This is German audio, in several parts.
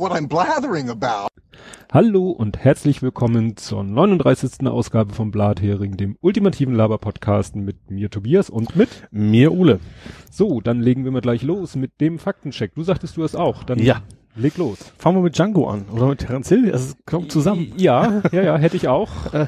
what I'm blathering about. Hallo und herzlich willkommen zur 39. Ausgabe von Blathering, dem ultimativen Laber-Podcast mit mir Tobias und mit mir Ole. So, dann legen wir mal gleich los mit dem Faktencheck. Du sagtest du es auch. Dann ja. Leg los. Fangen wir mit Django an oder mit Terence Hill. Das kommt zusammen. Ja, ja, ja, hätte ich auch. Äh,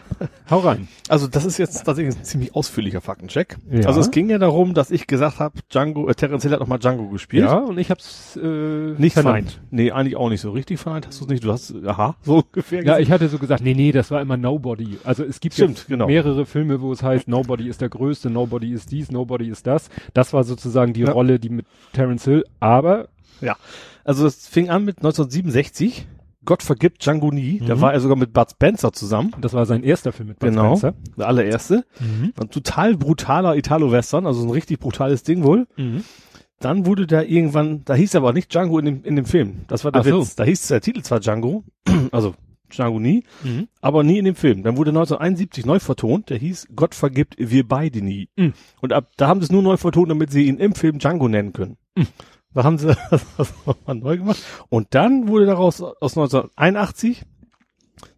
hau rein. Also das ist jetzt tatsächlich ein ziemlich ausführlicher Faktencheck. Ja. Also es ging ja darum, dass ich gesagt habe, Django, äh, Terence Hill hat nochmal Django gespielt. Ja, und ich hab's äh, nicht verneint. Nee, eigentlich auch nicht so richtig verneint. Hast du nicht? Du hast, aha, so ungefähr. Ja, ich hatte so gesagt, nee, nee, das war immer Nobody. Also es gibt Stimmt, genau. mehrere Filme, wo es heißt, Nobody ist der Größte, Nobody ist dies, Nobody ist das. Das war sozusagen die ja. Rolle, die mit Terence Hill, aber ja. Also es fing an mit 1967. Gott vergibt Django nie. Mhm. Da war er sogar mit Bud Spencer zusammen. Das war sein erster Film mit Bud genau, Spencer. Der allererste. Mhm. Ein total brutaler Italo-Western, also ein richtig brutales Ding wohl. Mhm. Dann wurde da irgendwann, da hieß er aber nicht Django in dem, in dem Film. Das war der Ach Witz. So. Da hieß der Titel zwar Django, also Django nie, mhm. aber nie in dem Film. Dann wurde 1971 neu vertont, der hieß Gott vergibt wir beide nie. Mhm. Und ab da haben sie es nur neu vertont, damit sie ihn im Film Django nennen können. Mhm. Da haben sie das nochmal neu gemacht. Und dann wurde daraus aus 1981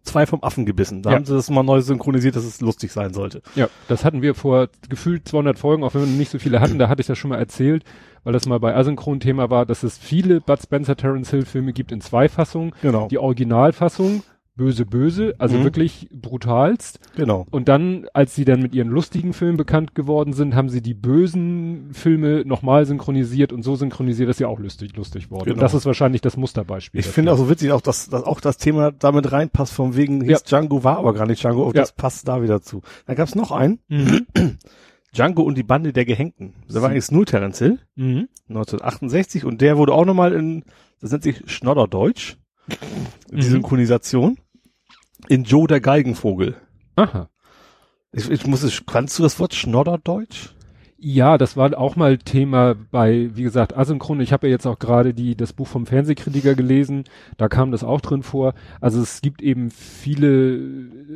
zwei vom Affen gebissen. Da ja. haben sie das mal neu synchronisiert, dass es lustig sein sollte. Ja, das hatten wir vor gefühlt 200 Folgen, auch wenn wir nicht so viele hatten, da hatte ich das schon mal erzählt, weil das mal bei Asynchron-Thema war, dass es viele Bud Spencer Terence Hill Filme gibt in zwei Fassungen. Genau. Die Originalfassung böse, böse, also mhm. wirklich brutalst. Genau. Und dann, als sie dann mit ihren lustigen Filmen bekannt geworden sind, haben sie die bösen Filme nochmal synchronisiert und so synchronisiert, dass sie auch lustig, lustig wurden. Genau. Und das ist wahrscheinlich das Musterbeispiel. Ich finde auch so witzig, auch dass, dass auch das Thema damit reinpasst, von wegen hieß ja. Django, war aber gar nicht Django, auch ja. das passt da wieder zu. Da gab es noch einen. Mhm. Django und die Bande der Gehängten. Da war jetzt nur Terence Hill, mhm. 1968 und der wurde auch nochmal in, das nennt sich Schnodderdeutsch, die mhm. Synchronisation in Joe der Geigenvogel. Aha. Ich, ich muss es, kannst du das Wort Schnodderdeutsch? Ja, das war auch mal Thema bei, wie gesagt, Asynchron. Ich habe ja jetzt auch gerade die das Buch vom Fernsehkritiker gelesen. Da kam das auch drin vor. Also es gibt eben viele.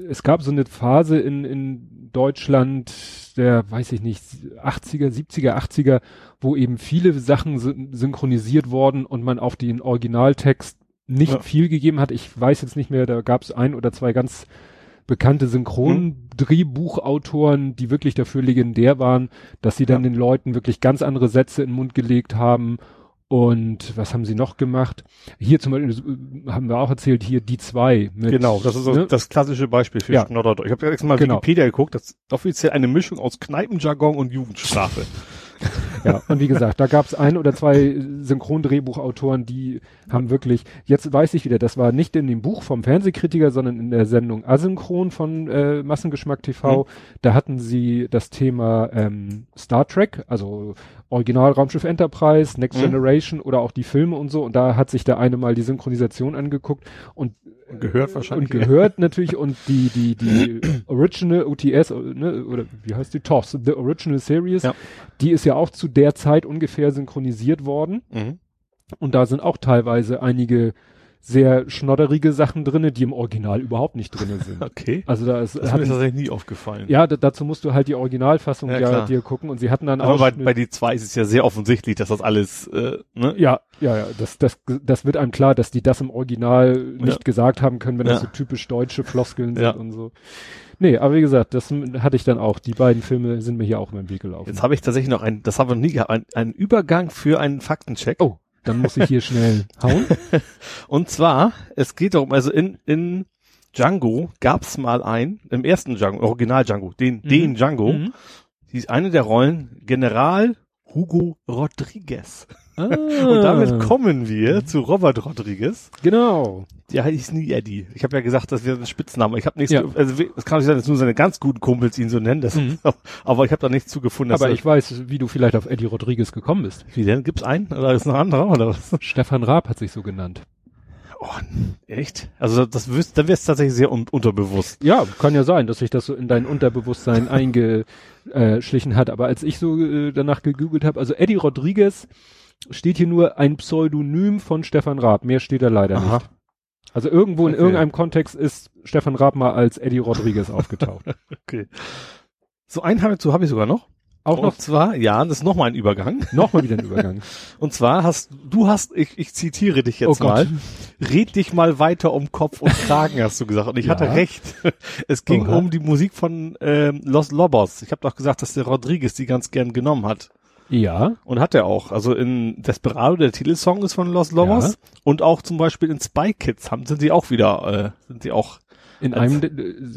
Es gab so eine Phase in in Deutschland der, weiß ich nicht, 80er, 70er, 80er, wo eben viele Sachen synchronisiert wurden und man auf den Originaltext nicht ja. viel gegeben hat. Ich weiß jetzt nicht mehr, da gab es ein oder zwei ganz bekannte Synchron-Drehbuchautoren, die wirklich dafür legendär waren, dass sie dann ja. den Leuten wirklich ganz andere Sätze in den Mund gelegt haben. Und was haben sie noch gemacht? Hier zum Beispiel haben wir auch erzählt, hier die zwei. Mit, genau, das ist ne? das klassische Beispiel für ja. Schnodderdeutsch. Ich habe ja jetzt mal genau. Wikipedia geguckt, das ist offiziell eine Mischung aus Kneipenjargon und Jugendsprache. Ja, und wie gesagt, da gab es ein oder zwei Synchrondrehbuchautoren, die haben wirklich, jetzt weiß ich wieder, das war nicht in dem Buch vom Fernsehkritiker, sondern in der Sendung Asynchron von äh, Massengeschmack TV. Mhm. Da hatten sie das Thema ähm, Star Trek, also Original Raumschiff Enterprise, Next mhm. Generation oder auch die Filme und so. Und da hat sich der eine mal die Synchronisation angeguckt und und gehört wahrscheinlich. Und gehört natürlich und die, die, die Original OTS, ne, oder wie heißt die? TOS, The Original Series, ja. die ist ja auch zu der Zeit ungefähr synchronisiert worden. Mhm. Und da sind auch teilweise einige sehr schnodderige Sachen drinne, die im Original überhaupt nicht drinne sind. Okay. Also da ist, das hat mir tatsächlich nie aufgefallen. Ja, dazu musst du halt die Originalfassung ja, ja dir gucken und sie hatten dann auch. Aber bei, bei die zwei ist es ja sehr offensichtlich, dass das alles, äh, ne? Ja, ja, ja, das, das, das wird einem klar, dass die das im Original nicht ja. gesagt haben können, wenn ja. das so typisch deutsche Floskeln sind und so. Nee, aber wie gesagt, das hatte ich dann auch. Die beiden Filme sind mir hier auch in meinen Weg gelaufen. Jetzt habe ich tatsächlich noch ein, das haben wir nie gehabt, ein, ein Übergang für einen Faktencheck. Oh. Dann muss ich hier schnell hauen. Und zwar, es geht darum, also in, in Django gab's mal ein, im ersten Django, Original Django, den, mhm. den Django, mhm. die ist eine der Rollen General Hugo Rodriguez. Ah. Und damit kommen wir zu Robert Rodriguez. Genau. Der hieß nie Eddie. Ich habe ja gesagt, das wäre ein Spitzname. Ich habe nichts, ja. also es kann nicht sein, dass nur seine ganz guten Kumpels ihn so nennen, das, mhm. aber ich habe da nichts zugefunden. Aber ich weiß, wie du vielleicht auf Eddie Rodriguez gekommen bist. Wie denn? Gibt's einen? Oder ist noch ein anderer? Oder was? Stefan Raab hat sich so genannt. Oh, echt? Also das wüsst, dann wäre es tatsächlich sehr un unterbewusst. Ja, kann ja sein, dass sich das so in dein Unterbewusstsein eingeschlichen hat. Aber als ich so äh, danach gegoogelt habe, also Eddie Rodriguez steht hier nur ein Pseudonym von Stefan Raab. Mehr steht da leider Aha. nicht. Also irgendwo in irgendeinem Kontext ist Stefan Raab mal als Eddie Rodriguez aufgetaucht. okay. So einen habe hab ich sogar noch. Auch und noch zwar, ja, das ist nochmal ein Übergang. Nochmal wieder ein Übergang. und zwar hast du hast, ich, ich zitiere dich jetzt oh mal, red dich mal weiter um Kopf und Kragen, hast du gesagt. Und ich ja. hatte recht. Es ging Oha. um die Musik von ähm, Los Lobos. Ich habe doch gesagt, dass der Rodriguez die ganz gern genommen hat. Ja. Und hat er auch. Also in Desperado, der Titelsong ist von Los Lobos. Ja. Und auch zum Beispiel in Spy Kids haben, sind sie auch wieder, äh, sind sie auch in einem,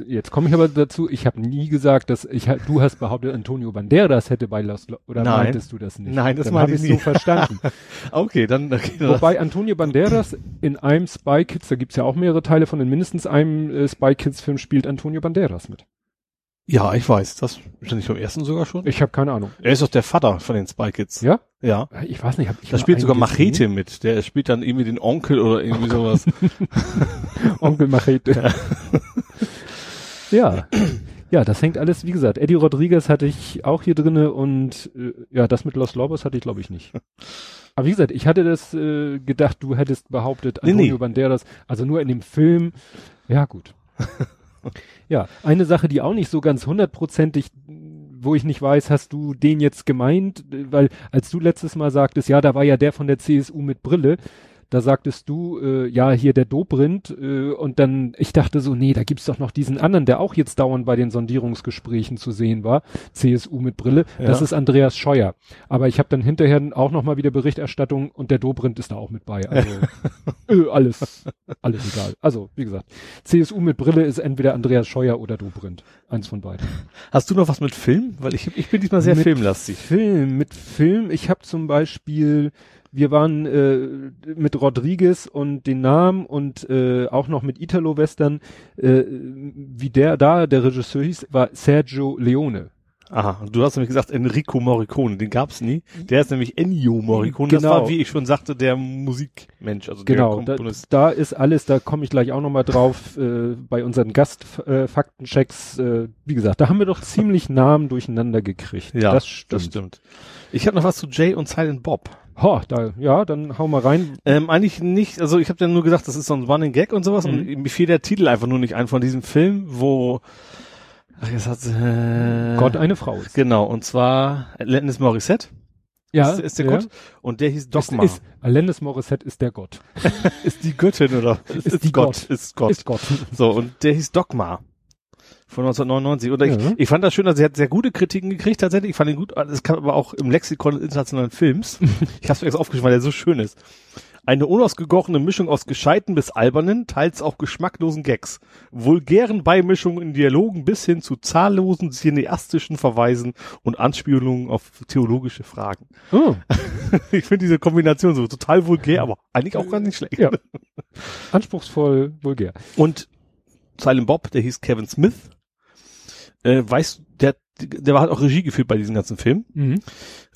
jetzt komme ich aber dazu, ich habe nie gesagt, dass ich, du hast behauptet, Antonio Banderas hätte bei Los, oder Nein. meintest du das nicht? Nein, das habe ich so verstanden. okay, dann, okay, Wobei Antonio Banderas in einem Spy Kids, da gibt's ja auch mehrere Teile von, in mindestens einem äh, Spy Kids Film spielt Antonio Banderas mit. Ja, ich weiß. Das ist nicht beim ersten sogar schon. Ich habe keine Ahnung. Er ist doch der Vater von den Spy Kids. Ja? Ja. Ich weiß nicht. Hab ich da spielt sogar Machete gesehen? mit. Der spielt dann irgendwie den Onkel oder irgendwie sowas. Onkel Machete. Ja. Ja, das hängt alles, wie gesagt, Eddie Rodriguez hatte ich auch hier drinne und äh, ja, das mit Los Lobos hatte ich glaube ich nicht. Aber wie gesagt, ich hatte das äh, gedacht, du hättest behauptet, Antonio nee, nee. Banderas, also nur in dem Film. Ja, gut. Ja, eine Sache, die auch nicht so ganz hundertprozentig, wo ich nicht weiß, hast du den jetzt gemeint? Weil als du letztes Mal sagtest, ja, da war ja der von der CSU mit Brille, da sagtest du, äh, ja, hier der Dobrindt, äh, und dann, ich dachte so, nee, da gibt's doch noch diesen anderen, der auch jetzt dauernd bei den Sondierungsgesprächen zu sehen war, CSU mit Brille, ja. das ist Andreas Scheuer. Aber ich habe dann hinterher auch nochmal wieder Berichterstattung und der Dobrindt ist da auch mit bei. Also äh, alles, alles egal. Also, wie gesagt, CSU mit Brille ist entweder Andreas Scheuer oder Dobrindt. Eins von beiden. Hast du noch was mit Film? Weil ich, ich bin diesmal sehr mit filmlastig. Film, mit Film. Ich habe zum Beispiel wir waren äh, mit Rodriguez und den Namen und äh, auch noch mit Italo-Western, äh, wie der da, der Regisseur hieß, war Sergio Leone. Aha, du hast nämlich gesagt Enrico Morricone, den gab's nie. Der ist nämlich Ennio Morricone. Genau. Das war, wie ich schon sagte, der Musikmensch, also genau, der Komponist. Da, da ist alles, da komme ich gleich auch nochmal drauf, äh, bei unseren Gastfaktenchecks, äh, äh, wie gesagt, da haben wir doch ziemlich Namen durcheinander gekriegt. Ja, das stimmt. Das stimmt. Ich habe noch was zu Jay und Silent Bob. Ha, da, ja, dann hau mal rein. Ähm, eigentlich nicht, also ich habe ja nur gesagt, das ist so ein Running Gag und sowas mhm. und mir fiel der Titel einfach nur nicht ein von diesem Film, wo ach, jetzt hat äh, Gott eine Frau ist. Genau, und zwar Lennis Morissette. Ja, ist, ist der ja. Gott. Und der hieß Dogma. Ist, ist, Alanis Morissette ist der Gott. ist die Göttin oder? Ist, ist die Gott. Gott. Ist Gott. Ist Gott. So, und der hieß Dogma von 1999. Oder ja. ich, ich fand das schön, dass sie hat sehr gute Kritiken gekriegt tatsächlich. Ich fand ihn gut. Es kam aber auch im Lexikon des internationalen Films. ich habe es mir jetzt aufgeschrieben, weil er so schön ist. Eine unausgegochene Mischung aus gescheiten bis albernen, teils auch geschmacklosen Gags, vulgären Beimischungen in Dialogen bis hin zu zahllosen cineastischen Verweisen und Anspielungen auf theologische Fragen. Oh. ich finde diese Kombination so total vulgär, aber eigentlich auch gar nicht schlecht. Ja. Anspruchsvoll vulgär. Und Silent Bob, der hieß Kevin Smith, äh, weißt, der, der hat auch Regie geführt bei diesem ganzen Film. Mhm.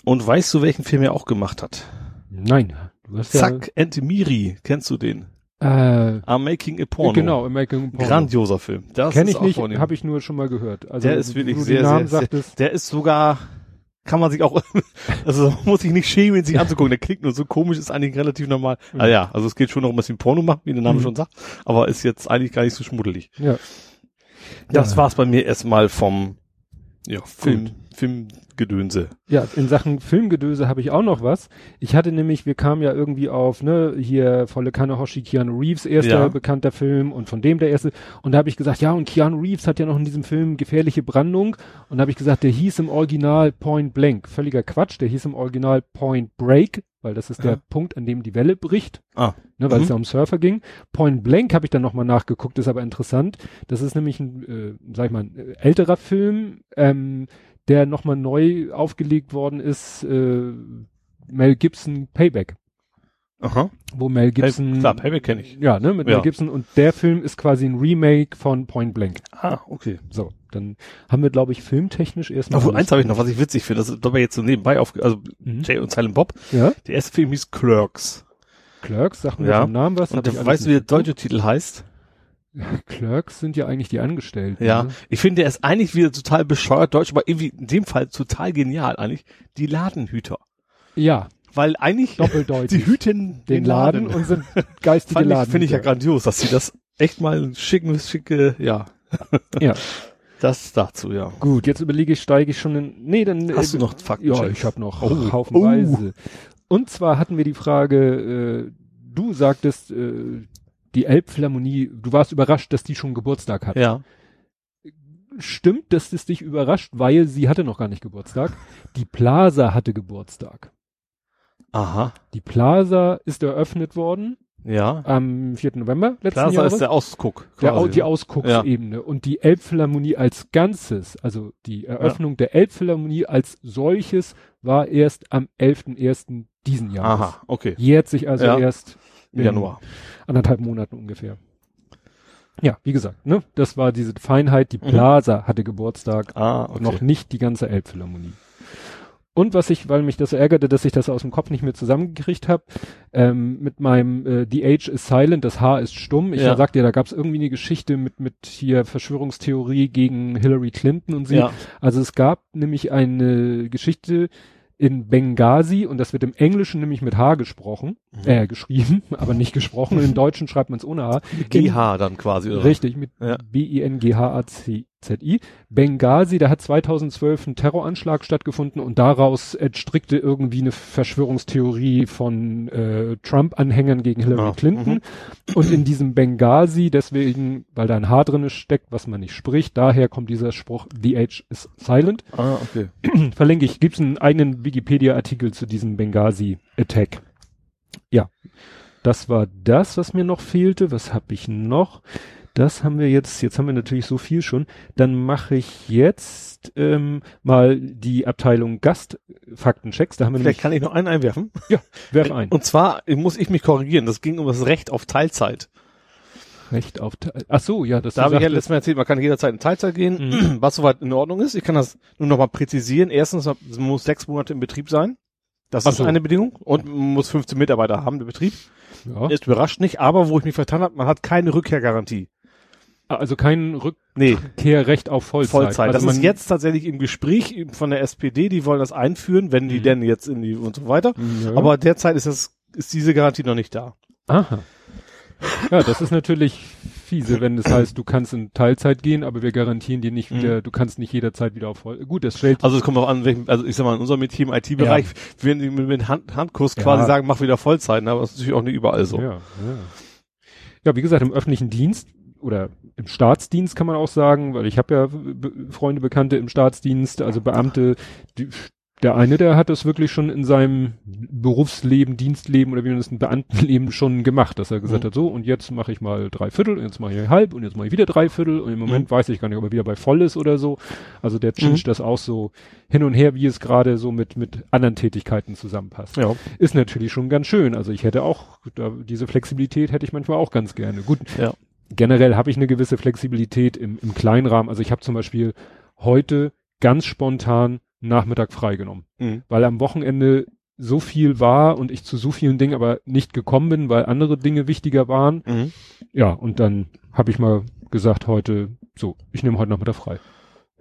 Und weißt du, welchen Film er auch gemacht hat? Nein. Du hast Zack ja and Miri, kennst du den? Äh, I'm Making a Porno. Genau, I'm Making a Porno. Grandioser Film. Das Kenn ich nicht, habe ich nur schon mal gehört. Also, der ist wirklich sehr, sehr, sehr, der ist sogar, kann man sich auch, also muss ich nicht schämen, sich anzugucken. Der klingt nur so komisch, ist eigentlich relativ normal. Mhm. Ah ja, also es geht schon noch was wie Porno machen, wie der Name mhm. schon sagt, aber ist jetzt eigentlich gar nicht so schmuddelig. Ja. Das ja. war's bei mir erstmal vom ja, Film, Filmgedönse. Ja, in Sachen Filmgedöse habe ich auch noch was. Ich hatte nämlich, wir kamen ja irgendwie auf, ne, hier volle Kanne Hoshi Keanu Reeves, erster ja. bekannter Film und von dem der erste. Und da habe ich gesagt, ja, und Keanu Reeves hat ja noch in diesem Film gefährliche Brandung. Und da habe ich gesagt, der hieß im Original Point Blank. Völliger Quatsch, der hieß im Original Point Break, weil das ist der ja. Punkt, an dem die Welle bricht, ah. ne, weil mhm. es ja um Surfer ging. Point Blank habe ich dann nochmal nachgeguckt, ist aber interessant. Das ist nämlich ein, äh, sag ich mal, ein älterer Film, ähm, der nochmal neu aufgelegt worden ist, äh, Mel Gibson Payback. Aha. Wo Mel Gibson. Pay, klar, Payback kenne ich. Ja, ne, mit ja. Mel Gibson und der Film ist quasi ein Remake von Point Blank. Ah, okay. So, dann haben wir, glaube ich, filmtechnisch erstmal. Obwohl, eins habe ich noch, was ich witzig finde, das ist dabei jetzt so nebenbei auf, also mhm. Jay und Silent Bob. Ja. Der erste Film hieß Clerks. Clerks, sag mir ja. vom Namen was. Und weißt du, wie der deutsche Titel heißt? Clerks sind ja eigentlich die Angestellten. Ja, ne? ich finde, der ist eigentlich wieder total bescheuert deutsch, aber irgendwie in dem Fall total genial eigentlich. Die Ladenhüter. Ja, weil eigentlich Doppeldeutig. die hüten den, den Laden, Laden, und sind geistige Laden. Finde ich ja grandios, dass sie das echt mal schicken, schicke, ja. Ja. Das dazu, ja. Gut, jetzt überlege ich, steige ich schon in. Nee, dann. Hast äh, du noch Fakten? Ja, ich habe noch oh. haufenweise. Oh. Und zwar hatten wir die Frage, äh, du sagtest, äh, die Elbphilharmonie, du warst überrascht, dass die schon Geburtstag hat. Ja. Stimmt, dass es dich überrascht, weil sie hatte noch gar nicht Geburtstag. Die Plaza hatte Geburtstag. Aha. Die Plaza ist eröffnet worden. Ja. Am 4. November letzten Plaza Jahres. ist der Ausguck. Der, die Ausgucksebene. Ja. Und die Elbphilharmonie als Ganzes, also die Eröffnung ja. der Elbphilharmonie als solches, war erst am 11.01. diesen Jahres. Aha, okay. Jährt sich also ja. erst im Januar. Anderthalb Monaten ungefähr. Ja, wie gesagt, ne, das war diese Feinheit. Die mhm. Plaza mhm. hatte Geburtstag, ah, okay. noch nicht die ganze Elbphilharmonie. Und was ich, weil mich das so ärgerte, dass ich das aus dem Kopf nicht mehr zusammengekriegt habe, ähm, mit meinem äh, The Age is Silent, das Haar ist stumm. Ich ja. sagte ja, da gab es irgendwie eine Geschichte mit mit hier Verschwörungstheorie gegen Hillary Clinton und sie. Ja. Also es gab nämlich eine Geschichte, in Benghazi und das wird im Englischen nämlich mit H gesprochen. Äh, geschrieben, aber nicht gesprochen. Im Deutschen schreibt man es ohne H. GH dann quasi, oder? Richtig, mit ja. B-I-N-G-H-A-C. ZI. Benghazi, da hat 2012 ein Terroranschlag stattgefunden und daraus erstrickte irgendwie eine Verschwörungstheorie von äh, Trump-Anhängern gegen Hillary ah, Clinton. Mhm. Und in diesem Benghazi, deswegen, weil da ein Haar drin steckt, was man nicht spricht, daher kommt dieser Spruch, the age is silent. Ah, okay. Verlinke ich, gibt's einen eigenen Wikipedia-Artikel zu diesem Benghazi-Attack. Ja. Das war das, was mir noch fehlte. Was habe ich noch? Das haben wir jetzt, jetzt haben wir natürlich so viel schon. Dann mache ich jetzt ähm, mal die Abteilung Gastfaktenchecks. Da haben wir Vielleicht kann ich noch einen einwerfen. Ja, werf ein. Und zwar muss ich mich korrigieren. Das ging um das Recht auf Teilzeit. Recht auf Teilzeit. Ach so, ja, das Da habe ich ja letztes Mal erzählt, man kann jederzeit in Teilzeit gehen, mhm. was soweit in Ordnung ist. Ich kann das nur noch mal präzisieren. Erstens, es muss sechs Monate im Betrieb sein. Das Ach ist so. eine Bedingung. Und man muss 15 Mitarbeiter haben, der Betrieb. Ja. Ist überrascht nicht, aber wo ich mich vertan habe, man hat keine Rückkehrgarantie. Also kein Rückkehrrecht nee. auf Vollzeit. Vollzeit. Also das ist jetzt tatsächlich im Gespräch von der SPD, die wollen das einführen, wenn die mhm. denn jetzt in die und so weiter. Ja. Aber derzeit ist das, ist diese Garantie noch nicht da. Aha. Ja, das ist natürlich fiese, wenn das heißt, du kannst in Teilzeit gehen, aber wir garantieren dir nicht wieder, mhm. du kannst nicht jederzeit wieder auf voll. Gut, das stellt. Also es kommt auch an, welchen, also ich sag mal, in unserem Team IT-Bereich, ja. werden die mit, mit Hand, Handkurs ja. quasi sagen, mach wieder Vollzeit, ne? aber das ist natürlich auch nicht überall so. Ja, ja. ja, wie gesagt, im öffentlichen Dienst oder im Staatsdienst kann man auch sagen, weil ich habe ja Freunde, Bekannte im Staatsdienst, also Beamte, die, der eine, der hat das wirklich schon in seinem Berufsleben, Dienstleben oder wie man das ein Beamtenleben schon gemacht, dass er gesagt mhm. hat, so und jetzt mache ich mal drei Viertel, jetzt mache ich halb und jetzt mache ich wieder drei Viertel und im Moment mhm. weiß ich gar nicht, ob er wieder bei voll ist oder so. Also der change mhm. das auch so hin und her, wie es gerade so mit mit anderen Tätigkeiten zusammenpasst. Ja. Ist natürlich schon ganz schön. Also ich hätte auch da, diese Flexibilität hätte ich manchmal auch ganz gerne. Gut. Ja generell habe ich eine gewisse Flexibilität im, im Kleinrahmen. Also ich habe zum Beispiel heute ganz spontan Nachmittag freigenommen, mhm. weil am Wochenende so viel war und ich zu so vielen Dingen aber nicht gekommen bin, weil andere Dinge wichtiger waren. Mhm. Ja, und dann habe ich mal gesagt, heute, so, ich nehme heute Nachmittag frei.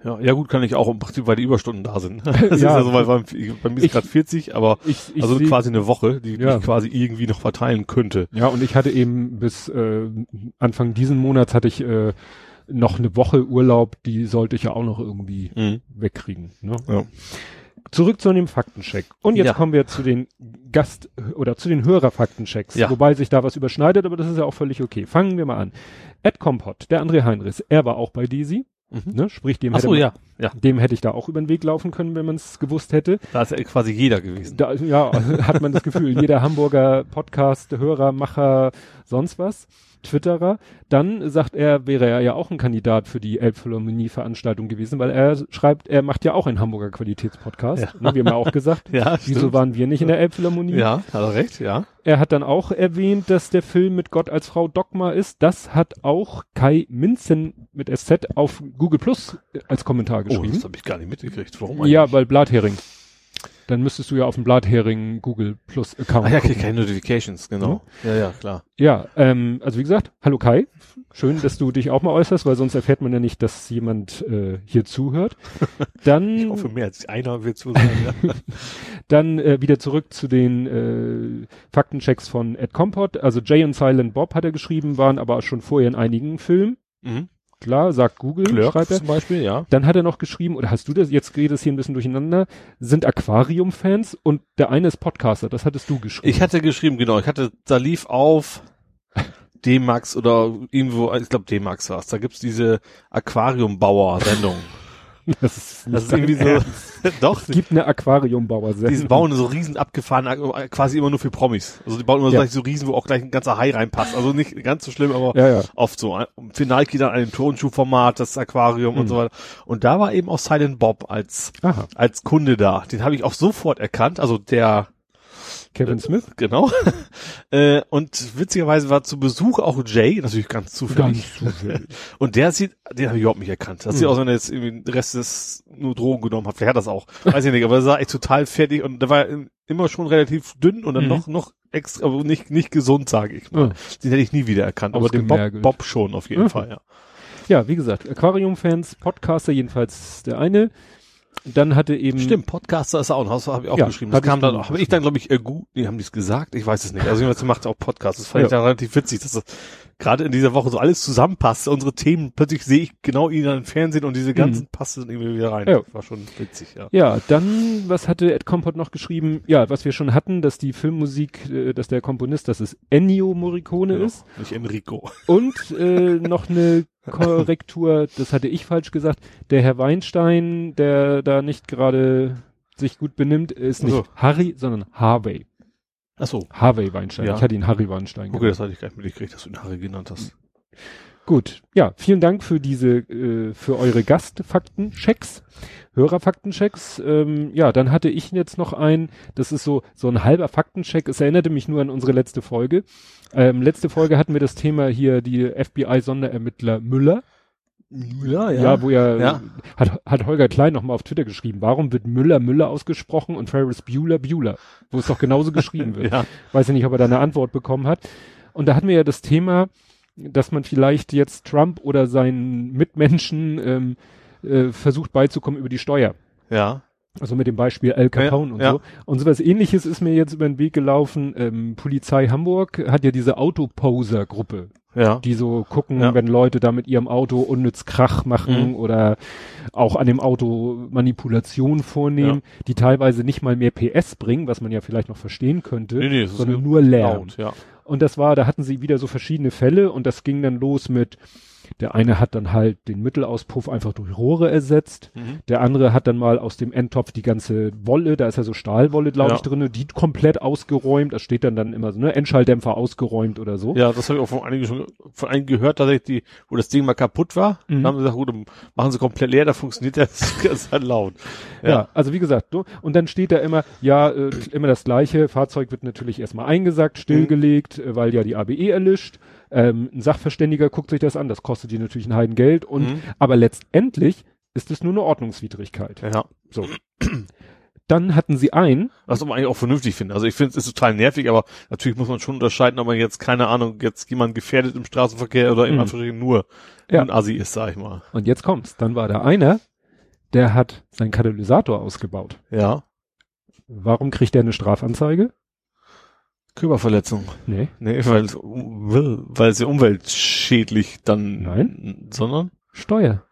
Ja, ja gut, kann ich auch im Prinzip, weil die Überstunden da sind. Das ja, ist ja so, weil bei, mir ist gerade 40, aber ich, ich also seh, quasi eine Woche, die ja. ich quasi irgendwie noch verteilen könnte. Ja, und ich hatte eben bis äh, Anfang diesen Monats hatte ich äh, noch eine Woche Urlaub, die sollte ich ja auch noch irgendwie mhm. wegkriegen. Ne? Ja. Zurück zu dem Faktencheck. Und jetzt ja. kommen wir zu den Gast- oder zu den Hörerfaktenchecks, ja. wobei sich da was überschneidet, aber das ist ja auch völlig okay. Fangen wir mal an. Ed Kompott, der André Heinrichs, er war auch bei Desi. Mhm. Ne? Sprich, dem, Ach hätte so, man, ja. Ja. dem hätte ich da auch über den Weg laufen können, wenn man es gewusst hätte. Da ist ja quasi jeder gewesen. Da, ja, hat man das Gefühl, jeder Hamburger Podcast, Hörer, Macher, sonst was. Twitterer, dann sagt er, wäre er ja auch ein Kandidat für die Elbphilharmonie-Veranstaltung gewesen, weil er schreibt, er macht ja auch einen Hamburger Qualitätspodcast. Ja. Ne, wir haben ja auch gesagt, ja, wieso stimmt. waren wir nicht in der Elbphilharmonie? Ja, hat er recht, ja. Er hat dann auch erwähnt, dass der Film mit Gott als Frau Dogma ist. Das hat auch Kai Minzen mit SZ auf Google Plus als Kommentar geschrieben. Oh, das habe ich gar nicht mitgekriegt. Warum eigentlich? Ja, weil Blathering. Dann müsstest du ja auf dem Blathering Google Plus Account. Ah ja, krieg keine Notifications, genau. Mhm. Ja, ja, klar. Ja, ähm, also wie gesagt, hallo Kai. Schön, dass du dich auch mal äußerst, weil sonst erfährt man ja nicht, dass jemand äh, hier zuhört. Dann. ich hoffe, mehr als einer wird zuhören. ja. Dann äh, wieder zurück zu den äh, Faktenchecks von Ed Compot. Also Jay und Silent Bob hat er geschrieben, waren aber schon vorher in einigen Filmen. Mhm. Klar, sagt Google, Clerks schreibt er. zum Beispiel, ja. Dann hat er noch geschrieben, oder hast du das, jetzt geht es hier ein bisschen durcheinander, sind Aquarium-Fans und der eine ist Podcaster, das hattest du geschrieben. Ich hatte geschrieben, genau, ich hatte, da lief auf D-Max oder irgendwo, ich glaube D-Max war's. Da gibt's diese Aquariumbauer-Sendung. das ist, Das ist irgendwie so, doch, Es gibt eine aquariumbauer die bauen so riesen abgefahren, quasi immer nur für Promis. Also die bauen immer Ja. gleich so riesen, wo auch gleich ein ganzer Hai reinpasst. Also nicht ganz so schlimm, aber Ja, ja. oft so. Für Nike dann ein Turnschuhformat, das Aquarium und Mhm. so weiter. Und da war eben auch Silent Bob als, Aha. als Kunde da. Den habe ich auch sofort erkannt. Also der, Kevin Smith? genau. äh, und witzigerweise war zu Besuch auch Jay, natürlich ganz zufällig. zufällig. Und der sieht, den habe ich überhaupt nicht erkannt. Das sieht Mhm. aus, wenn er jetzt irgendwie den Rest des nur Drogen genommen hat. Vielleicht hat das auch. Weiß ich nicht, aber er sah echt total fertig und der war immer schon relativ dünn und dann Mhm. noch, noch extra, aber nicht, nicht gesund, sage ich mal. Ja. Den hätte ich nie wieder erkannt. Aber den Bob. Bob schon auf jeden Mhm. Fall, ja. Ja, wie gesagt, Aquarium-Fans, Podcaster jedenfalls der eine. Dann hatte eben. Stimmt, Podcaster ist auch, das habe ich auch Ja, geschrieben. Das kam dann auch, habe ich dann, glaube ich, äh, gut, nee, haben die es gesagt? Ich weiß es nicht. Also jedenfalls macht auch Podcasts. Das fand Ja. ich dann relativ witzig, dass das gerade in dieser Woche so alles zusammenpasst. Unsere Themen, plötzlich sehe ich genau ihn dann im Fernsehen und diese ganzen Mhm. passen irgendwie wieder rein. Ja. War schon witzig, ja. Ja, dann, was hatte Ed Compot noch geschrieben? Ja, was wir schon hatten, dass die Filmmusik, äh, dass der Komponist, dass es Ennio Morricone Genau. ist. Nicht Enrico. Und äh, noch eine Korrektur, das hatte ich falsch gesagt. Der Herr Weinstein, der da nicht gerade sich gut benimmt, ist nicht so. Harry, sondern Harvey. Ach so. Harvey Weinstein. Ja. Ich hatte ihn Harry Weinstein Okay, das hatte ich gar nicht mitgekriegt, dass du ihn Harry genannt hast. Gut, ja, vielen Dank für diese, äh, für eure Gastfaktenchecks, Hörerfaktenchecks. Ähm, ja, dann hatte ich jetzt noch einen, das ist so, so ein halber Faktencheck. Es erinnerte mich nur an unsere letzte Folge. Ähm, letzte Folge hatten wir das Thema hier, die FBI-Sonderermittler Müller. Ja, Ja, wo ja, Ja. Hat, hat Holger Klein nochmal auf Twitter geschrieben, warum wird Müller Müller ausgesprochen und Ferris Bueller Bueller, wo es doch genauso geschrieben wird. ja. Weiß ich nicht, ob er da eine Antwort bekommen hat. Und da hatten wir ja das Thema, dass man vielleicht jetzt Trump oder seinen Mitmenschen ähm, äh, versucht beizukommen über die Steuer. Ja. Also mit dem Beispiel Al Capone Ja, und ja. so. Und sowas ähnliches ist mir jetzt über den Weg gelaufen. Ähm, Polizei Hamburg hat ja diese Autoposer-Gruppe, Ja. die so gucken, Ja. wenn Leute da mit ihrem Auto unnütz Krach machen Mhm. oder auch an dem Auto Manipulation vornehmen, die teilweise nicht mal mehr PS bringen, was man ja vielleicht noch verstehen könnte, Nee, nee, sondern nur Lärm. laut, ja. Und das war, da hatten sie wieder so verschiedene Fälle und das ging dann los mit, der eine hat dann halt den Mittelauspuff einfach durch Rohre ersetzt. Mhm. Der andere hat dann mal aus dem Endtopf die ganze Wolle, da ist ja so Stahlwolle, glaube Ja. ich, drinne, die komplett ausgeräumt. Da steht dann dann immer so, ne, Endschalldämpfer ausgeräumt oder so. Ja, das habe ich auch von einigen schon von einigen gehört, tatsächlich, die, wo das Ding mal kaputt war. Mhm. Da haben sie gesagt, gut, machen sie komplett leer, da funktioniert das, halt laut. Ja. also wie gesagt, du, und dann steht da immer, ja, äh, immer das gleiche, Fahrzeug wird natürlich erstmal eingesackt, stillgelegt, äh, weil ja die ABE erlischt. Ähm, ein Sachverständiger guckt sich das an, das kostet die natürlich ein Heidengeld und Mhm. aber letztendlich ist es nur eine Ordnungswidrigkeit. Ja. So. Dann hatten sie ein, Was aber eigentlich auch vernünftig finde. Also ich finde, es ist total nervig, aber natürlich muss man schon unterscheiden, ob man jetzt, keine Ahnung, jetzt jemand gefährdet im Straßenverkehr oder im Mhm. Nur Ja. ein Assi ist, sag ich mal. und jetzt kommt's, dann war da einer, der hat seinen Katalysator ausgebaut. Ja. Warum kriegt der eine Strafanzeige? Körperverletzung. Nee. Nee, weil, weil sie umweltschädlich dann, Nein. sondern? Steuer.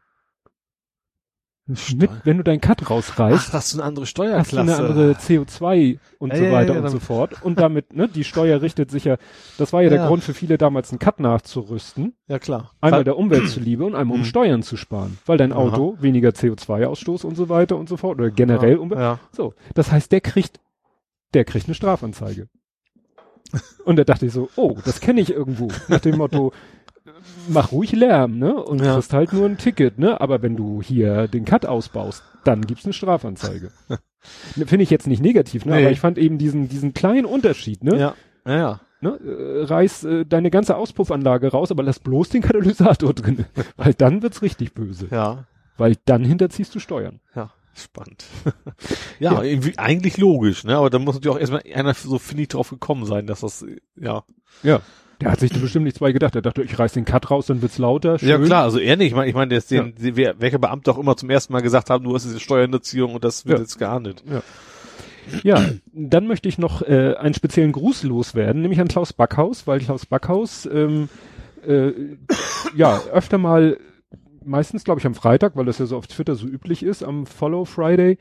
Mit, wenn du deinen Cut rausreißt, Ach, das ist eine andere hast du Steuerklasse. eine andere CO2 und Ja, so ja, weiter ja, und dann- so fort. Und damit, ne, die Steuer richtet sich ja, das war ja, der Ja. Grund für viele damals, einen Cut nachzurüsten. Ja, klar. Einmal der Umwelt zuliebe und einmal um Mhm. Steuern zu sparen. Weil dein Aha. Auto weniger CO2-Ausstoß und so weiter und so fort. Oder generell Umwelt. Ja. So. Das heißt, der kriegt, der kriegt eine Strafanzeige. Und da dachte ich so, oh, das kenne ich irgendwo. Nach dem Motto, mach ruhig Lärm, ne? Und Ja. kriegst halt nur ein Ticket, ne? Aber wenn du hier den Cut ausbaust, dann gibt's eine Strafanzeige. Finde ich jetzt nicht negativ, ne? Nee. Aber ich fand eben diesen, diesen kleinen Unterschied, ne? Ja. Ja, ja. ne? Äh, reiß äh, deine ganze Auspuffanlage raus, aber lass bloß den Katalysator drin. Weil dann wird's richtig böse. Ja. Weil dann hinterziehst du Steuern. Ja. Spannend. ja, Ja. Eigentlich logisch, ne? Aber da muss natürlich auch erstmal einer so findig drauf gekommen sein, dass das, ja. Ja. Der hat sich da bestimmt nichts bei gedacht. Er dachte, ich reiß den Cut raus, dann wird's lauter. Schön. Ja, klar, also er nicht. Ich meine, ich meine, der ist den, wer, welcher Beamte auch immer zum ersten Mal gesagt haben, du hast diese Steuerhinterziehung und das wird Ja. jetzt geahndet. Ja, dann möchte ich noch äh, einen speziellen Gruß loswerden, nämlich an Klaus Backhaus, weil Klaus Backhaus ähm, äh, ja öfter mal meistens, glaube ich, am Freitag, weil das ja so auf Twitter so üblich ist, am Follow Friday,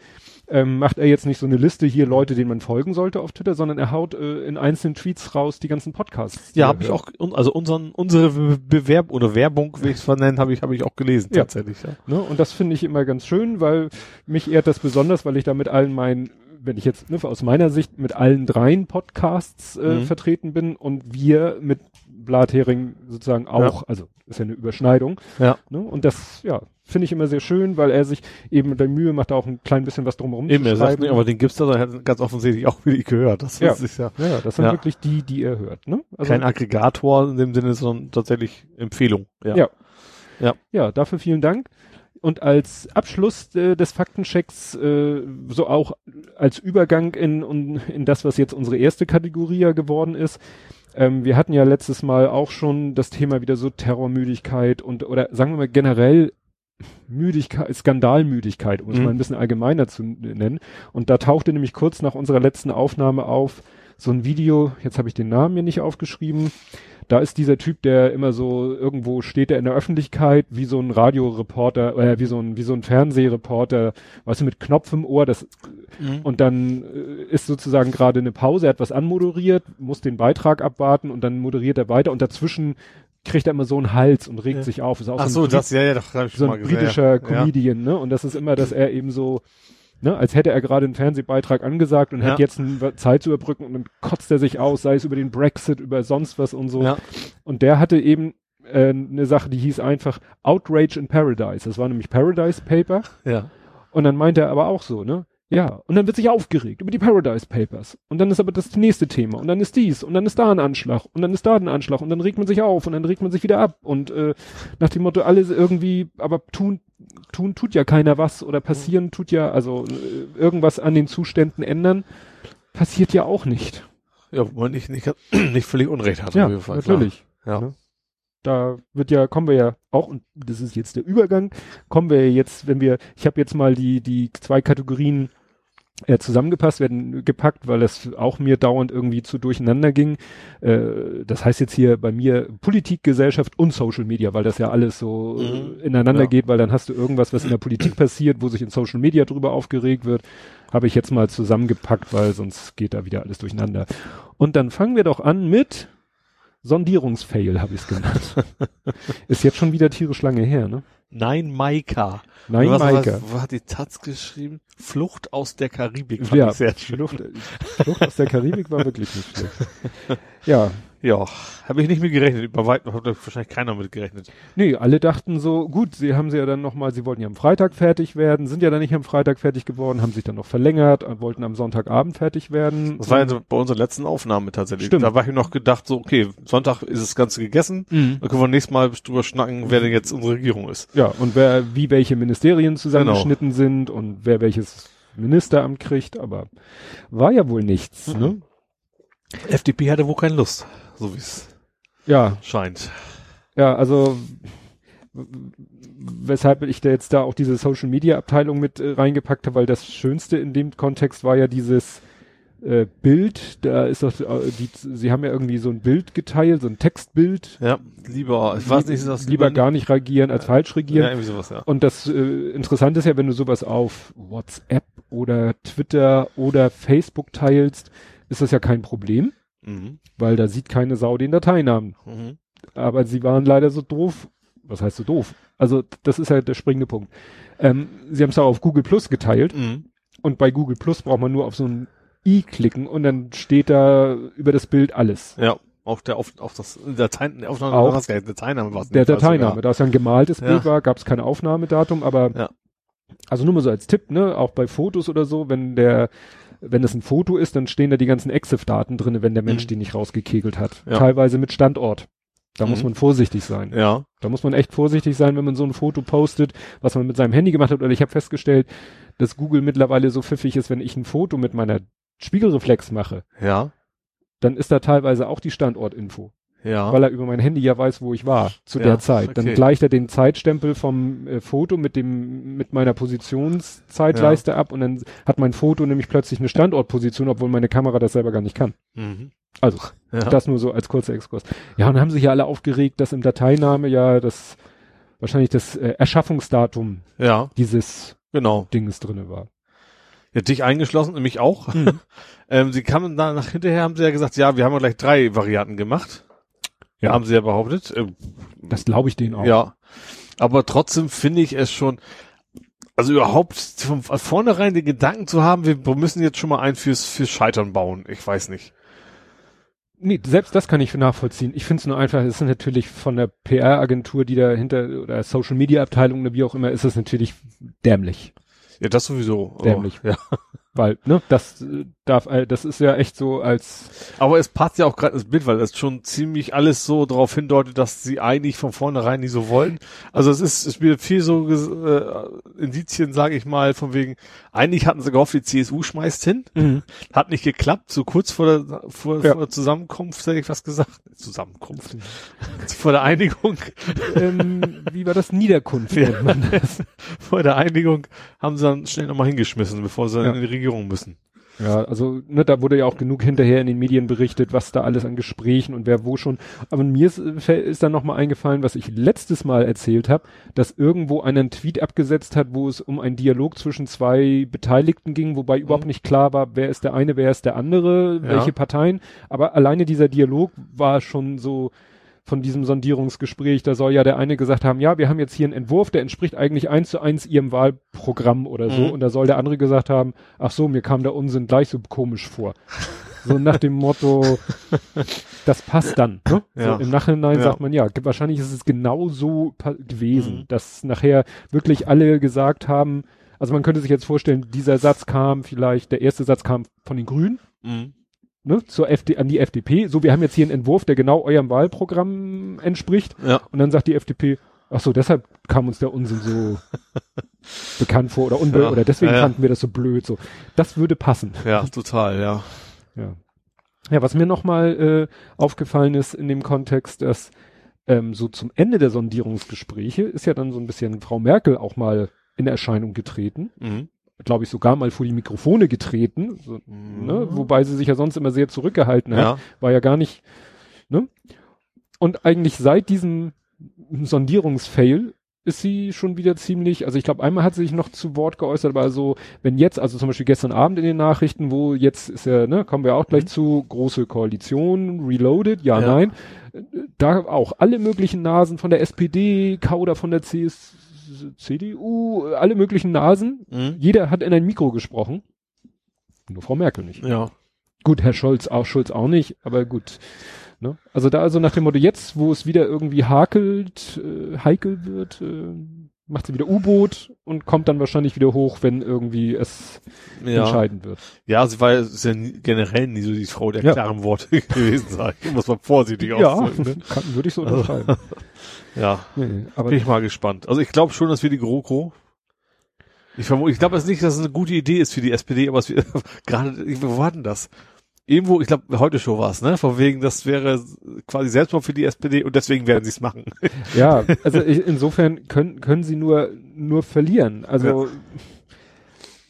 ähm, macht er jetzt nicht so eine Liste hier Leute, denen man folgen sollte auf Twitter, sondern er haut äh, in einzelnen Tweets raus die ganzen Podcasts. Ja, habe ich auch, also unseren, unsere Bewerb oder Werbung, wie ich es vernennen, habe ich, habe ich auch gelesen Ja. tatsächlich. Ja. Ne? Und das finde ich immer ganz schön, weil mich ehrt das besonders, weil ich da mit allen meinen, wenn ich jetzt ne, aus meiner Sicht mit allen dreien Podcasts äh, Mhm. vertreten bin und wir mit Blathering sozusagen auch, also ist ja eine Überschneidung. Ja. Ne? Und das, ja, finde ich immer sehr schön, weil er sich eben der Mühe macht, da auch ein klein bisschen was drumherum Eben, zu er sagt schreiben. nicht, aber den gibt's da, hat ganz offensichtlich auch wie gehört. Das Ja. ist ja ja, ja, das sind Ja. wirklich die, die er hört. Ne? Also, kein Aggregator in dem Sinne, sondern tatsächlich Empfehlung. Ja. Ja. Ja. ja, dafür vielen Dank. Und als Abschluss äh, des Faktenchecks, äh, so auch als Übergang in, in, in das, was jetzt unsere erste Kategorie ja geworden ist. Ähm, wir hatten ja letztes Mal auch schon das Thema wieder so Terrormüdigkeit und oder sagen wir mal generell Müdigkeit, Skandalmüdigkeit, um es Mhm. mal ein bisschen allgemeiner zu nennen. Und da tauchte nämlich kurz nach unserer letzten Aufnahme auf so ein Video, jetzt habe ich den Namen mir nicht aufgeschrieben, da ist dieser Typ, der immer so irgendwo steht er in der Öffentlichkeit, wie so ein Radioreporter, äh, wie so ein, wie so ein Fernsehreporter, weißt du, mit Knopf im Ohr, das, Mhm. und dann äh, ist sozusagen gerade eine Pause, er hat was anmoderiert, muss den Beitrag abwarten und dann moderiert er weiter und dazwischen kriegt er immer so einen Hals und regt Ja. sich auf. Ist auch Ach so, so, ein das, ja, ja, doch, hab ich so schon mal ein gesehen. britischer ja. Comedian, ne? Und das ist immer, dass er eben so, ne, als hätte er gerade einen Fernsehbeitrag angesagt und Ja. hat jetzt eine Zeit zu überbrücken und dann kotzt er sich aus, sei es über den Brexit, über sonst was und so. Ja. Und der hatte eben äh, eine Sache, die hieß einfach Outrage in Paradise. Das war nämlich Paradise Paper. Ja. Und dann meinte er aber auch so, ne? Ja, und dann wird sich aufgeregt über die Paradise Papers. Und dann ist aber das nächste Thema. Und dann ist dies. Und dann ist da ein Anschlag. Und dann ist da ein Anschlag. Und dann regt man sich auf. Und dann regt man sich wieder ab. Und äh, nach dem Motto, alles irgendwie, aber tun, tun tut ja keiner was. Oder passieren tut ja, also äh, irgendwas an den Zuständen ändern, passiert ja auch nicht. Ja, wo man nicht, nicht, nicht völlig Unrecht hat. ja, auf jeden Fall, natürlich. Klar. Ja. Ne? Da wird ja, kommen wir ja auch, und das ist jetzt der Übergang, kommen wir jetzt, wenn wir, ich habe jetzt mal die, die zwei Kategorien äh, zusammengepasst, werden gepackt, weil das auch mir dauernd irgendwie zu durcheinander ging. Äh, das heißt jetzt hier bei mir Politik, Gesellschaft und Social Media, weil das ja alles so Mhm. ineinander Ja. geht, weil dann hast du irgendwas, was in der Politik passiert, wo sich in Social Media drüber aufgeregt wird, habe ich jetzt mal zusammengepackt, weil sonst geht da wieder alles durcheinander. Und dann fangen wir doch an mit Sondierungsfail, habe ich es genannt. Ist jetzt schon wieder tierisch lange her, ne? Nein, Maika. Nein, was, Maike. Was, was hat die Taz geschrieben? Flucht aus der Karibik. Ja, ich sehr schön. Flucht, Flucht aus der Karibik war wirklich nicht schlecht. Ja, Ja, habe ich nicht mit gerechnet. Über weit hat wahrscheinlich keiner mit gerechnet. nee, alle dachten so, gut, sie haben sie ja dann nochmal, sie wollten ja am Freitag fertig werden, sind ja dann nicht am Freitag fertig geworden, haben sich dann noch verlängert, äh, wollten am Sonntagabend fertig werden. Das war ja bei unserer letzten Aufnahme tatsächlich. Stimmt. Da war ich noch gedacht, so, okay, Sonntag ist das Ganze gegessen. Mhm. Dann können wir nächstes Mal drüber schnacken, wer denn jetzt unsere Regierung ist. Ja, und wer, wie welche Ministerien zusammengeschnitten sind und wer welches Ministeramt kriegt, aber war ja wohl nichts, Mhm. ne? FDP hatte wohl keine Lust, so wie es Ja, scheint. Ja, also weshalb ich da jetzt da auch diese Social Media Abteilung mit äh, reingepackt habe, weil das Schönste in dem Kontext war ja dieses äh, Bild, da ist das, äh, die, sie haben ja irgendwie so ein Bild geteilt, so ein Textbild. Ja, lieber, ich weiß nicht, ist das lieber gar nicht reagieren als falsch regieren. Ja, irgendwie sowas, ja. Und das äh, Interessante ist ja, wenn du sowas auf WhatsApp oder Twitter oder Facebook teilst, ist das ja kein Problem, Mhm. weil da sieht keine Sau den Dateinamen. Mhm. aber sie waren leider so doof. Was heißt so doof? Also das ist halt der springende Punkt. Ähm, sie haben es auch auf Google Plus geteilt Mhm. und bei Google Plus braucht man nur auf so ein i klicken und dann steht da über das Bild alles. Ja, auf der, auf, auf das, Dateien, der Aufnahme, Auch was, Dateiname war es. Der Dateiname, da es ja ein gemaltes Ja. Bild war, gab es kein Aufnahmedatum, aber Ja. also nur mal so als Tipp, ne, auch bei Fotos oder so, wenn der wenn es ein Foto ist, dann stehen da die ganzen EXIF-Daten drinne, wenn der Mensch Mhm. die nicht rausgekegelt hat. Ja. Teilweise mit Standort. Da muss Mhm. man vorsichtig sein. Ja. Da muss man echt vorsichtig sein, wenn man so ein Foto postet, was man mit seinem Handy gemacht hat. Oder ich habe festgestellt, dass Google mittlerweile so pfiffig ist, wenn ich ein Foto mit meiner Spiegelreflex mache, Ja. dann ist da teilweise auch die Standortinfo, Ja. weil er über mein Handy ja weiß, wo ich war zu Ja, der Zeit. Dann okay. gleicht er den Zeitstempel vom äh, Foto mit dem mit meiner Positionszeitleiste ab und dann hat mein Foto nämlich plötzlich eine Standortposition, obwohl meine Kamera das selber gar nicht kann. mhm. Also ja. das nur so als kurzer Exkurs. Ja, und dann haben sich ja alle aufgeregt, dass im Dateiname ja das wahrscheinlich das äh, Erschaffungsdatum ja. dieses genau. Dinges drinne war. Ja, dich eingeschlossen, mich auch. Mhm. ähm, sie kamen da nach hinterher, haben sie ja gesagt, ja, wir haben ja gleich drei Varianten gemacht. Ja. Haben sie ja behauptet. Ähm, das glaube ich denen auch. Ja. Aber trotzdem finde ich es schon, also überhaupt von vornherein den Gedanken zu haben, wir müssen jetzt schon mal ein fürs, fürs Scheitern bauen. Ich weiß nicht. Nee, selbst das kann ich nachvollziehen. Ich finde es nur einfach, es ist natürlich von der PR-Agentur, die dahinter, oder Social Media Abteilung oder wie auch immer, ist es natürlich dämlich. Ja, das sowieso. Dämlich. Oh, ja. Weil, ne, das darf, äh, das ist ja echt so als. Aber es passt ja auch gerade ins Bild, weil das schon ziemlich alles so darauf hindeutet, dass sie eigentlich von vornherein nicht so wollen. Also es ist, es wird viel so äh, Indizien, sage ich mal, von wegen, eigentlich hatten sie gehofft, die CSU schmeißt hin. Mhm. Hat nicht geklappt, so kurz vor der, vor, ja. vor der Zusammenkunft, hätte ich was gesagt. Zusammenkunft. vor der Einigung. ähm, wie war das? Niederkunft ja. vor der Einigung haben sie dann schnell nochmal hingeschmissen, bevor sie ja. in die Regierung müssen. Ja, also ne, da wurde ja auch genug hinterher in den Medien berichtet, was da alles an Gesprächen und wer wo schon. Aber mir ist, ist dann nochmal eingefallen, was ich letztes Mal erzählt habe, dass irgendwo einen Tweet abgesetzt hat, wo es um einen Dialog zwischen zwei Beteiligten ging, wobei mhm. überhaupt nicht klar war, wer ist der eine, wer ist der andere, ja. welche Parteien. Aber alleine dieser Dialog war schon so, von diesem Sondierungsgespräch, da soll ja der eine gesagt haben, ja, wir haben jetzt hier einen Entwurf, der entspricht eigentlich eins zu eins ihrem Wahlprogramm oder so. Mhm. Und da soll der andere gesagt haben, ach so, mir kam der Unsinn gleich so komisch vor. So nach dem Motto, das passt dann. Ne? Ja. So Im Nachhinein ja. sagt man, ja, wahrscheinlich ist es genau so gewesen, mhm. dass nachher wirklich alle gesagt haben, also man könnte sich jetzt vorstellen, dieser Satz kam vielleicht, der erste Satz kam von den Grünen. Mhm ne, zur FD, an die FDP. So, wir haben jetzt hier einen Entwurf, der genau eurem Wahlprogramm entspricht. Ja. Und dann sagt die FDP, ach so, deshalb kam uns der Unsinn so bekannt vor oder unbe ja. oder deswegen ja, fanden wir das so blöd. So, das würde passen. Ja, total, ja. Ja. Ja, was mir nochmal äh, aufgefallen ist in dem Kontext, dass ähm, so zum Ende der Sondierungsgespräche ist ja dann so ein bisschen Frau Merkel auch mal in Erscheinung getreten. Mhm glaube ich, sogar mal vor die Mikrofone getreten, so, mhm. ne? wobei sie sich ja sonst immer sehr zurückgehalten hat, ja. war ja gar nicht, ne? Und eigentlich seit diesem Sondierungsfail ist sie schon wieder ziemlich, also ich glaube, einmal hat sie sich noch zu Wort geäußert, aber so, wenn jetzt, also zum Beispiel gestern Abend in den Nachrichten, wo jetzt ist ja, ne, kommen wir auch gleich mhm. zu, große Koalition, Reloaded, ja, ja, nein, da auch alle möglichen Nasen von der SPD, Kauder von der CS, CDU, alle möglichen Nasen. Mhm. Jeder hat in ein Mikro gesprochen. Nur Frau Merkel nicht. Ja. Gut, Herr Scholz auch, Schulz auch nicht, aber gut. Ne? Also da also nach dem Motto, jetzt, wo es wieder irgendwie hakelt, äh, heikel wird, äh, macht sie wieder U-Boot und kommt dann wahrscheinlich wieder hoch, wenn irgendwie es ja. entscheiden wird. Ja, sie war ja, ist ja generell nie so die Frau der ja. klaren Worte gewesen sein. Muss man vorsichtig ja, ausdrücken. Ne? Kann, würde ich so unterschreiben. ja, nee, aber bin ich mal gespannt. Also ich glaube schon, dass wir die GroKo ich vermute, ich glaube es nicht, dass es eine gute Idee ist für die SPD, aber es gerade, wo war denn das? Irgendwo, ich glaube, heute Show war es, ne? Von wegen, das wäre quasi Selbstmord für die SPD und deswegen werden sie es machen. Ja, also ich, insofern können, können sie nur, nur verlieren. Also, ja.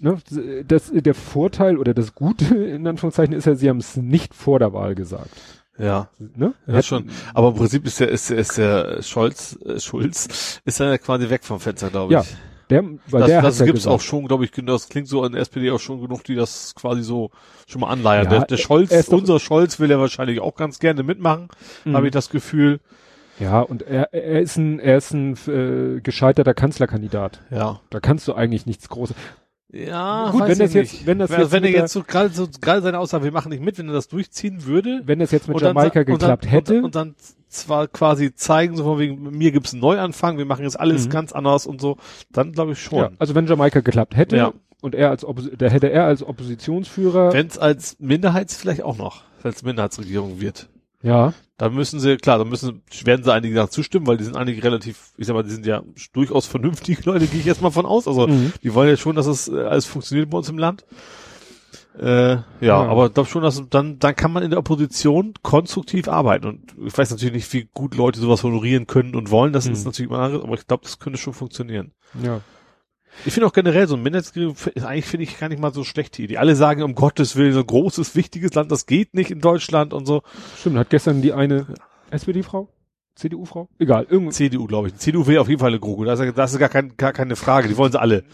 ne, das, der Vorteil oder das Gute, in Anführungszeichen, ist ja, sie haben es nicht vor der Wahl gesagt. Ja, ne? Ja, schon. Aber im Prinzip ist der, ist der, ist der Scholz, äh, Schulz, ist er ja quasi weg vom Fenster, glaube ich. Ja, der, weil das, der das ja gibt's gesagt. auch schon, glaube ich, das klingt so an der SPD auch schon genug, die das quasi so schon mal anleihen. Ja, der, der Scholz, unser Scholz will ja wahrscheinlich auch ganz gerne mitmachen, mhm. habe ich das Gefühl. Ja, und er, er ist ein, er ist ein äh, gescheiterter Kanzlerkandidat. Ja. Da kannst du eigentlich nichts Großes. Ja, gut, wenn das jetzt, wenn das wenn, jetzt, wenn er jetzt so gerade so gerade seine Aussage, wir machen nicht mit, wenn er das durchziehen würde, wenn das jetzt mit Jamaika dann, geklappt und dann, hätte und, und, dann zwar quasi zeigen, so von wegen, mir gibt's einen Neuanfang, wir machen jetzt alles mhm. ganz anders und so, dann glaube ich schon. Ja, also wenn Jamaika geklappt hätte ja. und er als Oppos da hätte er als Oppositionsführer, wenn es als Minderheits vielleicht auch noch, es Minderheitsregierung wird. Ja. Dann müssen sie, klar, dann müssen, werden sie einige zustimmen, weil die sind eigentlich relativ, ich sag mal, die sind ja durchaus vernünftige Leute, gehe ich jetzt mal von aus. Also, mhm. die wollen ja schon, dass es äh, alles funktioniert bei uns im Land. Äh, ja, ja, aber ich glaube schon, dass dann, dann kann man in der Opposition konstruktiv arbeiten. Und ich weiß natürlich nicht, wie gut Leute sowas honorieren können und wollen. Das mhm. ist natürlich mal anderes, aber ich glaube, das könnte schon funktionieren. Ja. Ich finde auch generell so ein Minderheitsregierung ist eigentlich finde ich gar nicht mal so schlechte Idee. Alle sagen um Gottes Willen so ein großes wichtiges Land, das geht nicht in Deutschland und so. Stimmt, hat gestern die eine SPD-Frau CDU-Frau? Egal, irgendwie. CDU, glaube ich. CDU will auf jeden Fall eine GroKo. Das ist, das ist gar, kein, gar keine Frage. Die wollen sie alle.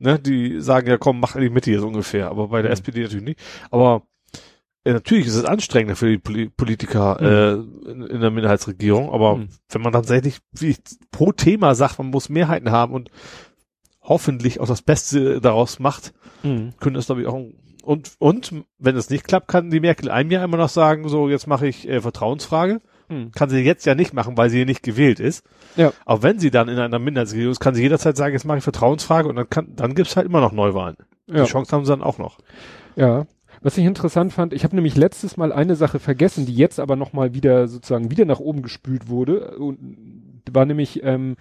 Ne? Die sagen ja, komm, mach die Mitte so ungefähr. Aber bei der mhm. SPD natürlich nicht. Aber ja, natürlich ist es anstrengender für die Politiker mhm. äh, in, in, der Minderheitsregierung, aber mhm. wenn man tatsächlich wie pro Thema sagt, man muss Mehrheiten haben und hoffentlich auch das Beste daraus macht, mhm. können das glaube ich auch und und wenn es nicht klappt, kann die Merkel einem ja immer noch sagen, so jetzt mache ich äh, Vertrauensfrage. Mhm. Kann sie jetzt ja nicht machen, weil sie hier nicht gewählt ist. Ja. Auch wenn sie dann in einer Minderheitsregierung ist, kann sie jederzeit sagen, jetzt mache ich Vertrauensfrage und dann kann dann gibt's halt immer noch Neuwahlen. Ja. Die Chance haben sie dann auch noch. Ja, was ich interessant fand, ich habe nämlich letztes Mal eine Sache vergessen, die jetzt aber nochmal wieder sozusagen wieder nach oben gespült wurde. Und war nämlich ähm,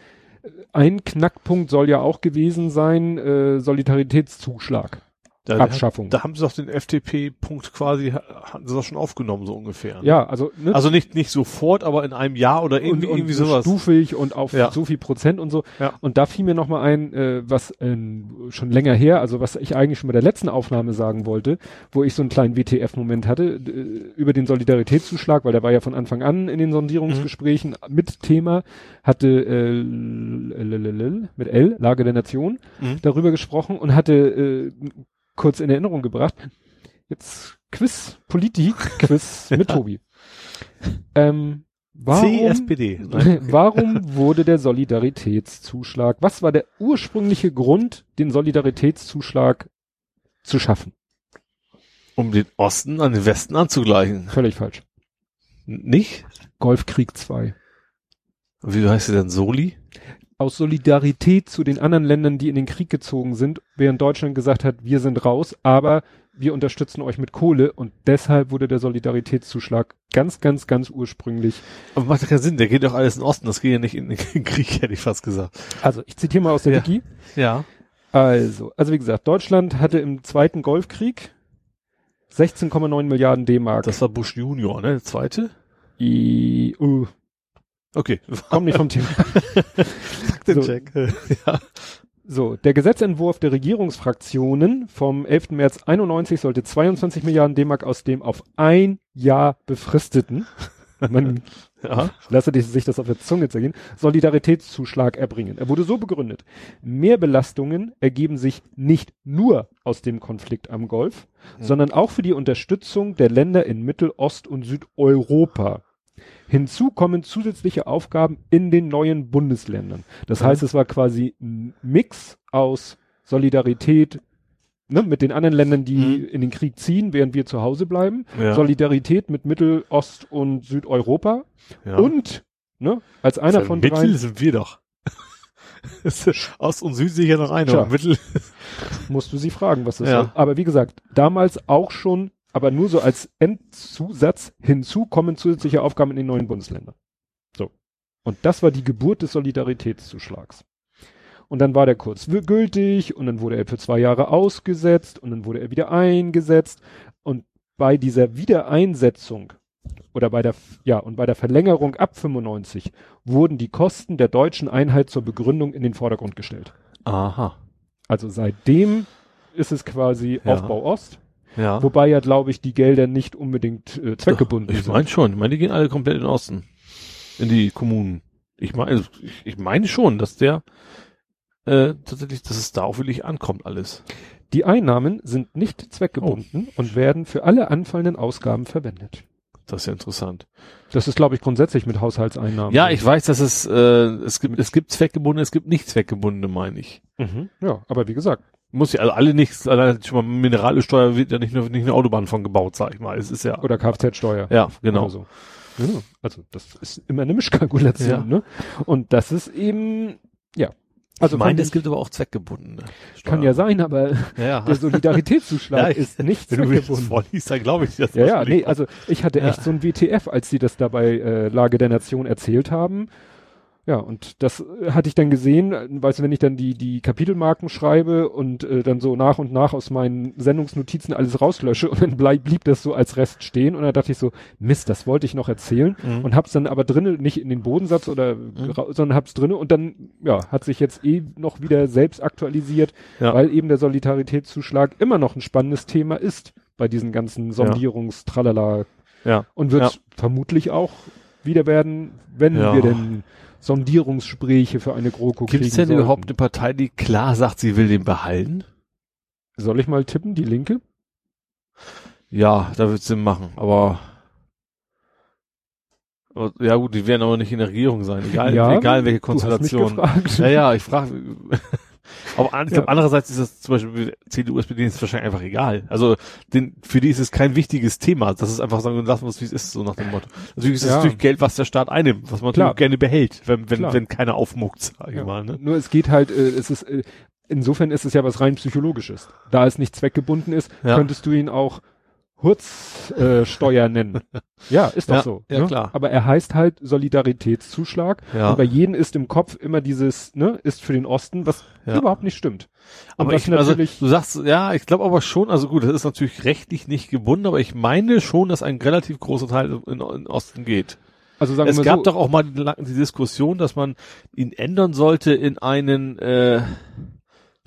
ein Knackpunkt soll ja auch gewesen sein, äh, Solidaritätszuschlag. Da, Abschaffung. Da haben sie doch den FDP-Punkt quasi, hatten sie doch schon aufgenommen, so ungefähr. Ne? Ja, also, ne? Also nicht, nicht sofort, aber in einem Jahr oder irgendwie, und, und irgendwie sowas. Stufig und auf ja. so viel Prozent und so. Ja. Und da fiel mir nochmal ein, äh, was äh, schon länger her, also was ich eigentlich schon bei der letzten Aufnahme sagen wollte, wo ich so einen kleinen WTF-Moment hatte, äh, über den Solidaritätszuschlag, weil der war ja von Anfang an in den Sondierungsgesprächen mhm. mit Thema, hatte äh, mit L, Lage der Nation, mhm. darüber gesprochen und hatte äh, kurz in Erinnerung gebracht. Jetzt Quiz, Politik, Quiz mit Tobi. Ähm, warum, CSPD. warum wurde der Solidaritätszuschlag, was war der ursprüngliche Grund, den Solidaritätszuschlag zu schaffen? Um den Osten an den Westen anzugleichen. Völlig falsch. Nicht? Golfkrieg 2. Wie heißt sie denn Soli? Aus Solidarität zu den anderen Ländern, die in den Krieg gezogen sind, während Deutschland gesagt hat, wir sind raus, aber wir unterstützen euch mit Kohle und deshalb wurde der Solidaritätszuschlag ganz, ganz, ganz ursprünglich. Aber macht ja keinen Sinn, der geht doch alles in den Osten, das geht ja nicht in den Krieg, hätte ich fast gesagt. Also, ich zitiere mal aus der ja. Wiki. Ja. Also, also wie gesagt, Deutschland hatte im Zweiten Golfkrieg 16,9 Milliarden D-Mark. Das war Bush Junior, ne? Der zweite? I, uh, Okay. Komm nicht vom Thema. Faktencheck. So. ja. So, der Gesetzentwurf der Regierungsfraktionen vom 11. März 91 sollte 22 Milliarden D-Mark aus dem auf ein Jahr befristeten, man ja. lasse sich das auf der Zunge zergehen, Solidaritätszuschlag erbringen. Er wurde so begründet. Mehrbelastungen ergeben sich nicht nur aus dem Konflikt am Golf, mhm. sondern auch für die Unterstützung der Länder in Mittel-, Ost- und Südeuropa. Hinzu kommen zusätzliche Aufgaben in den neuen Bundesländern. Das mhm. heißt, es war quasi ein Mix aus Solidarität ne, mit den anderen Ländern, die mhm. in den Krieg ziehen, während wir zu Hause bleiben. Ja. Solidarität mit Mittel-, Ost- und Südeuropa. Ja. Und ne, als einer von. Mittel sind wir doch. Ost und Süd sicher noch einer. Mittel. musst du sie fragen, was das ja. ist. Aber wie gesagt, damals auch schon aber nur so als Endzusatz hinzu kommen zusätzliche Aufgaben in den neuen Bundesländern. So. Und das war die Geburt des Solidaritätszuschlags. Und dann war der kurz gültig und dann wurde er für zwei Jahre ausgesetzt und dann wurde er wieder eingesetzt. Und bei dieser Wiedereinsetzung oder bei der, ja, und bei der Verlängerung ab 95 wurden die Kosten der deutschen Einheit zur Begründung in den Vordergrund gestellt. Aha. Also seitdem ist es quasi ja. Aufbau Ost. Ja. Wobei ja, glaube ich, die Gelder nicht unbedingt äh, zweckgebunden ich sind. Ich meine schon. Ich meine, die gehen alle komplett in den Osten. In die Kommunen. Ich meine, also, ich, ich meine schon, dass der äh, tatsächlich, dass es da auch wirklich ankommt alles. Die Einnahmen sind nicht zweckgebunden oh. und werden für alle anfallenden Ausgaben verwendet. Das ist ja interessant. Das ist, glaube ich, grundsätzlich mit Haushaltseinnahmen. Ja, ich weiß, dass es, äh, es gibt, es gibt zweckgebundene, es gibt nicht zweckgebundene, meine ich. Mhm. Ja, aber wie gesagt, muss ja, also alle nichts, allein schon mal Mineralsteuer wird ja nicht nur nicht eine Autobahn von gebaut, sag ich mal. Es ist ja. Oder Kfz-Steuer. Ja, genau. So. Ja, also das ist immer eine Mischkalkulation, ja. ne? Und das ist eben, ja. Also ich meine, es gibt aber auch zweckgebundene. Steuer. Kann ja sein, aber ja. der Solidaritätszuschlag ja, ist nicht wenn zweckgebunden. Wenn du dann glaube ich das. Ja, ja, nee, also ich hatte echt so ein WTF, als sie das dabei äh, Lage der Nation erzählt haben ja, und das äh, hatte ich dann gesehen, äh, weißt du, wenn ich dann die, die Kapitelmarken schreibe und äh, dann so nach und nach aus meinen Sendungsnotizen alles rauslösche und dann bleib, blieb das so als Rest stehen und dann dachte ich so, Mist, das wollte ich noch erzählen mhm. und hab's dann aber drinnen, nicht in den Bodensatz oder, mhm. sondern hab's drinnen und dann, ja, hat sich jetzt eh noch wieder selbst aktualisiert, ja. weil eben der Solidaritätszuschlag immer noch ein spannendes Thema ist bei diesen ganzen Sondierungs-Tralala. Ja. Und wird ja. vermutlich auch wieder werden, wenn Ja. wir denn Sondierungsgespräche für eine GroKo Gibt es denn sollten. überhaupt eine Partei, die klar sagt, sie will den behalten? Soll ich mal tippen, die Linke? Ja, da wird Sinn machen, aber, ja gut, die werden aber nicht in der Regierung sein, egal, egal welche Konstellation. Ja, ja, ich frage. aber an, ich Ja. glaube, andererseits ist das zum Beispiel CDU, SPD ist wahrscheinlich einfach egal. Also den, für die ist es kein wichtiges Thema. Das ist einfach sagen, lassen wir es wie es ist, so nach dem Motto. Natürlich ist es Ja. natürlich Geld, was der Staat einnimmt, was man Klar. gerne behält, wenn, wenn, Klar. wenn keiner aufmuckt, sag ich Ja. mal. Ne? Nur es geht halt, äh, es ist, äh, insofern ist es ja was rein psychologisches. Da es nicht zweckgebunden ist, Ja. könntest du ihn auch Hurzsteuer äh, Steuer nennen. Ja, ist doch Ja, so. ja, ne? klar. Aber er heißt halt Solidaritätszuschlag. Ja. Und bei jedem ist im Kopf immer dieses, ne, ist für den Osten, was Ja. überhaupt nicht stimmt. Und Aber ich, also, natürlich, du sagst, ja, ich glaube aber schon, also gut, das ist natürlich rechtlich nicht gebunden, aber ich meine schon, dass ein relativ großer Teil in, in Osten geht. also sagen es wir gab so, doch auch mal die, die Diskussion, dass man ihn ändern sollte in einen äh,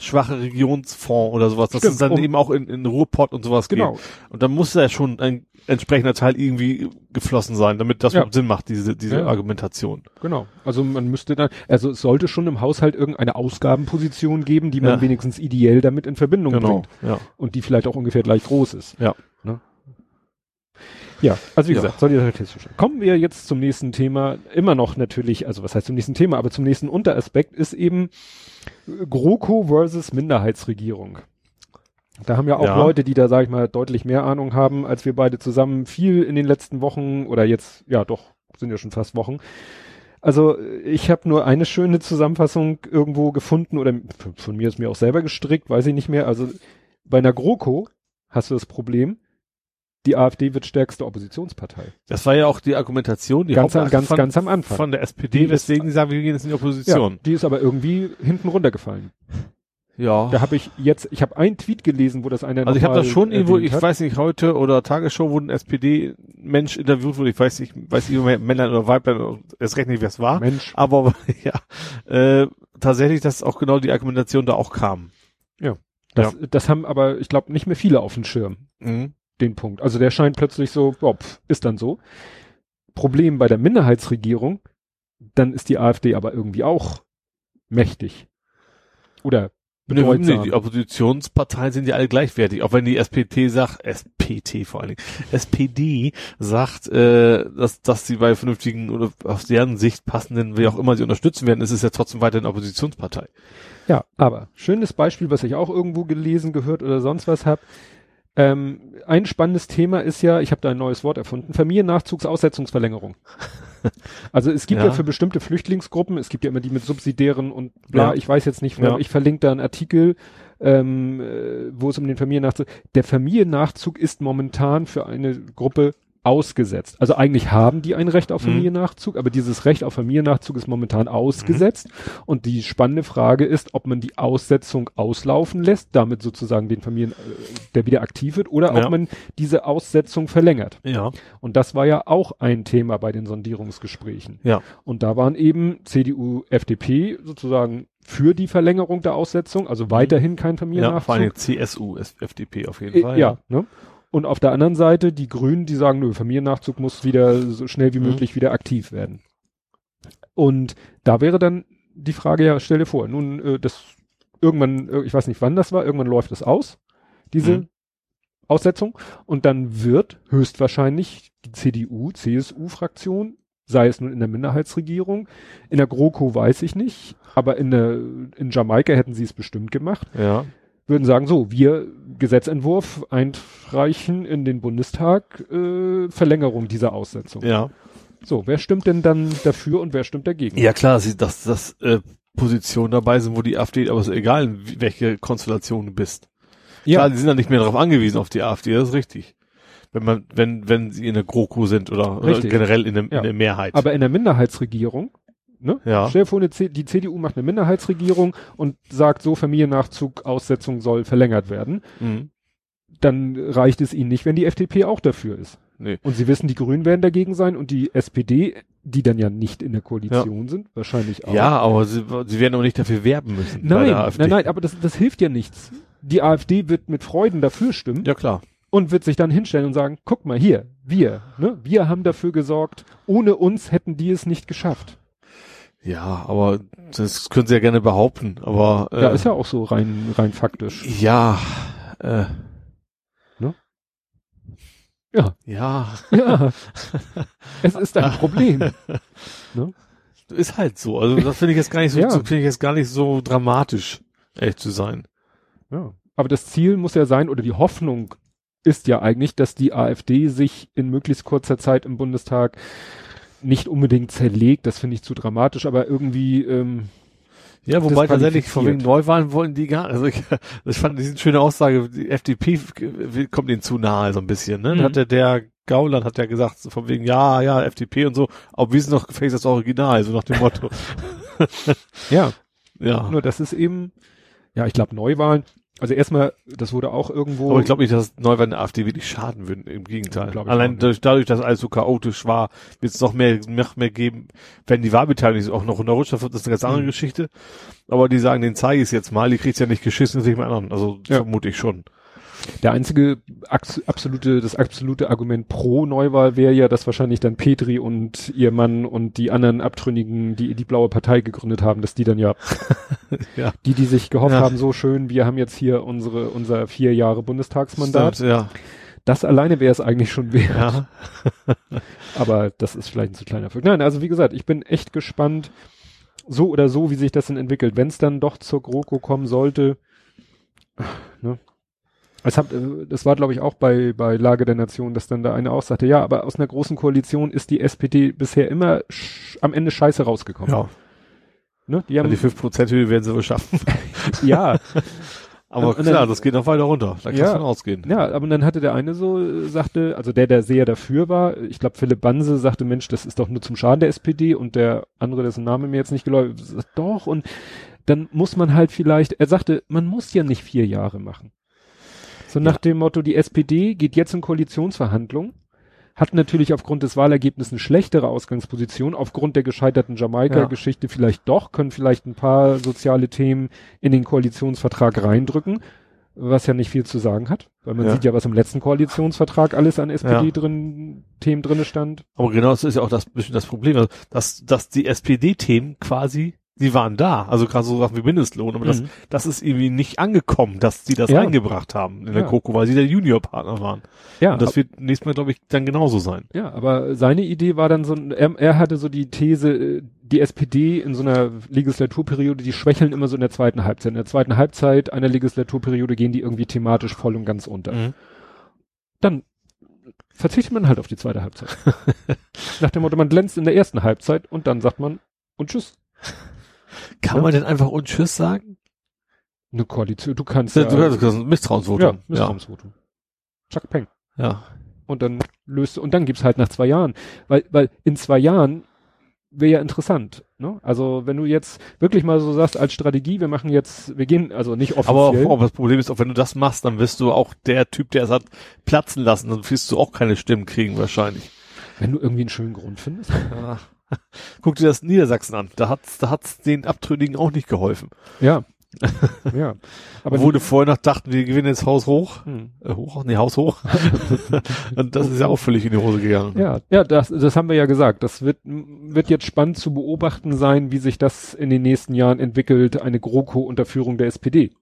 schwache Regionsfonds oder sowas, dass Stimmt, es dann um- eben auch in, in Ruhrpott und sowas genau, geht. Und dann muss ja schon ein entsprechender Teil irgendwie geflossen sein, damit das Ja. überhaupt Sinn macht, diese, diese Ja. Argumentation. genau. Also man müsste dann, also es sollte schon im Haushalt irgendeine Ausgabenposition geben, die man Ja. wenigstens ideell damit in Verbindung bringt. ja. und die vielleicht auch ungefähr gleich groß ist. Ja. Ne? Ja, also wie Ja. gesagt, Solidaritätszuschlag. Kommen wir jetzt zum nächsten Thema. Immer noch natürlich, also was heißt zum nächsten Thema, aber zum nächsten Unteraspekt ist eben GroKo versus Minderheitsregierung. Da haben ja auch Ja. Leute, die da, sag ich mal, deutlich mehr Ahnung haben, als wir beide zusammen, viel in den letzten Wochen oder jetzt, ja doch, sind ja schon fast Wochen. Also ich habe nur eine schöne Zusammenfassung irgendwo gefunden oder von- von mir ist mir auch selber gestrickt, weiß ich nicht mehr. Also bei einer GroKo hast du das Problem, die AfD wird stärkste Oppositionspartei. Das war ja auch die Argumentation, die Ganz, am- ganz, von, ganz am Anfang. von der SPD, weswegen sie sagen, wir gehen jetzt in die ja, Opposition. die ist aber irgendwie hinten runtergefallen. Ja. Da habe ich jetzt, ich habe einen Tweet gelesen, wo das einer Also ich habe das schon irgendwo, ich hat. weiß nicht, heute oder Tagesschau, wo ein SPD-Mensch interviewt wurde, ich weiß nicht, weiß nicht, ob Männlein oder Weiblein, erst recht nicht, wer es war, Mensch, aber ja, äh, tatsächlich, dass auch genau die Argumentation da auch kam. das, das haben aber, ich glaube, nicht mehr viele auf dem Schirm. Mhm. Den Punkt. Also der scheint plötzlich so, boah, pf, ist dann so. Problem bei der Minderheitsregierung, dann ist die AfD aber irgendwie auch mächtig. Oder Nee, nee, die Oppositionsparteien sind ja alle gleichwertig, auch wenn die SPD sagt, SPT vor allen Dingen, SPD sagt, äh, dass, dass sie bei vernünftigen oder aus deren Sicht passenden, wie auch immer sie unterstützen werden, ist es ja trotzdem weiterhin Oppositionspartei. Ja, aber schönes Beispiel, was ich auch irgendwo gelesen, gehört oder sonst was hab. Ähm, ein spannendes Thema ist ja, ich habe da ein neues Wort erfunden, Familiennachzugsaussetzungsverlängerung. Also es gibt ja. Ja. für bestimmte Flüchtlingsgruppen, es gibt ja immer die mit subsidiären und bla, Ja. ich weiß jetzt nicht, Ja. ich verlinke da einen Artikel, ähm, äh, wo es um den Familiennachzug, der Familiennachzug ist momentan für eine Gruppe ausgesetzt. Also eigentlich haben die ein Recht auf Mhm. Familiennachzug, aber dieses Recht auf Familiennachzug ist momentan ausgesetzt. Und die spannende Frage ist, ob man die Aussetzung auslaufen lässt, damit sozusagen den Familien, äh, der wieder aktiv wird, oder Ja. ob man diese Aussetzung verlängert. Ja. Und das war ja auch ein Thema bei den Sondierungsgesprächen. Ja. Und da waren eben CDU, FDP sozusagen für die Verlängerung der Aussetzung, also weiterhin kein Ja, Familiennachzug. vor allem CSU, FDP auf jeden Äh, Fall. ja, ne? Und auf der anderen Seite die Grünen, die sagen, nö, Familiennachzug muss wieder so schnell wie Mhm. möglich wieder aktiv werden. Und da wäre dann die Frage, ja, stell dir vor, nun, äh, das irgendwann, äh, ich weiß nicht wann das war, irgendwann läuft es aus, diese Mhm. Aussetzung, und dann wird höchstwahrscheinlich die CDU, CSU-Fraktion, sei es nun in der Minderheitsregierung, in der GroKo weiß ich nicht, aber in der, in Jamaika hätten sie es bestimmt gemacht, Ja. Würden sagen, so, wir Gesetzentwurf einreichen in den Bundestag, äh, Verlängerung dieser Aussetzung. Ja. So, wer stimmt denn dann dafür und wer stimmt dagegen? Ja klar, sie, dass das äh, Positionen dabei sind, wo die AfD, aber ist egal, welche Konstellation du bist. ja, Klar, die sind ja nicht mehr darauf angeviesen auf die AfD, das ist richtig. Wenn man, wenn, wenn sie in der GroKo sind oder, oder generell in der, Ja. in der Mehrheit. aber in der Minderheitsregierung, ne? Ja. Stell dir vor, die CDU macht eine Minderheitsregierung und sagt so, Familiennachzug, Aussetzung soll verlängert werden. Mhm. Dann reicht es ihnen nicht, wenn die FDP auch dafür ist. Nee. Und sie wissen, die Grünen werden dagegen sein und die SPD, die dann ja nicht in der Koalition sind, wahrscheinlich auch. Ja, aber sie, sie werden aber nicht dafür werben müssen. Nein, nein, nein, aber das, das hilft ja nichts. Die AfD wird mit Freuden dafür stimmen. Ja klar. und wird sich dann hinstellen und sagen, guck mal hier, wir, ne, wir haben dafür gesorgt, ohne uns hätten die es nicht geschafft. Ja, aber das können sie ja gerne behaupten, aber äh, ja, ist ja auch so rein rein faktisch. Ja, äh, ne? Ja. Ja. Ja. es ist ein Problem. ne? Ist halt so. Also das finde ich jetzt gar nicht so, ja. finde ich jetzt gar nicht so dramatisch, echt zu sein. Ja. Aber das Ziel muss ja sein, oder die Hoffnung ist ja eigentlich, dass die AfD sich in möglichst kurzer Zeit im Bundestag nicht unbedingt zerlegt, das finde ich zu dramatisch, aber irgendwie ähm, ja, wobei tatsächlich von wegen Neuwahlen wollen die gar, also ich, ich fand diese schöne Aussage, die FDP kommt ihnen zu nahe so ein bisschen, ne? Mhm. Hat der, der Gauland hat ja gesagt, so von wegen, ja, ja, FDP und so, aber wir sind noch gefälligst das Original, so nach dem Motto. ja. Ja. Nur das ist eben, ja, ich glaube Neuwahlen, also erstmal, das wurde auch irgendwo. Aber ich glaube nicht, dass Neuwahlen der AfD wirklich schaden würden. Im Gegenteil. Allein durch, dadurch, dass alles so chaotisch war, wird es noch mehr, noch mehr geben. Wenn die Wahlbeteiligung auch noch runterrutscht, das ist eine ganz andere mhm. Geschichte. Aber die sagen, den zeige ich jetzt mal, die kriegt's ja nicht geschissen, sich mal anderen. Also ja. vermute ich schon. Der einzige absolute, das absolute Argument pro Neuwahl wäre ja, dass wahrscheinlich dann Petri und ihr Mann und die anderen Abtrünnigen, die die blaue Partei gegründet haben, dass die dann ja, ja. die, die sich gehofft ja. haben, so schön, wir haben jetzt hier unsere, unser vier Jahre Bundestagsmandat. Stimmt, ja. Das alleine wäre es eigentlich schon wert. Ja. Aber das ist vielleicht ein zu kleiner Erfolg. Nein, also wie gesagt, ich bin echt gespannt, so oder so, wie sich das denn entwickelt. Wenn es dann doch zur GroKo kommen sollte, ne, es hat, äh, das war, glaube ich, auch bei, bei Lage der Nation, dass dann da eine auch sagte, ja, aber aus einer großen Koalition ist die SPD bisher immer am Ende scheiße rausgekommen. Ja. Ne? Die, haben, ja, die 5%-Hürde werden sie wohl schaffen. ja. Aber und klar, dann, das geht noch weiter runter. Da kannst ja, du ausgehen. Ja, aber dann hatte der eine so, äh, sagte, also der, der sehr dafür war, ich glaube Philipp Banse sagte, Mensch, das ist doch nur zum Schaden der SPD und der andere, dessen Name mir jetzt nicht geläuft, sagt, doch und dann muss man halt vielleicht, er sagte, man muss ja nicht vier Jahre machen. So nach dem Motto, die SPD geht jetzt in Koalitionsverhandlungen, hat natürlich aufgrund des Wahlergebnisses eine schlechtere Ausgangsposition, aufgrund der gescheiterten Jamaika-Geschichte ja. vielleicht doch, können vielleicht ein paar soziale Themen in den Koalitionsvertrag reindrücken, was ja nicht viel zu sagen hat, weil man ja. sieht ja, was im letzten Koalitionsvertrag alles an SPD drin, Themen drinne stand. Aber genau das ist ja auch das bisschen das Problem, also, dass, dass die SPD-Themen quasi die waren da, also gerade so Sachen wie Mindestlohn, aber mhm. das, das ist irgendwie nicht angekommen, dass die das ja. eingebracht haben in der ja. Koko, weil sie der Juniorpartner waren. Ja. Und das wird nächstes Mal, glaube ich, dann genauso sein. Ja, aber seine Idee war dann so, er, er hatte so die These, die SPD in so einer Legislaturperiode, die schwächeln immer so in der zweiten Halbzeit. In der zweiten Halbzeit einer Legislaturperiode gehen die irgendwie thematisch voll und ganz unter. Mhm. Dann verzichtet man halt auf die zweite Halbzeit. Nach dem Motto, man glänzt in der ersten Halbzeit und dann sagt man und tschüss. Kann ja. man denn einfach und Tschüss sagen? Eine Koalition, du kannst ja. Du kannst, ein Misstrauensvotum. Ja, Misstrauensvotum. Ja. Chuck Peng. Ja. Und dann löst, und dann gibt's halt nach zwei Jahren. Weil, weil in zwei Jahren wäre ja interessant. Ne? Also wenn du jetzt wirklich mal so sagst als Strategie, wir machen jetzt, wir gehen also nicht offiziell. Aber, aber das Problem ist auch, wenn du das machst, dann wirst du auch der Typ, der es hat platzen lassen, dann wirst du auch keine Stimmen kriegen wahrscheinlich. Wenn du irgendwie einen schönen Grund findest. Ja. Guck dir das Niedersachsen an. Da hat's, da hat's den Abtrünnigen auch nicht geholfen. Ja. ja. Aber du vorher noch dachten, wir gewinnen jetzt Haus hoch. Hm. Äh, hoch, nee, Haus hoch. Und das ist ja auch völlig in die Hose gegangen. Ja, ja, das, das haben wir ja gesagt. Das wird, wird jetzt spannend zu beobachten sein, wie sich das in den nächsten Jahren entwickelt, eine GroKo unter Führung der SPD.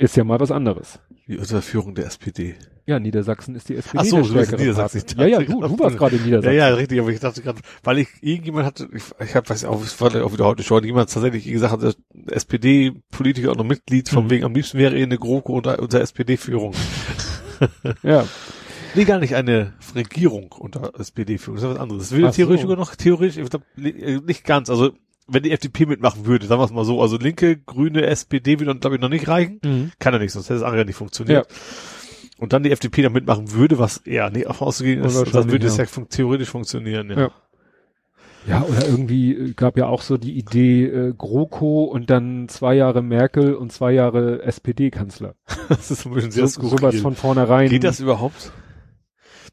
Ist ja mal was anderes. Die Unterführung der SPD. Ja, Niedersachsen ist die SPD. Ach so, du bist Niedersachsen. Ja, ja, du, du warst gerade in Niedersachsen. Ja, ja, richtig, aber ich dachte gerade, weil ich irgendjemand hatte, ich, ich hab, weiß auch, es war auch wieder heute schon, jemand tatsächlich gesagt hat, SPD-Politiker und noch Mitglied, von mhm. wegen, am liebsten wäre er eine GroKo unter, unter SPD-Führung. ja. Nee, gar nicht eine Regierung unter SPD-Führung, das ist was anderes. Das will theoretisch so. sogar noch, theoretisch, ich glaub, nicht ganz, also wenn die FDP mitmachen würde, sagen wir es mal so, also linke, grüne, SPD würde, glaube ich, noch nicht reichen. Mhm. Kann ja nicht, sonst hätte das andere nicht funktioniert. Ja. Und dann die FDP da mitmachen würde, was eher nicht auszugehen ist, dann würde ja. es ja fun theoretisch funktionieren, ja. ja. Ja, oder irgendwie äh, gab ja auch so die Idee äh, GroKo und dann zwei Jahre Merkel und zwei Jahre SPD-Kanzler. das ist ein bisschen sehr so, Sowas von vornherein. Geht das überhaupt?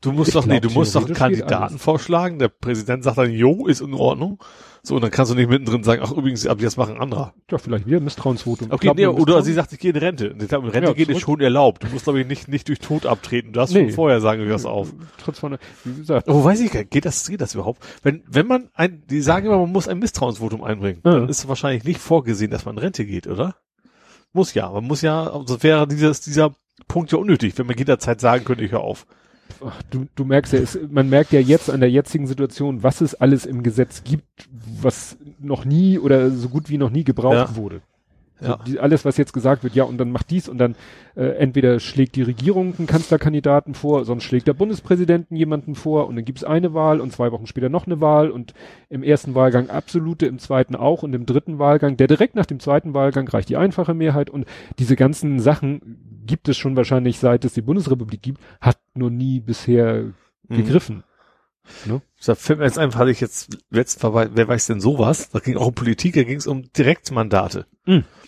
Du musst Ich doch, nee, du musst doch geht Kandidaten vorschlagen. Der Präsident sagt dann, jo, ist in Ordnung. So, und dann kannst du nicht mittendrin sagen, ach, übrigens, ab jetzt machen anderer. Ja, vielleicht wieder Misstrauensvotum. Okay, Glaub nee, oder sie sagt, ich gehe in Rente. Ich glaube, in Rente Ja, gehen ist schon erlaubt. Du musst, glaube ich, nicht, nicht durch Tod abtreten. Du darfst Nee. schon vorher sagen, du hörst auf. Trotz von, wie gesagt, Oh, weiß ich gar nicht. Geht das, geht das überhaupt? Wenn, wenn man ein, die sagen immer, man muss ein Misstrauensvotum einbringen, Ja. dann ist wahrscheinlich nicht vorgesehen, dass man in Rente geht, oder? Muss ja. Man muss ja, also wäre dieses, dieser Punkt ja unnötig, wenn man jederzeit sagen könnte, ich höre auf. Du, du merkst ja, es, man merkt ja jetzt an der jetzigen Situation, was es alles im Gesetz gibt, was noch nie oder so gut wie noch nie gebraucht Ja. wurde. So, Ja. die, alles, was jetzt gesagt wird, ja, und dann macht dies und dann äh, entweder schlägt die Regierung einen Kanzlerkandidaten vor, sonst schlägt der Bundespräsidenten jemanden vor und dann gibt's eine Wahl und zwei Wochen später noch eine Wahl und im ersten Wahlgang absolute, im zweiten auch und im dritten Wahlgang, der direkt nach dem zweiten Wahlgang reicht die einfache Mehrheit und diese ganzen Sachen gibt es schon wahrscheinlich seit es die Bundesrepublik gibt, hat nur nie bisher Mhm. gegriffen. Da fällt mir jetzt einfach, hatte ich jetzt letzten Mal, wer weiß denn sowas? Da ging auch um Politik, da ging es um Direktmandate.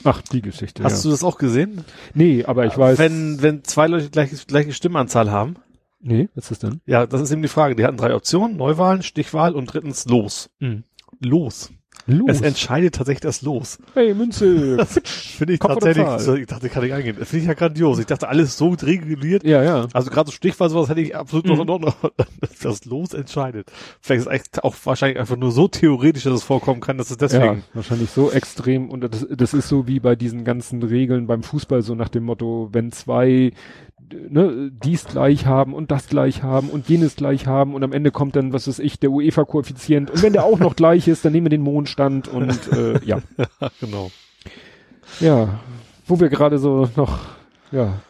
Ach, die Geschichte. Hast ja. du das auch gesehen? Nee, aber ich weiß. Wenn, wenn zwei Leute gleiche, gleiche Stimmanzahl haben, nee, was ist das denn? ja, das ist eben die Frage. Die hatten drei Optionen, Neuwahlen, Stichwahl und drittens Los. Los. Los. Es entscheidet tatsächlich das Los. hey, Münze. Finde ich Kopf tatsächlich, ich dachte, kann ich eingehen. Das finde ich ja grandios. Ich dachte, alles so reguliert. ja, ja. Also gerade so Stichwahl, sowas hätte ich absolut Mhm. noch in Ordnung. Das Los entscheidet. Vielleicht ist es eigentlich auch wahrscheinlich einfach nur so theoretisch, dass es vorkommen kann, dass es Ja, deswegen. wahrscheinlich so extrem. Und das, das ist so wie bei diesen ganzen Regeln beim Fußball, so nach dem Motto, wenn zwei ne, dies gleich haben und das gleich haben und jenes gleich haben und am Ende kommt dann, was weiß ich, der UEFA-Koeffizient und wenn der auch noch gleich ist, dann nehmen wir den Mondstand und äh, ja. genau. Ja, wo wir gerade so noch, ja,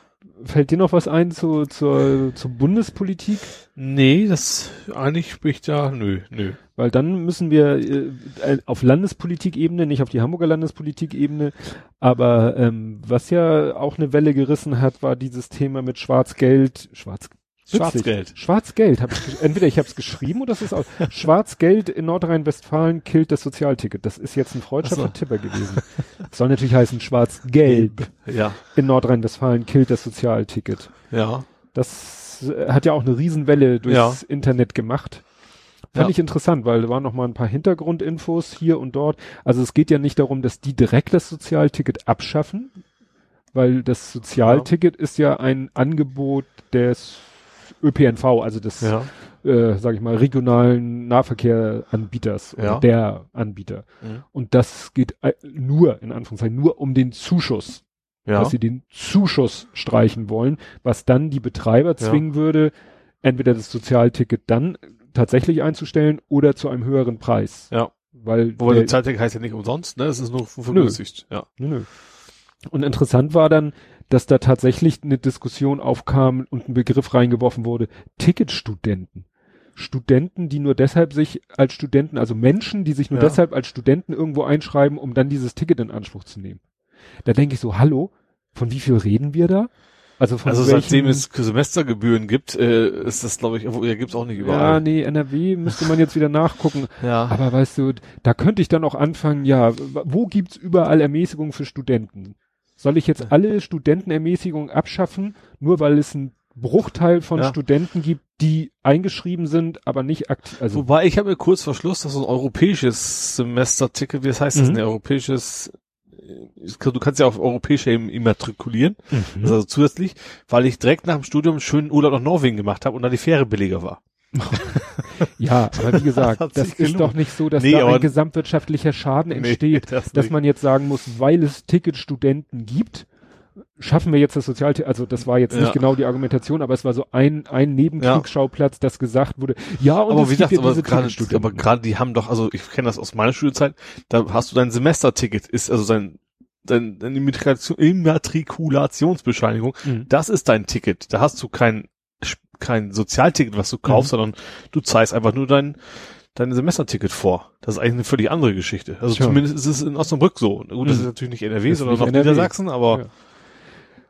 fällt dir noch was ein zu, zur, zur Bundespolitik? Nee, das eigentlich spricht ja, nö, nö. Weil dann müssen wir äh, auf Landespolitikebene, nicht auf die Hamburger Landespolitikebene, aber ähm, was ja auch eine Welle gerissen hat, war dieses Thema mit Schwarzgeld, Schwarz. Schwarzgeld. Schwarzgeld, hab ich, entweder ich habe es geschrieben oder es ist auch Schwarzgeld in Nordrhein-Westfalen killt das Sozialticket. Das ist jetzt ein freudscher so. Vertipper gewesen. Das soll natürlich heißen Schwarzgelb Ja, in Nordrhein-Westfalen killt das Sozialticket. ja. Das äh, hat ja auch eine Riesenwelle durchs Internet gemacht. Fand Ja. ich interessant, weil da waren noch mal ein paar Hintergrundinfos hier und dort. Also es geht ja nicht darum, dass die direkt das Sozialticket abschaffen, weil das Sozialticket ist ja ein Angebot des ÖPNV, also des, Ja. äh, sag ich mal, regionalen Nahverkehranbieters oder Ja. der Anbieter. Mhm. Und das geht äh, nur, in Anführungszeichen, nur um den Zuschuss Ja. dass sie den Zuschuss streichen wollen, was dann die Betreiber zwingen würde, entweder das Sozialticket dann tatsächlich einzustellen oder zu einem höheren Preis. Ja. Weil Wobei der, Zeittag heißt ja nicht umsonst, ne? Es ist nur vergünstigt. Ja. nö, nö. Und interessant war dann, dass da tatsächlich eine Diskussion aufkam und ein Begriff reingeworfen wurde, Ticketstudenten. Studenten, die nur deshalb sich als Studenten, also Menschen, die sich nur Ja. deshalb als Studenten irgendwo einschreiben, um dann dieses Ticket in Anspruch zu nehmen. Da denke ich so, hallo, von wie viel reden wir da? Also von Also seitdem es Semestergebühren gibt, äh, ist das, glaube ich, ja, gibt's auch nicht Ja, überall. nee, NRW müsste man jetzt wieder nachgucken. Ja. Aber weißt du, da könnte ich dann auch anfangen, ja, wo gibt's überall Ermäßigungen für Studenten? Soll ich jetzt alle Studentenermäßigungen abschaffen, nur weil es einen Bruchteil von Ja. Studenten gibt, die eingeschrieben sind, aber nicht aktiv, also, Wobei ich habe mir kurz vor Schluss, dass so ein europäisches Semesterticket, wie das heißt, das Mhm. ein europäisches, äh, du kannst ja auf europäischer Ebene immatrikulieren, Mhm. das also zusätzlich, weil ich direkt nach dem Studium einen schönen Urlaub nach Norwegen gemacht habe und dann die Fähre billiger war. ja, aber wie gesagt, das sich ist gelohnt. doch nicht so, dass Nee, da ein gesamtwirtschaftlicher Schaden entsteht, das dass nicht. man jetzt sagen muss, weil es Ticketstudenten gibt, schaffen wir jetzt das Sozialticket, also das war jetzt Ja. nicht genau die Argumentation, aber es war so ein, ein Nebenkriegsschauplatz, das gesagt wurde, ja, und aber es wie gesagt, ja aber gerade, aber gerade die haben doch, also ich kenne das aus meiner Studienzeit, da hast du dein Semesterticket, ist also dein, dein, deine Immatrikulationsbescheinigung, Mhm. das ist dein Ticket. Da hast du kein, kein Sozialticket, was du kaufst, Mhm. sondern du zahlst einfach nur dein, dein Semesterticket vor. Das ist eigentlich eine völlig andere Geschichte. Also Tja. zumindest ist es in Osnabrück so. Gut, das Mhm. ist natürlich nicht NRW, Das sondern noch NRW. Niedersachsen, aber Ja.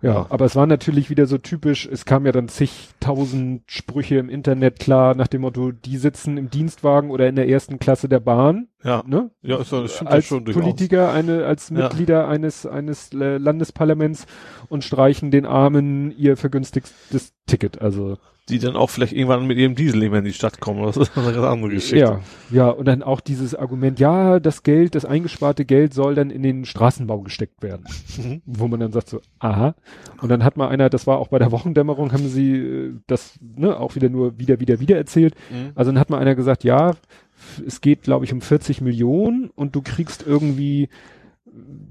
Ja, Ja. aber es war natürlich wieder so typisch, es kam ja dann zigtausend Sprüche im Internet klar, nach dem Motto, die sitzen im Dienstwagen oder in der ersten Klasse der Bahn, ja, ne? ja, das stimmt ja als schon durchaus. Politiker, eine, als Ja. Mitglieder eines, eines äh, Landesparlaments und streichen den Armen ihr vergünstigtes Ticket. Also die dann auch vielleicht irgendwann mit ihrem Diesel nicht mehr in die Stadt kommen. Das ist eine ganz andere Geschichte. Ja, ja, und dann auch dieses Argument, ja, das Geld, das eingesparte Geld soll dann in den Straßenbau gesteckt werden. Mhm. Wo man dann sagt so, aha. Und dann hat mal einer, das war auch bei der Wochendämmerung, haben sie äh, das ne, auch wieder nur wieder, wieder, wieder erzählt. Mhm. Also dann hat mal einer gesagt, ja, es geht, glaube ich, um 40 Millionen und du kriegst irgendwie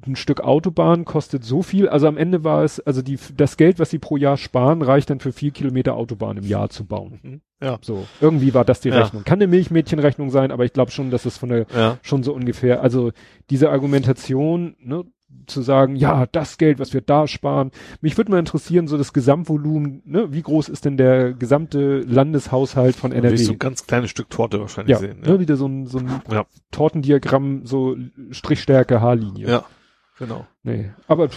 ein Stück Autobahn kostet so viel. Also am Ende war es, also die, das Geld, was sie pro Jahr sparen, reicht dann für vier Kilometer Autobahn im Jahr zu bauen. Mhm. Ja. So. Irgendwie war das die ja. Rechnung. Kann eine Milchmädchenrechnung sein, aber ich glaube schon, dass es von der, ja. schon so ungefähr, also diese Argumentation, ne, zu sagen, ja, das Geld, was wir da sparen. Mich würde mal interessieren, so das Gesamtvolumen, ne, wie groß ist denn der gesamte Landeshaushalt von NRW? so ein ganz kleines Stück Torte wahrscheinlich ja, sehen. Ja, ne, wieder so ein, so ein ja. Tortendiagramm, so Strichstärke, Haarlinie. Ja, genau. Nee, aber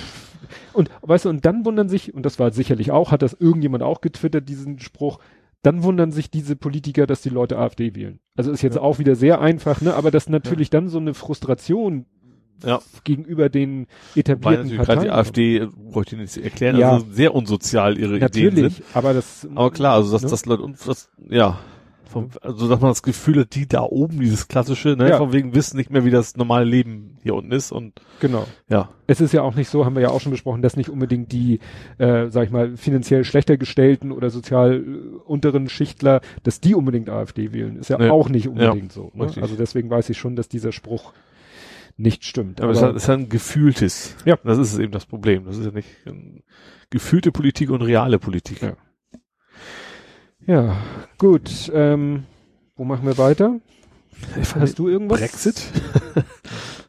und weißt du, und dann wundern sich, und das war sicherlich auch, hat das irgendjemand auch getwittert, diesen Spruch, dann wundern sich diese Politiker, dass die Leute AfD wählen. Also ist jetzt ja. auch wieder sehr einfach, ne? Aber dass natürlich ja. dann so eine Frustration ja. gegenüber den etablierten Weil Parteien. Gerade die AfD, bräuchte ich nicht erklären, ja. also sehr unsozial ihre natürlich, Ideen sind. aber das. Aber klar, also dass, ne? das Leute, das, ja. Vom, also dass man das Gefühl hat, die da oben, dieses klassische, ne, ja. von wegen wissen nicht mehr, wie das normale Leben hier unten ist und genau. Ja. Es ist ja auch nicht so, haben wir ja auch schon besprochen, dass nicht unbedingt die, äh, sag ich mal, finanziell schlechter gestellten oder sozial äh, unteren Schichtler, dass die unbedingt AfD wählen, ist ja, ja. auch nicht unbedingt ja. so. Ne? Also deswegen weiß ich schon, dass dieser Spruch nicht stimmt. Aber, aber es ist ein gefühltes. Ja. Das ist eben das Problem. Das ist ja nicht ähm, gefühlte Politik und reale Politik. Ja, ja gut. Ähm, wo machen wir weiter? Hast du irgendwas? Brexit?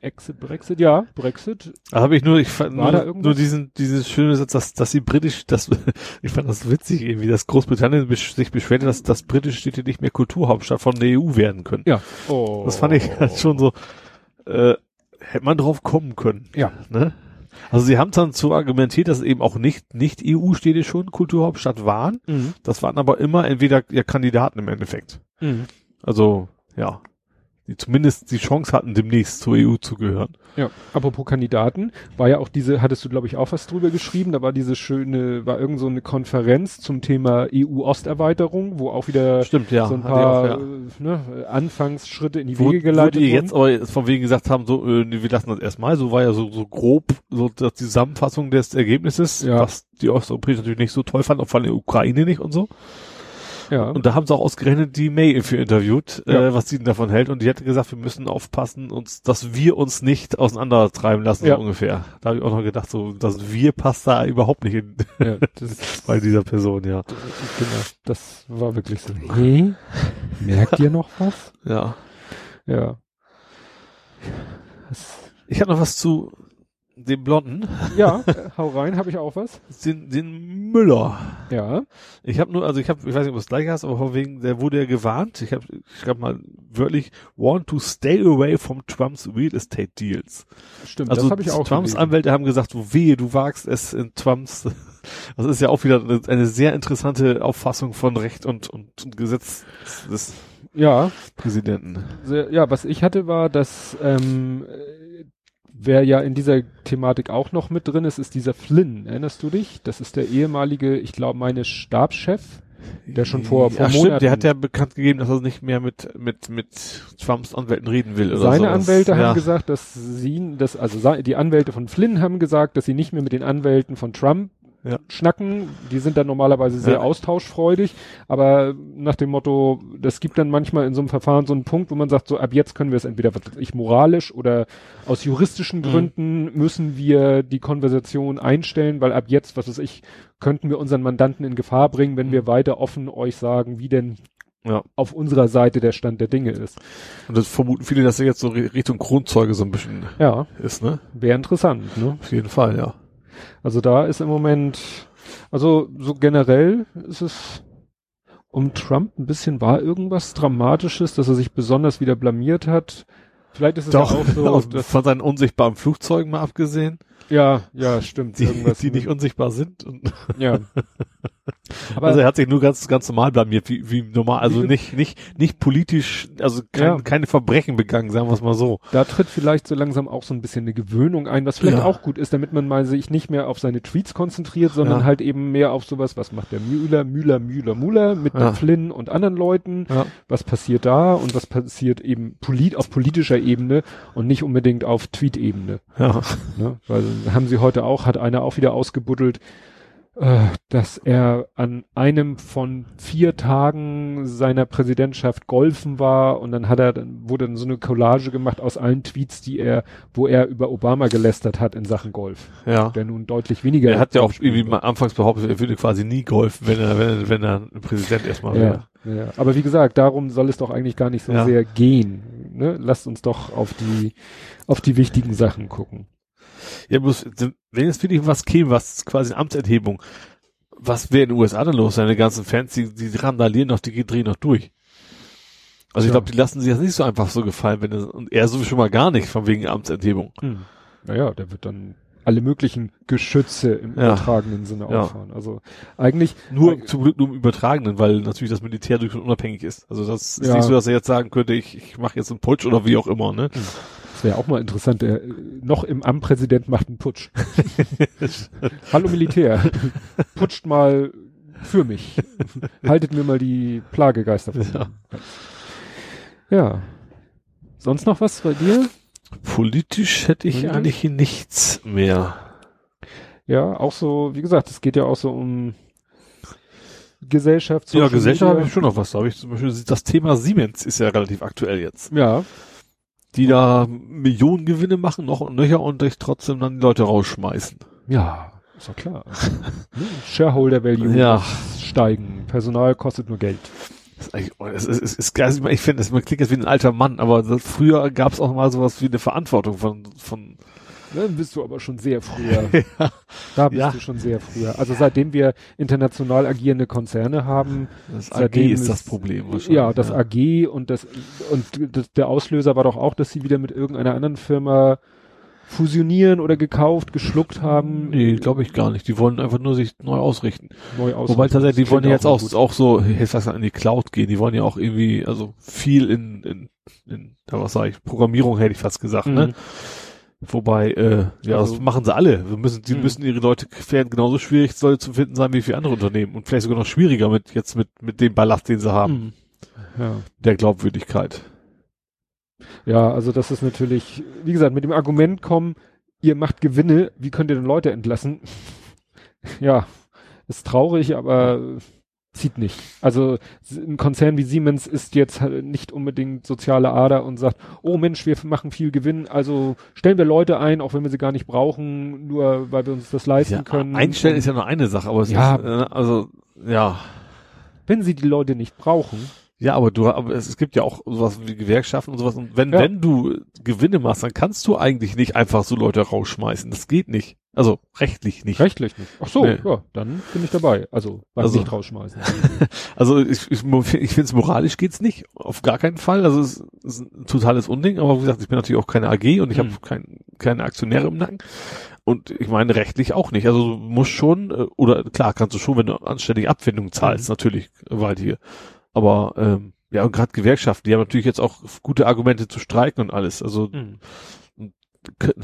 Exit, Brexit, ja, Brexit. Habe ich nur, ich fand nur, nur diesen, dieses schöne Satz, dass, dass die britisch, das, ich fand das witzig irgendwie, dass Großbritannien sich beschwert, dass das britische Städte nicht mehr Kulturhauptstadt von der EU werden können. Ja. Oh. Das fand ich halt schon so, äh, hätte man drauf kommen können. Ja. Ne? Also sie haben dann so argumentiert, dass eben auch nicht, nicht EU-Städte schon Kulturhauptstadt waren. Mhm. Das waren aber immer entweder ja Kandidaten im Endeffekt. Mhm. Also, ja die zumindest die Chance hatten, demnächst zur EU zu gehören. Ja, apropos Kandidaten, war ja auch diese, hattest du glaube ich auch was drüber geschrieben, da war diese schöne, war irgend so eine Konferenz zum Thema EU-Osterweiterung, wo auch wieder Stimmt, ja, so ein paar auch, ja. ne, Anfangsschritte in die wo, Wege geleitet wurden. die jetzt aber von wegen gesagt haben, so, äh, wir lassen das erstmal, so war ja so, so grob so die Zusammenfassung des Ergebnisses, ja. was die Osteuropäer natürlich nicht so toll fanden, auch von der Ukraine nicht und so. Ja. Und da haben sie auch ausgerechnet die May für interviewt, ja. äh, was sie denn davon hält. Und die hat gesagt, wir müssen aufpassen, uns, dass wir uns nicht auseinandertreiben lassen, ja. so ungefähr. Da habe ich auch noch gedacht, so, das wir passt da überhaupt nicht hin. Ja, bei dieser Person, ja. Genau, das war wirklich so. Hey, merkt ihr noch was? Ja. Ja. Ich habe noch was zu den Blonden. Ja, hau rein, habe ich auch was. Den, den Müller. Ja. Ich habe nur, also ich habe, ich weiß nicht, ob du es gleich hast, aber von wegen, der wurde ja gewarnt. Ich habe, ich habe mal wörtlich want to stay away from Trumps real estate deals. Stimmt, also das habe ich auch. Trumps gelesen. Anwälte haben gesagt, so wehe, du wagst es in Trumps. Das ist ja auch wieder eine, eine sehr interessante Auffassung von Recht und, und, und Gesetz des ja. Präsidenten. Ja, was ich hatte war, dass ähm, Wer ja in dieser Thematik auch noch mit drin ist, ist dieser Flynn. Erinnerst du dich? Das ist der ehemalige, ich glaube, meine Stabschef, der schon vor, vor Ach, Monaten. Stimmt, der hat ja bekannt gegeben, dass er nicht mehr mit, mit, mit Trumps Anwälten reden will. Oder Seine sowas. Anwälte ja. haben gesagt, dass sie, dass, also die Anwälte von Flynn haben gesagt, dass sie nicht mehr mit den Anwälten von Trump ja. schnacken. Die sind dann normalerweise sehr ja. austauschfreudig, aber nach dem Motto, das gibt dann manchmal in so einem Verfahren so einen Punkt, wo man sagt, so ab jetzt können wir es entweder, ich, moralisch oder aus juristischen mhm. Gründen müssen wir die Konversation einstellen, weil ab jetzt, was weiß ich, könnten wir unseren Mandanten in Gefahr bringen, wenn mhm. wir weiter offen euch sagen, wie denn ja. auf unserer Seite der Stand der Dinge ist. Und das vermuten viele, dass er jetzt so Richtung Kronzeuge so ein bisschen ja. ist, ne? Wäre interessant, ne? Auf jeden Fall, ja. Also da ist im Moment, also so generell ist es um Trump ein bisschen war irgendwas Dramatisches, dass er sich besonders wieder blamiert hat. Vielleicht ist es Doch, auch so. Dass, von seinen unsichtbaren Flugzeugen mal abgesehen. Ja, ja, stimmt. Die, die nicht unsichtbar sind. ja. Aber also er hat sich nur ganz, ganz normal blamiert, wie, wie normal, also nicht, nicht, nicht politisch, also kein, ja. keine Verbrechen begangen, sagen wir es mal so. Da tritt vielleicht so langsam auch so ein bisschen eine Gewöhnung ein, was vielleicht ja. auch gut ist, damit man mal sich nicht mehr auf seine Tweets konzentriert, sondern ja. halt eben mehr auf sowas, was macht der Müller, Müller, Müller, Müller mit. Flynn und anderen Leuten, was passiert da und was passiert eben polit auf politischer Ebene und nicht unbedingt auf Tweet-Ebene. Ja. Ne? Weil haben sie heute auch, hat einer auch wieder ausgebuddelt, dass er an einem von vier Tagen seiner Präsidentschaft golfen war und dann hat er, dann wurde dann so eine Collage gemacht aus allen Tweets, die er, wo er über Obama gelästert hat in Sachen Golf. Ja. Der nun deutlich weniger. Er hat ja auch irgendwie mal anfangs behauptet, er würde quasi nie golfen, wenn er, wenn er, wenn er Präsident erstmal wäre. Ja, ja. Aber wie gesagt, darum soll es doch eigentlich gar nicht so ja. sehr gehen. Ne? Lasst uns doch auf die, auf die wichtigen Sachen gucken. Ja, bloß, wenn jetzt wirklich was käme, was quasi eine Amtsenthebung, was wäre in den USA denn los? Seine ganzen Fans, die, die randalieren noch, die drehen noch durch. Also ich glaube, die lassen sich das nicht so einfach so gefallen, wenn das, und er so schon mal gar nicht, von wegen Amtsenthebung. Hm. Naja, der wird dann alle möglichen Geschütze im ja. übertragenen Sinne ja. auffahren. Also eigentlich nur äh, zum Glück nur im übertragenen, weil natürlich das Militär durchaus unabhängig ist. Also das ist ja. nicht so, dass er jetzt sagen könnte, ich, ich mache jetzt einen Putsch oder wie auch immer. Ne? Hm wäre auch mal interessant. Der noch im Amt macht einen Putsch. Hallo Militär, putscht mal für mich. Haltet mir mal die Plagegeister von. Ja. ja. Sonst noch was bei dir? Politisch hätte ich Politisch? eigentlich nichts mehr. Ja, auch so, wie gesagt, es geht ja auch so um Gesellschaft. Ja, Gesellschaft habe ich schon noch was. Da habe ich zum Beispiel das Thema Siemens ist ja relativ aktuell jetzt. Ja die da Millionen Gewinne machen, noch und nöcher und dich trotzdem dann die Leute rausschmeißen. Ja, ist doch klar. Shareholder Value ja. steigen. Personal kostet nur Geld. Das ist, ist, ist, ist, ich finde, man klingt jetzt wie ein alter Mann, aber früher gab es auch mal sowas wie eine Verantwortung von, von dann bist du aber schon sehr früher. ja. Da bist ja. du schon sehr früher. Also seitdem wir international agierende Konzerne haben. Das AG ist das Problem wahrscheinlich. Ja, das ja. AG und das, und das, der Auslöser war doch auch, dass sie wieder mit irgendeiner anderen Firma fusionieren oder gekauft, geschluckt haben? Nee, glaube ich gar nicht. Die wollen einfach nur sich neu ausrichten. Neu ausrichten. Wobei tatsächlich, die wollen ja jetzt auch, auch, auch so, jetzt was in die Cloud gehen. Die wollen ja auch irgendwie, also viel in, in, in was sag ich, Programmierung hätte ich fast gesagt, ne? mhm. ne? Wobei, äh, ja, also, das machen sie alle. Wir müssen, die mh. müssen ihre Leute werden genauso schwierig Leute zu finden sein wie für andere Unternehmen und vielleicht sogar noch schwieriger mit jetzt mit mit dem Ballast, den sie haben. Mh. Ja. Der Glaubwürdigkeit. Ja, also das ist natürlich, wie gesagt, mit dem Argument kommen, ihr macht Gewinne, wie könnt ihr denn Leute entlassen? ja, ist traurig, aber zieht nicht. Also ein Konzern wie Siemens ist jetzt halt nicht unbedingt soziale Ader und sagt, oh Mensch, wir machen viel Gewinn, also stellen wir Leute ein, auch wenn wir sie gar nicht brauchen, nur weil wir uns das leisten ja, können. Einstellen und, ist ja noch eine Sache, aber es ja, ist, äh, also ja. Wenn sie die Leute nicht brauchen, ja, aber du, aber es, es gibt ja auch sowas wie Gewerkschaften und sowas. Und wenn, ja. wenn du Gewinne machst, dann kannst du eigentlich nicht einfach so Leute rausschmeißen. Das geht nicht. Also rechtlich nicht. Rechtlich nicht. Ach so, nee. ja, dann bin ich dabei. Also beim also, nicht rausschmeißen. also ich, ich, ich finde es moralisch geht's nicht, auf gar keinen Fall. Also es ist ein totales Unding, aber wie gesagt, ich bin natürlich auch keine AG und ich hm. habe kein, keine Aktionäre im Nacken. Und ich meine rechtlich auch nicht. Also du musst schon, äh, oder klar kannst du schon, wenn du anständige Abfindung zahlst, mhm. natürlich, weil die aber ähm, ja, und gerade Gewerkschaften, die haben natürlich jetzt auch gute Argumente zu streiken und alles. Also mhm.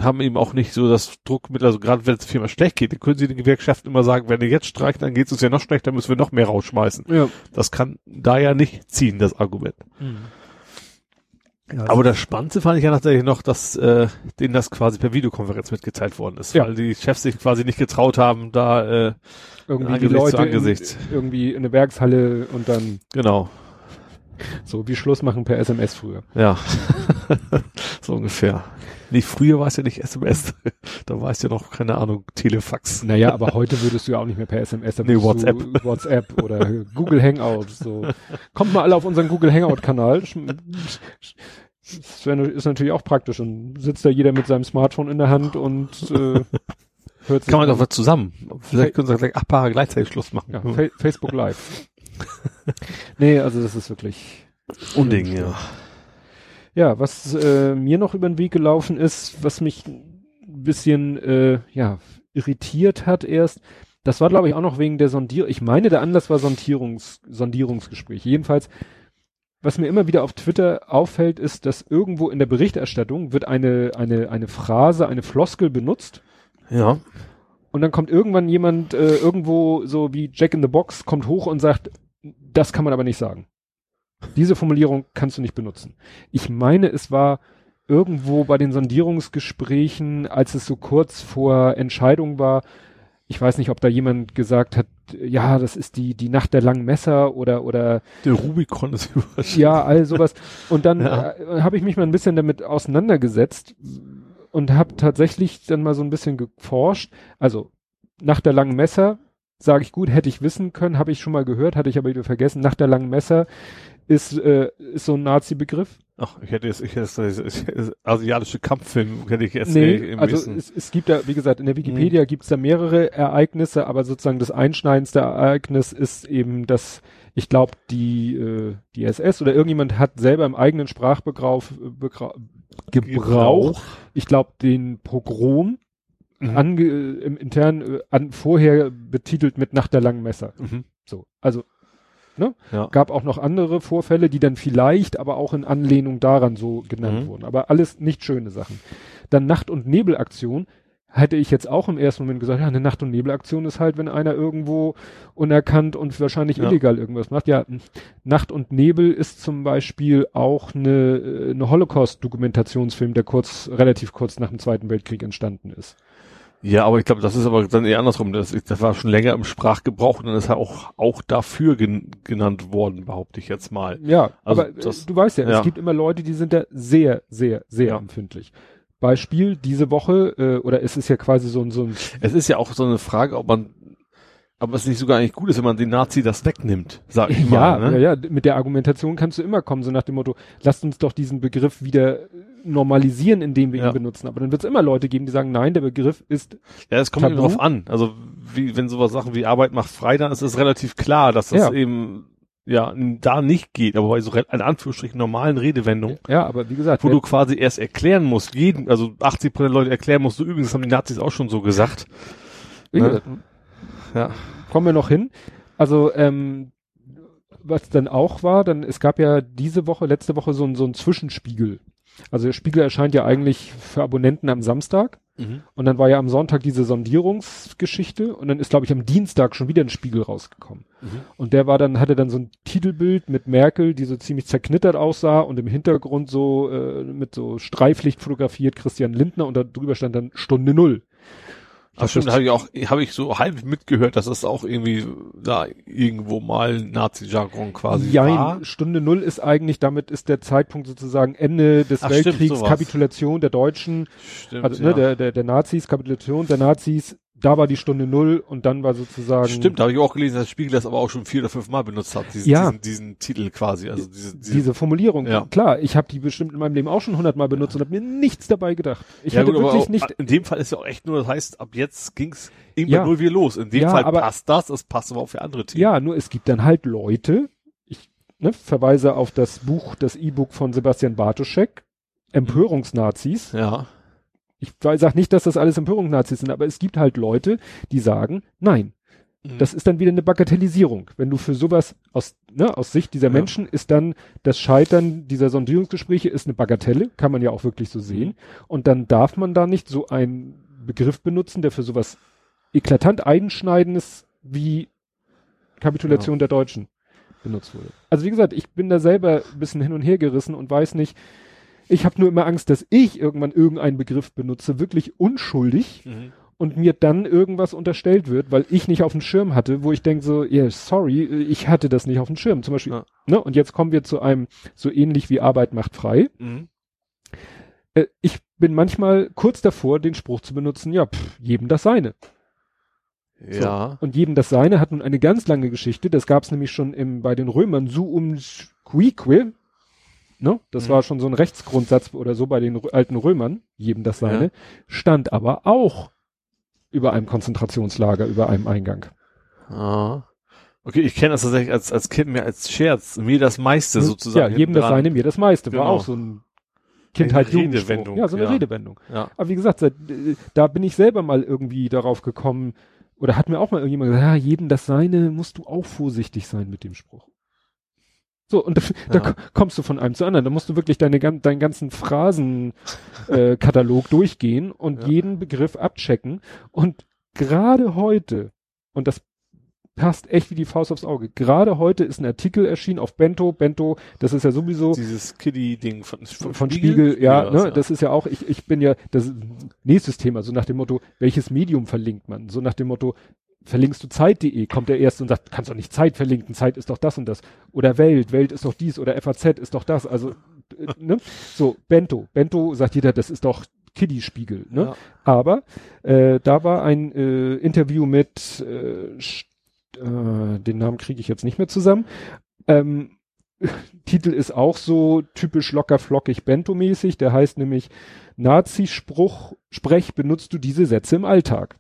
Haben eben auch nicht so das Druckmittel, also gerade wenn es der Firma schlecht geht, dann können sie den Gewerkschaften immer sagen, wenn ihr jetzt streikt, dann geht es uns ja noch schlechter, müssen wir noch mehr rausschmeißen. Ja. Das kann da ja nicht ziehen, das Argument. Mhm. Ja, Aber das Spannendste fand ich ja tatsächlich noch, dass äh, denen das quasi per Videokonferenz mitgeteilt worden ist, ja. weil die Chefs sich quasi nicht getraut haben, da äh, irgendwie die Leute in, irgendwie in eine Werkshalle und dann genau so wie Schluss machen per SMS früher. Ja, so ungefähr. Nee, früher war es ja nicht SMS. da war es ja noch, keine Ahnung, Telefax. Naja, aber heute würdest du ja auch nicht mehr per SMS. Da nee, WhatsApp. WhatsApp oder Google Hangout. So. Kommt mal alle auf unseren Google Hangout-Kanal. Das ist natürlich auch praktisch. Und sitzt da jeder mit seinem Smartphone in der Hand und äh, hört sich Kann man doch was zusammen. Vielleicht können sie gleich acht Paare gleichzeitig Schluss machen. Ja, Fa Facebook Live. nee, also das ist wirklich Unding, ja. Ja, was äh, mir noch über den Weg gelaufen ist, was mich ein bisschen äh, ja irritiert hat erst, Das war, glaube ich, auch noch wegen der Sondierung. Ich meine, der Anlass war Sondierungs Sondierungsgespräch. Jedenfalls, was mir immer wieder auf Twitter auffällt, ist, dass irgendwo in der Berichterstattung wird eine, eine, eine Phrase, eine Floskel benutzt. Ja. Und dann kommt irgendwann jemand äh, irgendwo so wie Jack in the Box, kommt hoch und sagt, das kann man aber nicht sagen. Diese Formulierung kannst du nicht benutzen. Ich meine, es war irgendwo bei den Sondierungsgesprächen, als es so kurz vor Entscheidung war, ich weiß nicht, ob da jemand gesagt hat, ja, das ist die, die Nacht der langen Messer oder, oder. Der Rubikon ist überschritten. Ja, all sowas. Und dann ja. äh, habe ich mich mal ein bisschen damit auseinandergesetzt und habe tatsächlich dann mal so ein bisschen geforscht. Also, Nacht der langen Messer, sage ich gut, hätte ich wissen können, habe ich schon mal gehört, hatte ich aber wieder vergessen. Nacht der langen Messer ist, äh, ist so ein Nazi-Begriff. Ach, ich hätte jetzt, ich hätte jetzt, asiatische Kampffilm, hätte ich jetzt nee, also es, es, gibt da, wie gesagt, in der Wikipedia hm. gibt es da mehrere Ereignisse, aber sozusagen das einschneidendste Ereignis ist eben, dass ich glaube, die, äh, die SS oder irgendjemand hat selber im eigenen Sprachgebrauch Gebrauch, ich glaube, den Pogrom mhm. ange, im intern äh, an, vorher betitelt mit Nacht der langen Messer. Mhm. So, also Ne? Ja. Gab auch noch andere Vorfälle, die dann vielleicht aber auch in Anlehnung daran so genannt mhm. wurden. Aber alles nicht schöne Sachen. Dann Nacht- und Nebelaktion hätte ich jetzt auch im ersten Moment gesagt, ja, eine Nacht- und Nebelaktion ist halt, wenn einer irgendwo unerkannt und wahrscheinlich ja. illegal irgendwas macht. Ja, Nacht und Nebel ist zum Beispiel auch eine, äh, eine Holocaust-Dokumentationsfilm, der kurz, relativ kurz nach dem Zweiten Weltkrieg entstanden ist. Ja, aber ich glaube, das ist aber dann eher andersrum. Das, das war schon länger im Sprachgebrauch und dann ist er auch, auch dafür gen, genannt worden, behaupte ich jetzt mal. Ja, also aber das, du weißt ja, ja, es gibt immer Leute, die sind da sehr, sehr, sehr ja. empfindlich. Beispiel diese Woche, äh, oder es ist ja quasi so ein, so ein. Es ist ja auch so eine Frage, ob man aber es nicht sogar eigentlich gut ist, wenn man den Nazi das wegnimmt, sag ich ja, mal. Ne? Ja, ja, mit der Argumentation kannst du immer kommen, so nach dem Motto, lasst uns doch diesen Begriff wieder normalisieren, indem wir ja. ihn benutzen. Aber dann wird es immer Leute geben, die sagen, nein, der Begriff ist. Ja, es kommt tabu. drauf an. Also wie, wenn sowas Sachen wie Arbeit macht frei, dann ist es relativ klar, dass das ja. eben ja da nicht geht, aber bei so in Anführungsstrichen normalen Redewendungen. Ja, aber wie gesagt, wo du quasi erst erklären musst, jeden, also 80 Prozent Leute erklären musst du übrigens, haben die Nazis auch schon so gesagt. Ne? Ja. Kommen wir noch hin. Also, ähm, was dann auch war, dann, es gab ja diese Woche, letzte Woche so ein, so ein Zwischenspiegel. Also der Spiegel erscheint ja eigentlich für Abonnenten am Samstag. Mhm. Und dann war ja am Sonntag diese Sondierungsgeschichte und dann ist, glaube ich, am Dienstag schon wieder ein Spiegel rausgekommen. Mhm. Und der war dann, hatte dann so ein Titelbild mit Merkel, die so ziemlich zerknittert aussah und im Hintergrund so äh, mit so Streiflicht fotografiert Christian Lindner und da drüber stand dann Stunde Null. Ach stimmt, habe ich auch, habe ich so halb mitgehört, dass das auch irgendwie da irgendwo mal Nazi-Jargon quasi Jein, war. Stunde Null ist eigentlich, damit ist der Zeitpunkt sozusagen Ende des Ach, Weltkriegs, stimmt, Kapitulation der Deutschen, stimmt, also ne, ja. der, der, der Nazis, Kapitulation der Nazis da war die Stunde null und dann war sozusagen. Stimmt, da habe ich auch gelesen, dass Spiegel das aber auch schon vier oder fünf Mal benutzt hat, diesen, ja. diesen, diesen Titel quasi. Also diese, diese, diese Formulierung. Ja. Klar, ich habe die bestimmt in meinem Leben auch schon hundertmal benutzt ja. und habe mir nichts dabei gedacht. Ich ja, hätte gut, wirklich auch, nicht. In dem Fall ist ja auch echt nur, das heißt, ab jetzt ging's irgendwann ja. null wieder los. In dem ja, Fall aber, passt das, das passt aber auch für andere Themen. Ja, nur es gibt dann halt Leute, ich ne, verweise auf das Buch, das E-Book von Sebastian Bartoschek, Empörungsnazis. Ja ich sage nicht, dass das alles Empörungsnazis sind, aber es gibt halt Leute, die sagen, nein. Mhm. Das ist dann wieder eine Bagatellisierung. Wenn du für sowas aus, ne, aus Sicht dieser ja. Menschen ist dann das Scheitern dieser Sondierungsgespräche ist eine Bagatelle, kann man ja auch wirklich so sehen. Mhm. Und dann darf man da nicht so einen Begriff benutzen, der für sowas eklatant einschneidendes wie Kapitulation ja. der Deutschen benutzt wurde. Also wie gesagt, ich bin da selber ein bisschen hin und her gerissen und weiß nicht, ich habe nur immer Angst, dass ich irgendwann irgendeinen Begriff benutze, wirklich unschuldig mhm. und mir dann irgendwas unterstellt wird, weil ich nicht auf dem Schirm hatte, wo ich denke so, ja, yeah, sorry, ich hatte das nicht auf dem Schirm. Zum Beispiel, ja. ne? Und jetzt kommen wir zu einem so ähnlich wie Arbeit macht frei. Mhm. Äh, ich bin manchmal kurz davor, den Spruch zu benutzen, ja, pff, jedem das seine. Ja. So. Und jedem das seine hat nun eine ganz lange Geschichte. Das gab es nämlich schon im, bei den Römern. Suum quique, ne? Das mhm. war schon so ein Rechtsgrundsatz oder so bei den alten Römern, jedem das seine, ja. stand aber auch über einem Konzentrationslager, über einem Eingang. Ah. Okay, ich kenne das tatsächlich als, als Kind mehr als Scherz. Mir das meiste hm? sozusagen. Ja, jedem das seine, mir das meiste. Genau. War auch so ein Kindheit Redewendung. Ja, so eine ja. Redewendung. Ja. Aber wie gesagt, da bin ich selber mal irgendwie darauf gekommen, Oder hat mir auch mal irgendjemand gesagt, ja, jedem das Seine, musst du auch vorsichtig sein mit dem Spruch. So, und da, ja. da kommst du von einem zu anderen. Da musst du wirklich deine, deinen ganzen Phrasenkatalog äh, durchgehen und ja. jeden Begriff abchecken. Und gerade heute, und das passt echt wie die Faust aufs Auge. Gerade heute ist ein Artikel erschienen auf Bento. Bento, das ist ja sowieso dieses Kiddie-Ding von, von, von Spiegel. Spiegel ja, ne, ja, das ist ja auch. Ich, ich bin ja das nächstes Thema. So nach dem Motto, welches Medium verlinkt man? So nach dem Motto, verlinkst du Zeit.de, kommt der erste und sagt, kannst doch nicht Zeit verlinken, Zeit ist doch das und das. Oder Welt, Welt ist doch dies oder FAZ ist doch das. Also, äh, ne? So, Bento. Bento sagt jeder, das ist doch Kiddie-Spiegel. Ne? Ja. Aber äh, da war ein äh, Interview mit, äh, äh, den Namen kriege ich jetzt nicht mehr zusammen. Ähm, Titel ist auch so typisch locker flockig Bento-mäßig. Der heißt nämlich Nazi-Spruch, Sprech, benutzt du diese Sätze im Alltag?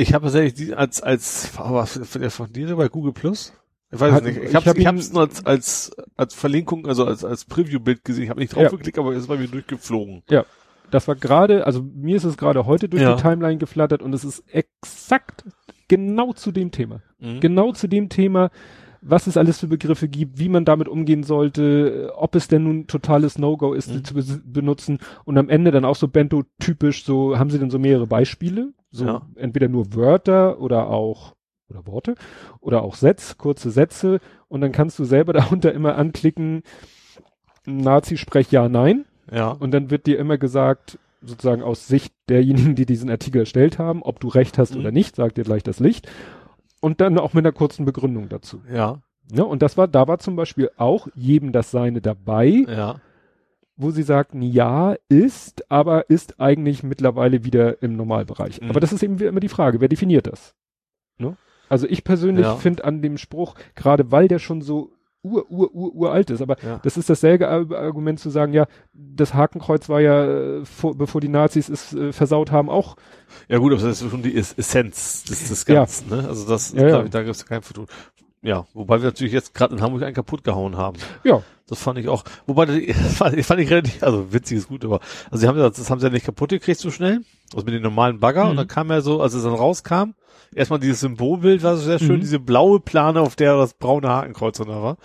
Ich habe tatsächlich als, als, was, von dir bei Google Plus? Ich weiß es nicht. Ich habe ich hab es nur als, als, als Verlinkung, also als, als Preview-Bild gesehen. Ich habe nicht drauf ja. geklickt, aber es war mir durchgeflogen. Ja. Das war gerade, also mir ist es gerade heute durch ja. die Timeline geflattert und es ist exakt genau zu dem Thema. Mhm. Genau zu dem Thema, was es alles für Begriffe gibt, wie man damit umgehen sollte, ob es denn nun totales No-Go ist, mhm. zu be benutzen und am Ende dann auch so Bento-typisch, so haben sie dann so mehrere Beispiele, so ja. entweder nur Wörter oder auch oder Worte oder auch Sätze, kurze Sätze und dann kannst du selber darunter immer anklicken, Nazi-Sprech ja, nein. Ja. Und dann wird dir immer gesagt, sozusagen aus Sicht derjenigen, die diesen Artikel erstellt haben, ob du recht hast mhm. oder nicht, sagt dir gleich das Licht und dann auch mit einer kurzen Begründung dazu. Ja. Ja, und das war, da war zum Beispiel auch jedem das Seine dabei. Ja. Wo sie sagten, ja, ist, aber ist eigentlich mittlerweile wieder im Normalbereich. Mhm. Aber das ist eben immer die Frage, wer definiert das? Ne? Also ich persönlich ja. finde an dem Spruch, gerade weil der schon so ur, ur, ur, uralt ist. Aber ja. das ist dasselbe Argument zu sagen, ja, das Hakenkreuz war ja, äh, vor, bevor die Nazis es äh, versaut haben, auch. Ja gut, aber das ist schon die Essenz des, des Ganzen, ja. ne? Also das, ja, ja. Ich, da gibt es kein Vertun. Ja, wobei wir natürlich jetzt gerade in Hamburg einen kaputt gehauen haben. Ja. Das fand ich auch, wobei das fand, ich, fand ich relativ, also witzig ist gut, aber also sie haben das, das haben sie ja nicht kaputt gekriegt so schnell, also mit den normalen Bagger mhm. und dann kam er so, als es dann rauskam, erstmal dieses Symbolbild war sehr schön, mhm. diese blaue Plane, auf der das braune Hakenkreuz drin war.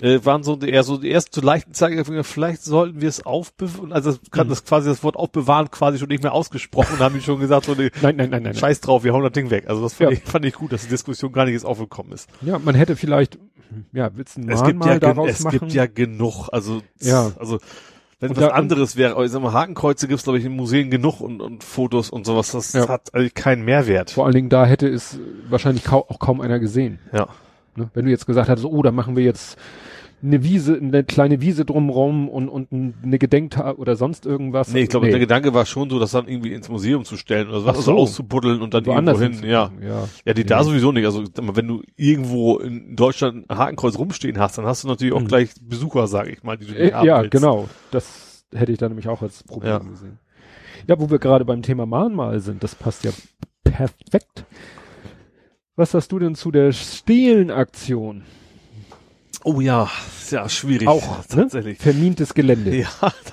Äh, waren so eher so die ersten so leichten Zeichen, vielleicht sollten wir es aufbewahren, also das, mhm. das quasi das Wort aufbewahren quasi schon nicht mehr ausgesprochen und haben die schon gesagt, so nee, nein, nein, nein, nein, scheiß drauf, wir hauen das Ding weg. Also das fand, ja. ich, fand ich gut, dass die Diskussion gar nicht jetzt aufgekommen ist. Ja, man hätte vielleicht, ja, Witzen es gibt ja, daraus es machen. gibt ja genug, also, ja. also, wenn es was anderes wäre, ich sag mal, Hakenkreuze gibt's glaube ich in Museen genug und, und Fotos und sowas, das ja. hat eigentlich keinen Mehrwert. Vor allen Dingen da hätte es wahrscheinlich kaum, auch kaum einer gesehen. Ja. Ne? Wenn du jetzt gesagt hättest, oh, da machen wir jetzt eine Wiese, eine kleine Wiese drumrum und, und eine Gedenktag oder sonst irgendwas. Nee, ich glaube, nee. der Gedanke war schon so, das dann irgendwie ins Museum zu stellen oder was, so. also auszubuddeln und dann irgendwo hin. Ja. ja. Ja, die ja. da sowieso nicht. Also wenn du irgendwo in Deutschland ein Hakenkreuz rumstehen hast, dann hast du natürlich auch mhm. gleich Besucher, sage ich mal, die du nicht äh, Ja, willst. genau. Das hätte ich dann nämlich auch als Problem ja. gesehen. Ja, wo wir gerade beim Thema Mahnmal sind, das passt ja perfekt. Was hast du denn zu der Stehlenaktion? Oh ja, ja, schwierig. Auch ne? tatsächlich. Ne? Vermintes Gelände. Ja,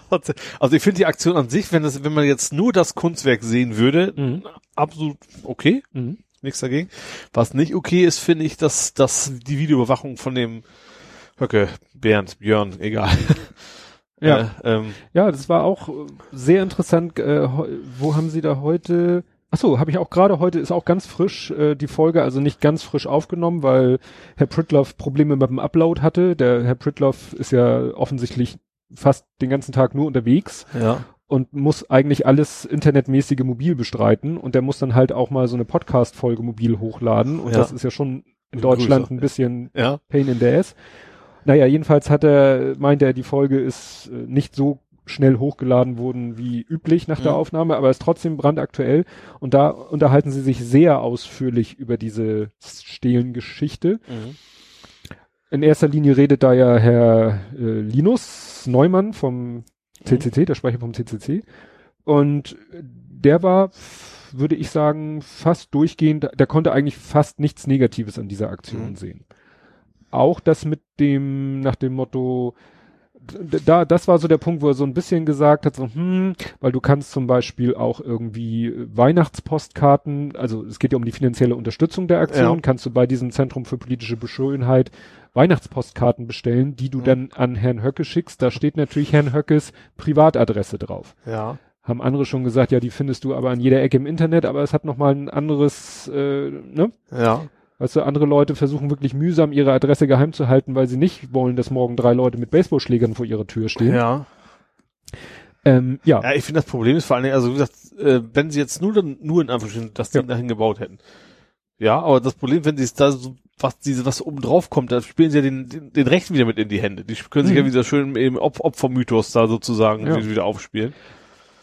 tatsächlich. Also ich finde die Aktion an sich, wenn das, wenn man jetzt nur das Kunstwerk sehen würde, mhm. absolut okay. Mhm. Nichts dagegen. Was nicht okay ist, finde ich, dass, dass die Videoüberwachung von dem Höcke, Bernd, Björn, egal. Ja, äh, ähm, ja, das war auch sehr interessant. Äh, wo haben Sie da heute Ach so, habe ich auch gerade heute, ist auch ganz frisch äh, die Folge, also nicht ganz frisch aufgenommen, weil Herr Pritloff Probleme mit dem Upload hatte. Der Herr Pritloff ist ja offensichtlich fast den ganzen Tag nur unterwegs. Ja. Und muss eigentlich alles internetmäßige mobil bestreiten und der muss dann halt auch mal so eine Podcast-Folge mobil hochladen und ja. das ist ja schon in Deutschland ein bisschen ja. Pain in the Ass. Naja, jedenfalls hat er, meint er, die Folge ist äh, nicht so schnell hochgeladen wurden wie üblich nach der mhm. Aufnahme, aber ist trotzdem brandaktuell. Und da unterhalten sie sich sehr ausführlich über diese Stehlen-Geschichte. Mhm. In erster Linie redet da ja Herr äh, Linus Neumann vom CCC, mhm. der Sprecher vom CCC. Und der war, würde ich sagen, fast durchgehend, der konnte eigentlich fast nichts Negatives an dieser Aktion mhm. sehen. Auch das mit dem, nach dem Motto, da, das war so der Punkt, wo er so ein bisschen gesagt hat, so, hm, weil du kannst zum Beispiel auch irgendwie Weihnachtspostkarten, also es geht ja um die finanzielle Unterstützung der Aktion, ja. kannst du bei diesem Zentrum für politische Beschönheit Weihnachtspostkarten bestellen, die du mhm. dann an Herrn Höcke schickst. Da steht natürlich Herrn Höckes Privatadresse drauf. Ja. Haben andere schon gesagt, ja, die findest du aber an jeder Ecke im Internet, aber es hat nochmal ein anderes, äh, ne? Ja. Weißt du, andere Leute versuchen wirklich mühsam ihre Adresse geheim zu halten, weil sie nicht wollen, dass morgen drei Leute mit Baseballschlägern vor ihrer Tür stehen. Ja. Ähm, ja. Ja, ich finde das Problem ist vor allen Dingen, also wie gesagt, äh, wenn sie jetzt nur dann, nur in Anführungsstrichen das Ding ja. dahin gebaut hätten. Ja, aber das Problem, wenn sie es da so, was diese, was oben drauf kommt, da spielen sie ja den, den, den Rechten wieder mit in die Hände. Die können sich mhm. ja wieder schön im Op Opfermythos da sozusagen ja. wieder aufspielen.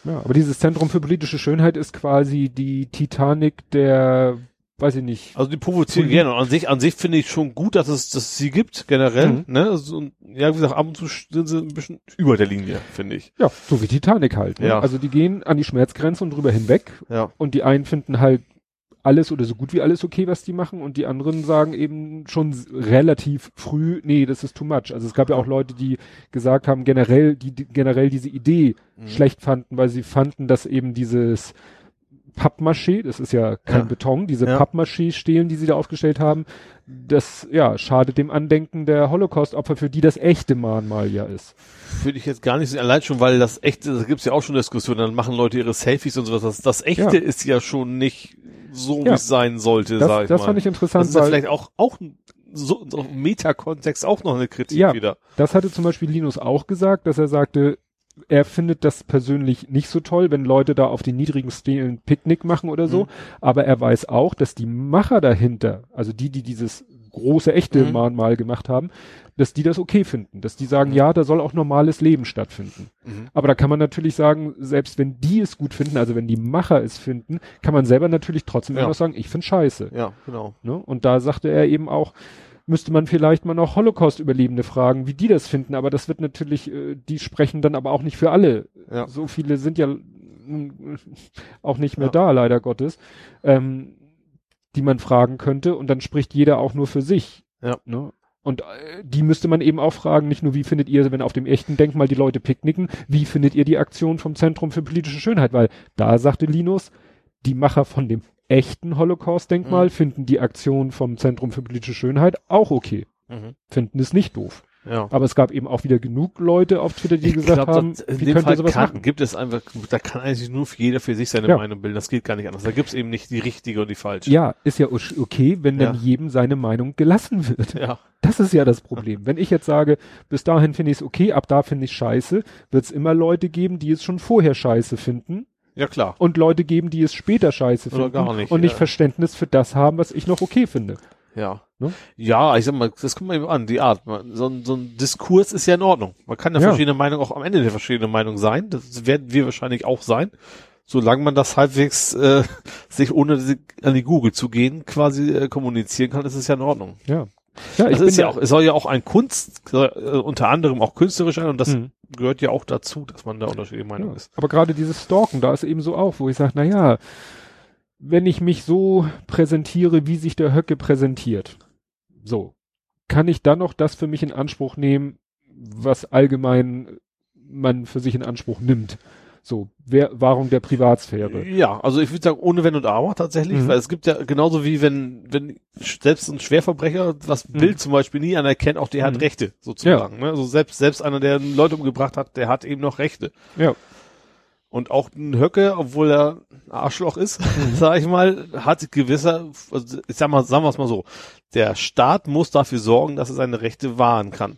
Ja, aber dieses Zentrum für politische Schönheit ist quasi die Titanic der weiß ich nicht. Also die provozieren gerne. Und an sich, an sich finde ich schon gut, dass es, dass es sie gibt, generell. Mhm. Ne? Also, ja, wie gesagt, ab und zu sind sie ein bisschen über der Linie, finde ich. Ja, so wie Titanic halt. Ne? Ja. Also die gehen an die Schmerzgrenze und drüber hinweg. Ja. Und die einen finden halt alles oder so gut wie alles okay, was die machen. Und die anderen sagen eben schon relativ früh, nee, das ist too much. Also es gab ja auch Leute, die gesagt haben, generell, die, die generell diese Idee mhm. schlecht fanden, weil sie fanden, dass eben dieses Pappmaché, das ist ja kein ja. Beton, diese ja. Pappmaché-Stelen, die sie da aufgestellt haben, das ja schadet dem Andenken der Holocaust-Opfer, für die das echte Mahnmal ja ist. Würde ich jetzt gar nicht so, allein schon, weil das echte, da gibt's ja auch schon Diskussionen, dann machen Leute ihre Selfies und sowas. Das, das echte ja. ist ja schon nicht so, wie es sein sollte, das, sag ich das mal. fand ich interessant. Das ist ja vielleicht auch, auch so, so Metakontext auch noch eine Kritik ja, wieder. Das hatte zum Beispiel Linus auch gesagt, dass er sagte, er findet das persönlich nicht so toll, wenn Leute da auf den niedrigen Stelen Picknick machen oder so. Mhm. Aber er weiß auch, dass die Macher dahinter, also die, die dieses große, echte mhm. Mahnmal gemacht haben, dass die das okay finden, dass die sagen, mhm. ja, da soll auch normales Leben stattfinden. Mhm. Aber da kann man natürlich sagen, selbst wenn die es gut finden, also wenn die Macher es finden, kann man selber natürlich trotzdem ja. immer sagen, ich finde scheiße. Ja, genau. Ne? Und da sagte er eben auch, müsste man vielleicht mal noch Holocaust-Überlebende fragen, wie die das finden. Aber das wird natürlich, äh, die sprechen dann aber auch nicht für alle. Ja. So viele sind ja auch nicht mehr ja. da, leider Gottes, ähm, die man fragen könnte. Und dann spricht jeder auch nur für sich. Ja. Ne? Und äh, die müsste man eben auch fragen, nicht nur, wie findet ihr, wenn auf dem echten Denkmal die Leute picknicken, wie findet ihr die Aktion vom Zentrum für politische Schönheit? Weil da sagte Linus, die Macher von dem echten Holocaust-Denkmal mhm. finden die Aktion vom Zentrum für politische Schönheit auch okay. Mhm. Finden es nicht doof. Ja. Aber es gab eben auch wieder genug Leute auf Twitter, die ich gesagt glaub, haben, das, wie könnt Fall ihr sowas kann, machen? Gibt es einfach, da kann eigentlich nur jeder für sich seine ja. Meinung bilden. Das geht gar nicht anders. Da gibt es eben nicht die richtige und die falsche. Ja, ist ja okay, wenn ja. dann jedem seine Meinung gelassen wird. Ja. Das ist ja das Problem. wenn ich jetzt sage, bis dahin finde ich es okay, ab da finde ich scheiße, wird es immer Leute geben, die es schon vorher scheiße finden ja, klar. Und Leute geben, die es später scheiße finden. Oder gar nicht, und nicht ja. Verständnis für das haben, was ich noch okay finde. Ja. Ne? Ja, ich sag mal, das kommt mal eben an, die Art. So ein, so ein Diskurs ist ja in Ordnung. Man kann ja, ja. verschiedene Meinungen auch am Ende der verschiedene Meinung sein. Das werden wir wahrscheinlich auch sein. Solange man das halbwegs äh, sich ohne an die Google zu gehen quasi äh, kommunizieren kann, ist es ja in Ordnung. Ja. Ja, das ist ja auch, es soll ja auch ein Kunst, äh, unter anderem auch künstlerisch sein und das mhm. gehört ja auch dazu, dass man da unterschiedliche Meinung ja, ist. Aber gerade dieses Stalken, da ist eben so auch, wo ich sage, na ja, wenn ich mich so präsentiere, wie sich der Höcke präsentiert, so, kann ich dann noch das für mich in Anspruch nehmen, was allgemein man für sich in Anspruch nimmt? So, wer, Wahrung der Privatsphäre. Ja, also ich würde sagen, ohne Wenn und Aber tatsächlich, mhm. weil es gibt ja genauso wie wenn, wenn selbst ein Schwerverbrecher, was mhm. Bild zum Beispiel nie anerkennt, auch der mhm. hat Rechte, sozusagen. Ja. Ne? Also selbst, selbst einer, der Leute umgebracht hat, der hat eben noch Rechte. Ja. Und auch ein Höcke, obwohl er ein Arschloch ist, mhm. sag ich mal, hat gewisser, also ich sag mal, sagen wir es mal so, der Staat muss dafür sorgen, dass er seine Rechte wahren kann.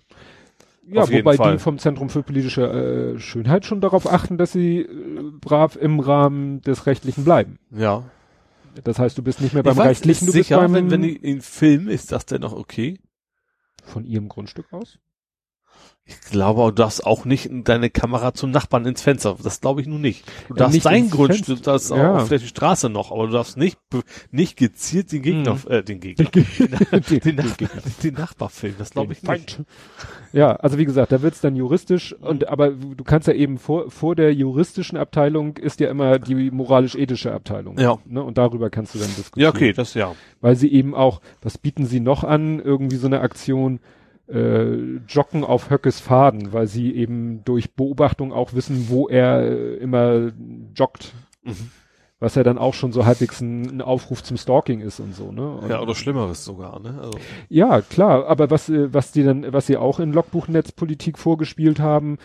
Ja, wobei Fall. die vom Zentrum für politische äh, Schönheit schon darauf achten, dass sie äh, brav im Rahmen des Rechtlichen bleiben. Ja. Das heißt, du bist nicht mehr beim weiß, Rechtlichen, du sicher, bist beim... Wenn, wenn in Film ist das denn noch okay? Von ihrem Grundstück aus? Ich glaube, du darfst auch nicht deine Kamera zum Nachbarn ins Fenster. Das glaube ich nun nicht. Du darfst dein Grundstück, das ja. auch auf der Straße noch, aber du darfst nicht, nicht gezielt den Gegner, mhm. äh, den Gegner, den, den, den, Nach den Nachbar filmen. Das glaube ich nicht. Ja, also wie gesagt, da wird's dann juristisch und, aber du kannst ja eben vor, vor der juristischen Abteilung ist ja immer die moralisch-ethische Abteilung. Ja. Ne? Und darüber kannst du dann diskutieren. Ja, okay, das ja. Weil sie eben auch, was bieten sie noch an? Irgendwie so eine Aktion, äh, joggen auf Höckes Faden, weil sie eben durch Beobachtung auch wissen, wo er äh, immer joggt. Mhm. Was ja dann auch schon so halbwegs ein, ein, Aufruf zum Stalking ist und so, ne? Und ja, oder Schlimmeres sogar, ne? Also. Ja, klar, aber was, äh, was die dann, was sie auch in Logbuchnetzpolitik vorgespielt haben,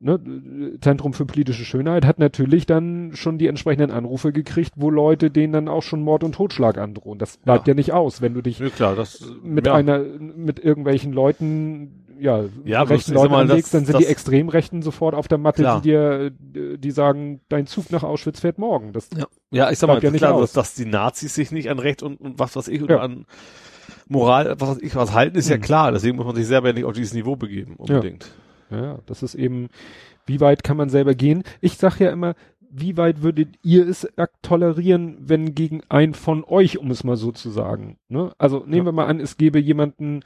ne, Zentrum für politische Schönheit hat natürlich dann schon die entsprechenden Anrufe gekriegt, wo Leute denen dann auch schon Mord und Totschlag androhen. Das bleibt ja, ja nicht aus, wenn du dich ja, klar, das, mit ja. einer, mit irgendwelchen Leuten, ja, ja rechten Leuten mal, anlegst, das, dann sind das, die Extremrechten sofort auf der Matte, klar. die dir, die sagen, dein Zug nach Auschwitz fährt morgen. Das ja. ja, ich sag mal, ja nicht klar, dass, dass die Nazis sich nicht an Recht und, und was was ich oder an Moral, was weiß ich was halten, ist ja hm. klar. Deswegen muss man sich selber nicht auf dieses Niveau begeben, unbedingt. Ja. Das ist eben, wie weit kann man selber gehen? Ich sag ja immer, wie weit würdet ihr es tolerieren, wenn gegen einen von euch, um es mal so zu sagen, ne? Also nehmen ja. wir mal an, es gäbe jemanden,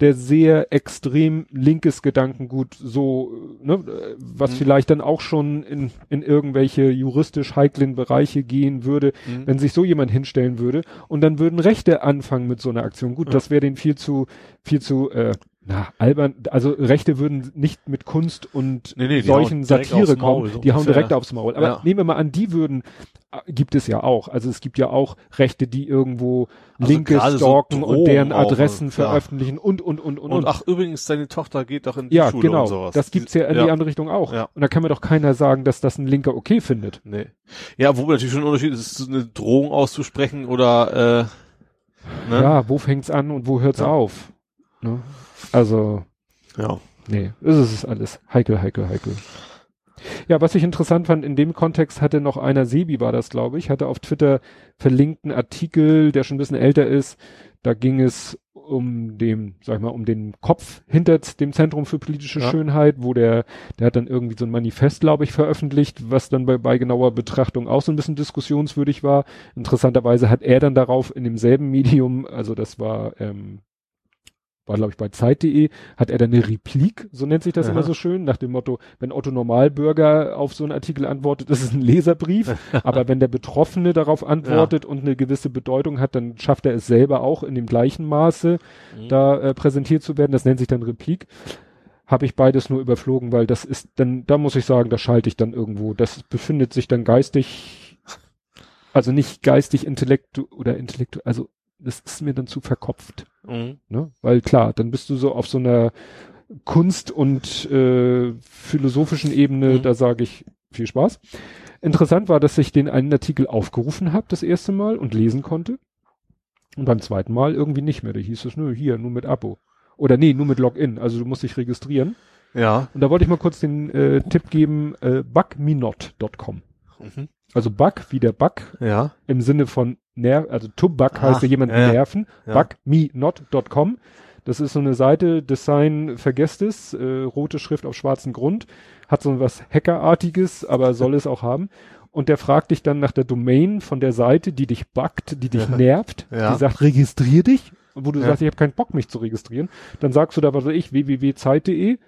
der sehr extrem linkes Gedankengut so, ne, was mhm. vielleicht dann auch schon in, in irgendwelche juristisch heiklen Bereiche gehen würde, mhm. wenn sich so jemand hinstellen würde und dann würden Rechte anfangen mit so einer Aktion. Gut, ja. das wäre denen viel zu, viel zu, äh, na, albern, also Rechte würden nicht mit Kunst und nee, nee, solchen Satire kommen, die hauen direkt aufs Maul. Aber ja. nehmen wir mal an, die würden, äh, gibt es ja auch. Also es gibt ja auch Rechte, die irgendwo also Linke stalken so und deren Adressen auch, veröffentlichen und, und, und, und, und. Und ach, übrigens, deine Tochter geht doch in die ja, Schule genau. und sowas. Das gibt's ja in ja. die andere Richtung auch. Ja. Und da kann mir doch keiner sagen, dass das ein Linker okay findet. Nee. Ja, wo natürlich schon ein Unterschied ist, eine Drohung auszusprechen oder, äh, ne? Ja, wo fängt's an und wo hört's auf? Ne? Also, ja. Nee, ist es alles heikel, heikel, heikel. Ja, was ich interessant fand, in dem Kontext hatte noch einer, Sebi war das, glaube ich, hatte auf Twitter verlinkten Artikel, der schon ein bisschen älter ist. Da ging es um dem, sag ich mal, um den Kopf hinter dem Zentrum für politische ja. Schönheit, wo der, der hat dann irgendwie so ein Manifest, glaube ich, veröffentlicht, was dann bei, bei genauer Betrachtung auch so ein bisschen diskussionswürdig war. Interessanterweise hat er dann darauf in demselben Medium, also das war ähm, war glaube ich bei Zeit.de, hat er dann eine Replik, so nennt sich das Aha. immer so schön, nach dem Motto, wenn Otto Normalbürger auf so einen Artikel antwortet, ist es ein Leserbrief, aber wenn der Betroffene darauf antwortet ja. und eine gewisse Bedeutung hat, dann schafft er es selber auch in dem gleichen Maße, mhm. da äh, präsentiert zu werden, das nennt sich dann Replik. Habe ich beides nur überflogen, weil das ist dann, da muss ich sagen, da schalte ich dann irgendwo. Das befindet sich dann geistig, also nicht geistig intellektu oder intellektu, also das ist mir dann zu verkopft. Mhm. Ne? Weil klar, dann bist du so auf so einer Kunst- und äh, philosophischen Ebene, mhm. da sage ich viel Spaß. Interessant war, dass ich den einen Artikel aufgerufen habe, das erste Mal und lesen konnte. Und beim zweiten Mal irgendwie nicht mehr. Da hieß es, nur hier, nur mit Abo. Oder nee, nur mit Login. Also du musst dich registrieren. Ja. Und da wollte ich mal kurz den äh, Tipp geben, äh, bugminot.com. Mhm. Also Bug wie der Bug. Ja. Im Sinne von Ner also to bug heißt ja jemanden ja, nerven. Ja. Bugmenot.com. Das ist so eine Seite, Design vergesst es, äh, rote Schrift auf schwarzem Grund, hat so was Hackerartiges, aber soll es auch haben. Und der fragt dich dann nach der Domain von der Seite, die dich buggt, die dich ja. nervt, ja. die sagt, registrier dich, wo du sagst, ich habe keinen Bock, mich zu registrieren. Dann sagst du da, was weiß ich, www.zeit.de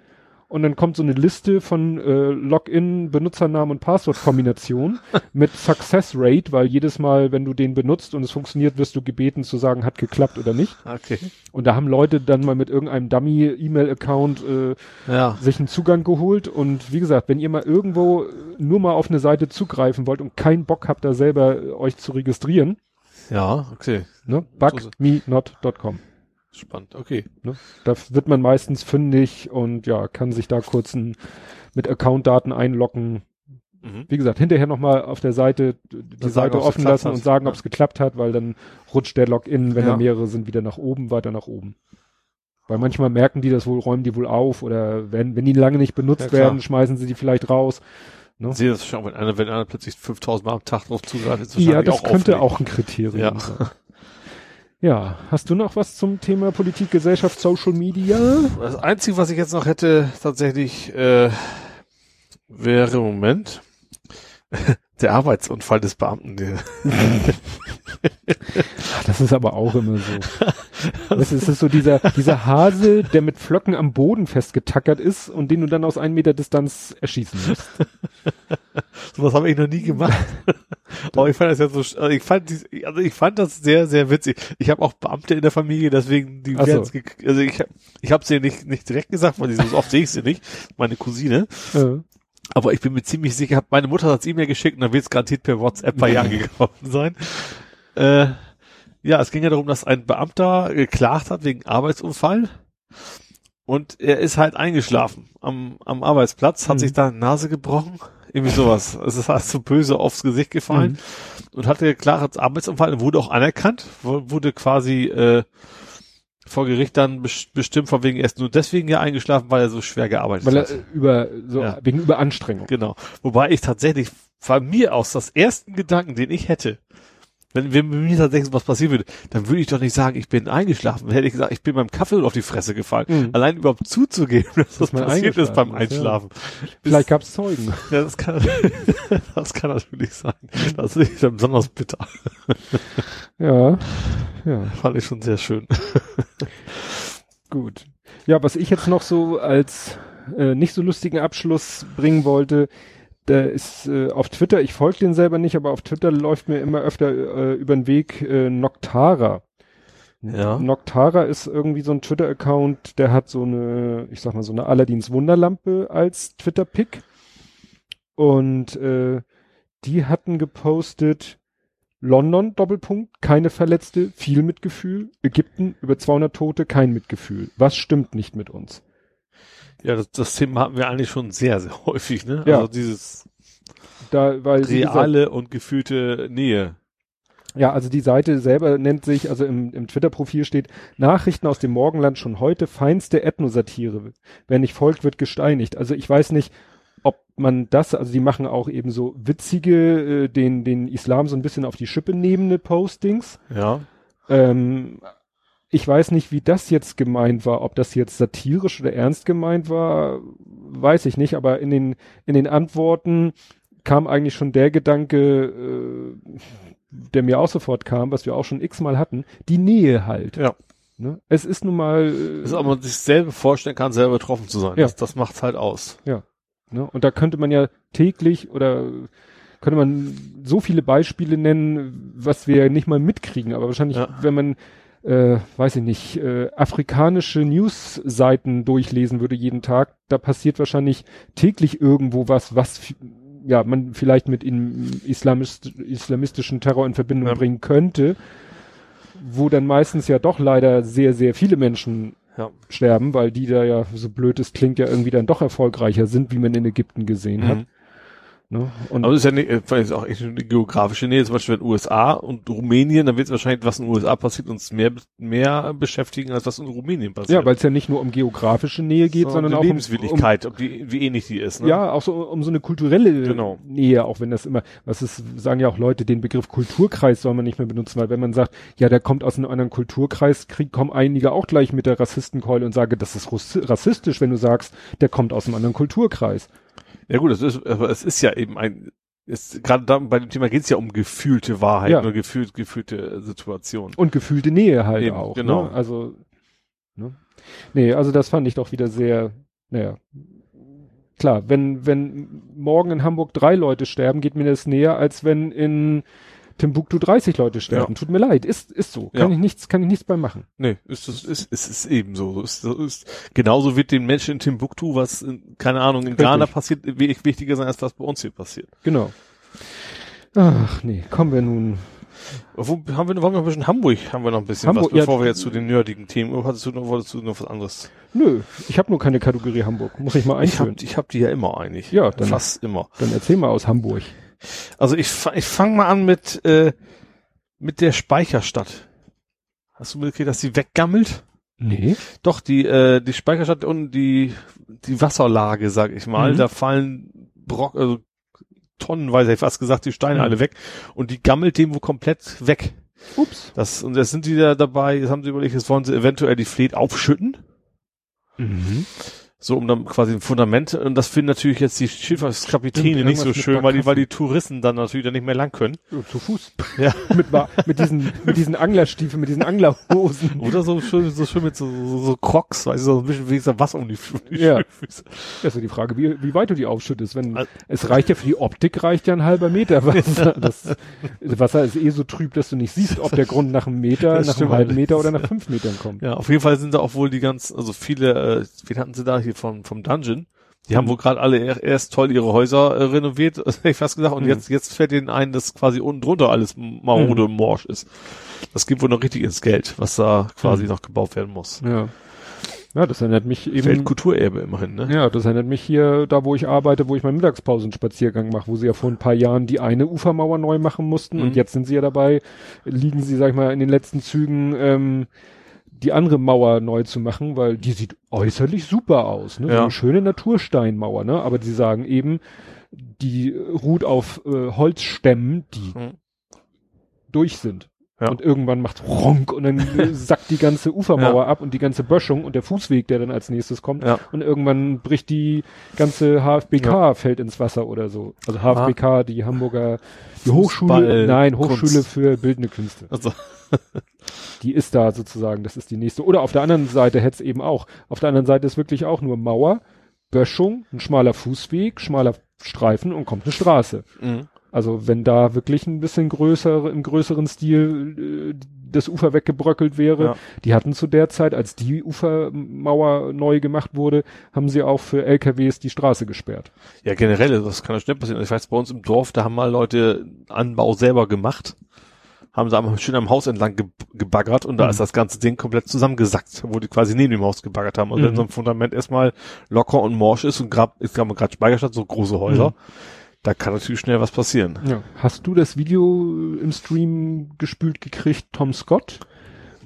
und dann kommt so eine Liste von äh, Login, Benutzernamen und Passwortkombination mit Success Rate, weil jedes Mal, wenn du den benutzt und es funktioniert, wirst du gebeten zu sagen, hat geklappt oder nicht. Okay. Und da haben Leute dann mal mit irgendeinem Dummy-E-Mail-Account äh, ja. sich einen Zugang geholt. Und wie gesagt, wenn ihr mal irgendwo nur mal auf eine Seite zugreifen wollt und keinen Bock habt, da selber äh, euch zu registrieren. Ja, okay. Ne? Bugmenot.com. Spannend, okay. Ne? Da wird man meistens fündig und ja, kann sich da kurz ein, mit Accountdaten einloggen. Mhm. Wie gesagt, hinterher nochmal auf der Seite die das Seite sagen, offen lassen und sagen, ja. ob es geklappt hat, weil dann rutscht der Login, wenn ja. da mehrere sind, wieder nach oben, weiter nach oben. Weil manchmal merken die das wohl, räumen die wohl auf oder wenn, wenn die lange nicht benutzt ja, werden, schmeißen sie die vielleicht raus. Ne? Sehe das schon, wenn einer, wenn einer plötzlich 5000 Mal am Tag drauf zugreift, ist Ja, das auch könnte aufregend. auch ein Kriterium sein. Ja, hast du noch was zum Thema Politik, Gesellschaft, Social Media? Das Einzige, was ich jetzt noch hätte, tatsächlich, äh, wäre Moment der Arbeitsunfall des Beamten. Das ist aber auch immer so. das ist, das ist so dieser, dieser Hase, der mit Flocken am Boden festgetackert ist und den du dann aus einem Meter Distanz erschießen musst. Sowas habe ich noch nie gemacht. Aber ich fand das ja so, also ich fand, also ich fand das sehr, sehr witzig. Ich habe auch Beamte in der Familie, deswegen die so. also ich, ich habe sie nicht, nicht direkt gesagt, weil so oft sehe ich sie nicht, meine Cousine. Ja. Aber ich bin mir ziemlich sicher, meine Mutter hat's E-Mail geschickt und dann wird es garantiert per WhatsApp bei Jahren gekommen sein. Äh, ja, es ging ja darum, dass ein Beamter geklagt hat wegen Arbeitsunfall und er ist halt eingeschlafen am, am Arbeitsplatz, hat Mhm. sich da eine Nase gebrochen, irgendwie sowas. Es ist halt so böse aufs Gesicht gefallen Mhm. und hatte geklagt als Arbeitsunfall und wurde auch anerkannt, wu- wurde quasi äh, vor Gericht dann bes- bestimmt von wegen erst nur deswegen ja eingeschlafen, weil er so schwer gearbeitet Weil hat. er äh, über, so, Ja. wegen Überanstrengung. Genau. Wobei ich tatsächlich von mir aus das ersten Gedanken, den ich hätte, wenn, wenn mir tatsächlich was passieren würde, dann würde ich doch nicht sagen, ich bin eingeschlafen. Dann hätte ich gesagt, ich bin beim Kaffee auf die Fresse gefallen. Mhm. Allein überhaupt zuzugeben, dass das man passiert ist beim ist, Einschlafen. Vielleicht gab es Zeugen. Ja, das kann, das kann natürlich sein. Das ist ja besonders bitter. Ja, ja, Fand ich schon sehr schön. Gut. Ja, was ich jetzt noch so als äh, nicht so lustigen Abschluss bringen wollte, da ist äh, auf Twitter, ich folge den selber nicht, aber auf Twitter läuft mir immer öfter äh, über den Weg äh, Noctara. Ja. Noctara ist irgendwie so ein Twitter-Account, der hat so eine, ich sag mal, so eine Aladins Wunderlampe als Twitter-Pick. Und äh, die hatten gepostet, London, Doppelpunkt, keine Verletzte, viel Mitgefühl. Ägypten, über 200 Tote, kein Mitgefühl. Was stimmt nicht mit uns? Ja, das, das Thema hatten wir eigentlich schon sehr, sehr häufig, ne? Ja. Also dieses Da, weil wie gesagt, reale und gefühlte Nähe. Ja, also die Seite selber nennt sich, also im, im Twitter-Profil steht, Nachrichten aus dem Morgenland schon heute, feinste Ethnosatire. Wer nicht folgt, wird gesteinigt. Also ich weiß nicht, ob man das, also die machen auch eben so witzige, äh, den, den Islam so ein bisschen auf die Schippe nehmende Postings. Ja. Ähm, ich weiß nicht, wie das jetzt gemeint war, ob das jetzt satirisch oder ernst gemeint war, weiß ich nicht, aber in den, in den Antworten kam eigentlich schon der Gedanke, äh, der mir auch sofort kam, was wir auch schon x-mal hatten, die Nähe halt. Ja. Ne? Es ist nun mal, äh, Das ist, man sich selber vorstellen kann, selber betroffen zu sein. Ja. Das, das macht's halt aus. Ne? und da könnte man ja täglich oder könnte man so viele Beispiele nennen, was wir nicht mal mitkriegen, aber wahrscheinlich, Ja. wenn man äh, weiß ich nicht, äh, afrikanische News-Seiten durchlesen würde jeden Tag, da passiert wahrscheinlich täglich irgendwo was, was ja man vielleicht mit in Islamist, islamistischen Terror in Verbindung Ja. bringen könnte, wo dann meistens ja doch leider sehr, sehr viele Menschen Ja. sterben, weil die da ja, so blöd es klingt, ja irgendwie dann doch erfolgreicher sind, wie man in Ägypten gesehen hat. Ne? Und Aber das ist ja nicht, äh, ist auch echt eine geografische Nähe, zum Beispiel in den USA und Rumänien, dann wird es wahrscheinlich, was in den USA passiert, uns mehr, mehr beschäftigen, als was in Rumänien passiert. ja, weil es ja nicht nur um geografische Nähe geht, So, sondern auch um, um Lebenswilligkeit, ob die, wie ähnlich die ist. Ne? Ja, auch so um so eine kulturelle Genau. Nähe, auch wenn das immer, was ist, sagen ja auch Leute, den Begriff Kulturkreis soll man nicht mehr benutzen, weil wenn man sagt, ja, der kommt aus einem anderen Kulturkreis, krieg, kommen einige auch gleich mit der Rassistenkeule und sage, das ist rassistisch, wenn du sagst, der kommt aus einem anderen Kulturkreis. Ja gut, es ist, aber es ist ja eben ein, ist, gerade da, bei dem Thema geht es ja um gefühlte Wahrheit Ja. oder gefühlt, gefühlte Situation. Und gefühlte Nähe halt Eben, auch. genau. Ne? Also, ne? Nee, also das fand ich doch wieder sehr, naja. Klar, wenn, wenn morgen in Hamburg drei Leute sterben, geht mir das näher, als wenn in Timbuktu 30 Leute sterben. Ja. Tut mir leid, ist, ist so. Kann Ja. ich nichts, kann ich nichts bei machen. Nee, ist, ist, ist, ist, ist eben so. Ist, so ist, genauso wird den Menschen in Timbuktu, was, in, keine Ahnung, in. Ghana passiert, wichtiger sein, als was bei uns hier passiert. Genau. Ach nee, kommen wir nun. Wo haben wir, wollen wir ein bisschen Hamburg, haben wir noch ein bisschen Hamburg, was, bevor ja. wir jetzt zu den nerdigen Themen, oder hattest du noch, wolltest du noch was anderes? Nö, ich habe nur keine Kategorie Hamburg. Muss ich mal Ich hab, einführen. ich hab die ja immer eigentlich. Ja, dann- Fast immer. Dann erzähl mal aus Hamburg. Also ich, ich fange mal an mit, äh, mit der Speicherstadt. Hast du mitgekriegt, dass sie weggammelt? Nee. Doch, die, äh, die Speicherstadt und die, die Wasserlage, sag ich mal, Mhm. da fallen Brock, also tonnenweise, ich fast gesagt, die Steine Mhm. alle weg und die gammelt dem wo komplett weg. Ups. Das, und jetzt sind die da dabei, jetzt haben sie überlegt, jetzt wollen sie eventuell die Fleet aufschütten. Mhm. So um dann quasi ein Fundament und das finden natürlich jetzt die Schifffahrtskapitäne nicht so schön, weil die, weil die Touristen dann natürlich dann nicht mehr lang können. Ja, zu Fuß. Ja. mit, mit diesen, mit diesen Anglerstiefeln, mit diesen Anglerhosen. Oder so schön, so schön mit so, so, so Crocs, weil so ein bisschen wenigstens Wasser um die, die ja. Füße. Das ist ja die Frage, wie, wie weit du die aufschüttest. Wenn, also, es reicht ja für die Optik reicht ja ein halber Meter Wasser. Das, Wasser ist eh so trüb, dass du nicht siehst, ob der Grund nach einem Meter, das nach einem halben Meter oder nach fünf Metern kommt. Ja, auf jeden Fall sind da auch wohl die ganz, also viele, äh, wie hatten sie da hier vom, vom Dungeon? Die haben wohl gerade alle erst toll ihre Häuser äh, renoviert, hätte ich fast gesagt, und mhm. jetzt, jetzt fällt ihnen ein, dass quasi unten drunter alles marode mhm. und morsch ist. Das gibt wohl noch richtig ins Geld, was da quasi mhm. noch gebaut werden muss. Ja. Ja, das erinnert mich eben. Weltkulturerbe immerhin, ne? Ja, das erinnert mich hier, da wo ich arbeite, wo ich meinen Mittagspausenspaziergang mache, wo sie ja vor ein paar Jahren die eine Ufermauer neu machen mussten mhm. und jetzt sind sie ja dabei, liegen sie, sag ich mal, in den letzten Zügen, ähm, die andere Mauer neu zu machen, weil die sieht äußerlich super aus, ne? Ja. So eine schöne Natursteinmauer, ne? Aber die sagen eben, die ruht auf äh, Holzstämmen, die mhm. durch sind. Ja. Und irgendwann macht Ronk und dann sackt die ganze Ufermauer ja. ab und die ganze Böschung und der Fußweg, der dann als nächstes kommt. Ja. Und irgendwann bricht die ganze HFBK, fällt ins Wasser oder so. Also HFBK, ah. die Hamburger, die Hochschule, nein, Hochschule Kunst. für bildende Künste. Also. Die ist da sozusagen, das ist die nächste. Oder auf der anderen Seite hätte es eben auch. Auf der anderen Seite ist wirklich auch nur Mauer, Böschung, ein schmaler Fußweg, schmaler Streifen und kommt eine Straße. Mhm. Also wenn da wirklich ein bisschen größer, im größeren Stil äh, das Ufer weggebröckelt wäre. Ja. Die hatten zu der Zeit, als die Ufermauer neu gemacht wurde, haben sie auch für LKWs die Straße gesperrt. Ja, generell, das kann ja schnell passieren. Ich weiß, bei uns im Dorf, da haben mal Leute Anbau selber gemacht haben sie einmal schön am Haus entlang ge gebaggert und da mhm. ist das ganze Ding komplett zusammengesackt, wo die quasi neben dem Haus gebaggert haben. Also mhm. wenn so ein Fundament erstmal locker und morsch ist und gerade, ich glaube gerade Speicherstadt, so große Häuser, mhm. da kann natürlich schnell was passieren. Ja. Hast du das Video im Stream gespült gekriegt, Tom Scott?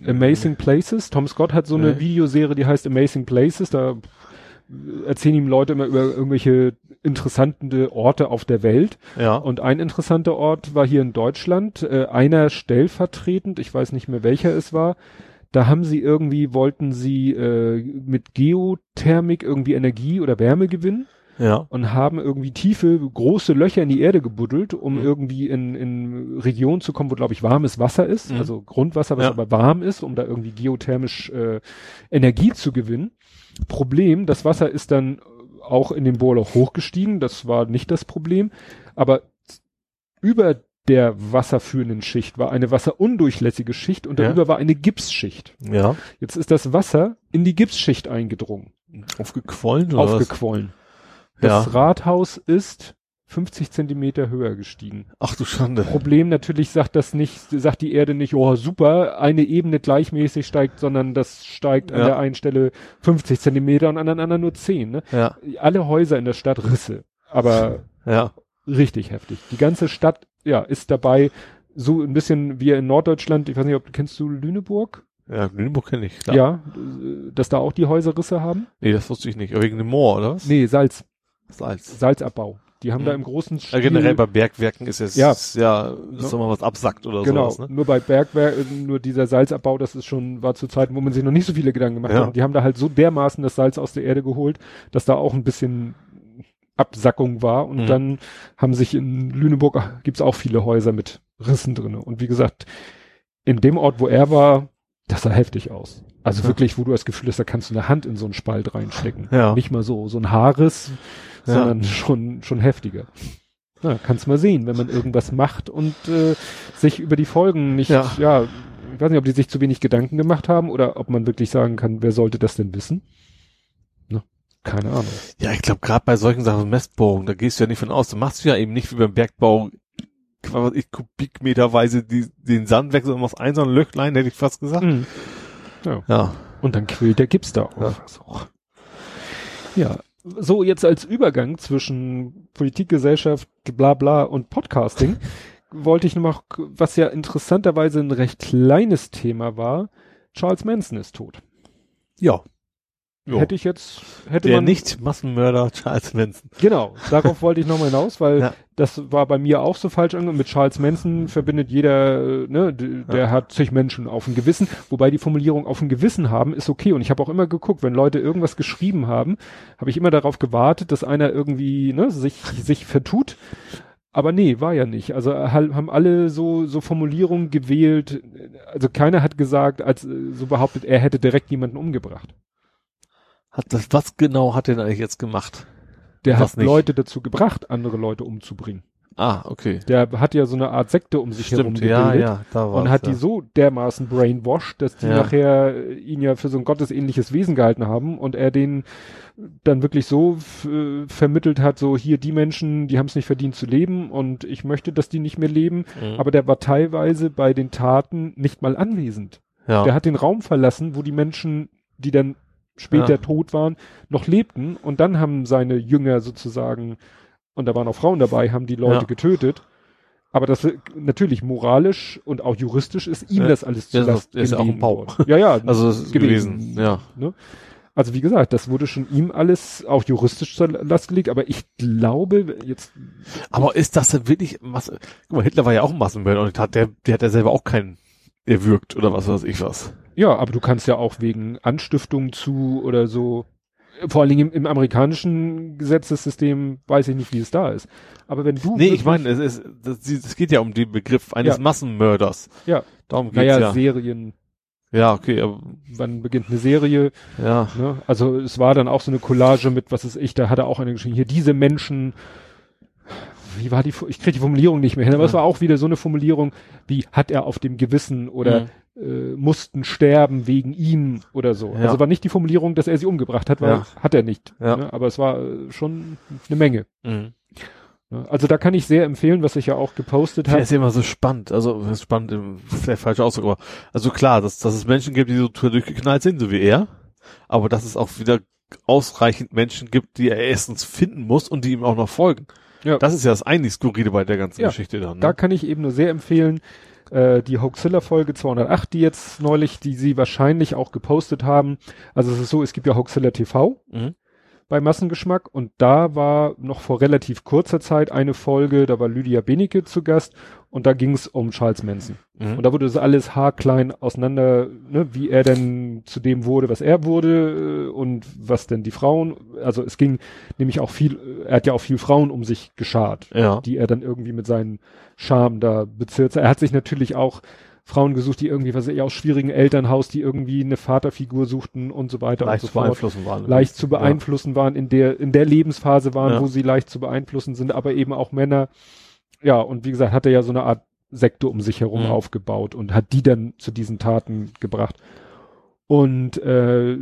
Amazing Places. Tom Scott hat so eine. Videoserie, die heißt Amazing Places. Da erzählen ihm Leute immer über irgendwelche interessante Orte auf der Welt. Ja. Und ein interessanter Ort war hier in Deutschland, äh, einer stellvertretend, ich weiß nicht mehr welcher es war. Da haben sie irgendwie, wollten sie äh, mit Geothermik irgendwie Energie oder Wärme gewinnen. Ja. Und haben irgendwie tiefe, große Löcher in die Erde gebuddelt, um mhm. irgendwie in, in Regionen zu kommen, wo, glaube ich, warmes Wasser ist, mhm. also Grundwasser, was ja. aber warm ist, um da irgendwie geothermisch äh, Energie zu gewinnen. Problem, das Wasser ist dann auch in den Bohrloch hochgestiegen, das war nicht das Problem, aber über der wasserführenden Schicht war eine wasserundurchlässige Schicht und darüber ja. war eine Gipsschicht. Ja. Jetzt ist das Wasser in die Gipsschicht eingedrungen. Aufgequollen oder Aufgequollen. Was? Das ja. Rathaus ist 50 Zentimeter höher gestiegen. Ach du Schande. Problem natürlich sagt das nicht, sagt die Erde nicht, oh super, eine Ebene gleichmäßig steigt, sondern das steigt ja. an der einen Stelle 50 Zentimeter und an der anderen nur 10. Ne? Ja. Alle Häuser in der Stadt Risse, aber ja. richtig heftig. Die ganze Stadt, ja, ist dabei so ein bisschen wie in Norddeutschland, ich weiß nicht, ob kennst du Lüneburg? Ja, Lüneburg kenne ich. Klar. Ja, dass da auch die Häuser Risse haben? Nee, das wusste ich nicht. Wegen dem Moor, oder was? Nee, Salz. Salz. Salzabbau. Die haben mhm. da im großen Stil, ja, generell bei Bergwerken ist es ja, ja dass ne? mal was absackt oder genau, sowas. Ne? Nur bei Bergwerken, nur dieser Salzabbau, das ist schon, war zu Zeiten, wo man sich noch nicht so viele Gedanken gemacht ja. hat. Die haben da halt so dermaßen das Salz aus der Erde geholt, dass da auch ein bisschen Absackung war. Und mhm. dann haben sich in Lüneburg, gibt's auch viele Häuser mit Rissen drinne. Und wie gesagt, in dem Ort, wo er war, das sah heftig aus. Also ja. wirklich, wo du das Gefühl hast, da kannst du eine Hand in so einen Spalt reinstecken. Ja. Nicht mal so, so ein Haarriss, ja. sondern schon, schon heftiger. Ja, kannst mal sehen, wenn man irgendwas macht und äh, sich über die Folgen nicht, ja. ja, ich weiß nicht, ob die sich zu wenig Gedanken gemacht haben oder ob man wirklich sagen kann, wer sollte das denn wissen? Ne? Keine Ahnung. Ja, ich glaube, gerade bei solchen Sachen, Messbohrung, da gehst du ja nicht von aus. Da machst du ja eben nicht wie beim Bergbau ich, kubikmeterweise die, den Sand weg, sondern machst ein so ein Löchlein, hätte ich fast gesagt. Mhm. Ja. ja. Und dann quillt der Gips da auf. Ja. Ja, so jetzt als Übergang zwischen Politik, Gesellschaft, bla bla und Podcasting wollte ich noch, was ja interessanterweise ein recht kleines Thema war, Charles Manson ist tot. Ja. Jo. Hätte ich jetzt, hätte Der man. nicht Massenmörder Charles Manson. Genau, darauf wollte ich nochmal hinaus, weil ja. das war bei mir auch so falsch angekommen. Mit Charles Manson verbindet jeder, ne, der ja. hat zig Menschen auf dem Gewissen, wobei die Formulierung auf dem Gewissen haben ist okay. Und ich habe auch immer geguckt, wenn Leute irgendwas geschrieben haben, habe ich immer darauf gewartet, dass einer irgendwie, ne, sich, sich vertut. Aber nee, war ja nicht. Also haben alle so, so Formulierungen gewählt. Also keiner hat gesagt, als so behauptet, er hätte direkt jemanden umgebracht. Hat das, was genau hat er denn eigentlich jetzt gemacht? Der was hat nicht? Leute dazu gebracht, andere Leute umzubringen. Ah, okay. Der hat ja so eine Art Sekte um sich Stimmt, herum gebildet ja, ja, da und hat ja. die so dermaßen brainwashed, dass die ja. nachher ihn ja für so ein gottesähnliches Wesen gehalten haben und er den dann wirklich so vermittelt hat, so hier die Menschen, die haben es nicht verdient zu leben und ich möchte, dass die nicht mehr leben, mhm. aber der war teilweise bei den Taten nicht mal anwesend. Ja. Der hat den Raum verlassen, wo die Menschen, die dann später ja. tot waren, noch lebten und dann haben seine Jünger sozusagen, und da waren auch Frauen dabei, haben die Leute ja. getötet. Aber das natürlich moralisch und auch juristisch ist ihm ja. das alles zu Last ist, ist auch ein Bau. Ja, ja. Also ist gewesen, gewesen. ja. Ne? Also wie gesagt, das wurde schon ihm alles auch juristisch zur Last gelegt, aber ich glaube jetzt. Aber ist das denn wirklich Masse? Guck mal, Hitler war ja auch ein Massenmörder und hat der, der hat ja selber auch keinen erwürgt oder was weiß ich was. Ja, aber du kannst ja auch wegen Anstiftung zu oder so, vor allen Dingen im, im amerikanischen Gesetzessystem weiß ich nicht, wie es da ist. Aber wenn du. Nee, ich meine, es, ist, das, es geht ja um den Begriff eines ja. Massenmörders. Ja. Darum geht's naja, ja. Serien. Ja, okay. Aber Wann beginnt eine Serie? Ja. Ne? Also es war dann auch so eine Collage mit, was ist ich, da hat er auch eine geschrieben, hier diese Menschen, wie war die, ich kriege die Formulierung nicht mehr hin, aber ja. es war auch wieder so eine Formulierung, wie hat er auf dem Gewissen oder mhm äh, mussten sterben wegen ihm oder so. Ja. Also war nicht die Formulierung, dass er sie umgebracht hat, weil ja. hat er nicht. Ja. Ne? Aber es war äh, schon eine Menge. Mhm. Also da kann ich sehr empfehlen, was ich ja auch gepostet habe. ist immer so spannend, also spannend, sehr falscher Ausdruck, aber also klar, dass, dass es Menschen gibt, die so durchgeknallt sind, so wie er, aber dass es auch wieder ausreichend Menschen gibt, die er erstens finden muss und die ihm auch noch folgen. Ja. Das ist ja das eigentlich Skurrile bei der ganzen ja, Geschichte dann. Ne? Da kann ich eben nur sehr empfehlen, äh, die Hoaxilla Folge 208, die jetzt neulich, die sie wahrscheinlich auch gepostet haben. Also es ist so, es gibt ja Hoaxilla TV. Mhm bei Massengeschmack und da war noch vor relativ kurzer Zeit eine Folge, da war Lydia Benecke zu Gast und da ging es um Charles Manson. Mhm. Und da wurde das alles haarklein auseinander, ne, wie er denn zu dem wurde, was er wurde äh, und was denn die Frauen, also es ging nämlich auch viel, er hat ja auch viel Frauen um sich geschart, ja. die er dann irgendwie mit seinen Charme da bezirzt. Er hat sich natürlich auch Frauen gesucht, die irgendwie, was ich, aus schwierigen Elternhaus, die irgendwie eine Vaterfigur suchten und so weiter leicht und so zu beeinflussen waren. Leicht zu beeinflussen ja. waren, in der, in der Lebensphase waren, ja. wo sie leicht zu beeinflussen sind, aber eben auch Männer. Ja, und wie gesagt, hat er ja so eine Art Sektor um sich herum mhm. aufgebaut und hat die dann zu diesen Taten gebracht. Und äh,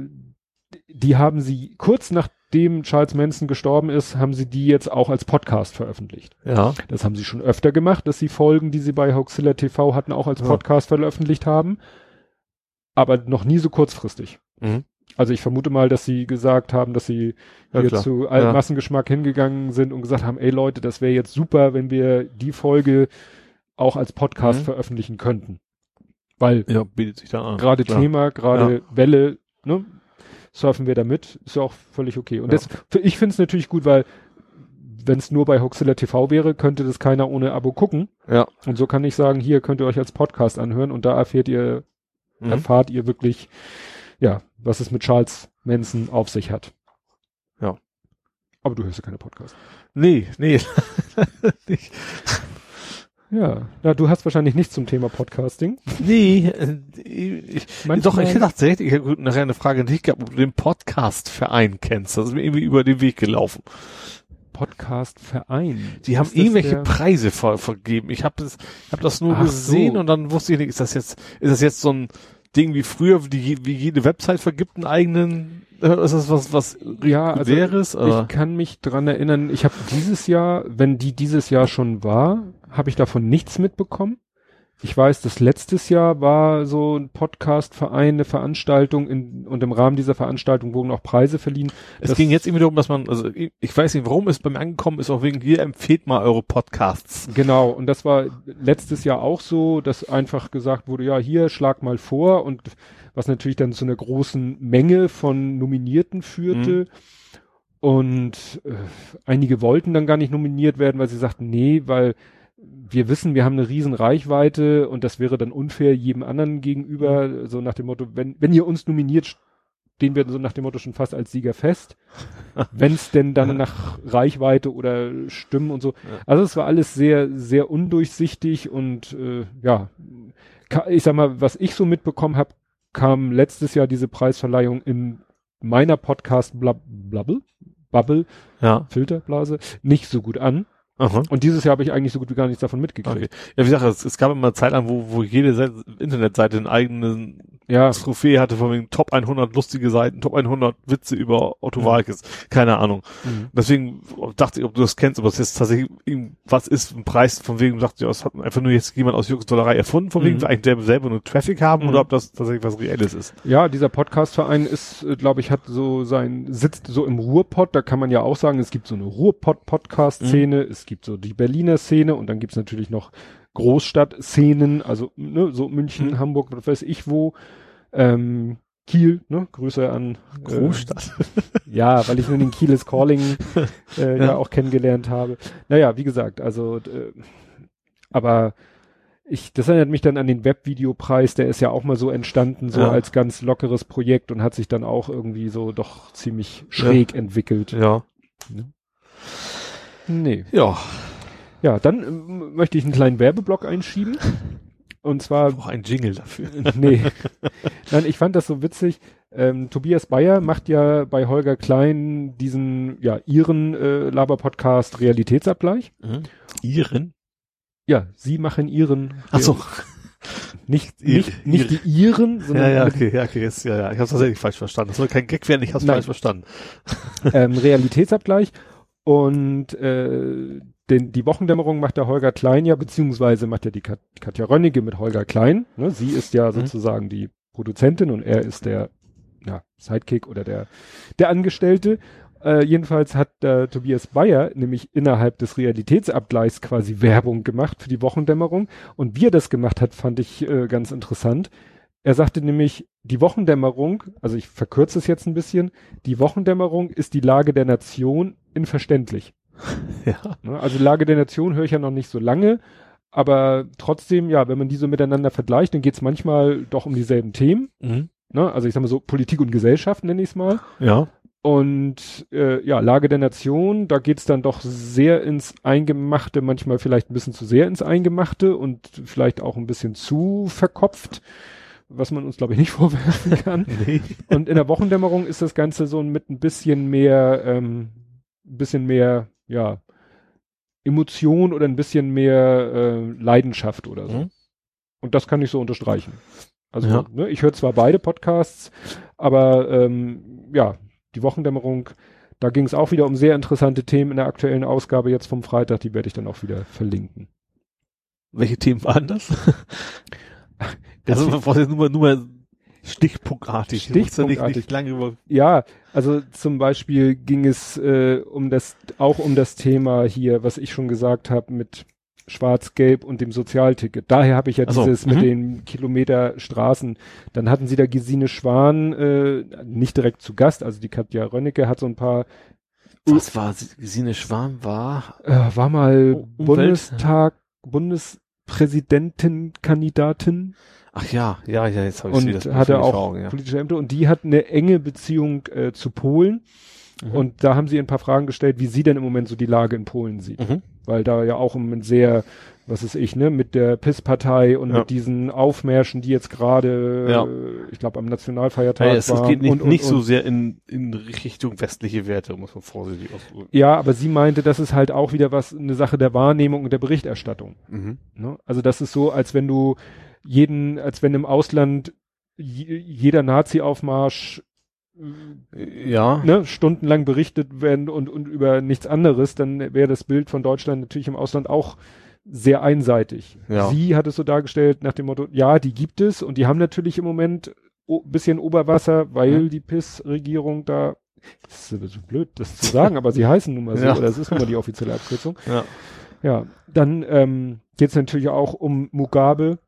die haben sie kurz nach nachdem Charles Manson gestorben ist, haben sie die jetzt auch als Podcast veröffentlicht. Ja. Das haben sie schon öfter gemacht, dass sie Folgen, die sie bei Hoaxilla TV hatten, auch als Podcast ja. veröffentlicht haben. Aber noch nie so kurzfristig. Mhm. Also ich vermute mal, dass sie gesagt haben, dass sie ja, hier klar. zu ja. Massengeschmack hingegangen sind und gesagt haben, ey Leute, das wäre jetzt super, wenn wir die Folge auch als Podcast mhm. veröffentlichen könnten. Weil ja, bietet sich da an. gerade Thema, gerade. Welle, ne, surfen wir damit, ist ja auch völlig okay. Und ja. das, ich finde es natürlich gut, weil wenn es nur bei Hoxilla TV wäre, könnte das keiner ohne Abo gucken. Ja. Und so kann ich sagen, hier könnt ihr euch als Podcast anhören und da erfährt ihr, mhm. erfahrt ihr wirklich, ja, was es mit Charles Manson auf sich hat. Ja. Aber du hörst ja keine Podcast. Nee, nee. Ja, ja, du hast wahrscheinlich nichts zum Thema Podcasting. Nee, äh, ich, doch, ich dachte, ich hätte nachher eine Frage an dich gehabt, ob du den Podcast-Verein kennst. Das ist mir irgendwie über den Weg gelaufen. Podcast-Verein. Die haben irgendwelche Preise ver vergeben. Ich habe das, hab das nur Ach gesehen so. und dann wusste ich nicht, ist das jetzt, ist das jetzt so ein Ding wie früher, die, wie jede Website vergibt einen eigenen, äh, ist das was, was ja, also wäres? Ich kann mich dran erinnern, ich habe dieses Jahr, wenn die dieses Jahr schon war, habe ich davon nichts mitbekommen. Ich weiß, dass letztes Jahr war so ein Podcast-Verein, eine Veranstaltung in, und im Rahmen dieser Veranstaltung wurden auch Preise verliehen. Es das ging jetzt irgendwie darum, dass man, also ich weiß nicht, warum es bei mir angekommen ist, auch wegen hier empfehlt mal eure Podcasts. Genau, und das war letztes Jahr auch so, dass einfach gesagt wurde, ja, hier schlag mal vor und was natürlich dann zu einer großen Menge von Nominierten führte. Mhm. Und äh, einige wollten dann gar nicht nominiert werden, weil sie sagten, nee, weil wir wissen, wir haben eine riesen Reichweite und das wäre dann unfair jedem anderen gegenüber, so nach dem Motto, wenn, wenn ihr uns nominiert, stehen wir so nach dem Motto schon fast als Sieger fest. wenn es denn dann nach Reichweite oder Stimmen und so. Also es war alles sehr, sehr undurchsichtig und äh, ja, ich sag mal, was ich so mitbekommen habe, kam letztes Jahr diese Preisverleihung in meiner Podcast Blab Blubble, Bubble, ja. Filterblase, nicht so gut an. Aha. Und dieses Jahr habe ich eigentlich so gut wie gar nichts davon mitgekriegt. Okay. Ja, wie gesagt, es, es gab immer Zeit lang, wo, wo jede Seite, Internetseite einen eigenen ja. Trophäe hatte von wegen Top 100 lustige Seiten, Top 100 Witze über Otto mhm. Walkes. Keine Ahnung. Mhm. Deswegen dachte ich, ob du das kennst, ob es jetzt tatsächlich was ist, ein Preis von wegen, dachte ich, das hat einfach nur jetzt jemand aus Jürgens erfunden, von wegen, mhm. eigentlich der selber nur Traffic haben mhm. oder ob das tatsächlich was Reelles ist. Ja, dieser Podcastverein ist, äh, glaube ich, hat so sein, sitzt so im Ruhrpott, da kann man ja auch sagen, es gibt so eine Ruhrpott-Podcast-Szene, mhm. Es gibt so die Berliner Szene und dann gibt's natürlich noch Großstadtszenen, also ne, so München, mhm. Hamburg, was weiß ich wo. Ähm, Kiel, ne? Grüße an äh, Großstadt. Äh, ja, weil ich nur den Kiel is Calling äh, ja. ja. auch kennengelernt habe. Naja, wie gesagt, also äh, aber ich, das erinnert mich dann an den Webvideopreis, der ist ja auch mal so entstanden, so ja. als ganz lockeres Projekt und hat sich dann auch irgendwie so doch ziemlich schräg ja. entwickelt. Ja. Ne? Nee. Ja. Ja, dann ähm, möchte ich einen kleinen Werbeblock einschieben. Und zwar. Auch ein Jingle dafür. nee. Nein, ich fand das so witzig. Ähm, Tobias Bayer macht ja bei Holger Klein diesen, ja, ihren äh, Laber-Podcast Realitätsabgleich. Mhm. Ihren? Ja, sie machen ihren. Ach so. Nicht, nicht, nicht die Iren, sondern. Ja, ja, okay, ja, okay, jetzt, ja, ja. Ich habe tatsächlich falsch verstanden. Das soll kein Gag werden, ich habe falsch verstanden. Ähm, Realitätsabgleich. Und äh, den, die Wochendämmerung macht der Holger Klein ja, beziehungsweise macht ja die Kat Katja Rönnige mit Holger Klein. Ne? Sie ist ja mhm. sozusagen die Produzentin und er ist der ja, Sidekick oder der, der Angestellte. Äh, jedenfalls hat äh, Tobias Bayer nämlich innerhalb des Realitätsabgleichs quasi Werbung gemacht für die Wochendämmerung. Und wie er das gemacht hat, fand ich äh, ganz interessant. Er sagte nämlich, die Wochendämmerung, also ich verkürze es jetzt ein bisschen, die Wochendämmerung ist die Lage der Nation in verständlich. ja. Ne, also Lage der Nation höre ich ja noch nicht so lange, aber trotzdem, ja, wenn man die so miteinander vergleicht, dann geht es manchmal doch um dieselben Themen. Mhm. Ne? Also ich sag mal so Politik und Gesellschaft nenne ich es mal. Ja. Und äh, ja, Lage der Nation, da geht's dann doch sehr ins Eingemachte, manchmal vielleicht ein bisschen zu sehr ins Eingemachte und vielleicht auch ein bisschen zu verkopft, was man uns, glaube ich, nicht vorwerfen kann. nee. Und in der Wochendämmerung ist das Ganze so mit ein bisschen mehr, ähm, bisschen mehr ja, Emotion oder ein bisschen mehr äh, Leidenschaft oder so. Mhm. Und das kann ich so unterstreichen. Also ja. ne, ich höre zwar beide Podcasts, aber ähm, ja, die Wochendämmerung, da ging es auch wieder um sehr interessante Themen in der aktuellen Ausgabe jetzt vom Freitag, die werde ich dann auch wieder verlinken. Welche Themen waren das? also nur mal, nur mal Stichpunktartig. Stichpunktartig. Nicht, ja, also zum Beispiel ging es äh, um das, auch um das Thema hier, was ich schon gesagt habe mit Schwarz-Gelb und dem Sozialticket. Daher habe ich ja so, dieses mit mhm. den Kilometer Straßen. Dann hatten sie da Gesine Schwan äh, nicht direkt zu Gast, also die Katja Rönnecke hat so ein paar Was war Gesine Schwan war? Äh, war mal Bundestag, ja. Bundespräsidentenkandidatin. Ach ja, ja, ja, jetzt habe ich Und wieder hatte auch Augen, ja. politische Ämter und die hat eine enge Beziehung äh, zu Polen. Mhm. Und da haben sie ein paar Fragen gestellt, wie sie denn im Moment so die Lage in Polen sieht. Mhm. Weil da ja auch im Moment sehr, was ist ich, ne, mit der PIS-Partei und ja. mit diesen Aufmärschen, die jetzt gerade, ja. äh, ich glaube, am Nationalfeiertag ja, es, waren. Es geht nicht, und, und, nicht so sehr in, in Richtung westliche Werte, muss man vorsichtig ausdrücken. Ja, aber sie meinte, das ist halt auch wieder was, eine Sache der Wahrnehmung und der Berichterstattung. Mhm. Ne? Also das ist so, als wenn du jeden, als wenn im Ausland jeder Nazi-Aufmarsch ja. ne, stundenlang berichtet werden und, und über nichts anderes, dann wäre das Bild von Deutschland natürlich im Ausland auch sehr einseitig. Ja. Sie hat es so dargestellt nach dem Motto, ja, die gibt es und die haben natürlich im Moment o bisschen Oberwasser, weil Mhm. die PIS-Regierung da, das ist so blöd, das zu sagen, aber sie heißen nun mal so, Ja. oder das ist nun mal die offizielle Abkürzung. Ja. Ja, dann ähm, geht es natürlich auch um Mugabe.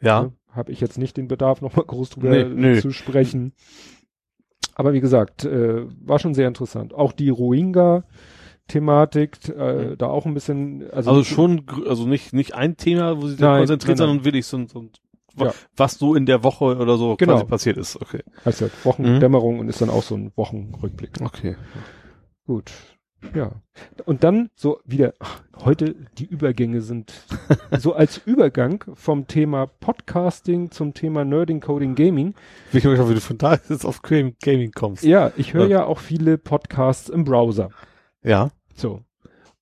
Ja. Ne? Habe ich jetzt nicht den Bedarf, nochmal groß drüber Nee, nö. zu sprechen. Aber wie gesagt, äh, war schon sehr interessant. Auch die Rohingya-Thematik, äh, Mhm. da auch ein bisschen, also, Also schon, also nicht, nicht ein Thema, wo sie sich konzentriert, so, ein- so ein- wa- Ja. was so in der Woche oder so Genau. quasi passiert ist. Okay. heißt ja Wochendämmerung und ist dann auch so ein Wochenrückblick. Okay. Gut. Ja. Und dann so wieder, ach, heute die Übergänge sind so als Übergang vom Thema Podcasting zum Thema Nerding, Coding, Gaming. Ich habe wie du von da jetzt auf Gaming kommst. Ja, ich höre Ja. ja auch viele Podcasts im Browser. Ja. So.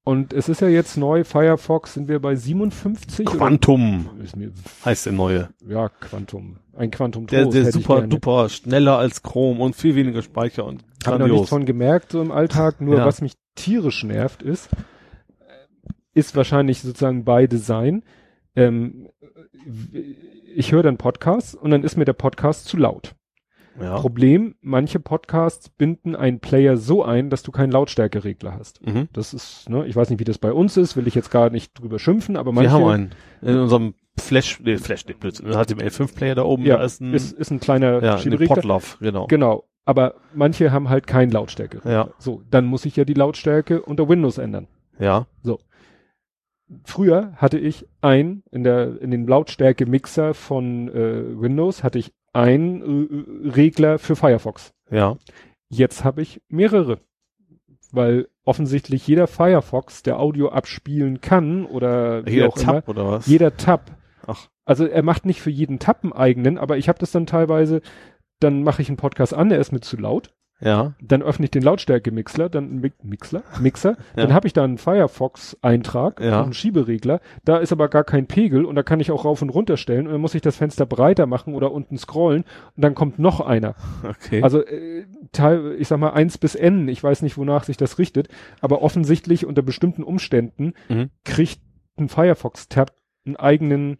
Und es ist ja jetzt neu, Firefox sind wir bei 57 Quantum mir, heißt der neue. ja, Quantum. Ein Quantum Der, der super duper schneller als Chrome und viel weniger Speicher und Habe noch nichts von gemerkt, so im Alltag. Nur Ja. was mich tierisch nervt ist, ist wahrscheinlich sozusagen bei Design. Ähm, ich höre dann Podcasts und dann ist mir der Podcast zu laut. Ja. Problem, manche Podcasts binden einen Player so ein, dass du keinen Lautstärkeregler hast. Mhm. Das ist, ne, ich weiß nicht, wie das bei uns ist, will ich jetzt gar nicht drüber schimpfen, aber manche. Wir haben einen. In unserem Flash, nee, Flash, nee, Blödsinn. HTML5-Player da oben, Ja, da ist ein, ist, ist ein kleiner ja, Schieberegler. Podlove, genau. Genau. Aber manche haben halt keinen Lautstärkeregler. Ja. So, dann muss ich ja die Lautstärke unter Windows ändern. Ja. Früher hatte ich ein, in der, in den Lautstärke-Mixer von äh, Windows hatte ich einen äh, Regler für Firefox. Ja. Jetzt habe ich mehrere. Weil offensichtlich jeder Firefox, der Audio abspielen kann oder wie Hier auch immer, Tab oder was? jeder Tab. Ach. Also er macht nicht für jeden Tab einen eigenen, aber ich habe das dann teilweise, dann mache ich einen Podcast an, der ist mir zu laut. Ja. Dann öffne ich den Lautstärke-Mixer, dann Mi- Mixler, Mixer, Ja. dann habe ich da einen Firefox-Eintrag, Ja. einen Schieberegler, da ist aber gar kein Pegel und da kann ich auch rauf und runter stellen und dann muss ich das Fenster breiter machen oder unten scrollen und dann kommt noch einer. Okay. Also äh, Teil, ich sag mal eins bis n, ich weiß nicht, wonach sich das richtet, aber offensichtlich unter bestimmten Umständen Mhm. kriegt ein Firefox-Tab einen eigenen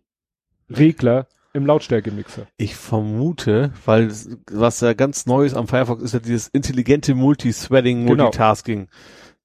Regler im Lautstärke-Mixer. Ich vermute, weil was ja ganz Neues am Firefox ist ja dieses intelligente Multithreading, Genau. Multitasking.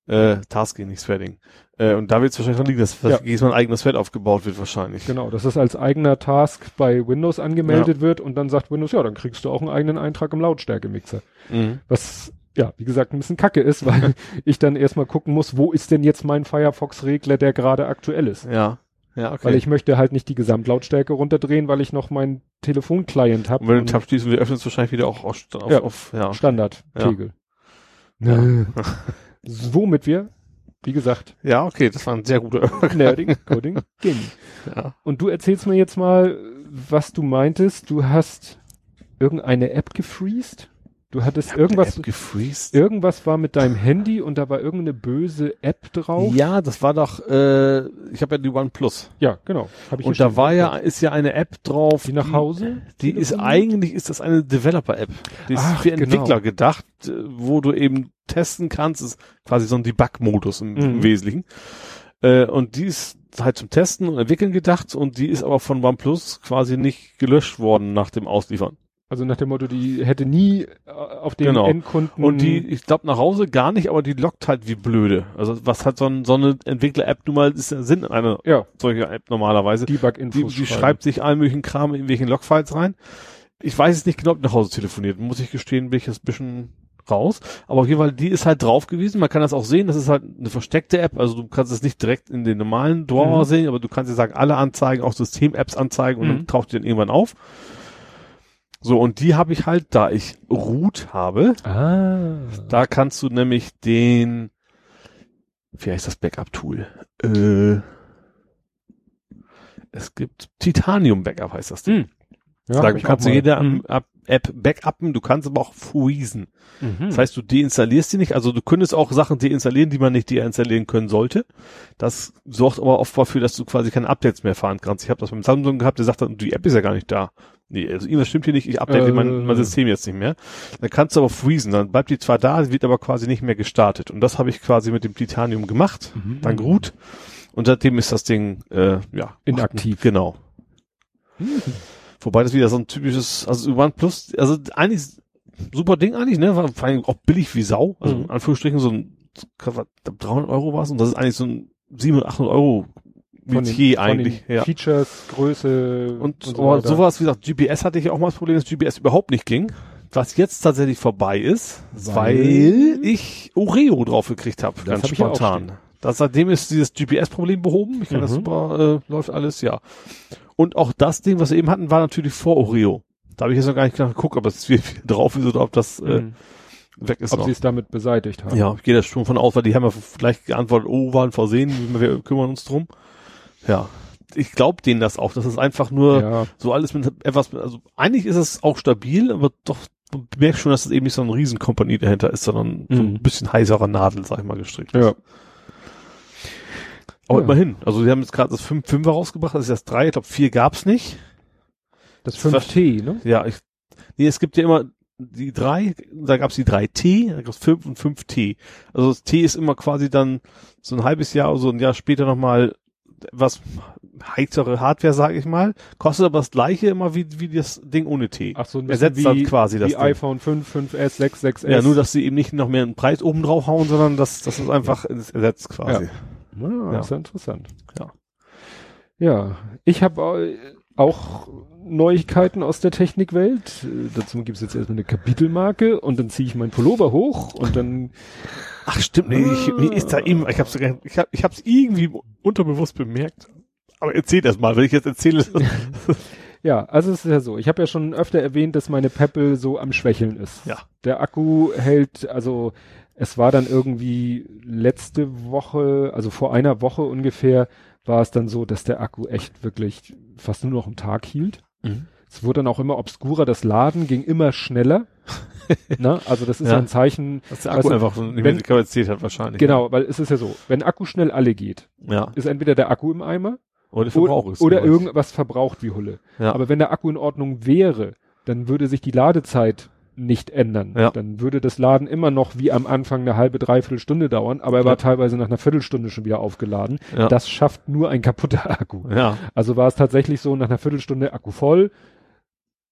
Äh, Tasking, nicht Threading. Äh, und da wird es wahrscheinlich dran liegen, dass Ja. jedes Mal ein eigenes Thread aufgebaut wird wahrscheinlich. Genau, dass das als eigener Task bei Windows angemeldet wird und dann sagt Windows, ja, dann kriegst du auch einen eigenen Eintrag im Lautstärke-Mixer. Mhm. Was, ja, wie gesagt, ein bisschen kacke ist, weil ich dann erstmal gucken muss, wo ist denn jetzt mein Firefox-Regler, der gerade aktuell ist. Ja. Ja, okay. Weil ich möchte halt nicht die Gesamtlautstärke runterdrehen, weil ich noch meinen Telefon-Client habe. und wenn du den Tab schließt und wir öffnen es wahrscheinlich wieder auch auf, auf, Ja. auf ja. Standard-Pegel. Womit wir, wie gesagt, Ja, okay, das war ein sehr guter. Nerding, Coding, Gaming. Ja. Und du erzählst mir jetzt mal, was du meintest. Du hast irgendeine App gefreezed? Du hattest irgendwas, irgendwas war mit deinem Handy und da war irgendeine böse App drauf. Ja, das war doch, äh, ich habe ja die OnePlus. Ja, genau. Hab ich Und da war ja, ist ja eine App drauf. die nach Hause. Die ist telefoniert? eigentlich, ist das eine Developer-App. Die ist Ach, für genau. Entwickler gedacht, äh, wo du eben testen kannst. ist quasi so ein Debug-Modus im, im Mhm. Wesentlichen. Äh, und die ist halt zum Testen und Entwickeln gedacht und die ist aber von OnePlus quasi nicht gelöscht worden nach dem Ausliefern. Also nach dem Motto, die hätte nie äh, auf den Genau. Endkunden. Und die, ich glaube nach Hause gar nicht, aber die lockt halt wie blöde. Also was hat so, ein, so eine Entwickler-App nun mal, ist der Sinn einer ja, solcher App normalerweise. Die, Debug-Infos die schreiben. schreibt sich allen möglichen Kram in irgendwelchen Logfiles rein. Ich weiß es nicht genau, ob die nach Hause telefoniert. Muss ich gestehen, bin ich jetzt ein bisschen raus. Aber auf jeden Fall, die ist halt drauf gewesen. Man kann das auch sehen. Das ist halt eine versteckte App. Also du kannst es nicht direkt in den normalen Drawer Mhm. sehen, aber du kannst dir sagen, alle Anzeigen, auch System-Apps anzeigen und Mhm. dann taucht die dann irgendwann auf. So, und die habe ich halt, da ich Root habe, Ah. da kannst du nämlich den, wie heißt das Backup-Tool? Äh, es gibt Titanium Backup heißt das Ding. Hm. Ja, da kannst du jede Mhm. App App backuppen, du kannst aber auch freezen. Mhm. Das heißt, du deinstallierst die nicht, also du könntest auch Sachen deinstallieren, die man nicht deinstallieren können sollte. Das sorgt aber oft dafür, dass du quasi keine Updates mehr fahren kannst. Ich habe das beim Samsung gehabt, der sagt dann, die App ist ja gar nicht da. Nee, also irgendwas stimmt hier nicht, ich update Äh. mein, mein System jetzt nicht mehr. Dann kannst du aber freezen, dann bleibt die zwar da, wird aber quasi nicht mehr gestartet. Und das habe ich quasi mit dem Titanium gemacht, Mhm. dann gut. Und seitdem ist das Ding, äh, ja. Inaktiv. Genau. Mhm. Wobei das wieder so ein typisches, also OnePlus, also eigentlich super Ding eigentlich, ne? War vor allem auch billig wie Sau. Also mhm. in Anführungsstrichen so ein 300 Euro war und das ist eigentlich so ein 700, 800 Euro Metier eigentlich. ja. Features, Größe und, und so oh, sowas, wie gesagt, GPS hatte ich auch mal das Problem, dass GPS überhaupt nicht ging. Was jetzt tatsächlich vorbei ist, weil, weil ich Oreo drauf gekriegt habe, ganz hab spontan. Das, seitdem ist dieses GPS-Problem behoben. Ich kann mhm. das super, äh, läuft alles, ja. Und auch das Ding, was wir eben hatten, war natürlich vor Oreo. Da habe ich jetzt noch gar nicht geguckt, ob es wieder drauf ist oder ob das äh, mhm. weg ist. Ob sie es damit beseitigt haben. Ja, ich gehe da schon von aus, weil die haben ja gleich geantwortet, oh, waren versehen, wir kümmern uns drum. Ja, ich glaube denen das auch. Das ist einfach nur ja. so alles mit etwas, also eigentlich ist es auch stabil, aber doch du merkst schon, dass es eben nicht so eine Riesenkompanie dahinter ist, sondern mhm. so ein mhm. bisschen heiserer Nadel, sag ich mal, gestrickt ja. ist. Aber ja. immerhin. Also sie haben jetzt gerade das 5 5 rausgebracht, das ist das 3, ich glaube 4 gab's nicht. Das 5T, ne? Ja, ich, nee, es gibt ja immer die 3, da gab's die 3T, da gab's 5 und 5T. Also das T ist immer quasi dann so ein halbes Jahr oder so ein Jahr später nochmal was heizere Hardware, sage ich mal, kostet aber das gleiche immer wie, wie das Ding ohne T. Ach so, ein Ersetzt wie, dann quasi das wie Ding. iPhone 5, 5S, 6, 6S. Ja, nur, dass sie eben nicht noch mehr einen Preis oben drauf hauen, sondern dass das ist einfach ja. ersetzt quasi. Ja, ja, ja. ist ja interessant. Ja. Ja, ich habe auch Neuigkeiten aus der Technikwelt. Äh, dazu gibt es jetzt erstmal eine Kapitelmarke und dann ziehe ich meinen Pullover hoch und dann. Ach stimmt, nee, ich, mir ist da eben, ich hab's, ich hab, ich hab's irgendwie unterbewusst bemerkt. Aber erzähl das mal, wenn ich jetzt erzähle. ja, also es ist ja so. Ich habe ja schon öfter erwähnt, dass meine Peppel so am Schwächeln ist. Ja. Der Akku hält, also es war dann irgendwie letzte Woche, also vor einer Woche ungefähr, war es dann so, dass der Akku echt wirklich fast nur noch einen Tag hielt. Mhm. Es wurde dann auch immer obskurer, das Laden ging immer schneller. ne? Also das ist ja. ein Zeichen, dass der Akku einfach eine wenn, Kapazität hat wahrscheinlich. Genau, ja. weil es ist ja so, wenn Akku schnell alle geht, ja. ist entweder der Akku im Eimer oder, ist oder irgendwas verbraucht wie Hulle. Ja. Aber wenn der Akku in Ordnung wäre, dann würde sich die Ladezeit nicht ändern. Ja. Dann würde das Laden immer noch wie am Anfang eine halbe, dreiviertel Stunde dauern, aber er ja. war teilweise nach einer Viertelstunde schon wieder aufgeladen. Ja. Das schafft nur ein kaputter Akku. Ja. Also war es tatsächlich so, nach einer Viertelstunde Akku voll,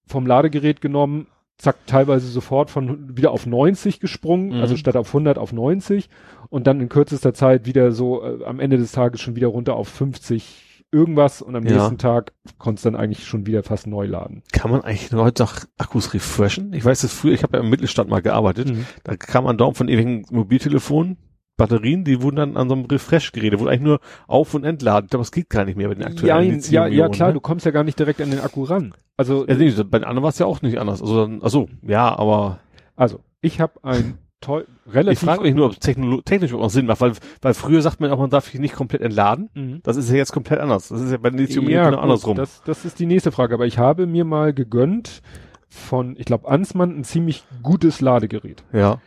vom Ladegerät genommen, zack, teilweise sofort von wieder auf 90 gesprungen, mhm. also statt auf 100 auf 90 und dann in kürzester Zeit wieder so äh, am Ende des Tages schon wieder runter auf 50 irgendwas und am ja. nächsten Tag konntest dann eigentlich schon wieder fast neu laden. Kann man eigentlich heute noch Akkus refreshen? Ich weiß das früher, ich habe ja im Mittelstand mal gearbeitet, mhm. da kam man dauernd von ewigen Mobiltelefonen, Batterien, die wurden dann an so einem Refresh-Gerät, wo eigentlich nur auf- und entladen. Aber das geht gar nicht mehr bei den aktuellen Ja, ja, ja klar, ne? du kommst ja gar nicht direkt an den Akku ran. Also ja, nee, bei den anderen war es ja auch nicht anders. Also, dann, also ja, aber also ich habe ein toll, relativ. Ich frage mich nur, ob es technisch auch Sinn macht, weil, weil früher sagt man auch, man darf sich nicht komplett entladen. Mhm. Das ist ja jetzt komplett anders. Das ist ja bei Lithium ja, genau andersrum. Das, das ist die nächste Frage. Aber ich habe mir mal gegönnt von, ich glaube, Ansmann ein ziemlich gutes Ladegerät. Ja.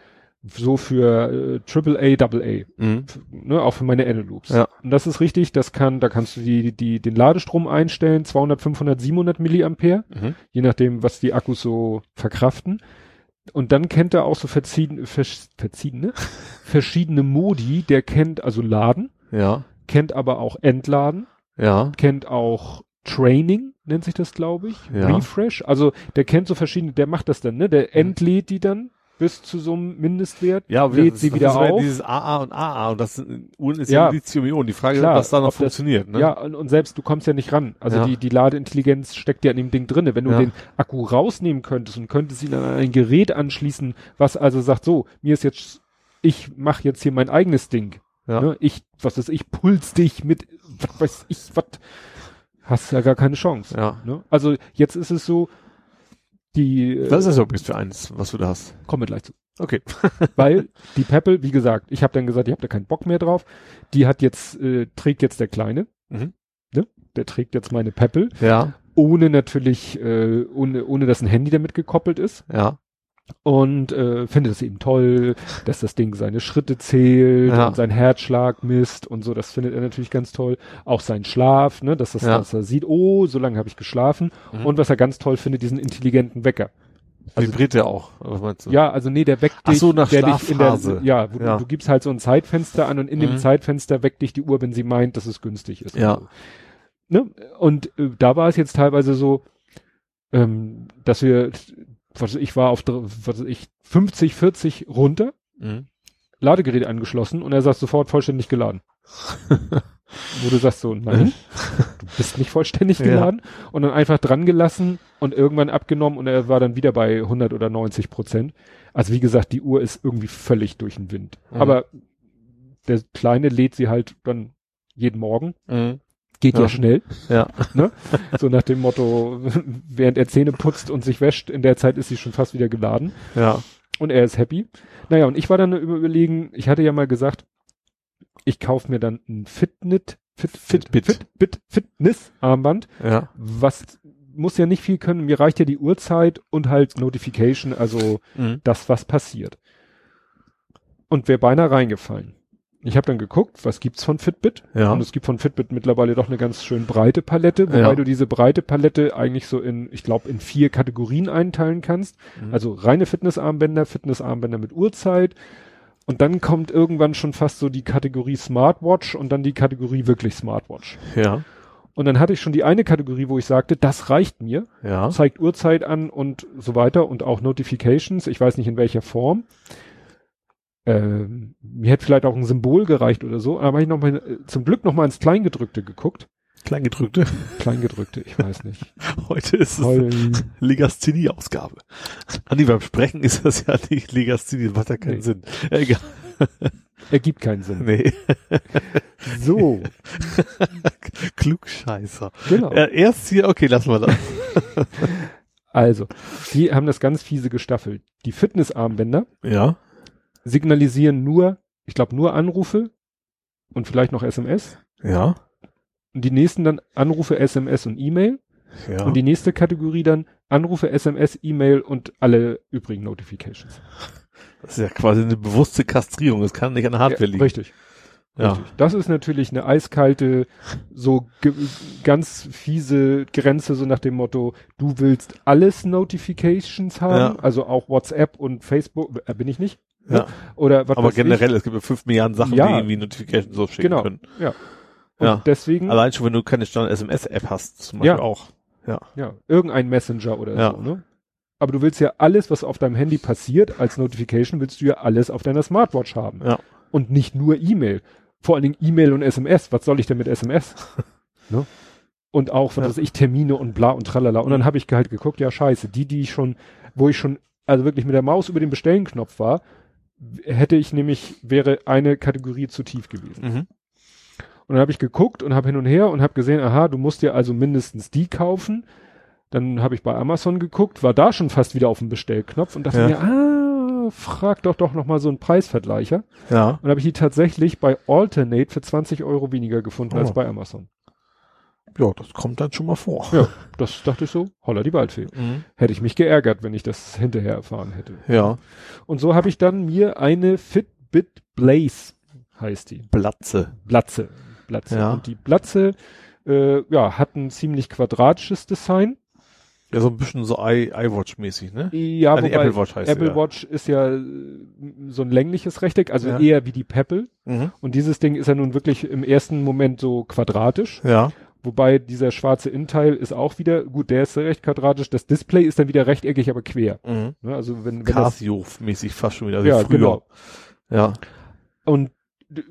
So für äh, AAA, AA. Mhm. Ne, auch für meine Eneloops. Ja. Und das ist richtig, das kann, da kannst du die, die, den Ladestrom einstellen, 200, 500, 700 Milliampere, mhm. je nachdem, was die Akkus so verkraften. Und dann kennt er auch so verziehen, vers, verziehene, verschiedene Modi. Der kennt also Laden. Ja. Kennt aber auch Entladen. Ja. Kennt auch Training, nennt sich das, glaube ich. Ja. Refresh. Also der kennt so verschiedene, der macht das dann, ne? Der entlädt die dann bis zu so einem Mindestwert, ja, lädt das, sie wieder auf. Ja dieses AA und AA und das Uhren ist ja Lithium-Ionen. Die Frage klar, ist, das da noch funktioniert. Das, ne? Ja, und, und, selbst du kommst ja nicht ran. Also ja. die, die Ladeintelligenz steckt ja in dem Ding drinne. Wenn du ja. den Akku rausnehmen könntest und könntest ihn an ein Gerät anschließen, was also sagt, so, mir ist jetzt, ich mache jetzt hier mein eigenes Ding. Ja. Ne? Ich, was ist ich, puls dich mit, was weiß ich, was, hast ja gar keine Chance. Ja. Ne? Also jetzt ist es so, die. Was ist das übrigens für eins, was du da hast? Kommen wir gleich zu. Okay. Weil die Peppel, wie gesagt, ich habe dann gesagt, ich habe da keinen Bock mehr drauf. Die hat jetzt, äh, trägt jetzt der Kleine. Mhm. Ne? Der trägt jetzt meine Peppel. Ja. Ohne natürlich, äh, ohne, ohne dass ein Handy damit gekoppelt ist. Ja und äh, findet es eben toll, dass das Ding seine Schritte zählt ja. und sein Herzschlag misst und so. Das findet er natürlich ganz toll. Auch sein Schlaf, ne, dass, das, ja. dass er sieht, oh, so lange habe ich geschlafen. Mhm. Und was er ganz toll findet, diesen intelligenten Wecker. Also, Vibriert der auch, was meinst du? Ja, also nee, der weckt dich. Ach so, nach der dich in der, ja, ja. Du, du, gibst halt so ein Zeitfenster an und in mhm. dem Zeitfenster weckt dich die Uhr, wenn sie meint, dass es günstig ist. Ja. So. Ne? Und äh, da war es jetzt teilweise so, ähm, dass wir, was ich war auf, was ich, 50, 40 runter, mhm. Ladegerät angeschlossen und er sagt sofort vollständig geladen. Wo du sagst so, nein, mhm. du bist nicht vollständig geladen ja. und dann einfach dran gelassen und irgendwann abgenommen und er war dann wieder bei 100 oder 90 Prozent. Also wie gesagt, die Uhr ist irgendwie völlig durch den Wind. Mhm. Aber der Kleine lädt sie halt dann jeden Morgen. Mhm. Geht ja. ja. schnell. Ja. Ne? So nach dem Motto, während er Zähne putzt und sich wäscht, in der Zeit ist sie schon fast wieder geladen. Ja. Und er ist happy. Naja, und ich war dann überlegen, ich hatte ja mal gesagt, ich kaufe mir dann ein Fitnet, Fit, Fitbit, Fitbit, Fitness Armband. Ja. Was muss ja nicht viel können. Mir reicht ja die Uhrzeit und halt Notification, also mhm. das, was passiert. Und wäre beinahe reingefallen. Ich habe dann geguckt, was gibt's von Fitbit? Ja. Und es gibt von Fitbit mittlerweile doch eine ganz schön breite Palette, wobei ja. du diese breite Palette eigentlich so in, ich glaube, in vier Kategorien einteilen kannst. Mhm. Also reine Fitnessarmbänder, Fitnessarmbänder mit Uhrzeit, und dann kommt irgendwann schon fast so die Kategorie Smartwatch und dann die Kategorie wirklich Smartwatch. Ja. Und dann hatte ich schon die eine Kategorie, wo ich sagte, das reicht mir. Ja. Zeigt Uhrzeit an und so weiter und auch Notifications. Ich weiß nicht in welcher Form. Ähm, mir hätte vielleicht auch ein Symbol gereicht oder so. Aber ich noch mal, äh, zum Glück noch mal ins Kleingedrückte geguckt. Kleingedrückte? Kleingedrückte, ich weiß nicht. Heute ist es Legasthenie-Ausgabe. Andi, beim Sprechen ist das ja nicht Legasthenie, macht ja keinen nee. Sinn. Egal. Ergibt keinen Sinn. Nee. So. Klugscheißer. Genau. Äh, erst hier, okay, lassen wir das. Also, die haben das ganz fiese gestaffelt. Die Fitnessarmbänder. Ja. Signalisieren nur, ich glaube nur Anrufe und vielleicht noch SMS. Ja. Und die nächsten dann Anrufe, SMS und E-Mail. Ja. Und die nächste Kategorie dann Anrufe, SMS, E-Mail und alle übrigen Notifications. Das ist ja quasi eine bewusste Kastrierung. Es kann nicht an der Hardware ja, liegen. Richtig. Ja. Richtig. Das ist natürlich eine eiskalte, so ganz fiese Grenze, so nach dem Motto, du willst alles Notifications haben, ja. also auch WhatsApp und Facebook, äh, bin ich nicht. Ja. Oder was Aber generell, ich? es gibt ja fünf Milliarden Sachen, ja. die irgendwie Notifications so schicken genau. können. Ja. Und ja. deswegen. Allein schon, wenn du keine Standard-SMS-App hast, zum Beispiel ja. auch. Ja. Ja. Irgendein Messenger oder ja. so, ne? Aber du willst ja alles, was auf deinem Handy passiert, als Notification, willst du ja alles auf deiner Smartwatch haben. Ja. Und nicht nur E-Mail. Vor allen Dingen E-Mail und SMS. Was soll ich denn mit SMS? ne? Und auch, was ja. weiß ich, Termine und bla und tralala. Und dann habe ich halt geguckt, ja scheiße, die, die ich schon, wo ich schon, also wirklich mit der Maus über den Bestellen-Knopf war, hätte ich nämlich, wäre eine Kategorie zu tief gewesen. Mhm. Und dann habe ich geguckt und habe hin und her und habe gesehen, aha, du musst dir also mindestens die kaufen. Dann habe ich bei Amazon geguckt, war da schon fast wieder auf dem Bestellknopf und dachte ja. mir, ah, frag doch doch noch mal so einen Preisvergleicher. Ja. Und habe ich die tatsächlich bei Alternate für 20 Euro weniger gefunden oh. als bei Amazon. Ja, das kommt dann schon mal vor. Ja, das dachte ich so, holla die Waldfee. Mhm. Hätte ich mich geärgert, wenn ich das hinterher erfahren hätte. Ja. Und so habe ich dann mir eine Fitbit Blaze, heißt die. Blatze. Blatze. Blatze. Ja. Und die Blatze, äh, ja, hat ein ziemlich quadratisches Design. Ja, so ein bisschen so iWatch-mäßig, ne? Ja, also wobei Apple Watch heißt Apple ja. Watch ist ja äh, so ein längliches Rechteck, also ja. eher wie die Pebble. Mhm. Und dieses Ding ist ja nun wirklich im ersten Moment so quadratisch. Ja. Wobei dieser schwarze Innenteil ist auch wieder, gut, der ist recht quadratisch. Das Display ist dann wieder rechteckig, aber quer. Mhm. Ne, also wenn, wenn Casio-mäßig fast schon wieder. Also ja, früher. genau. Ja. Und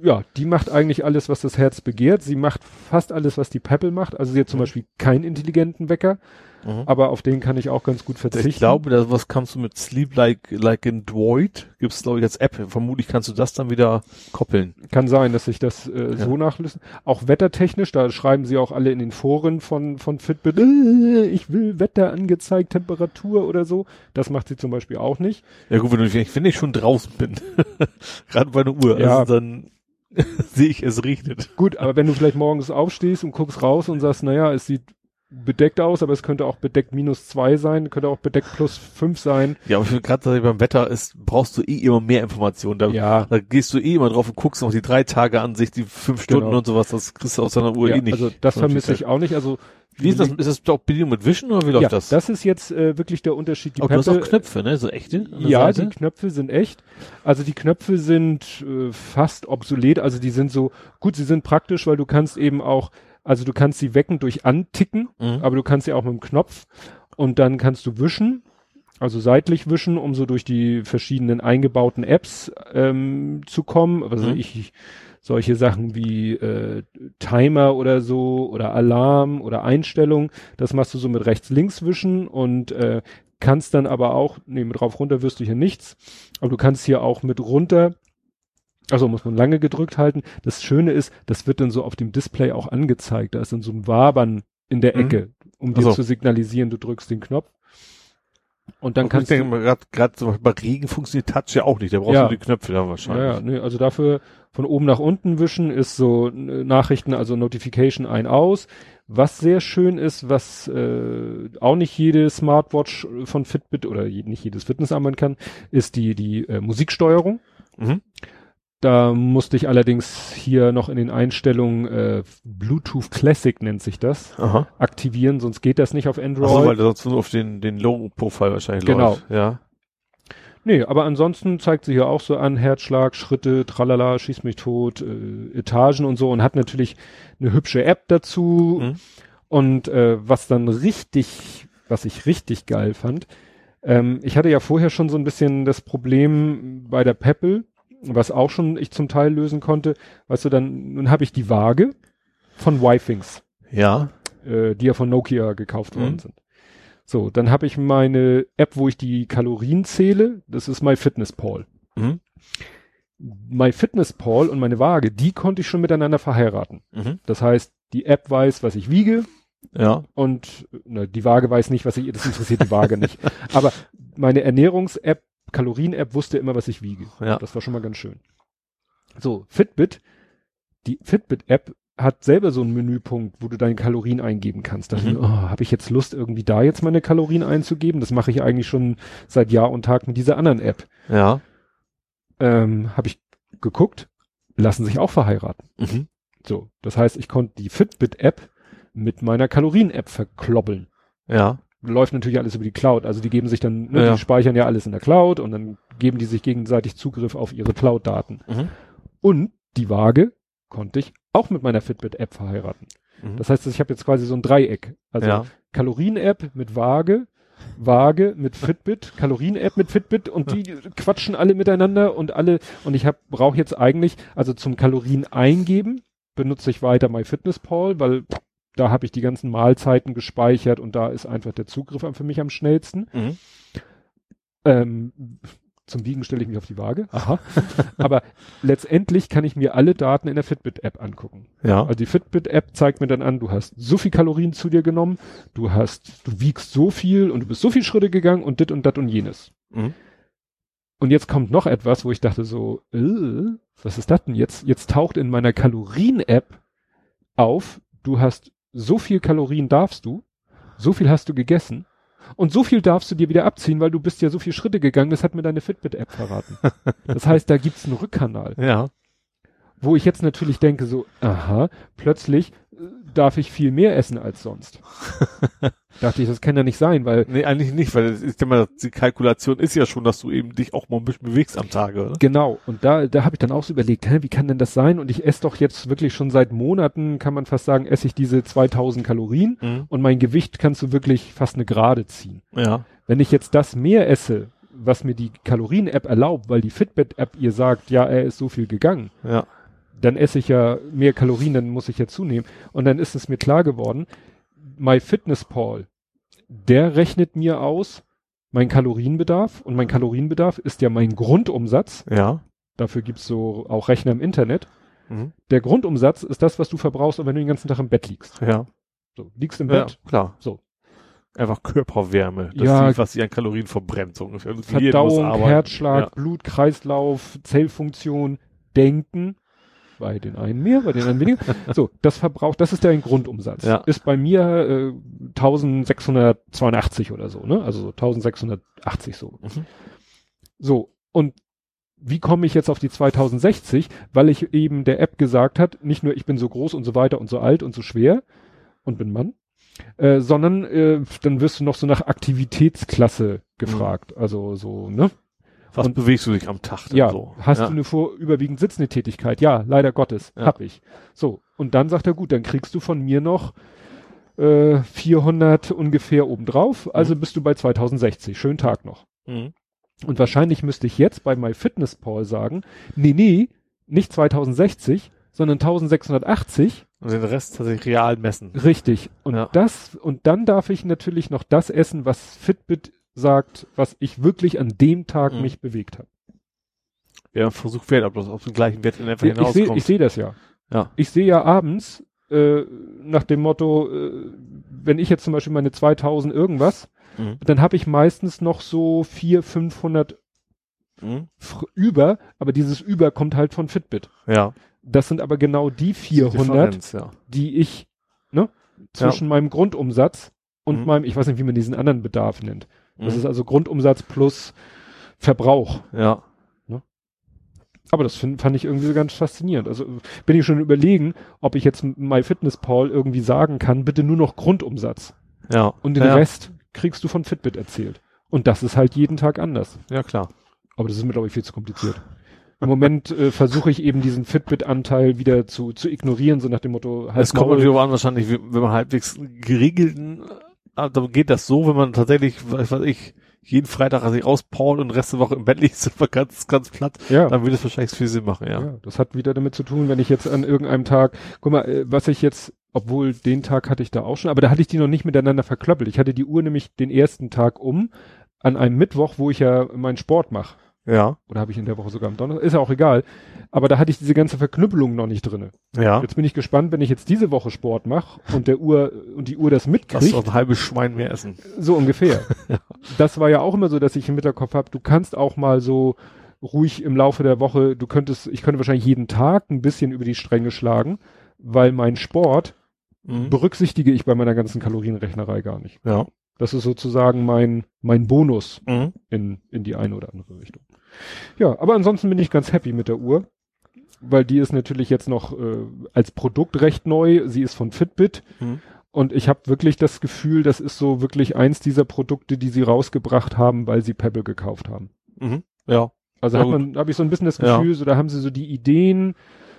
ja, die macht eigentlich alles, was das Herz begehrt. Sie macht fast alles, was die Pebble macht. Also sie hat zum mhm. Beispiel keinen intelligenten Wecker. Mhm. Aber auf den kann ich auch ganz gut verzichten. Ich glaube, das, was kannst du mit Sleep Like, like in Droid, gibt's glaube ich als App. Vermutlich kannst du das dann wieder koppeln. Kann sein, dass sich das äh, ja. so nachlösen. Auch wettertechnisch, da schreiben sie auch alle in den Foren von, von Fitbit, äh, ich will Wetter angezeigt, Temperatur oder so. Das macht sie zum Beispiel auch nicht. Ja gut, wenn, ich, wenn ich schon draußen bin, gerade bei einer Uhr, ja. also dann sehe ich, es regnet. Gut, aber wenn du vielleicht morgens aufstehst und guckst raus und sagst, naja, es sieht bedeckt aus, aber es könnte auch bedeckt minus zwei sein, könnte auch bedeckt plus fünf sein. Ja, aber ich finde gerade beim Wetter ist, brauchst du eh immer mehr Informationen. Da, ja. da gehst du eh immer drauf und guckst noch die drei Tage an sich, die fünf Stunden Genau. und sowas, das kriegst du aus deiner Uhr ja, eh nicht. Also das vermisse ich auch nicht. Also Wie ist das? Ist das auch Bedienung mit Wischen oder wie läuft ja, das? das ist jetzt äh, wirklich der Unterschied. Die oh, du hast auch Peppe- Knöpfe, ne? So echte? Ja, Seite? die Knöpfe sind echt. Also die Knöpfe sind äh, fast obsolet. Also die sind so, gut, sie sind praktisch, weil du kannst eben auch, also du kannst sie wecken durch Anticken, Mhm. aber du kannst sie auch mit dem Knopf und dann kannst du wischen, also seitlich wischen, um so durch die verschiedenen eingebauten Apps ähm, zu kommen. Also Mhm. ich solche Sachen wie äh, Timer oder so oder Alarm oder Einstellung, das machst du so mit rechts-links wischen und äh, kannst dann aber auch, nee, mit rauf runter wirst du hier nichts, aber du kannst hier auch mit runter, also muss man lange gedrückt halten. Das Schöne ist, das wird dann so auf dem Display auch angezeigt. Da ist dann so ein Wabern in der Mhm. Ecke, um dir Ach so. zu signalisieren, du drückst den Knopf. Und dann Und kannst ich du, denke mal, gerade zum Beispiel bei Regen funktioniert Touch ja auch nicht. Da brauchst Ja. du die Knöpfe dann ja, wahrscheinlich. ja, nee, also dafür von oben nach unten wischen ist so äh, Nachrichten, also Notification ein aus. Was sehr schön ist, was äh, auch nicht jede Smartwatch von Fitbit oder je, nicht jedes Fitnessarmband kann, ist die die äh, Musiksteuerung. Mhm. Da musste ich allerdings hier noch in den Einstellungen äh, Bluetooth Classic nennt sich das Aha. aktivieren, sonst geht das nicht auf Android. Ach so, weil sonst nur auf den, den Low-Profile wahrscheinlich Genau. läuft. Ja. Nee, aber ansonsten zeigt sie hier auch so an, Herzschlag, Schritte, tralala, schieß mich tot, äh, Etagen und so und hat natürlich eine hübsche App dazu. Mhm. Und äh, was dann richtig, was ich richtig geil fand, ähm, ich hatte ja vorher schon so ein bisschen das Problem bei der Peppel, was auch schon ich zum Teil lösen konnte. Weißt du, dann nun habe ich die Waage von Wifings Ja. äh, die ja von Nokia gekauft worden Mhm. sind. So, dann habe ich meine App, wo ich die Kalorien zähle. Das ist MyFitnessPal. Mhm. MyFitnessPal und meine Waage, die konnte ich schon miteinander verheiraten. Mhm. Das heißt, die App weiß, was ich wiege Ja. und ne, die Waage weiß nicht, was ich, das interessiert die Waage nicht. Aber meine Ernährungs-App, Kalorien-App wusste immer, was ich wiege. Ja. Das war schon mal ganz schön. So, Fitbit, die Fitbit-App hat selber so einen Menüpunkt, wo du deine Kalorien eingeben kannst. Da Mhm. oh, habe ich jetzt Lust, irgendwie da jetzt meine Kalorien einzugeben? Das mache ich eigentlich schon seit Jahr und Tag mit dieser anderen App. Ja. Ähm, habe ich geguckt, lassen sich auch verheiraten. Mhm. So, das heißt, ich konnte die Fitbit-App mit meiner Kalorien-App verkloppeln. Ja. Läuft natürlich alles über die Cloud. Also die geben sich dann, ne, Ja. die speichern ja alles in der Cloud und dann geben die sich gegenseitig Zugriff auf ihre Cloud-Daten. Mhm. Und die Waage konnte ich auch mit meiner Fitbit-App verheiraten. Mhm. Das heißt, ich habe jetzt quasi so ein Dreieck. Also ja. Kalorien-App mit Waage, Waage mit Fitbit, Kalorien-App mit Fitbit und die quatschen alle miteinander und alle und ich habe brauche jetzt eigentlich also zum Kalorien eingeben benutze ich weiter MyFitnessPal, weil da habe ich die ganzen Mahlzeiten gespeichert und da ist einfach der Zugriff für mich am schnellsten. Mhm. Ähm, zum Wiegen stelle ich mich auf die Waage. Aha. Aber letztendlich kann ich mir alle Daten in der Fitbit-App angucken. Ja. Also die Fitbit-App zeigt mir dann an, du hast so viel Kalorien zu dir genommen, du hast, du wiegst so viel und du bist so viel Schritte gegangen und dit und dat und jenes. Mhm. Und jetzt kommt noch etwas, wo ich dachte so, äh, was ist das denn jetzt? Jetzt taucht in meiner Kalorien-App auf, du hast so viel Kalorien darfst du, so viel hast du gegessen und so viel darfst du dir wieder abziehen, weil du bist ja so viel Schritte gegangen, das hat mir deine Fitbit-App verraten. Das heißt, da gibt's einen Rückkanal Ja. Wo ich jetzt natürlich denke so, aha, plötzlich äh, darf ich viel mehr essen als sonst. Dachte ich, das kann ja nicht sein, weil Nee, eigentlich nicht, weil das ist immer, die Kalkulation ist ja schon, dass du eben dich auch mal ein bisschen bewegst am Tage, oder? genau, und da, da habe ich dann auch so überlegt, hä, wie kann denn das sein? Und ich esse doch jetzt wirklich schon seit Monaten, kann man fast sagen, esse ich diese 2000 Kalorien Mhm. und mein Gewicht kannst du wirklich fast eine Gerade ziehen. Ja. Wenn ich jetzt das mehr esse, was mir die Kalorien-App erlaubt, weil die Fitbit-App ihr sagt, ja, er ist so viel gegangen, Ja. Dann esse ich ja mehr Kalorien, dann muss ich ja zunehmen. Und dann ist es mir klar geworden, MyFitnessPal, der rechnet mir aus mein Kalorienbedarf und mein Kalorienbedarf ist ja mein Grundumsatz. Ja. Dafür gibt's so auch Rechner im Internet. Mhm. Der Grundumsatz ist das, was du verbrauchst, wenn du den ganzen Tag im Bett liegst. Ja. So, liegst im Ja, Bett, klar. So. Einfach Körperwärme. Das Ja. ist die, was sie an Kalorien verbrennt, so ungefähr. Muss Verdauung. Herzschlag, Ja. Blut, Kreislauf, Zellfunktion, Denken. Bei den einen mehr, bei den anderen weniger. so, das verbraucht, das ist der Grundumsatz. Ja. Ist bei mir äh, 1682 oder so, ne? Also so 1680 so. Mhm. So, und wie komme ich jetzt auf die 2060? Weil ich eben der App gesagt hat, nicht nur ich bin so groß und so weiter und so alt und so schwer und bin Mann, äh, sondern äh, dann wirst du noch so nach Aktivitätsklasse gefragt. Mhm. Also so, ne? Was und, bewegst du dich am Tag? Ja, so? hast ja. du eine vor überwiegend sitzende Tätigkeit? Ja, leider Gottes, ja. hab ich. So, und dann sagt er, gut, dann kriegst du von mir noch äh, 400 ungefähr obendrauf, also mhm. bist du bei 2060. Schönen Tag noch. Mhm. Und wahrscheinlich müsste ich jetzt bei MyFitnessPal sagen, nee, nee, nicht 2060, sondern 1680. Und den Rest tatsächlich real messen. Richtig. Und ja. das, und dann darf ich natürlich noch das essen, was Fitbit sagt, was ich wirklich an dem Tag mhm. mich bewegt habe. Ja, versucht Wert, bloß auf den gleichen Wert in einfach hinauskommt. Ich sehe seh das ja. Ja. Ich sehe ja abends, äh, nach dem Motto, äh, wenn ich jetzt zum Beispiel meine 2000 irgendwas, mhm. dann habe ich meistens noch so 400, 500 mhm. über, aber dieses über kommt halt von Fitbit. Ja. Das sind aber genau die 400, die, ja. die ich, ne, zwischen ja. meinem Grundumsatz und mhm. meinem, ich weiß nicht, wie man diesen anderen Bedarf nennt. Das mhm. ist also Grundumsatz plus Verbrauch. Ja. Ne? Aber das find, fand ich irgendwie ganz faszinierend. Also bin ich schon überlegen, ob ich jetzt MyFitnessPal irgendwie sagen kann, bitte nur noch Grundumsatz. Ja. Und den ja. Rest kriegst du von Fitbit erzählt. Und das ist halt jeden Tag anders. Ja, klar. Aber das ist mir, glaube ich, viel zu kompliziert. Im Moment äh, versuche ich eben diesen Fitbit-Anteil wieder zu, zu ignorieren, so nach dem Motto. Halt es kommt natürlich an, wahrscheinlich, wenn man halbwegs geregelten dann geht das so, wenn man tatsächlich, was weiß ich, jeden Freitag sich auspowert und Rest der Woche im Bett liegt, sind wir ganz, ganz platt, ja. dann würde es wahrscheinlich viel Sinn machen, ja. ja. Das hat wieder damit zu tun, wenn ich jetzt an irgendeinem Tag, guck mal, äh, was ich jetzt, obwohl den Tag hatte ich da auch schon, aber da hatte ich die noch nicht miteinander verklöppelt. Ich hatte die Uhr nämlich den ersten Tag um, an einem Mittwoch, wo ich ja meinen Sport mache. Ja. Oder habe ich in der Woche sogar am Donnerstag? Ist ja auch egal. Aber da hatte ich diese ganze Verknüppelung noch nicht drinne. Ja. Jetzt bin ich gespannt, wenn ich jetzt diese Woche Sport mache und der Uhr und die Uhr das mitkriegt. Lass doch ein halbes Schwein mehr essen. So ungefähr. ja. Das war ja auch immer so, dass ich im Hinterkopf habe, du kannst auch mal so ruhig im Laufe der Woche, du könntest, ich könnte wahrscheinlich jeden Tag ein bisschen über die Stränge schlagen, weil mein Sport mhm. berücksichtige ich bei meiner ganzen Kalorienrechnerei gar nicht. Ja. Das ist sozusagen mein, mein Bonus mhm. in, in die eine oder andere Richtung. Ja, aber ansonsten bin ich ganz happy mit der Uhr, weil die ist natürlich jetzt noch äh, als Produkt recht neu. Sie ist von Fitbit. Mhm. Und ich habe wirklich das Gefühl, das ist so wirklich eins dieser Produkte, die sie rausgebracht haben, weil sie Pebble gekauft haben. Mhm. Ja. Also hat man, habe ich so ein bisschen das Gefühl, ja. so da haben sie so die Ideen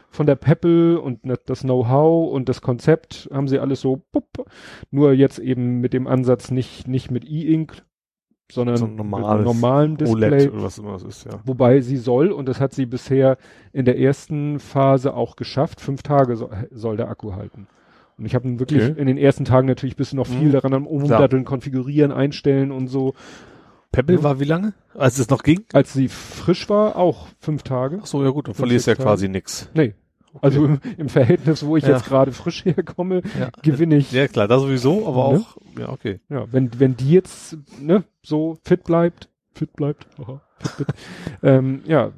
von der Pebble und das Know-how und das Konzept haben sie alles so, pup, nur jetzt eben mit dem Ansatz nicht, nicht mit E-Ink, sondern so mit normalem Display. OLED oder was immer das ist, ja. Wobei sie soll, und das hat sie bisher in der ersten Phase auch geschafft, fünf Tage so, soll der Akku halten. Und ich habe wirklich okay. in den ersten Tagen natürlich bist du noch viel mhm. daran am Umdatteln, konfigurieren, einstellen und so. Pebble ja. war wie lange? Als es noch ging? Als sie frisch war, auch fünf Tage. Ach so, ja gut, dann verlierst du ja quasi nix. Nee, also im, im, Verhältnis, wo ich ja. jetzt gerade frisch herkomme, ja. gewinne ich. Ja klar, da sowieso, aber ne? auch, ja okay. Ja, wenn wenn die jetzt ne so fit bleibt, fit bleibt, aha, fit, fit, ähm, ja,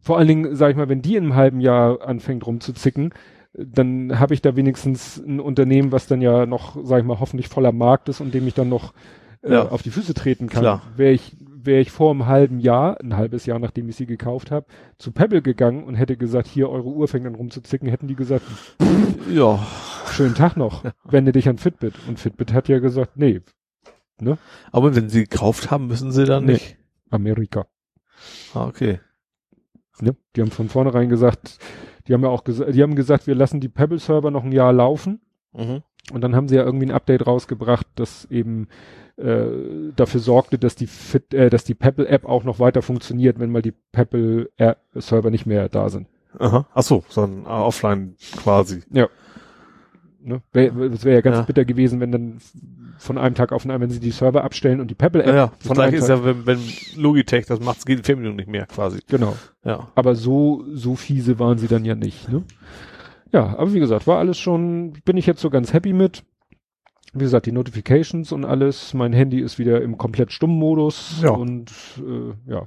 vor allen Dingen sage ich mal, wenn die in einem halben Jahr anfängt rumzuzicken, dann habe ich da wenigstens ein Unternehmen, was dann ja noch, sage ich mal, hoffentlich voller Markt ist und dem ich dann noch äh, ja. auf die Füße treten kann. Wäre ich wäre ich vor einem halben Jahr, ein halbes Jahr nachdem ich sie gekauft habe, zu Pebble gegangen und hätte gesagt, hier eure Uhr fängt an rumzuzicken, hätten die gesagt, ja, schönen Tag noch, wende dich an Fitbit. Und Fitbit hat ja gesagt, nee. Ne? Aber wenn sie gekauft haben, müssen sie dann nee. nicht. Amerika. Ah, okay. Ne? Die haben von vornherein gesagt, die haben ja auch gesagt, die haben gesagt, wir lassen die Pebble-Server noch ein Jahr laufen. Mhm. Und dann haben sie ja irgendwie ein Update rausgebracht, dass eben äh, dafür sorgte, dass die Fit, äh, dass die Pebble App auch noch weiter funktioniert, wenn mal die Pebble Server nicht mehr da sind. Aha. Ach so, so ein Offline quasi. Ja. Ne? Wär, es wäre ja ganz ja. bitter gewesen, wenn dann von einem Tag auf den anderen, wenn sie die Server abstellen und die Pebble App ja, ja. von einem ist ja, wenn, wenn Logitech das macht, geht in Minuten nicht mehr quasi. Genau. Ja. Aber so so fiese waren sie dann ja nicht. Ne? Ja, aber wie gesagt, war alles schon, bin ich jetzt so ganz happy mit. wie gesagt, die Notifications und alles. Mein Handy ist wieder im komplett stumm Modus Ja. und äh, ja,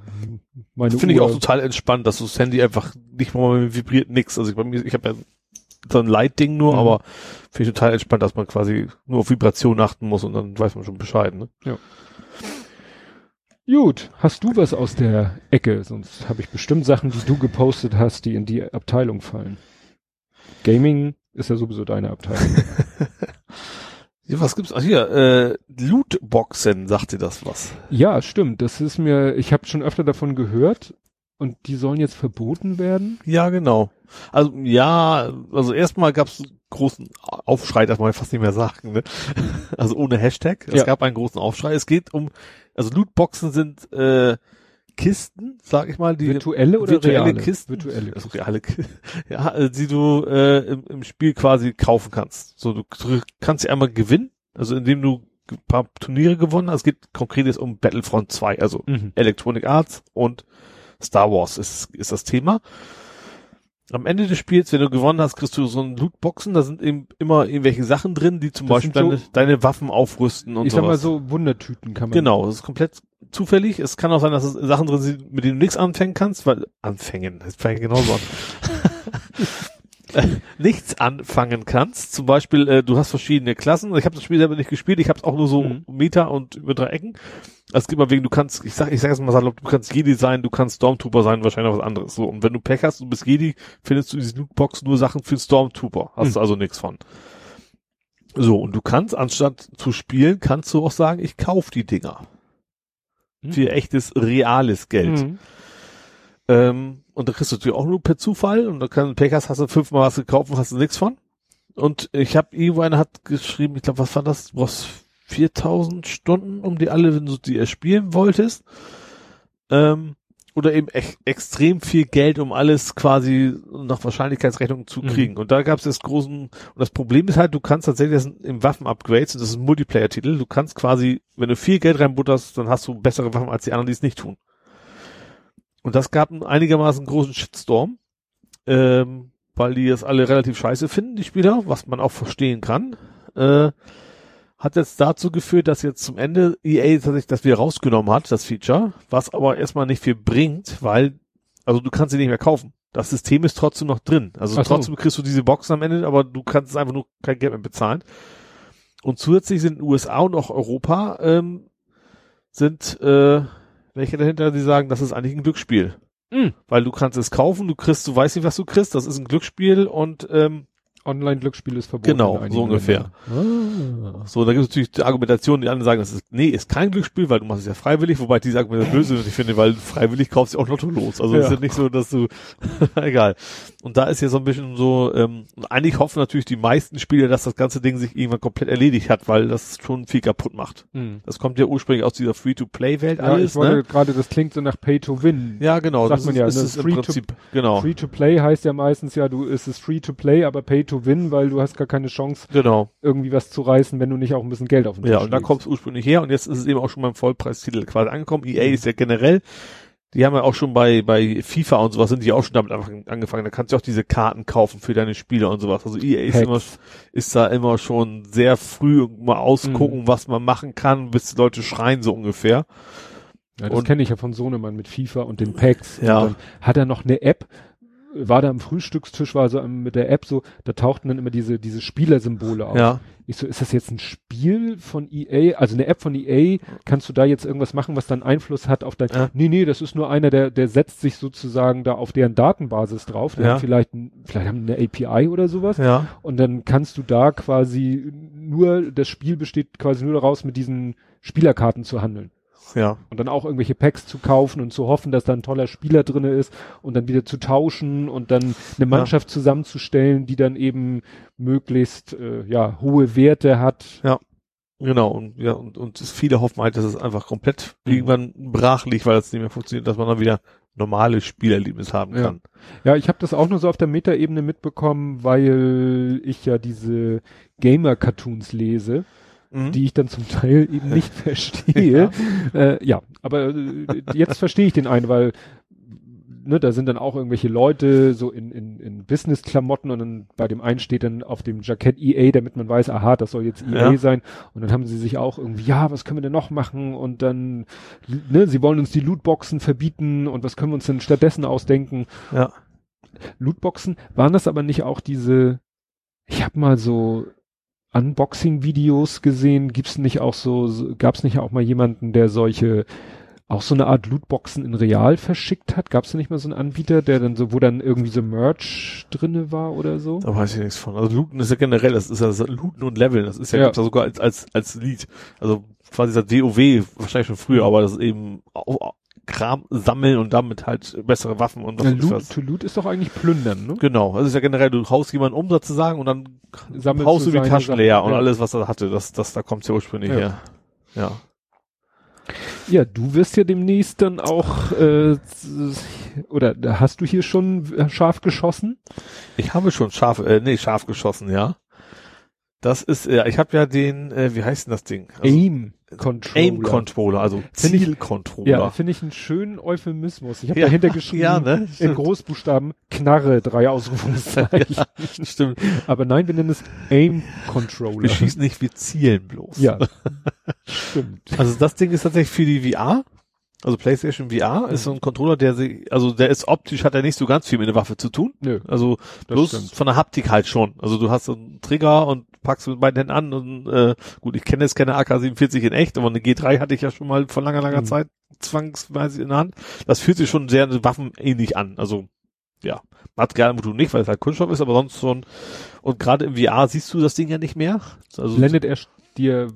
meine Finde ich auch total entspannt, dass das Handy einfach nicht mal vibriert nix. Also ich, bei mir, ich habe ja so ein Light-Ding nur, Mhm. aber finde ich total entspannt, dass man quasi nur auf Vibration achten muss und dann weiß man schon Bescheid. Ne? Gut, hast du was aus der Ecke? Sonst habe ich bestimmt Sachen, die du gepostet hast, die in die Abteilung fallen. Gaming ist ja sowieso deine Abteilung. Ja, was gibt's? Ach hier, äh, Lootboxen, sagt dir das was? ja, stimmt. Das ist mir, ich habe schon öfter davon gehört und die sollen jetzt verboten werden. Ja, genau. Also ja, also erstmal gab's großen Aufschrei, darf man fast nicht mehr sagen, ne? Also ohne Hashtag. Es Ja. gab einen großen Aufschrei. Es geht um, also Lootboxen sind äh, Kisten, sag ich mal, die Virtuelle oder virtuelle reale? Kisten, Virtuelle. also reale, Ki- ja, äh, die du äh, im, im Spiel quasi kaufen kannst. So, du du kannst sie einmal gewinnen, also indem du ein paar Turniere gewonnen hast. Es geht konkret jetzt um Battlefront 2, also Mhm. Electronic Arts und Star Wars ist, ist das Thema. Am Ende des Spiels, wenn du gewonnen hast, kriegst du so einen Lootboxen, da sind eben immer irgendwelche Sachen drin, die zum Das Beispiel sind deine, so- deine Waffen aufrüsten und ich sag mal sowas. so Wundertüten kann man. Genau, das ist komplett zufällig. Es kann auch sein, dass es Sachen drin sind, mit denen du nichts anfangen kannst, weil anfangen, das fange genauso an. Nichts anfangen kannst. Zum Beispiel, äh, du hast verschiedene Klassen. Ich habe das Spiel selber nicht gespielt. Ich habe es auch nur so Mhm. Meter und über drei Ecken. Es gibt mal wegen, du kannst, ich sag, ich sag jetzt mal salopp, du kannst Jedi sein, du kannst Stormtrooper sein, wahrscheinlich auch was anderes. So und wenn du Pech hast, du bist Jedi, findest du in diesen Lootbox nur Sachen für Stormtrooper. Hast Mhm. du also nichts von. So und du kannst anstatt zu spielen, kannst du auch sagen, ich kauf die Dinger Mhm. für echtes reales Geld. Mhm. Ähm, und da kriegst du natürlich auch nur per Zufall und da kann Pechers hast du fünfmal was gekauft und hast du nichts von. Und ich habe irgendwo einer hat geschrieben, ich glaube, was war das? Du brauchst 4000 Stunden, um die alle, wenn du die erspielen wolltest. Ähm, oder eben echt extrem viel Geld, um alles quasi nach Wahrscheinlichkeitsrechnung zu Mhm. kriegen. Und da gab es das großen, und das Problem ist halt, du kannst tatsächlich das im Waffen-Upgrades, und das ist ein Multiplayer-Titel, du kannst quasi, wenn du viel Geld reinbutterst, dann hast du bessere Waffen als die anderen, die es nicht tun. Und das gab einen einigermaßen großen Shitstorm, ähm, weil die es alle relativ scheiße finden, die Spieler, was man auch verstehen kann. Äh, hat jetzt dazu geführt, dass jetzt zum Ende EA tatsächlich das wieder rausgenommen hat, das Feature, was aber erstmal nicht viel bringt, weil, also du kannst sie nicht mehr kaufen. Das System ist trotzdem noch drin. Also so. trotzdem kriegst du diese Boxen am Ende, aber du kannst es einfach nur kein Geld mehr bezahlen. Und zusätzlich sind USA und auch Europa ähm, sind äh, welche dahinter, die sagen, das ist eigentlich ein Glücksspiel. Mhm. Weil du kannst es kaufen, du kriegst, du weißt nicht, was du kriegst, das ist ein Glücksspiel und ähm, Online-Glücksspiel ist verboten. Genau, so ungefähr. Ah. so, da gibt es natürlich die Argumentation, die anderen sagen, das ist, nee, ist kein Glücksspiel, weil du machst es ja freiwillig, wobei diese Argumentation böse ich finde, weil freiwillig kaufst du auch Lotto los. Also es Ja. ist ja nicht so, dass du, egal. Und da ist ja so ein bisschen so, ähm, eigentlich hoffen natürlich die meisten Spieler, dass das ganze Ding sich irgendwann komplett erledigt hat, weil das schon viel kaputt macht. Mhm. Das kommt ja ursprünglich aus dieser Free-to-Play-Welt Ja, alles, ich wollte ne? gerade, das klingt so nach Pay to Win. Ja, genau. Sagt das man ist, ja, ist ne? es im Free to- Prinzip, genau. Free to Play heißt ja meistens ja, du ist es Free to Play, aber Pay to Win, weil du hast gar keine Chance, Genau. irgendwie was zu reißen, wenn du nicht auch ein bisschen Geld auf den Tisch Ja, und da kommt es ursprünglich her und jetzt ist es eben auch schon beim Vollpreistitel quasi angekommen. EA ist ja generell, die haben ja auch schon bei, bei FIFA und sowas sind die auch schon damit angefangen. Da kannst du auch diese Karten kaufen für deine Spiele und sowas. Also EA ist immer, ist da immer schon sehr früh mal ausgucken, Mhm. was man machen kann, bis die Leute schreien so ungefähr. Ja, das kenne ich ja von Sohnemann mit FIFA und den Packs. Ja. Und dann hat er noch eine App, war da am Frühstückstisch, war so mit der App so, da tauchten dann immer diese, diese Spielersymbole auf. Ja, Ich so, ist das jetzt ein Spiel von EA, also eine App von EA, kannst du da jetzt irgendwas machen, was dann Einfluss hat auf dein, Ja. nee, nee, das ist nur einer, der, der setzt sich sozusagen da auf deren Datenbasis drauf, die Ja. haben vielleicht, vielleicht haben eine API oder sowas, ja, und dann kannst du da quasi nur, das Spiel besteht quasi nur daraus, mit diesen Spielerkarten zu handeln ja, und dann auch irgendwelche Packs zu kaufen und zu hoffen, dass da ein toller Spieler drinne ist und dann wieder zu tauschen und dann eine Mannschaft zusammenzustellen, die dann eben möglichst äh, ja hohe Werte hat. genau. Und ja, und, und viele hoffen halt, dass es einfach komplett Mhm. irgendwann brach liegt, weil es nicht mehr funktioniert, dass man dann wieder normales Spielerlebnis haben Ja. kann. Ja, ich habe das auch nur so auf der Metaebene mitbekommen, weil ich ja diese Gamer-Cartoons lese, Mhm. die ich dann zum Teil eben nicht verstehe. ja. Äh, ja, aber äh, jetzt verstehe ich den einen, weil ne, da sind dann auch irgendwelche Leute so in, in, in Business-Klamotten und dann bei dem einen steht dann auf dem Jackett EA, damit man weiß, aha, das soll jetzt EA ja. sein. Und dann haben sie sich auch irgendwie, ja, was können wir denn noch machen? Und dann, ne, sie wollen uns die Lootboxen verbieten und was können wir uns denn stattdessen ausdenken? Ja. Lootboxen, waren das aber nicht auch diese, ich habe mal so Unboxing-Videos gesehen, gibt's nicht auch so, so gab's nicht auch mal jemanden, der solche auch so eine Art Lootboxen in Real verschickt hat? Gab es da nicht mal so einen Anbieter, der dann so, wo dann irgendwie so Merch drinne war oder so? Da weiß ich nichts von. Also Looten ist ja generell, das ist ja das Looten und Leveln, das ist ja, ja. Gibt's ja sogar als, als, als Lied. Also quasi das WoW, wahrscheinlich schon früher, aber das ist eben auch, Kram sammeln und damit halt bessere Waffen und was ja, Loot, was. To Loot ist doch eigentlich plündern, ne? Genau. Das ist ja generell, du haust jemanden um sozusagen und dann Sammelst haust du die Taschen leer und ja. alles, was er hatte. Das, das, da kommt's ja ursprünglich ja. her. Ja. Ja, du wirst ja demnächst dann auch, äh, oder hast du hier schon scharf geschossen? Ich habe schon scharf, äh, nee, scharf geschossen, ja. Das ist, ja, ich habe ja den, äh, wie heißt denn das Ding? Also, Aim Controller. Aim Controller, also Zielcontroller. Ja, finde ich einen schönen Euphemismus. Ich habe ja, dahinter geschrieben, ja, ne? in Großbuchstaben, Knarre, drei Ausrufungszeichen. ja, stimmt. Aber nein, wir nennen es Aim Controller. Wir schießen nicht, wir zielen bloß. Ja, stimmt. Also das Ding ist tatsächlich für die VR. Also PlayStation VR ist so ein Controller, der sich, also der ist optisch, hat er nicht so ganz viel mit der Waffe zu tun. Nö. Also bloß stimmt. von der Haptik halt schon. Also du hast so einen Trigger und packst mit beiden Händen an und äh, gut, ich kenne jetzt keine AK-47 in echt, aber eine G3 hatte ich ja schon mal vor langer, langer mhm. Zeit zwangsweise in der Hand. Das fühlt sich schon sehr waffenähnlich an. Also ja, Material du nicht, weil es halt Kunststoff ist, aber sonst so ein, und gerade im VR siehst du das Ding ja nicht mehr. Also Blendet er dir.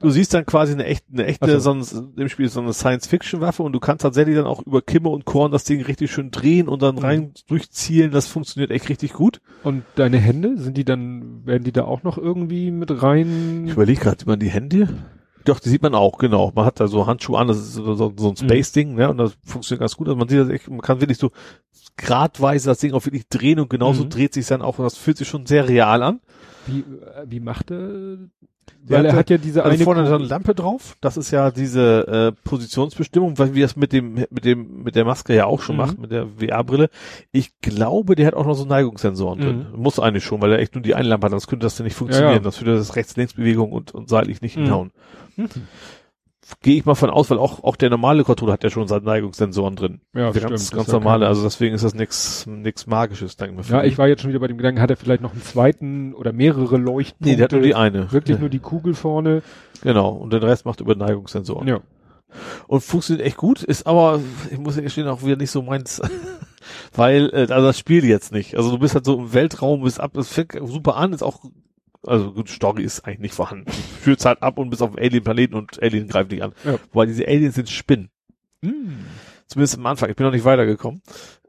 Du siehst dann quasi eine echte, eine echte, so. sonst im Spiel so eine Science-Fiction-Waffe und du kannst tatsächlich dann auch über Kimme und Korn das Ding richtig schön drehen und dann mhm. rein durchzielen. Das funktioniert echt richtig gut. Und deine Hände, sind die dann, werden die da auch noch irgendwie mit rein? Ich überlege gerade, man die Hände? Doch, die sieht man auch, genau. Man hat da so Handschuhe an, das ist so, so, so ein mhm. Space-Ding, ne? Und das funktioniert ganz gut. Also man sieht das echt, man kann wirklich so gradweise das Ding auch wirklich drehen und genauso mhm. dreht sich dann auch und das fühlt sich schon sehr real an. Wie, äh, wie macht er weil er hat ja diese also eine vorne eine Lampe drauf. Das ist ja diese äh, Positionsbestimmung, weil wir das mit dem mit dem mit der Maske ja auch schon mhm. macht, mit der VR-Brille. Ich glaube, der hat auch noch so Neigungssensoren mhm. drin. Muss eigentlich schon, weil er echt nur die eine Lampe hat. Sonst könnte das ja nicht funktionieren. Ja, ja. Das würde das Rechts-Links-Bewegung und, und seitlich nicht mhm. hinhauen. Mhm gehe ich mal von aus, weil auch, auch der normale Controller hat ja schon seine Neigungssensoren drin. Ja, der stimmt. Ganz, ganz normale, also deswegen ist das nichts nix Magisches, denke ich mal. Ja, ich war jetzt schon wieder bei dem Gedanken, hat er vielleicht noch einen zweiten oder mehrere Leuchtpunkte? Nee, der hat nur die eine. Wirklich ja. nur die Kugel vorne. Genau, und den Rest macht über Neigungssensoren. Ja. Und funktioniert echt gut, ist aber, ich muss ja gestehen, auch wieder nicht so meins, weil, äh, also das Spiel jetzt nicht. Also du bist halt so im Weltraum, bist ab, es fängt super an, ist auch also gut, Story ist eigentlich nicht vorhanden. Führt halt ab und bis auf Alien-Planeten und Alien greift dich an. Ja. Weil diese Aliens sind Spinnen. Mm. Zumindest am Anfang. Ich bin noch nicht weitergekommen.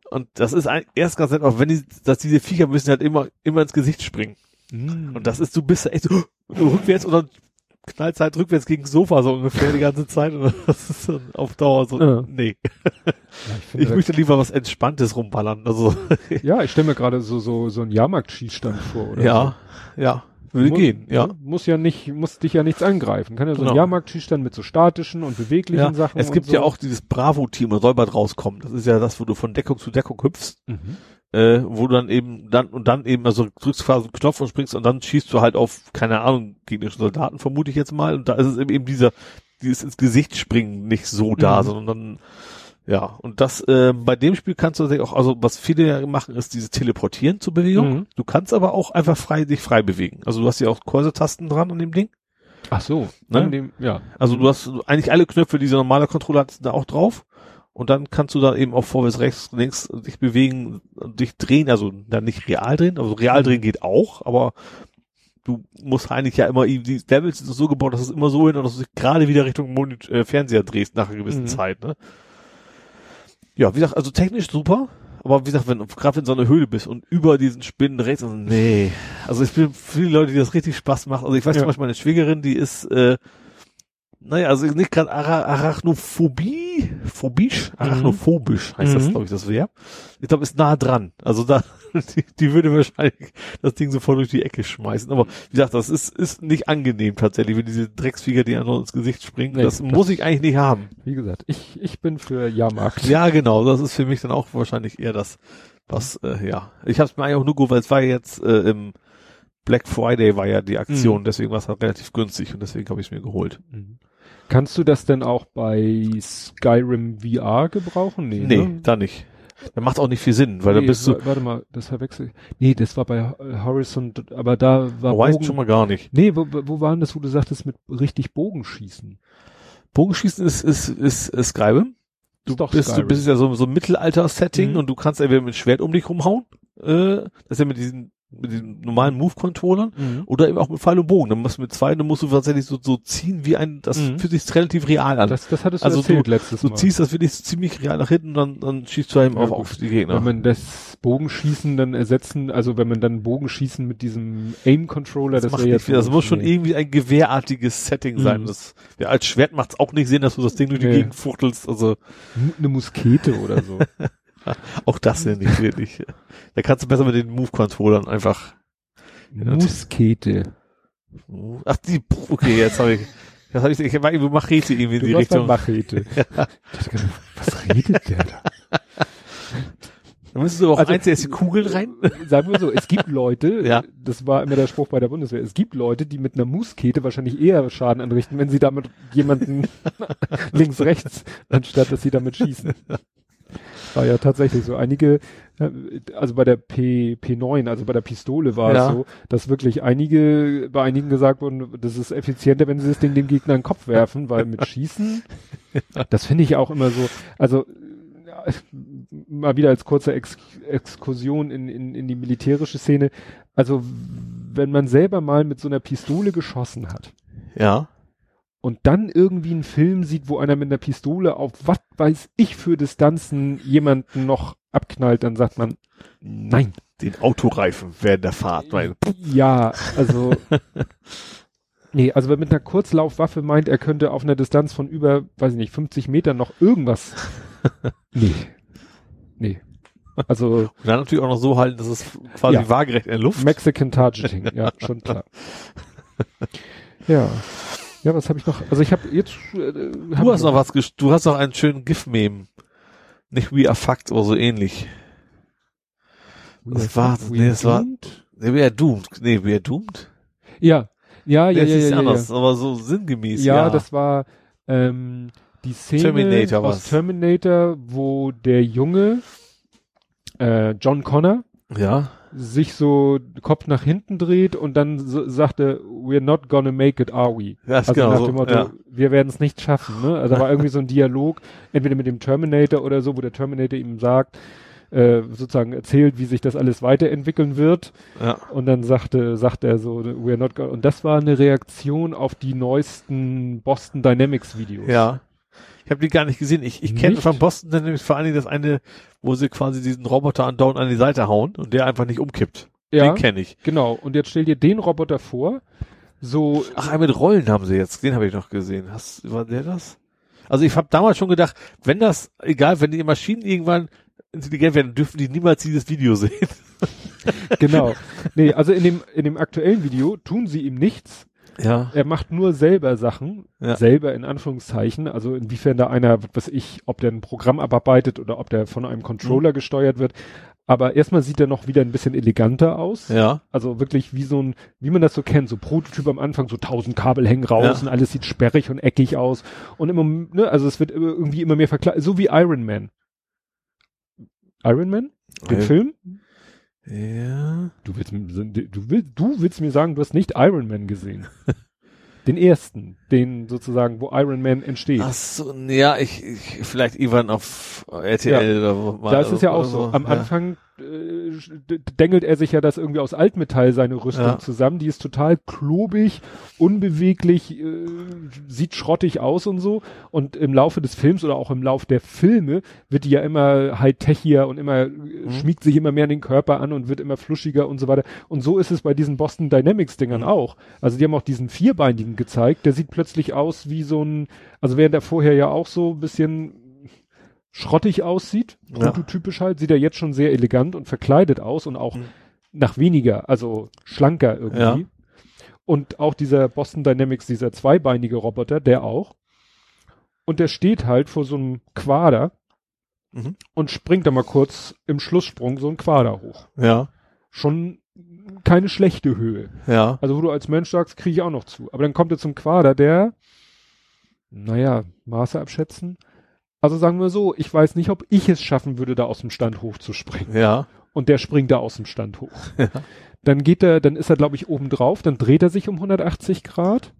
Und das ist ein, erst ganz nett, auch wenn die, dass diese Viecher müssen halt immer, immer ins Gesicht springen. Mm. Und das ist, du bist echt so, rückwärts dann knallst halt rückwärts gegen das Sofa so ungefähr die ganze Zeit und das ist dann auf Dauer so, ja. nee. Ja, ich, ich möchte lieber was Entspanntes rumballern, also. ja, ich stelle mir gerade so, so, so einen Jahrmarkt-Schießstand vor, oder? Ja, so. ja. Würde muss, gehen, ja. Muss ja nicht, muss dich ja nichts angreifen. Kann ja so genau. ein Jahrmarktschießstand mit so statischen und beweglichen ja, Sachen. Es gibt so. ja auch dieses Bravo-Team, soll bald rauskommen. Das ist ja das, wo du von Deckung zu Deckung hüpfst. Mhm. Äh, wo du dann eben dann und dann eben also drückst quasi einen Knopf und springst und dann schießt du halt auf keine Ahnung gegnerische Soldaten vermute ich jetzt mal und da ist es eben dieser dieses ins Gesicht springen nicht so da, mhm. sondern dann ja, und das äh, bei dem Spiel kannst du auch, also was viele ja machen, ist dieses Teleportieren zur Bewegung. Mhm. Du kannst aber auch einfach frei dich frei bewegen. Also du hast ja auch Cursor-Tasten dran an dem Ding. Ach so, ne? Dem, ja. Also du hast eigentlich alle Knöpfe, die dieser normale Controller hat, da auch drauf. Und dann kannst du da eben auch vorwärts, rechts, links dich bewegen, dich drehen, also dann nicht real drehen, also real drehen geht auch, aber du musst eigentlich ja immer, die Levels sind so gebaut, dass es immer so hin und dass du dich gerade wieder Richtung Monitor, äh, Fernseher drehst nach einer gewissen mhm. Zeit, ne? Ja, wie gesagt, also technisch super, aber wie gesagt, wenn gerade in so einer Höhle bist und über diesen Spinnen rechts, also nee. Also ich bin viele Leute, die das richtig Spaß macht. Also ich weiß ja. zum Beispiel meine Schwägerin, die ist äh, naja, also nicht gerade Ara Arachnophobie, phobisch, mhm. arachnophobisch heißt mhm. das, glaube ich, das Verb. Ich glaube, ist nah dran. Also da, die, die, würde wahrscheinlich das Ding sofort durch die Ecke schmeißen. Aber wie gesagt, das ist, ist nicht angenehm tatsächlich, wenn diese Drecksfieger die einfach ins Gesicht springen. Nee, das, das muss ich eigentlich nicht haben. Wie gesagt, ich, ich bin für Jahrmarkt. Ja, genau. Das ist für mich dann auch wahrscheinlich eher das, was, äh, ja. Ich habe es mir eigentlich auch nur gut, weil es war jetzt äh, im Black Friday war ja die Aktion, mhm. deswegen war es halt relativ günstig und deswegen habe ich es mir geholt. Mhm. Kannst du das denn auch bei Skyrim VR gebrauchen? Nee, nee ne? da nicht. Da macht auch nicht viel Sinn, weil nee, da bist du. Warte mal, das verwechsel ich. Nee, das war bei Horizon, aber da war. Weiß Bogen, schon mal gar nicht. Nee, wo, wo waren das, wo du sagtest, mit richtig Bogenschießen? Bogenschießen ist, ist, ist, ist Skyrim. Du ist bist, Skyrim. du bist ja so, so ein Mittelalter-Setting mhm. und du kannst entweder mit Schwert um dich rumhauen, äh, das ist ja mit diesen mit den normalen Move-Controllern mhm. oder eben auch mit Pfeil und Bogen. Dann musst du mit zwei, dann musst du tatsächlich so, so ziehen wie ein, das mhm. fühlt sich relativ real an. Das, das hattest du also erzählt du, letztes Mal. Du ziehst das wirklich ziemlich real nach hinten und dann, dann schießt du einem ja, auf, auf die Gegner. Wenn man das Bogenschießen dann ersetzen, also wenn man dann Bogenschießen mit diesem Aim-Controller, das, das wäre jetzt. Das muss schon irgendwie ein gewehrartiges Setting mhm. sein. Das, ja, als Schwert macht's auch nicht Sinn, dass du das Ding durch die nee. Gegend fuchtelst, also. Eine Muskete oder so. auch das ja nicht wirklich. Da kannst du besser mit den Move-Controllern einfach Muskete. Ach, die, okay, jetzt habe ich, jetzt habe ich, ich war irgendwie Machete irgendwie in du die Richtung. Machete. ja. Was redet der da? Da müsstest du auch also, eins die Kugel rein. Sagen wir so, es gibt Leute, ja. das war immer der Spruch bei der Bundeswehr, es gibt Leute, die mit einer Muskete wahrscheinlich eher Schaden anrichten, wenn sie damit jemanden links, rechts, anstatt dass sie damit schießen. War ja tatsächlich so. Einige, äh, also bei der P, P9, also bei der Pistole war ja. es so, dass wirklich einige, bei einigen gesagt wurden, das ist effizienter, wenn sie das Ding dem Gegner in den Kopf werfen, weil mit Schießen, das finde ich auch immer so, also mal wieder als kurze Ex Exkursion in, in, in die militärische Szene. Also wenn man selber mal mit so einer Pistole geschossen hat. Ja und dann irgendwie einen Film sieht, wo einer mit einer Pistole auf was weiß ich für Distanzen jemanden noch abknallt, dann sagt man, nein. Den Autoreifen während der Fahrt. Weil ja, also nee, also wer mit einer Kurzlaufwaffe meint, er könnte auf einer Distanz von über, weiß ich nicht, 50 Metern noch irgendwas. nee. Nee. Also. Und dann natürlich auch noch so halten, dass es quasi ja, waagerecht in der Luft. Mexican Targeting, ja, schon klar. ja. Ja, was habe ich noch? Also ich habe jetzt. Äh, hab du hast noch was. Du hast noch einen schönen GIF-Meme. Nicht We Are Fucked oder so ähnlich. Was war das? Nee, das war. Nee, We Are Doomed. Nee, We Are Doomed? Ja. Ja, ja, ja, ja, ja, anders, ja. aber so sinngemäß. Ja, ja. das war ähm, die Szene Terminator aus was? Terminator, wo der Junge äh, John Connor ja sich so Kopf nach hinten dreht und dann so, sagte, we're not gonna make it, are we? Ja, also genau nach dem Motto, ja. wir werden es nicht schaffen. Ne? Also da war irgendwie so ein Dialog, entweder mit dem Terminator oder so, wo der Terminator ihm sagt, äh, sozusagen erzählt, wie sich das alles weiterentwickeln wird. Ja. Und dann sagte, sagt er so, we're not gonna, und das war eine Reaktion auf die neuesten Boston Dynamics Videos. Ja. Ich habe die gar nicht gesehen. Ich, ich kenne von Boston nämlich vor allen Dingen das eine, wo sie quasi diesen Roboter andauernd an die Seite hauen und der einfach nicht umkippt. Ja, den kenne ich. Genau. Und jetzt stell dir den Roboter vor. So. Ach, mit Rollen haben sie jetzt. Den habe ich noch gesehen. Hast, war der das? Also ich habe damals schon gedacht, wenn das, egal, wenn die Maschinen irgendwann intelligent werden, dürfen die niemals dieses Video sehen. genau. Nee, also in dem, in dem aktuellen Video tun sie ihm nichts, ja. Er macht nur selber Sachen, ja. selber in Anführungszeichen, also inwiefern da einer, was ich, ob der ein Programm abarbeitet oder ob der von einem Controller mhm. gesteuert wird. Aber erstmal sieht er noch wieder ein bisschen eleganter aus. Ja. Also wirklich wie so ein, wie man das so kennt, so Prototyp am Anfang, so tausend Kabel hängen raus ja. und alles sieht sperrig und eckig aus. Und immer, ne, also es wird irgendwie immer mehr verkleidet, so wie Iron Man. Iron Man? Den ja. Film? Ja. Du willst, du, willst, du willst mir sagen, du hast nicht Iron Man gesehen. den ersten, den sozusagen, wo Iron Man entsteht. Ach so, ja, ich, ich vielleicht Ivan auf RTL ja. oder wo mal. Da ist es ja auch so. Am ja. Anfang äh, dengelt er sich ja das irgendwie aus Altmetall seine Rüstung ja. zusammen. Die ist total klobig, unbeweglich, äh, sieht schrottig aus und so. Und im Laufe des Films oder auch im Lauf der Filme wird die ja immer high-techier und immer mhm. schmiegt sich immer mehr an den Körper an und wird immer fluschiger und so weiter. Und so ist es bei diesen Boston Dynamics Dingern mhm. auch. Also die haben auch diesen vierbeinigen gezeigt. Der sieht plötzlich aus wie so ein, also während er vorher ja auch so ein bisschen schrottig aussieht, ja. prototypisch halt, sieht er jetzt schon sehr elegant und verkleidet aus und auch mhm. nach weniger, also schlanker irgendwie. Ja. Und auch dieser Boston Dynamics, dieser zweibeinige Roboter, der auch. Und der steht halt vor so einem Quader mhm. und springt da mal kurz im Schlusssprung so ein Quader hoch. Ja. Schon keine schlechte Höhe. Ja. Also wo du als Mensch sagst, kriege ich auch noch zu. Aber dann kommt er zum Quader, der, naja, Maße abschätzen, also sagen wir so, ich weiß nicht, ob ich es schaffen würde, da aus dem Stand hochzuspringen. Ja. Und der springt da aus dem Stand hoch. Ja. Dann geht er, dann ist er, glaube ich, oben drauf, dann dreht er sich um 180 Grad,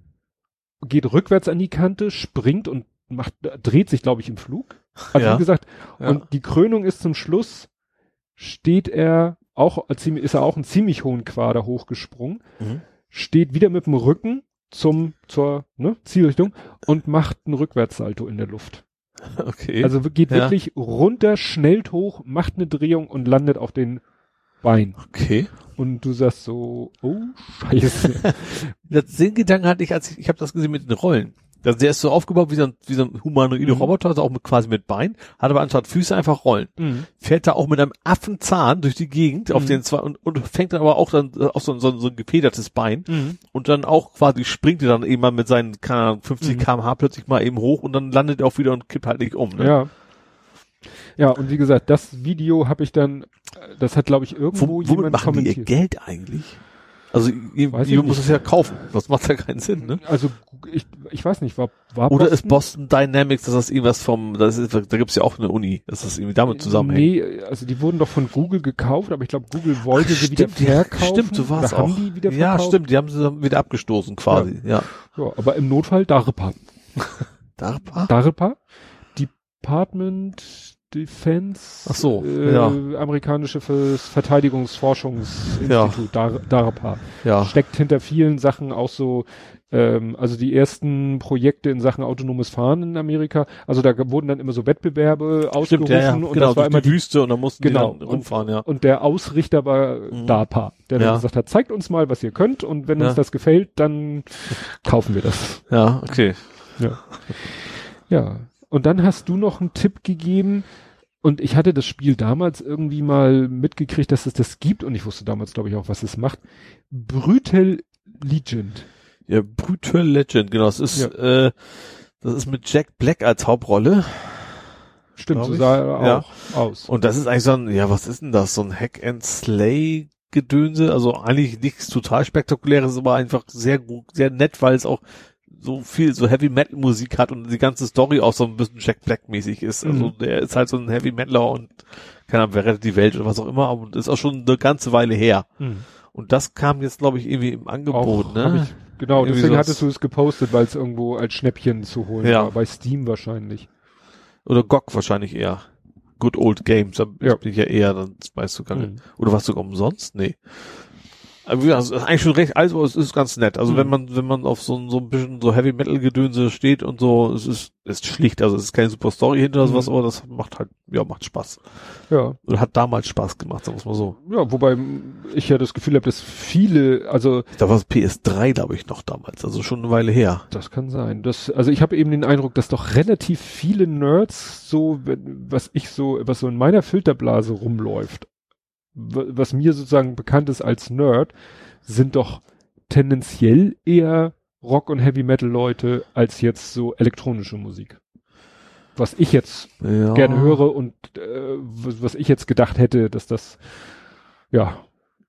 geht rückwärts an die Kante, springt und macht, dreht sich, glaube ich, im Flug. Also ja. wie gesagt, ja. und die Krönung ist zum Schluss, steht er auch, ist er auch einen ziemlich hohen Quader hochgesprungen, mhm. steht wieder mit dem Rücken zum, zur ne, Zielrichtung und macht einen Rückwärtssalto in der Luft. Okay. Also geht ja. wirklich runter, schnellt hoch, macht eine Drehung und landet auf den Bein. Okay. Und du sagst so, oh Scheiße. den Gedanken hatte ich, als ich, ich habe das gesehen mit den Rollen. Also der ist so aufgebaut wie so ein, wie so ein humanoide mhm. Roboter, also auch mit, quasi mit Bein, hat aber anstatt Füße einfach Rollen. Mhm. Fährt da auch mit einem Affenzahn durch die Gegend mhm. auf den zwei und, und fängt dann aber auch dann äh, auf so, so, so ein gefedertes Bein mhm. und dann auch quasi springt er dann eben mal mit seinen, keine Ahnung, 50 mhm. kmh plötzlich mal eben hoch und dann landet er auch wieder und kippt halt nicht um. Ne? Ja. Ja, und wie gesagt, das Video habe ich dann, das hat glaube ich irgendwo Wo, jemand machen kommentiert. Die ihr Geld eigentlich? Also ihr, muss es ja kaufen. Das macht ja keinen Sinn, ne? Also ich, ich weiß nicht, war, war Oder Boston? ist Boston Dynamics, dass das irgendwas vom, das ist, da gibt's ja auch eine Uni, dass das irgendwie damit zusammenhängt. Nee, also die wurden doch von Google gekauft, aber ich glaube Google wollte Ach, sie wieder verkaufen. Stimmt, so war es auch. Die wieder ja, stimmt, die haben sie wieder abgestoßen quasi, ja. Ja, ja aber im Notfall DARPA. DARPA? DARPA? Department Defense, Ach so, äh, ja. amerikanische Verteidigungsforschungsinstitut, ja. Dar DARPA, ja. steckt hinter vielen Sachen auch so, ähm, also die ersten Projekte in Sachen autonomes Fahren in Amerika, also da wurden dann immer so Wettbewerbe ausgerufen Stimmt, ja, ja. und genau, das war immer die Wüste und dann mussten genau, die dann rumfahren, und, ja. Und der Ausrichter war mhm. DARPA, der dann gesagt hat, zeigt uns mal, was ihr könnt und wenn uns das gefällt, dann kaufen wir das. Ja, okay. Ja. Ja, und dann hast du noch einen Tipp gegeben, und ich hatte das Spiel damals irgendwie mal mitgekriegt, dass es das gibt, und ich wusste damals, glaube ich, auch, was es macht. Brutal Legend. Ja, Brutal Legend, genau. Das ist, ja. äh, das ist mit Jack Black als Hauptrolle. Stimmt, so sah er ja. auch aus. Und das ist eigentlich so ein, ja, was ist denn das? So ein Hack and Slay Gedönse, also eigentlich nichts total spektakuläres, aber einfach sehr gut, sehr nett, weil es auch so viel so Heavy Metal Musik hat und die ganze Story auch so ein bisschen Jack Black mäßig ist. Also mhm. der ist halt so ein Heavy Metaler und keine Ahnung, wer rettet die Welt oder was auch immer, aber ist auch schon eine ganze Weile her. Mhm. Und das kam jetzt, glaube ich, irgendwie im Angebot, auch, ne? Ich, genau, irgendwie deswegen hattest du es gepostet, weil es irgendwo als Schnäppchen zu holen ja. war, bei Steam wahrscheinlich. Oder GOG wahrscheinlich eher. Good Old Games, da ja. bin ich ja eher, dann weißt du gar nicht. Mhm. Oder was sogar umsonst? Nee. Also eigentlich schon recht, also es ist ganz nett. Also mhm. wenn man, wenn man auf so, so ein bisschen so Heavy Metal Gedönse steht und so, es ist, ist schlicht, also es ist keine super Story hinter mhm. sowas, aber das macht halt, ja, macht Spaß. Ja. Oder hat damals Spaß gemacht, sagen wir mal so. Ja, wobei ich ja das Gefühl habe, dass viele, also. Da war es PS3, glaube ich, noch damals, also schon eine Weile her. Das kann sein. Das, also ich habe eben den Eindruck, dass doch relativ viele Nerds so, was ich so, was so in meiner Filterblase rumläuft, was mir sozusagen bekannt ist als Nerd, sind doch tendenziell eher Rock- und Heavy-Metal-Leute als jetzt so elektronische Musik. Was ich jetzt ja. gerne höre und äh, was, was ich jetzt gedacht hätte, dass das, ja,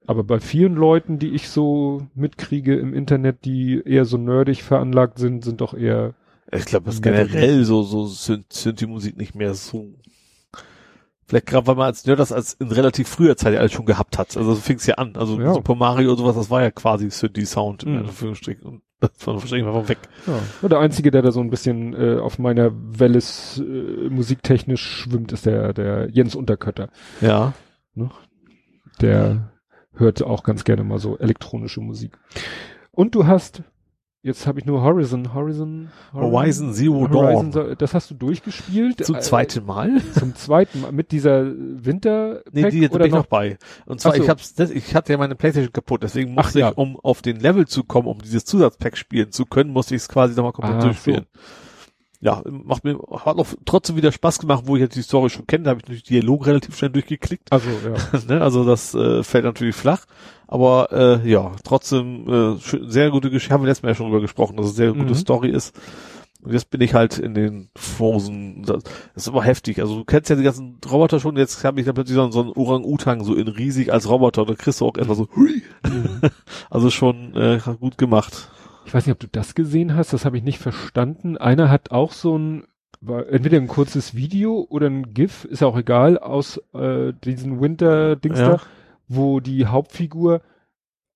aber bei vielen Leuten, die ich so mitkriege im Internet, die eher so nerdig veranlagt sind, sind doch eher. Ich glaube, dass generell so, so sind, sind die Musik nicht mehr so Vielleicht gerade, weil man als Nerd das als in relativ früher Zeit alles schon gehabt hat. Also so fing es ja an. Also ja. Super Mario und sowas, das war ja quasi Synthi Sound mhm. in Anführungsstrichen. Und das war wahrscheinlich einfach weg. Ja. Der einzige, der da so ein bisschen äh, auf meiner Welle äh, musiktechnisch schwimmt, ist der, der Jens Unterkötter. Ja. Ne? der hört auch ganz gerne mal so elektronische Musik. Und du hast, jetzt habe ich nur Horizon, Horizon, Horizon Zero Horizon, Dawn. Das hast du durchgespielt? Zum äh, zweiten Mal? Zum zweiten Mal mit dieser Winter. Nee, die, die bin ich noch bei. Und zwar, so. ich hab's, ich hatte ja meine Playstation kaputt, deswegen musste Ach, ich, ja. um auf den Level zu kommen, um dieses Zusatzpack spielen zu können, musste ich es quasi nochmal komplett ah, durchspielen. So ja, macht mir, hat auch trotzdem wieder Spaß gemacht, wo ich jetzt die Story schon kenne, da habe ich natürlich Dialog relativ schnell durchgeklickt. Also, ja. ne? Also das äh, fällt natürlich flach. Aber äh, ja, trotzdem äh, sehr gute Geschichte, haben wir letztes Mal ja schon drüber gesprochen, dass es sehr gute mhm. Story ist. Und jetzt bin ich halt in den Frozen. Das, ist immer heftig. Also du kennst ja die ganzen Roboter schon, jetzt habe ich dann plötzlich so, so einen Orang-Utang so in riesig als Roboter. Da kriegst du auch etwas so, hui. Mhm. also schon äh, gut gemacht ich weiß nicht, ob du das gesehen hast, das habe ich nicht verstanden. Einer hat auch so ein, war entweder ein kurzes Video oder ein GIF, ist ja auch egal, aus äh, diesen Winter-Dings ja. da, wo die Hauptfigur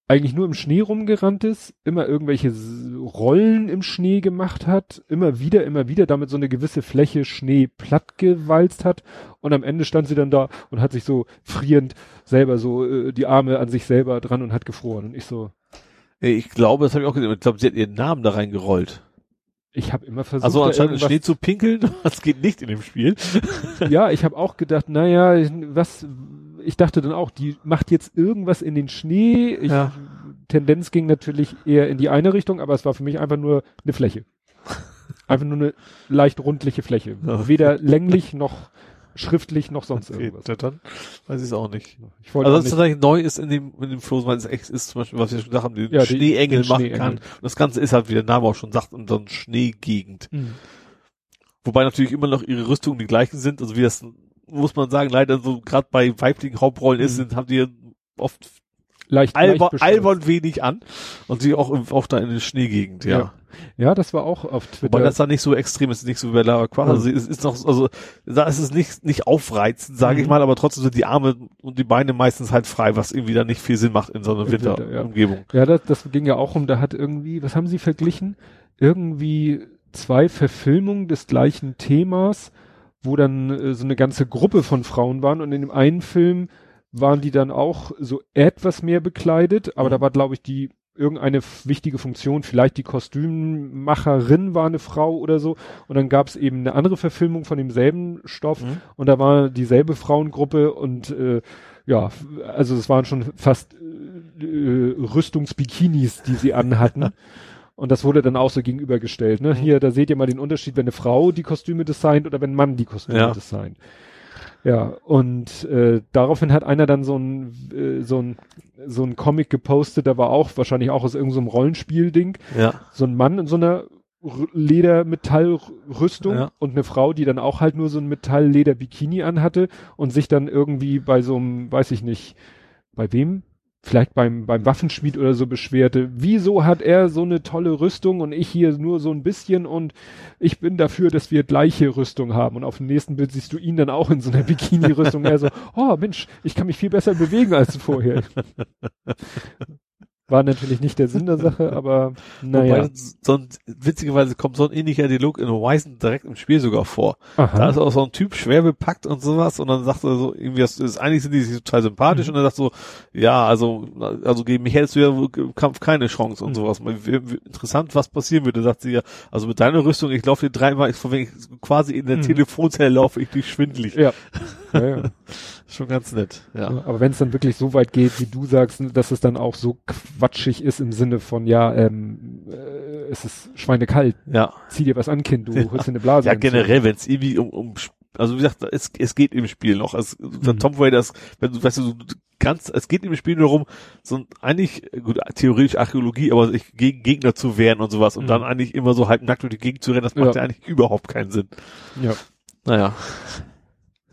eigentlich nur im Schnee rumgerannt ist, immer irgendwelche Rollen im Schnee gemacht hat, immer wieder, immer wieder, damit so eine gewisse Fläche Schnee plattgewalzt hat und am Ende stand sie dann da und hat sich so frierend selber so äh, die Arme an sich selber dran und hat gefroren und ich so, ich glaube, das habe ich auch gesehen. Ich glaube, sie hat ihren Namen da reingerollt. Ich habe immer versucht. Also anscheinend Schnee zu pinkeln, das geht nicht in dem Spiel. ja, ich habe auch gedacht, naja, was, ich dachte dann auch, die macht jetzt irgendwas in den Schnee. Ich, ja. Tendenz ging natürlich eher in die eine Richtung, aber es war für mich einfach nur eine Fläche. Einfach nur eine leicht rundliche Fläche. Weder länglich noch schriftlich noch sonst okay, irgendwas. Dann weiß ich es auch nicht. Ich wollte also was tatsächlich neu ist in dem, in dem Frozen, weil es echt ist zum Beispiel, was wir schon gesagt haben, den ja, Schneeengel die, machen kann. Und das Ganze ist halt, wie der Name auch schon sagt, in so einer Schneegegend. Mhm. Wobei natürlich immer noch ihre Rüstungen die gleichen sind, also wie das, muss man sagen, leider so gerade bei weiblichen Hauptrollen mhm. ist, sind, haben die oft leicht, albern, leicht albern wenig an und sie auch, auch da in der Schneegegend, ja. ja. Ja, das war auch auf Twitter. Wobei das da nicht so extrem ist, nicht so wie bei Lara Croft. Also es ist noch, also da ist es nicht, nicht aufreizend, sage mhm. ich mal, aber trotzdem sind die Arme und die Beine meistens halt frei, was irgendwie da nicht viel Sinn macht in so einer Winterumgebung. Ja, ja das, das ging ja auch um, da hat irgendwie, was haben sie verglichen? Irgendwie zwei Verfilmungen des gleichen Themas, wo dann äh, so eine ganze Gruppe von Frauen waren und in dem einen Film waren die dann auch so etwas mehr bekleidet, aber mhm. da war, glaube ich, die irgendeine wichtige Funktion, vielleicht die Kostümmacherin war eine Frau oder so und dann gab es eben eine andere Verfilmung von demselben Stoff mhm. und da war dieselbe Frauengruppe und äh, ja, also es waren schon fast äh, äh Rüstungsbikinis, die sie anhatten. Und das wurde dann auch so gegenübergestellt. Ne? Mhm. Hier, da seht ihr mal den Unterschied, wenn eine Frau die Kostüme designt oder wenn ein Mann die Kostüme ja. designt. Ja, und äh, daraufhin hat einer dann so ein, äh, so ein, so ein Comic gepostet, der war auch wahrscheinlich auch aus irgendeinem so Rollenspiel-Ding. Ja. So ein Mann in so einer Leder-Metall-Rüstung ja. und eine Frau, die dann auch halt nur so ein Metall-Leder-Bikini anhatte und sich dann irgendwie bei so einem, weiß ich nicht, bei wem? Vielleicht beim, beim Waffenschmied oder so beschwerte, wieso hat er so eine tolle Rüstung und ich hier nur so ein bisschen und ich bin dafür, dass wir gleiche Rüstung haben. Und auf dem nächsten Bild siehst du ihn dann auch in so einer Bikini-Rüstung. er so, oh Mensch, ich kann mich viel besser bewegen als vorher. War natürlich nicht der Sinn der Sache, aber naja. Wobei, so ein, witzigerweise kommt so ein ähnlicher Dialog in Horizon direkt im Spiel sogar vor. Aha. Da ist auch so ein Typ schwer bepackt und sowas und dann sagt er so, irgendwie, das ist, eigentlich sind die sich total sympathisch mhm. und er sagt so, ja, also, also gegen mich hättest du ja im Kampf keine Chance und mhm. sowas. Interessant, was passieren würde, sagt sie ja, also mit deiner Rüstung, ich laufe dir dreimal, ich, quasi in der mhm. Telefonzelle laufe ich dich schwindelig. Ja. ja, ja. Schon ganz nett, ja. Aber wenn es dann wirklich so weit geht, wie du sagst, dass es dann auch so quatschig ist im Sinne von, ja, ähm, äh, es ist schweinekalt. Ja. Zieh dir was an, Kind, du ja. holst dir eine Blase. Ja, generell, wenn es irgendwie um, um, also wie gesagt, es, es geht im Spiel noch. Also, mhm. Tom Raiders, wenn du, weißt du, ganz, es geht im Spiel nur darum, so eigentlich, gut, theoretisch Archäologie, aber sich gegen Gegner zu wehren und sowas und mhm. dann eigentlich immer so halb nackt durch die Gegend zu rennen, das macht ja, ja eigentlich überhaupt keinen Sinn. Ja. Naja.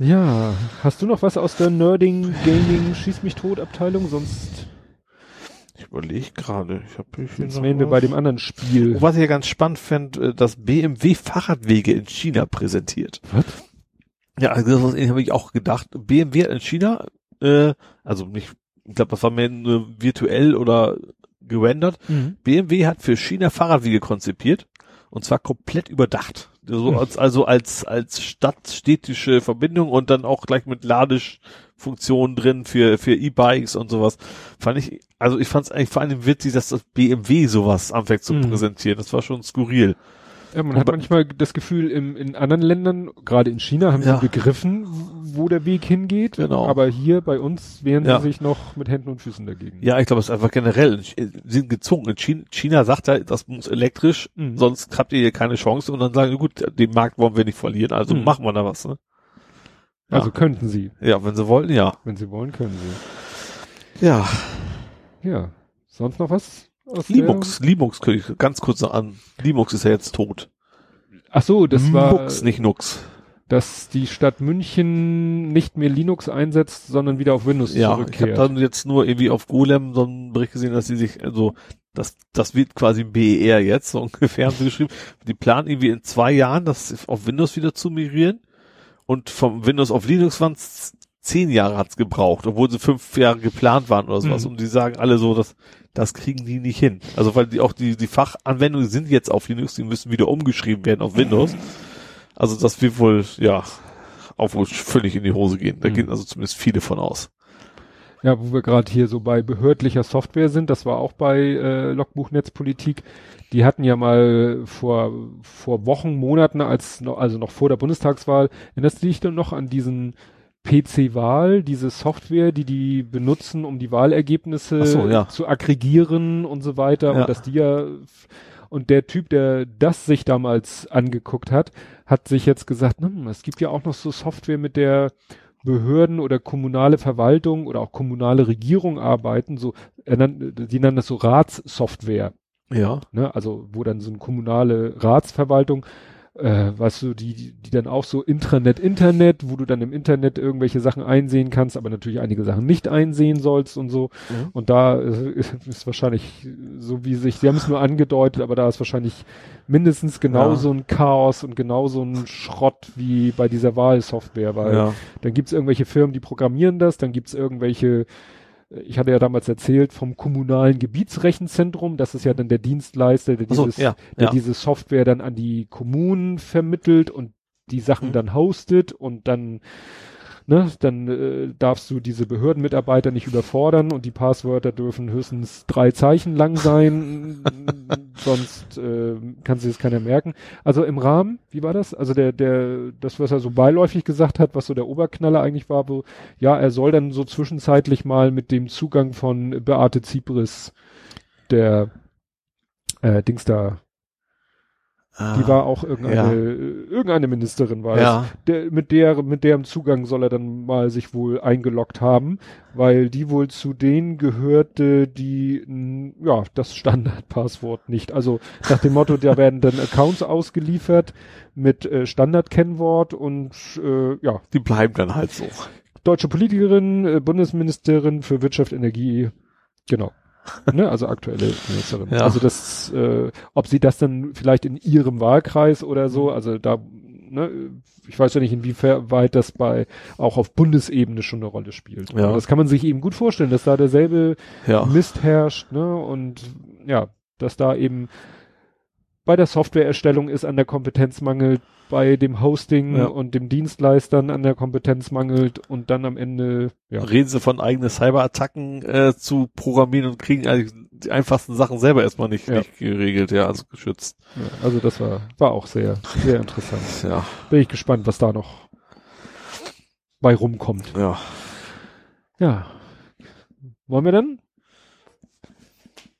Ja, hast du noch was aus der Nerding Gaming Schieß mich tot Abteilung? Sonst ich überlege gerade. Ich habe hier Jetzt wären wir bei dem anderen Spiel. Was ich ja ganz spannend fände, äh, dass BMW Fahrradwege in China präsentiert. Was? Ja, also das habe ich auch gedacht. BMW in China, äh, also nicht, ich glaube, das war mehr nur virtuell oder gerendert. Mhm. BMW hat für China Fahrradwege konzipiert und zwar komplett überdacht. So als, also als, als stadtstädtische Verbindung und dann auch gleich mit Ladesfunktionen drin für, für E-Bikes und sowas. Fand ich, also ich fand es eigentlich vor allem witzig, dass das BMW sowas anfängt zu mhm. präsentieren. Das war schon skurril. Ja, man hat manchmal das Gefühl, im, in anderen Ländern, gerade in China, haben ja. sie begriffen, wo der Weg hingeht. Genau. Aber hier bei uns wehren ja. sie sich noch mit Händen und Füßen dagegen. Ja, ich glaube, es ist einfach generell, sie sind gezwungen. In China, China sagt ja, das muss elektrisch, mhm. sonst habt ihr hier keine Chance. Und dann sagen, gut, den Markt wollen wir nicht verlieren, also mhm. machen wir da was. Ne? Ja. Also könnten sie. Ja, wenn sie wollten, ja. Wenn sie wollen, können sie. Ja. Ja. Sonst noch was? Linux, Linux ich ganz kurz noch an. Linux ist ja jetzt tot. Ach so, das war. Nux, nicht Nux. Dass die Stadt München nicht mehr Linux einsetzt, sondern wieder auf Windows ja, zurückkehrt. Ich habe dann jetzt nur irgendwie auf Golem so einen Bericht gesehen, dass sie sich, also das, das wird quasi BER jetzt, so ungefähr haben sie geschrieben. Die planen irgendwie in zwei Jahren, das auf Windows wieder zu migrieren. Und vom Windows auf Linux waren es zehn Jahre hat's gebraucht, obwohl sie fünf Jahre geplant waren oder sowas. Mhm. Und die sagen alle so, dass das kriegen die nicht hin. Also weil die auch die, die Fachanwendungen sind jetzt auf Linux, die müssen wieder umgeschrieben werden auf Windows. Also das wird wohl, ja, auch wohl völlig in die Hose gehen. Da mhm. gehen also zumindest viele von aus. Ja, wo wir gerade hier so bei behördlicher Software sind, das war auch bei äh, Logbuch Netzpolitik. Die hatten ja mal vor vor Wochen, Monaten, als noch, also noch vor der Bundestagswahl, erinnerst du dich denn noch an diesen PC-Wahl, diese Software, die die benutzen, um die Wahlergebnisse so, ja. zu aggregieren und so weiter ja. und dass die ja und der Typ, der das sich damals angeguckt hat, hat sich jetzt gesagt, hm, es gibt ja auch noch so Software, mit der Behörden oder kommunale Verwaltung oder auch kommunale Regierung arbeiten, so, er die nennen das so Ratssoftware. Ja. Ne, also, wo dann so eine kommunale Ratsverwaltung äh, weißt du, die, die, dann auch so Intranet, Internet, wo du dann im Internet irgendwelche Sachen einsehen kannst, aber natürlich einige Sachen nicht einsehen sollst und so. Mhm. Und da äh, ist wahrscheinlich so wie sich, sie haben es nur angedeutet, aber da ist wahrscheinlich mindestens genauso ja. ein Chaos und genauso ein Schrott wie bei dieser Wahlsoftware, weil ja. dann gibt's irgendwelche Firmen, die programmieren das, dann gibt's irgendwelche ich hatte ja damals erzählt vom kommunalen Gebietsrechenzentrum, das ist ja dann der Dienstleister, der, dieses, so, ja, der ja. diese Software dann an die Kommunen vermittelt und die Sachen mhm. dann hostet und dann ne, dann äh, darfst du diese Behördenmitarbeiter nicht überfordern und die Passwörter dürfen höchstens drei Zeichen lang sein, sonst äh, kann sich das keiner merken. Also im Rahmen, wie war das? Also der, der, das, was er so beiläufig gesagt hat, was so der Oberknaller eigentlich war, wo, ja, er soll dann so zwischenzeitlich mal mit dem Zugang von Beate Zipris, der äh, Dings da, Ah, die war auch irgendeine, ja. irgendeine Ministerin war ja. es. Der, mit der, mit deren Zugang soll er dann mal sich wohl eingeloggt haben, weil die wohl zu denen gehörte, die, ja, das Standardpasswort nicht. Also nach dem Motto, da werden dann Accounts ausgeliefert mit äh, Standardkennwort und, äh, ja. Die bleiben dann halt so. Deutsche Politikerin, äh, Bundesministerin für Wirtschaft, Energie, genau ne, also aktuelle Ministerin. Ja. Also das, äh, ob sie das dann vielleicht in ihrem Wahlkreis oder so, mhm. also da, ne, ich weiß ja nicht, inwieweit das bei auch auf Bundesebene schon eine Rolle spielt. Ja. das kann man sich eben gut vorstellen, dass da derselbe ja. Mist herrscht, ne, und ja, dass da eben bei der Softwareerstellung ist an der Kompetenz mangelt, bei dem Hosting ja. und dem Dienstleistern an der Kompetenz mangelt und dann am Ende ja. reden sie von eigenen Cyberattacken äh, zu programmieren und kriegen eigentlich die einfachsten Sachen selber erstmal nicht, ja. nicht geregelt, ja, also geschützt. Also das war war auch sehr sehr interessant. ja. Bin ich gespannt, was da noch bei rumkommt. Ja. Ja. Wollen wir dann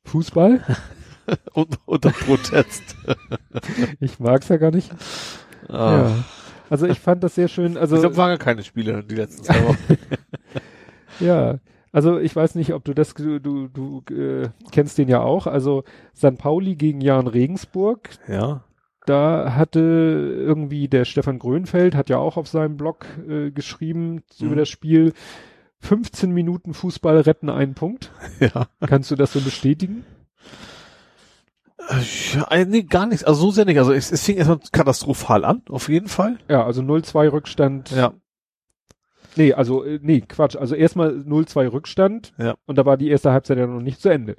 Fußball? und, unter Protest. ich mag's ja gar nicht. Ah. Ja. Also ich fand das sehr schön. Also ich glaube, waren ja keine Spiele die letzten zwei Wochen. ja. Also ich weiß nicht, ob du das, du, du, du äh, kennst den ja auch. Also San Pauli gegen Jan Regensburg. Ja. Da hatte irgendwie der Stefan Grönfeld, hat ja auch auf seinem Blog äh, geschrieben mhm. über das Spiel, 15 Minuten Fußball retten einen Punkt. Ja. Kannst du das so bestätigen? Ja, äh, nee, gar nichts. Also so sehr nicht. Also es, es fing erstmal katastrophal an, auf jeden Fall. Ja, also 0-2 Rückstand. Ja. Nee, also, äh, nee, Quatsch. Also erstmal 0-2 Rückstand. Ja. Und da war die erste Halbzeit ja noch nicht zu Ende.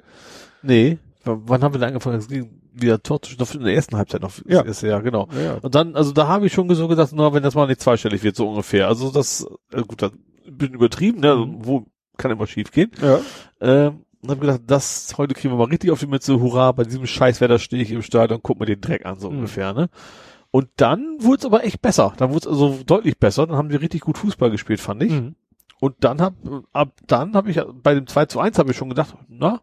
Nee. wann haben wir da angefangen? Es ging wieder Tor in der ersten Halbzeit noch. Ja. Ist, ja, genau. Ja, ja. Und dann, also da habe ich schon so gesagt, na, wenn das mal nicht zweistellig wird, so ungefähr. Also das, äh, gut, das bisschen übertrieben, ne? Mhm. Wo kann immer schief gehen. ja. Ähm, und hab gedacht, das, heute kriegen wir mal richtig auf die Mütze, hurra, bei diesem Scheißwetter stehe ich im Stadion, guck mir den Dreck an, so Mhm. ungefähr, ne? Und dann wurde es aber echt besser. Dann wurde es also deutlich besser. Dann haben die richtig gut Fußball gespielt, fand ich. Mhm. Und dann hab, ab dann habe ich, bei dem 2 zu 1 habe ich schon gedacht, na,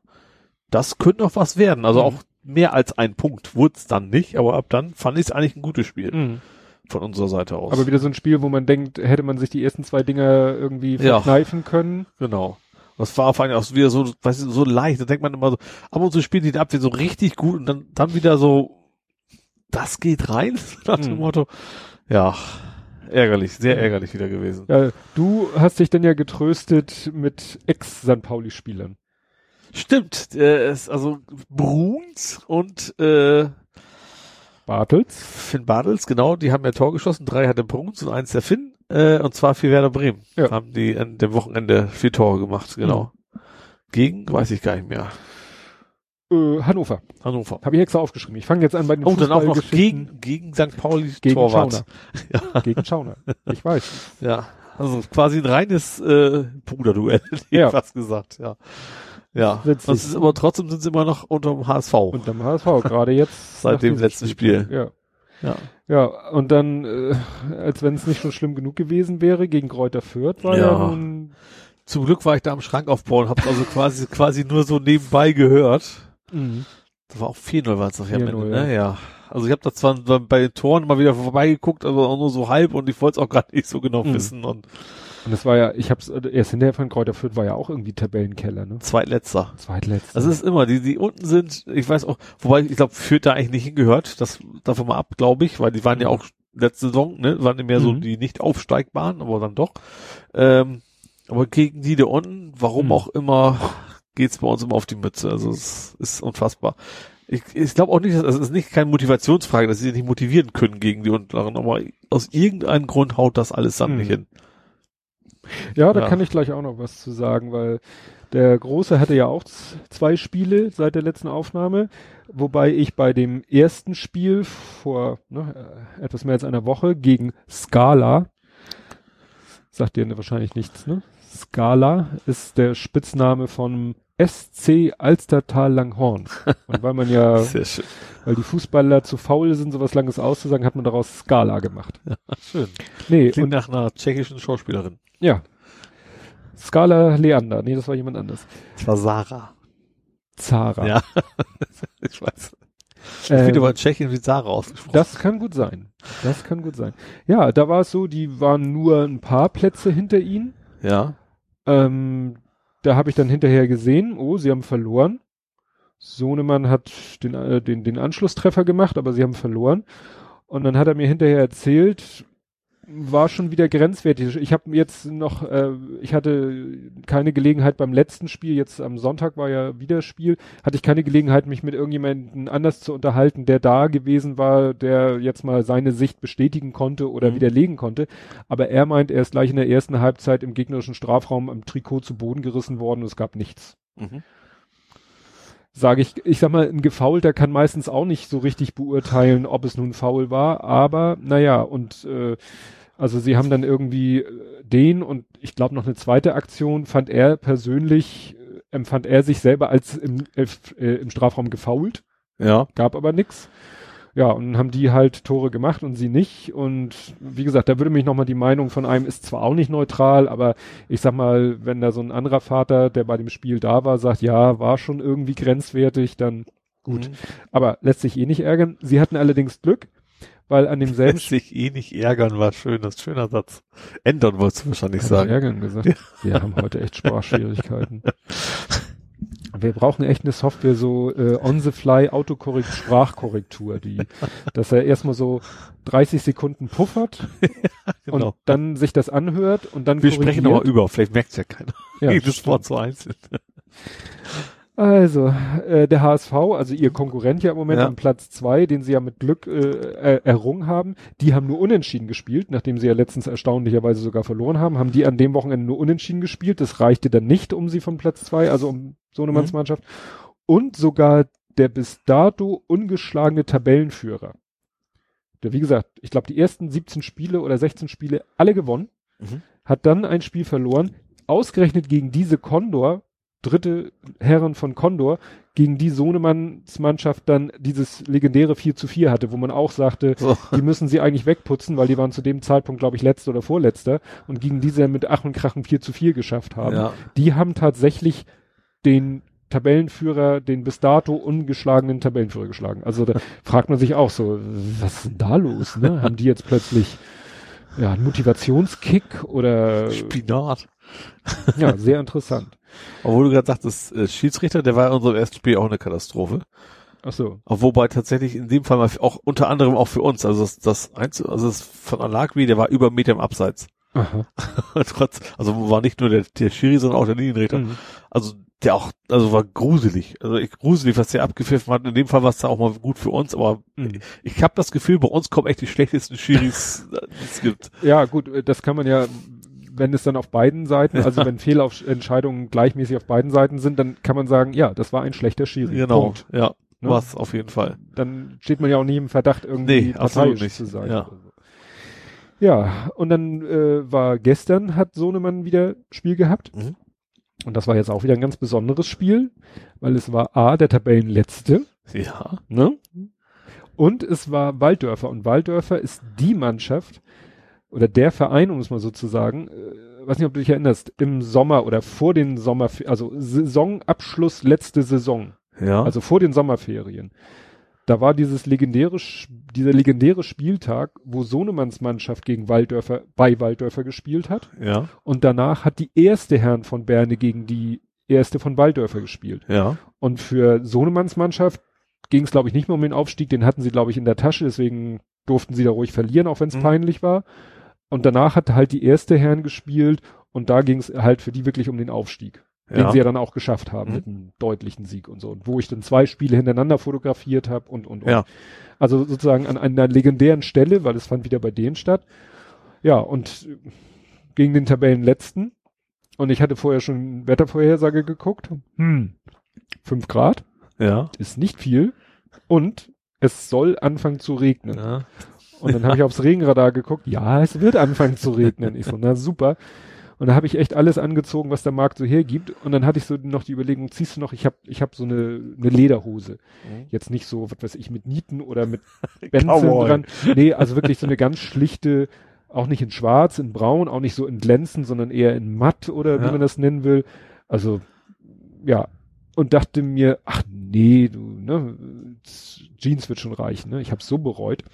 das könnte noch was werden. Also Mhm. auch mehr als ein Punkt wurde es dann nicht, aber ab dann fand ich es eigentlich ein gutes Spiel Mhm. von unserer Seite aus. Aber wieder so ein Spiel, wo man denkt, hätte man sich die ersten zwei Dinger irgendwie Ja. verkneifen können. Genau. Das war vor allem auch wieder so, weißt du, so leicht. Da denkt man immer so, ab und zu spielt die Abwehr so richtig gut und dann, dann wieder so, das geht rein, nach dem Mhm. Motto. Ja, ärgerlich, sehr ärgerlich wieder gewesen. Ja, du hast dich dann ja getröstet mit Ex-St. Pauli-Spielern. Stimmt, äh, es, also Bruns und äh, Bartels. Finn Bartels, genau, die haben ja Tor geschossen. Drei hatte Bruns und eins der Finn, äh, und zwar für Werder Bremen. Ja. Haben die an dem Wochenende vier Tore gemacht, genau. Gegen, weiß ich gar nicht mehr. Äh, Hannover. Hannover. Habe ich extra aufgeschrieben. Ich fange jetzt an bei den Oh, dann auch noch gegen, gegen St. Pauli gegen Torwart. Schauner. Ja. Gegen Schauner. Ich weiß. Ja, also quasi ein reines äh, Bruderduell, Ja. fast gesagt, ja. Ja, Witzig. das ist aber trotzdem sind sie immer noch unter dem HSV. Und am HSV, gerade jetzt. Seit dem letzten Spiel. Ja. ja. Ja, und dann, äh, als wenn es nicht schon schlimm genug gewesen wäre, gegen Kräuter Fürth war ja, Ja. nun, Zum Glück war ich da am Schrank aufbauen, hab's also quasi quasi nur so nebenbei gehört. mh, Das war auch 4-0 war es nachher am 4-0, Ende, ja. ne? Ja. Also ich habe da zwar bei den Toren mal wieder vorbeigeguckt, aber auch nur so halb und ich wollte es auch gerade nicht so genau Mhm. wissen und und das war ja, ich hab's äh, erst hinterher von Kräuter Fürth war ja auch irgendwie Tabellenkeller, ne? zweitletzter. Zweitletzter. Das ist immer, die, die unten sind, ich weiß auch, wobei ich glaube, Fürth da eigentlich nicht hingehört, das davon mal ab, glaube ich, weil die waren ja auch letzte Saison, ne, waren ja mehr so Mhm. die nicht aufsteigbaren, aber dann doch. Ähm, aber gegen die da unten, warum Mhm. auch immer, geht's bei uns immer auf die Mütze. Also es ist unfassbar. Ich, ich glaube auch nicht, dass, also es ist nicht keine Motivationsfrage, dass sie sich nicht motivieren können gegen die Unteren, aber aus irgendeinem Grund haut das alles dann Mhm. nicht hin. Ja, da Ja. kann ich gleich auch noch was zu sagen, weil der Große hatte ja auch zwei Spiele seit der letzten Aufnahme, wobei ich bei dem ersten Spiel vor ne, äh, etwas mehr als einer Woche gegen Scala, sagt dir wahrscheinlich nichts, ne? Scala ist der Spitzname von SC Alstertal Langhorn. Und weil man ja, weil die Fußballer zu faul sind, sowas Langes auszusagen, hat man daraus Scala gemacht. Schön. Nee, Klingt und nach einer tschechischen Schauspielerin. Ja. Scala Leander. Nee, das war jemand anders. Das war Sarah. Zara. Ja. ich weiß. Ich Ähm, finde aber in Tschechien wird Sarah ausgesprochen. das kann gut sein. Das kann gut sein. Ja, da war es so, die waren nur ein paar Plätze hinter ihnen. ja. Ähm, da habe ich dann hinterher gesehen, oh, sie haben verloren. Sohnemann hat den, äh, den, den Anschlusstreffer gemacht, aber sie haben verloren. Und dann hat er mir hinterher erzählt, war schon wieder grenzwertig. Ich habe jetzt noch, äh, ich hatte keine Gelegenheit beim letzten Spiel, jetzt am Sonntag war ja wieder Spiel, hatte ich keine Gelegenheit, mich mit irgendjemandem anders zu unterhalten, der da gewesen war, der jetzt mal seine Sicht bestätigen konnte oder Mhm. widerlegen konnte. Aber er meint, er ist gleich in der ersten Halbzeit im gegnerischen Strafraum am Trikot zu Boden gerissen worden und es gab nichts. Mhm. Sage ich, ich sag mal, ein Gefaulter kann meistens auch nicht so richtig beurteilen, ob es nun faul war, aber naja, und äh, also sie haben dann irgendwie äh, den und ich glaube noch eine zweite Aktion fand er persönlich, äh, empfand er sich selber als im, äh, äh, im Strafraum gefault, Ja. gab aber nix. Ja, und dann haben die halt Tore gemacht und sie nicht. Und wie gesagt, da würde mich nochmal die Meinung von einem, ist zwar auch nicht neutral, aber ich sag mal, wenn da so ein anderer Vater, der bei dem Spiel da war, sagt, ja, war schon irgendwie grenzwertig, dann gut. Mhm. Aber lässt sich eh nicht ärgern. Sie hatten allerdings Glück, weil an demselben Lässt sich eh nicht ärgern, war schön, das ist ein schöner Satz. Ändern wolltest du wahrscheinlich sagen. ärgern gesagt. Wir haben heute echt Sprachschwierigkeiten. Wir brauchen echt eine Software, so äh, on-the-fly Autokorrekt Sprachkorrektur, die, dass er erstmal so 30 Sekunden puffert Genau. und dann sich das anhört und dann Wir sprechen korrigiert. nochmal über, vielleicht merkt ja keiner. Ja, Jedes Wort so einzeln. Also, äh, der HSV, also ihr Konkurrent ja im Moment Ja. am Platz zwei, den sie ja mit Glück äh, errungen haben, die haben nur unentschieden gespielt, nachdem sie ja letztens erstaunlicherweise sogar verloren haben, haben die an dem Wochenende nur unentschieden gespielt. Das reichte dann nicht um sie von Platz zwei, also um Sohnemanns Mhm. Mannschaft. Und sogar der bis dato ungeschlagene Tabellenführer. Der, wie gesagt, ich glaube, die ersten 17 Spiele oder 16 Spiele alle gewonnen, mhm. hat dann ein Spiel verloren, ausgerechnet gegen diese Condor, dritte Herren von Condor, gegen die Sohnemanns Mannschaft dann dieses legendäre 4 zu 4 hatte, wo man auch sagte, oh. die müssen sie eigentlich wegputzen, weil die waren zu dem Zeitpunkt, glaube ich, letzter oder vorletzter und gegen diese mit Ach und Krachen 4 zu 4 geschafft haben. Ja. Die haben tatsächlich den Tabellenführer, den bis dato ungeschlagenen Tabellenführer geschlagen. Also da fragt man sich auch so, was ist denn da los? Ne? Haben die jetzt plötzlich ja, einen Motivationskick oder Spinat? Ja, sehr interessant. Obwohl du gerade sagtest, äh, Schiedsrichter, der war in unserem ersten Spiel auch eine Katastrophe. Ach so. Wobei tatsächlich in dem Fall mal auch unter anderem auch für uns, also das, das Einzel also das von Alagri, der war über Meter im Abseits. Aha. Trotz, also war nicht nur der, der Schiri, sondern auch der Linienrichter. Mhm. Also der auch, also war gruselig. Also ich, gruselig, was der abgepfiffen hat. In dem Fall war es da auch mal gut für uns, aber mhm. ich habe das Gefühl, bei uns kommen echt die schlechtesten Schiris, die es gibt. Ja, gut, das kann man ja wenn es dann auf beiden Seiten, also wenn Fehlentscheidungen gleichmäßig auf beiden Seiten sind, dann kann man sagen, ja, das war ein schlechter Schiri. Genau, Punkt. ja, ne? was auf jeden Fall. Dann steht man ja auch nie im Verdacht, irgendwie nee, parteiisch zu sein. Ja. ja, und dann äh, war gestern, hat Sohnemann wieder Spiel gehabt. Mhm. Und das war jetzt auch wieder ein ganz besonderes Spiel, weil es war A, der Tabellenletzte. Ja. Ne? Und es war Walddörfer. Und Walddörfer ist die Mannschaft, oder der Verein, um es mal so zu sagen, äh, weiß nicht, ob du dich erinnerst, im Sommer oder vor den Sommer, also Saisonabschluss letzte Saison. Ja. Also vor den Sommerferien. Da war dieses legendäre, dieser legendäre Spieltag, wo Sohnemanns Mannschaft gegen Walddörfer, bei Walddörfer gespielt hat. Ja. Und danach hat die erste Herren von Berne gegen die erste von Walddörfer gespielt. Ja. Und für Sohnemanns Mannschaft ging es, glaube ich, nicht mehr um den Aufstieg, den hatten sie, glaube ich, in der Tasche, deswegen durften sie da ruhig verlieren, auch wenn es mhm. peinlich war. Und danach hat halt die erste Herren gespielt und da ging es halt für die wirklich um den Aufstieg. Ja. Den sie ja dann auch geschafft haben mhm. mit einem deutlichen Sieg und so. Und wo ich dann zwei Spiele hintereinander fotografiert habe und, und, und. Ja. Also sozusagen an einer legendären Stelle, weil es fand wieder bei denen statt. Ja, und gegen den Tabellenletzten. Und ich hatte vorher schon Wettervorhersage geguckt. Hm. Fünf Grad. Ja. Ist nicht viel. Und es soll anfangen zu regnen. Ja. Und dann habe ich aufs Regenradar geguckt, ja, es wird anfangen zu regnen. Ich so, na super. Und da habe ich echt alles angezogen, was der Markt so hergibt. Und dann hatte ich so noch die Überlegung, ziehst du noch, ich habe ich hab so eine, eine Lederhose. Mhm. Jetzt nicht so, was weiß ich, mit Nieten oder mit Benzeln dran. Nee, also wirklich so eine ganz schlichte, auch nicht in schwarz, in braun, auch nicht so in glänzend, sondern eher in matt oder ja. wie man das nennen will. Also, ja. Und dachte mir, ach nee, du, ne, Jeans wird schon reichen, ne? Ich habe so bereut.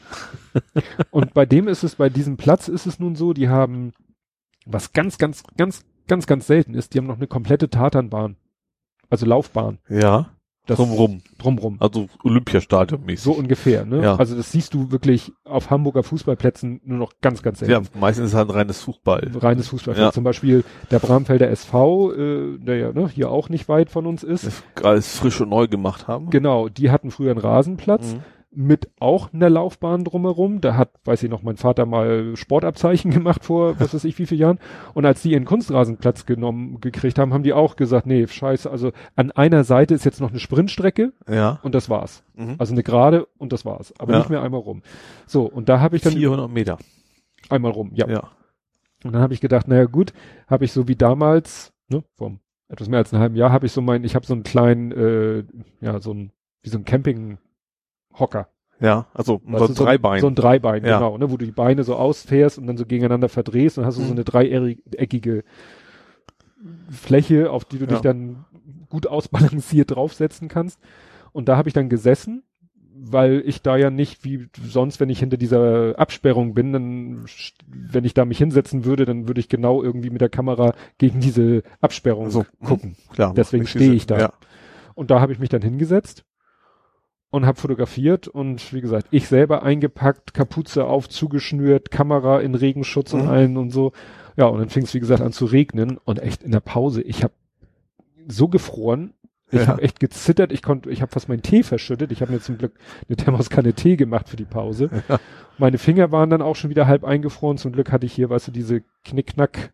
und bei dem ist es, bei diesem Platz ist es nun so, die haben, was ganz, ganz, ganz, ganz, ganz selten ist, die haben noch eine komplette Tatanbahn. Also Laufbahn. Ja. Das drumrum. Drumrum. Also Olympiastadion mäßig. So ungefähr, ne? Ja. Also das siehst du wirklich auf Hamburger Fußballplätzen nur noch ganz, ganz selten. Ja, meistens ist es halt ein reines Fußball. Reines Fußball. Ja. Zum Beispiel der Bramfelder SV, äh, der ja ne, hier auch nicht weit von uns ist. Alles frisch und neu gemacht haben. Genau, die hatten früher einen Rasenplatz. Mhm mit auch einer Laufbahn drumherum. Da hat, weiß ich noch, mein Vater mal Sportabzeichen gemacht vor, was weiß ich, wie viele Jahren. Und als die ihren Kunstrasenplatz genommen, gekriegt haben, haben die auch gesagt, nee, scheiße, also an einer Seite ist jetzt noch eine Sprintstrecke. Ja. Und das war's. Mhm. Also eine gerade und das war's. Aber ja. nicht mehr einmal rum. So, und da habe ich dann. 400 Meter. Einmal rum, ja. Ja. Und dann habe ich gedacht, naja gut, habe ich so wie damals, ne, vom etwas mehr als einem halben Jahr, habe ich so mein, ich habe so einen kleinen, äh, ja, so ein, wie so ein Camping, Hocker. Ja, also so ein Dreibein. So ein Dreibein, ja. genau, ne, wo du die Beine so ausfährst und dann so gegeneinander verdrehst und hast du mhm. so eine dreieckige Fläche, auf die du ja. dich dann gut ausbalanciert draufsetzen kannst. Und da habe ich dann gesessen, weil ich da ja nicht wie sonst, wenn ich hinter dieser Absperrung bin, dann, wenn ich da mich hinsetzen würde, dann würde ich genau irgendwie mit der Kamera gegen diese Absperrung so, gucken. Klar. Deswegen stehe ich da. Ja. Und da habe ich mich dann hingesetzt und habe fotografiert und wie gesagt, ich selber eingepackt, Kapuze auf, zugeschnürt, Kamera in Regenschutz mhm. und allen und so. Ja, und dann fing es wie gesagt an zu regnen und echt in der Pause, ich habe so gefroren, ich ja. habe echt gezittert, ich konnte, ich habe fast meinen Tee verschüttet. Ich habe mir zum Glück eine Thermoskanne Tee gemacht für die Pause. Ja. Meine Finger waren dann auch schon wieder halb eingefroren. Zum Glück hatte ich hier, weißt du, diese Knickknack,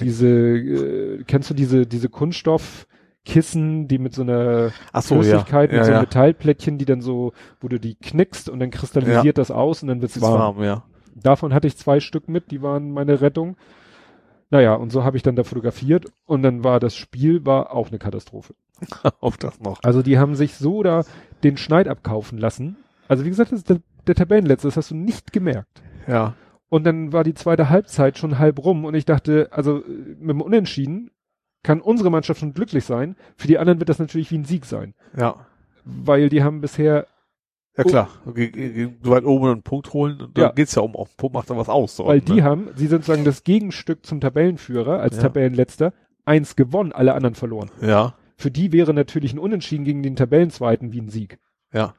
diese, äh, kennst du diese diese Kunststoff Kissen, die mit so einer Ach so, Flüssigkeit, ja. mit Ja, so ja. Metallplättchen, die dann so, wo du die knickst und dann kristallisiert das aus und dann wird's warm. warm. Davon hatte ich zwei Stück mit, die waren meine Rettung. Naja, und so habe ich dann da fotografiert und dann war das Spiel war auch eine Katastrophe. Auf das noch. Also die haben sich so da den Schneid abkaufen lassen. Also wie gesagt, das ist der, der Tabellenletzte, das hast du nicht gemerkt. Ja. Und dann war die zweite Halbzeit schon halb rum und ich dachte, also äh, mit dem Unentschieden kann unsere Mannschaft schon glücklich sein. Für die anderen wird das natürlich wie ein Sieg sein. Ja. Weil die haben bisher, Ja klar. Okay, so weit oben einen Punkt holen, dann Ja. geht's ja um, auf den Punkt macht dann was aus. So, weil ne? die haben, sie sind sozusagen das Gegenstück zum Tabellenführer als Ja. Tabellenletzter, eins gewonnen, alle anderen verloren. Ja. Für die wäre natürlich ein Unentschieden gegen den Tabellenzweiten wie ein Sieg. Ja.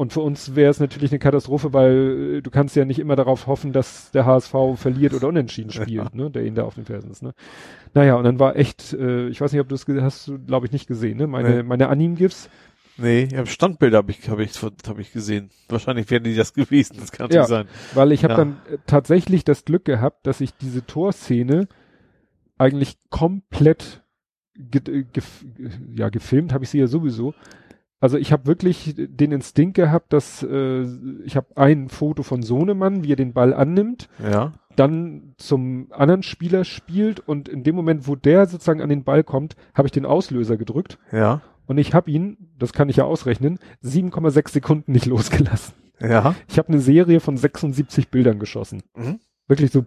Und für uns wäre es natürlich eine Katastrophe, weil äh, du kannst ja nicht immer darauf hoffen, dass der HSV verliert oder unentschieden spielt, ne, der ihn da auf den Fersen ist. Ne? Naja, und dann war echt, äh, ich weiß nicht, ob du es hast, du glaube ich nicht gesehen, ne? Meine, Nee. meine Anim-GIFs, Nee, ja, Standbilder habe ich, habe ich, habe ich gesehen. Wahrscheinlich wären die das gewesen. Das kann Ja. natürlich sein. weil ich habe Ja. dann äh, tatsächlich das Glück gehabt, dass ich diese Torszene eigentlich komplett ge äh, gef ja, gefilmt habe ich sie ja sowieso. Also ich habe wirklich den Instinkt gehabt, dass äh, ich habe ein Foto von Sohnemann, wie er den Ball annimmt, Ja. dann zum anderen Spieler spielt und in dem Moment, wo der sozusagen an den Ball kommt, habe ich den Auslöser gedrückt Ja. und ich habe ihn, das kann ich ja ausrechnen, 7,6 Sekunden nicht losgelassen. Ja. Ich habe eine Serie von 76 Bildern geschossen. Mhm. Wirklich so,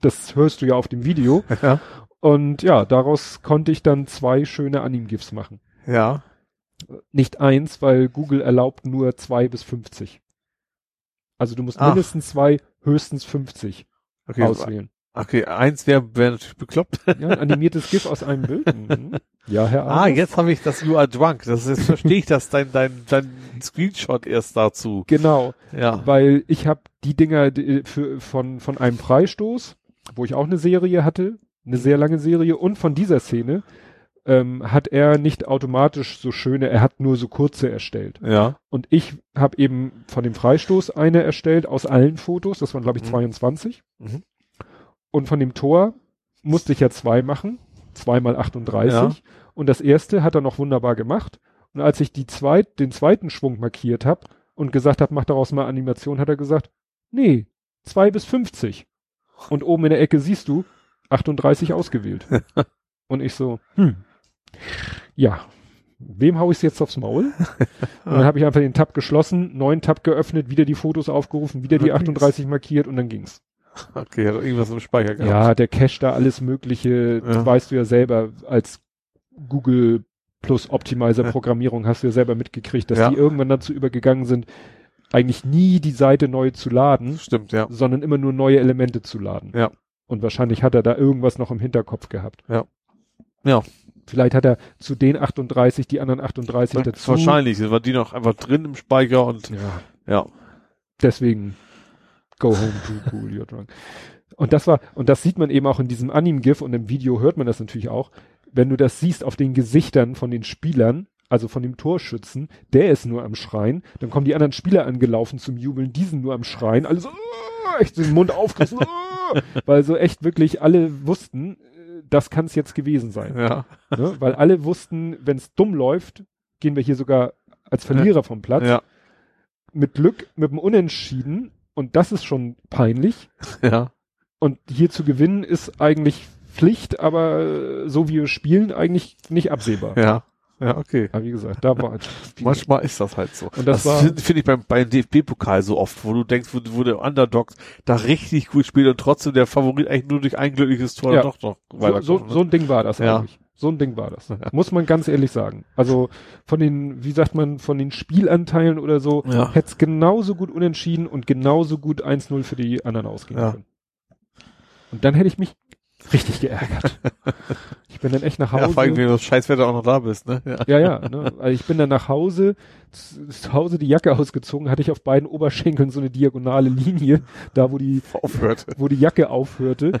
das hörst du ja auf dem Video. Ja. Und ja, daraus konnte ich dann zwei schöne Anim-GIFs machen. Ja. Nicht eins, weil Google erlaubt nur zwei bis 50. Also du musst Ach. mindestens zwei, höchstens 50 Okay. auswählen. Okay, eins wäre wär natürlich bekloppt. Ja, ein animiertes GIF aus einem Bild. Mhm. Ja, Herr Ah, Arndt. jetzt habe ich das You are drunk. Das ist, jetzt verstehe ich das, dein, dein, dein Screenshot erst dazu. Genau, Ja. weil ich habe die Dinger für, von, von einem Freistoß, wo ich auch eine Serie hatte, eine sehr lange Serie, und von dieser Szene ähm, hat er nicht automatisch so schöne, er hat nur so kurze erstellt. Ja. Und ich habe eben von dem Freistoß eine erstellt aus allen Fotos, das waren glaube ich Mhm. 22. Mhm. Und von dem Tor musste ich ja zwei machen, zweimal 38. Ja. Und das erste hat er noch wunderbar gemacht. Und als ich die zweit, den zweiten Schwung markiert habe und gesagt habe, mach daraus mal Animation, hat er gesagt, nee, zwei bis 50. Und oben in der Ecke siehst du 38 ausgewählt. und ich so, hm, ja, wem hau ich's jetzt aufs Maul? Und dann habe ich einfach den Tab geschlossen, neuen Tab geöffnet, wieder die Fotos aufgerufen, wieder die Dann ging's. 38 markiert und dann ging's. Okay, hat irgendwas im Speicher gehabt. Ja, der Cache da alles Mögliche, Ja. weißt du ja selber, als Google plus Optimizer Programmierung hast du ja selber mitgekriegt, dass Ja. die irgendwann dazu übergegangen sind, eigentlich nie die Seite neu zu laden, Stimmt, ja. sondern immer nur neue Elemente zu laden. Ja. Und wahrscheinlich hat er da irgendwas noch im Hinterkopf gehabt. Ja. Ja. Vielleicht hat er zu den 38 die anderen 38 dazu. Wahrscheinlich sind wir die noch einfach drin im Speicher und Ja. ja. Deswegen go home to cool, you're drunk. Und das war, und das sieht man eben auch in diesem Anim-GIF und im Video hört man das natürlich auch. Wenn du das siehst auf den Gesichtern von den Spielern, also von dem Torschützen, der ist nur am Schreien, dann kommen die anderen Spieler angelaufen zum Jubeln, die sind nur am Schreien, alle so, "Ah", echt den Mund aufgerissen, "Ah", weil so echt wirklich alle wussten, äh, das kann es jetzt gewesen sein. Ja. Ne? Weil alle wussten, wenn es dumm läuft, gehen wir hier sogar als Verlierer vom Platz Ja. mit Glück, mit dem Unentschieden und das ist schon peinlich. Ja. Und hier zu gewinnen ist eigentlich Pflicht, aber so wie wir spielen, eigentlich nicht absehbar. Ja. Ja, okay. Aber wie gesagt, da war viel. Manchmal ist das halt so. Und das war- finde find ich beim, beim DFB-Pokal so oft, wo du denkst, wo, wo der Underdog da richtig gut spielt und trotzdem der Favorit eigentlich nur durch ein glückliches Tor Ja. doch noch so, weiterkommt. so, ne? so ein Ding war das Ja. eigentlich. So ein Ding war das. Muss man ganz ehrlich sagen. Also von den, wie sagt man, von den Spielanteilen oder so, Ja. hätte es genauso gut unentschieden und genauso gut 1-0 für die anderen ausgehen Ja. können. Und dann hätte ich mich richtig geärgert. ich bin dann echt nach Hause. ja, vor allem, wenn du das Scheißwetter auch noch da bist, ne? Ja. Ja, ja. Ne? Also ich bin dann nach Hause, zu, zu Hause die Jacke ausgezogen, hatte ich auf beiden Oberschenkeln so eine diagonale Linie, da wo die, Aufhört. wo die Jacke aufhörte.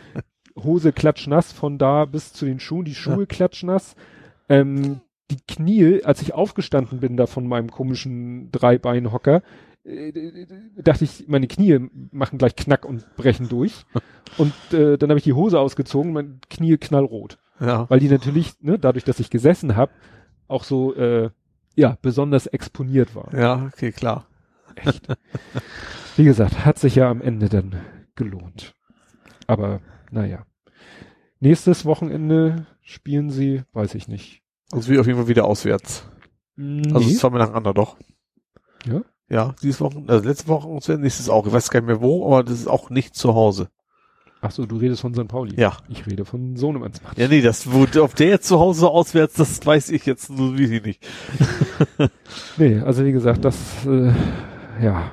Hose klatschnass von da bis zu den Schuhen, die Schuhe klatschnass. Ähm, die Knie, als ich aufgestanden bin da von meinem komischen Dreibeinhocker, dachte ich, meine Knie machen gleich Knack und brechen durch. Und äh, dann habe ich die Hose ausgezogen, mein Knie knallrot. Ja. Weil die natürlich, ne, dadurch, dass ich gesessen habe, auch so, äh, ja, besonders exponiert waren. Ja, okay, klar. Echt. Wie gesagt, hat sich ja am Ende dann gelohnt. Aber, naja. Nächstes Wochenende spielen sie, weiß ich nicht. Also wie auf jeden Fall wieder auswärts. Nee. Also zweimal nacheinander doch. Ja? Ja, dieses Wochenende, also letzte Woche und nächstes auch. Ich weiß gar nicht mehr wo, aber das ist auch nicht zu Hause. Ach so, du redest von St. Pauli. Ja. Ich rede von Sohnemannsmatch. Ja, nee, das, wo, ob der jetzt zu Hause auswärts, das weiß ich jetzt so wie sie nicht. nee, also wie gesagt, das, äh, ja,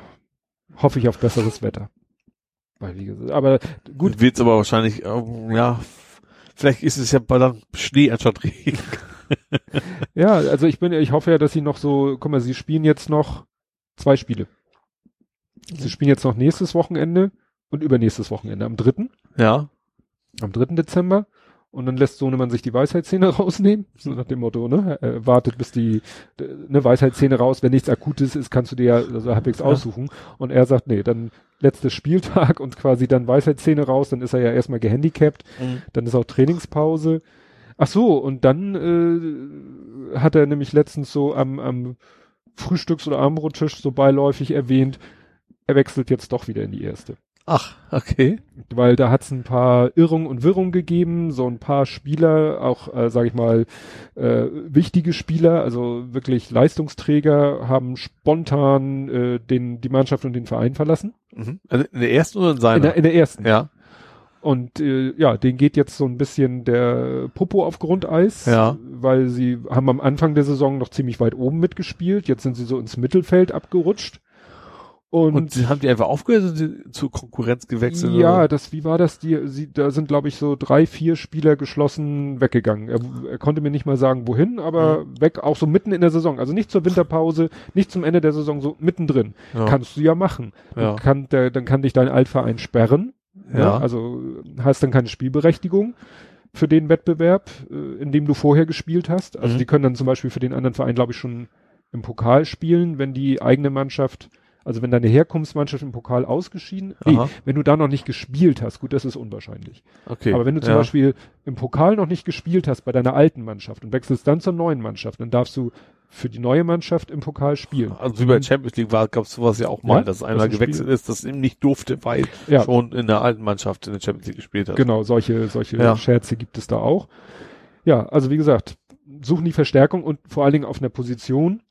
hoffe ich auf besseres Wetter. Weil, wie gesagt, aber gut. Wird's aber wahrscheinlich, ähm, ja, vielleicht ist es ja bald dann Schnee anstatt Regen. ja, also ich bin, ich hoffe ja, dass sie noch so, guck mal, sie spielen jetzt noch zwei Spiele. Sie spielen jetzt noch nächstes Wochenende und übernächstes Wochenende am dritten. Ja. Am dritten Dezember. Und dann lässt Sohnemann sich die Weisheitszähne rausnehmen. So nach dem Motto, ne? Er wartet, bis die ne, Weisheitszähne raus, wenn nichts Akutes ist, kannst du dir ja also halbwegs ja. aussuchen. Und er sagt, nee, dann letztes Spieltag und quasi dann Weisheitszähne raus, dann ist er ja erstmal gehandicapt, mhm. dann ist auch Trainingspause. Ach so, und dann äh, hat er nämlich letztens so am, am Frühstücks- oder Abendbrottisch so beiläufig erwähnt, er wechselt jetzt doch wieder in die erste. Ach, okay. Weil da hat es ein paar Irrungen und Wirrungen gegeben, so ein paar Spieler, auch, äh, sage ich mal, äh, wichtige Spieler, also wirklich Leistungsträger, haben spontan äh, den, die Mannschaft und den Verein verlassen. Mhm. Also in der ersten oder in seiner? In der, in der ersten. Ja. Und äh, ja, den geht jetzt so ein bisschen der Popo auf Grundeis, ja. weil sie haben am Anfang der Saison noch ziemlich weit oben mitgespielt. Jetzt sind sie so ins Mittelfeld abgerutscht. Und, und sie haben die einfach aufgehört und zur Konkurrenz gewechselt? Ja, oder? das, wie war das? Die, sie, da sind, glaube ich, so drei, vier Spieler geschlossen weggegangen. Er, er konnte mir nicht mal sagen, wohin, aber mhm. weg, auch so mitten in der Saison. Also nicht zur Winterpause, nicht zum Ende der Saison, so mittendrin. Ja. Kannst du ja machen. Ja. Dann, kann, der, dann kann dich dein Altverein sperren. Ja. ja. Also hast dann keine Spielberechtigung für den Wettbewerb, äh, in dem du vorher gespielt hast. Also mhm. die können dann zum Beispiel für den anderen Verein, glaube ich, schon im Pokal spielen, wenn die eigene Mannschaft also wenn deine Herkunftsmannschaft im Pokal ausgeschieden, nee, wenn du da noch nicht gespielt hast, gut, das ist unwahrscheinlich. Okay. Aber wenn du zum ja. Beispiel im Pokal noch nicht gespielt hast bei deiner alten Mannschaft und wechselst dann zur neuen Mannschaft, dann darfst du für die neue Mannschaft im Pokal spielen. Also wie bei Champions League war, gab es sowas ja auch mal, ja, dass einer gewechselt Spiel. ist, das ihm nicht durfte, weil ja. schon in der alten Mannschaft in der Champions League gespielt hat. Genau, solche, solche ja. Scherze gibt es da auch. Ja, also wie gesagt, suchen die Verstärkung und vor allen Dingen auf einer Position,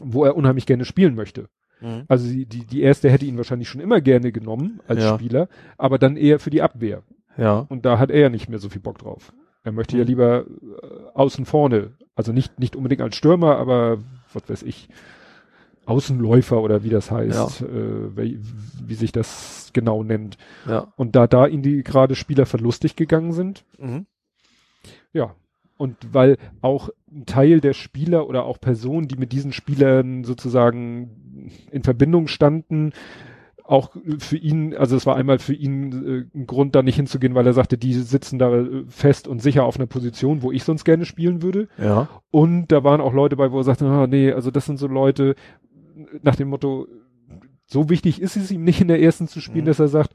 wo er unheimlich gerne spielen möchte. Mhm. Also die, die, die erste hätte ihn wahrscheinlich schon immer gerne genommen als ja. Spieler, aber dann eher für die Abwehr. Ja. Und da hat er ja nicht mehr so viel Bock drauf. Er möchte mhm. ja lieber äh, außen vorne, also nicht, nicht unbedingt als Stürmer, aber was weiß ich, Außenläufer oder wie das heißt, ja. äh, wie, wie, sich das genau nennt. Ja. Und da da ihn die gerade Spieler verlustig gegangen sind, mhm. ja, und weil auch ein Teil der Spieler oder auch Personen, die mit diesen Spielern sozusagen in Verbindung standen, auch für ihn, also es war einmal für ihn äh, ein Grund, da nicht hinzugehen, weil er sagte, die sitzen da äh, fest und sicher auf einer Position, wo ich sonst gerne spielen würde. Ja. Und da waren auch Leute bei, wo er sagte, ah, nee, also das sind so Leute nach dem Motto, so wichtig ist es ihm nicht in der ersten zu spielen, mhm. dass er sagt,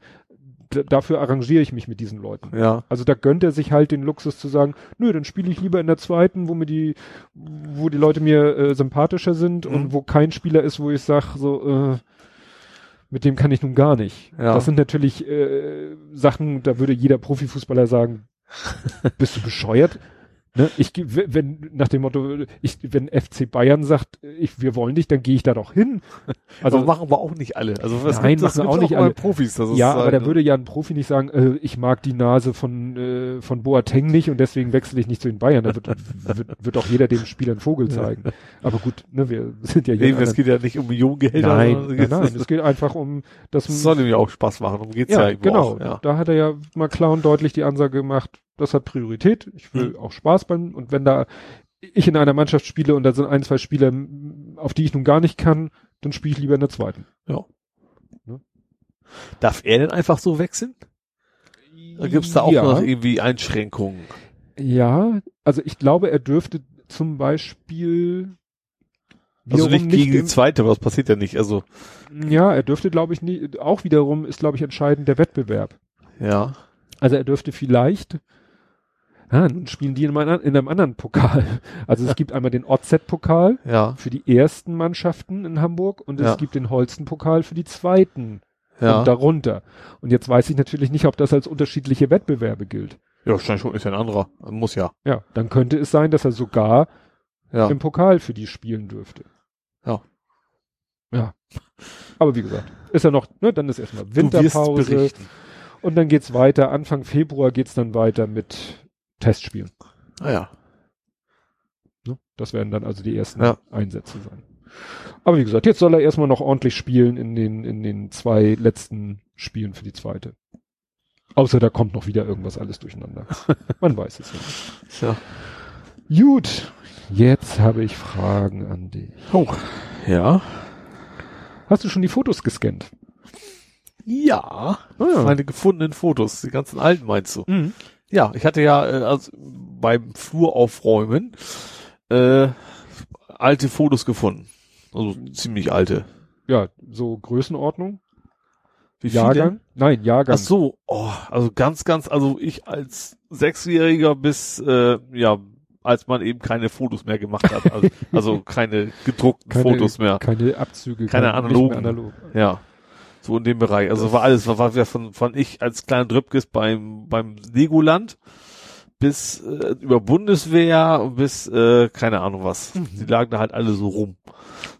dafür arrangiere ich mich mit diesen Leuten. Ja. Also da gönnt er sich halt den Luxus zu sagen, nö, dann spiele ich lieber in der zweiten, wo mir die, wo die Leute mir äh, sympathischer sind mhm. und wo kein Spieler ist, wo ich sage, so, äh, mit dem kann ich nun gar nicht. Ja. Das sind natürlich äh, Sachen, da würde jeder Profifußballer sagen, bist du bescheuert? Ne? Ich wenn nach dem Motto, ich, wenn FC Bayern sagt, ich, wir wollen dich, dann gehe ich da doch hin. Also aber machen wir auch nicht alle. Also was nein, machen auch nicht auch alle Profis. Das ja, aber da ne? würde ja ein Profi nicht sagen, äh, ich mag die Nase von äh, von Boateng nicht und deswegen wechsle ich nicht zu den Bayern. Da wird, wird, wird auch jeder dem Spieler einen Vogel zeigen. Aber gut, ne, wir sind ja hier. Nee, es geht ja nicht um Millionengehälter. Nein, nein, nein, es geht einfach um das. Das soll ihm ja auch Spaß machen. Um geht's ja, ja genau. Auch, ja. Da hat er ja mal klar und deutlich die Ansage gemacht das hat Priorität. Ich will mhm. auch Spaß beim, und wenn da ich in einer Mannschaft spiele und da sind ein, zwei Spieler, auf die ich nun gar nicht kann, dann spiele ich lieber in der zweiten. Ja. Ne? Darf er denn einfach so wechseln? Da gibt's da auch ja. noch irgendwie Einschränkungen? Ja, also ich glaube, er dürfte zum Beispiel also nicht gegen nicht die zweite, was passiert ja nicht, also. Ja, er dürfte, glaube ich, nie, auch wiederum ist, glaube ich, entscheidend der Wettbewerb. Ja. Also er dürfte vielleicht Ah, nun spielen die in, einem, in einem anderen Pokal. Also es gibt einmal den OZ-Pokal Ja. für die ersten Mannschaften in Hamburg und Ja. es gibt den Holsten-Pokal für die zweiten Ja. und darunter. Und jetzt weiß ich natürlich nicht, ob das als unterschiedliche Wettbewerbe gilt. Ja, wahrscheinlich schon ist ja ein anderer. Muss ja. Ja, dann könnte es sein, dass er sogar Ja. im Pokal für die spielen dürfte. Ja. Ja. Aber wie gesagt, ist ja noch, ne, dann ist erstmal Du wirst Winterpause berichten. und dann geht's weiter. Anfang Februar geht's dann weiter mit Testspielen. Ah ja. Ne? Das werden dann also die ersten Ja. Einsätze sein. Aber wie gesagt, jetzt soll er erstmal noch ordentlich spielen in den, in den zwei letzten Spielen für die zweite. Außer da kommt noch wieder irgendwas alles durcheinander. Man weiß es nicht. Ja. Gut, jetzt habe ich Fragen an dich. Oh. Ja. Hast du schon die Fotos gescannt? Ja. Ah, ja. Meine gefundenen Fotos, die ganzen alten meinst du? Mhm. Ja, ich hatte ja äh, also beim Flur aufräumen äh, alte Fotos gefunden. Also ziemlich alte. Ja, so Größenordnung? Wie Jahrgang? Nein, Jahrgang. Ach so, oh, also ganz, ganz, also ich als Sechsjähriger bis, äh, ja, als man eben keine Fotos mehr gemacht hat, also, also keine gedruckten Keine- Fotos mehr. Keine Abzüge. Keine kein- nicht mehr analogen. analog. Ja. So in dem Bereich. Also war alles, war, war ja von, von ich als kleiner Drübkes beim, beim Legoland bis äh, über Bundeswehr bis äh, keine Ahnung was. Mhm. Die lagen da halt alle so rum.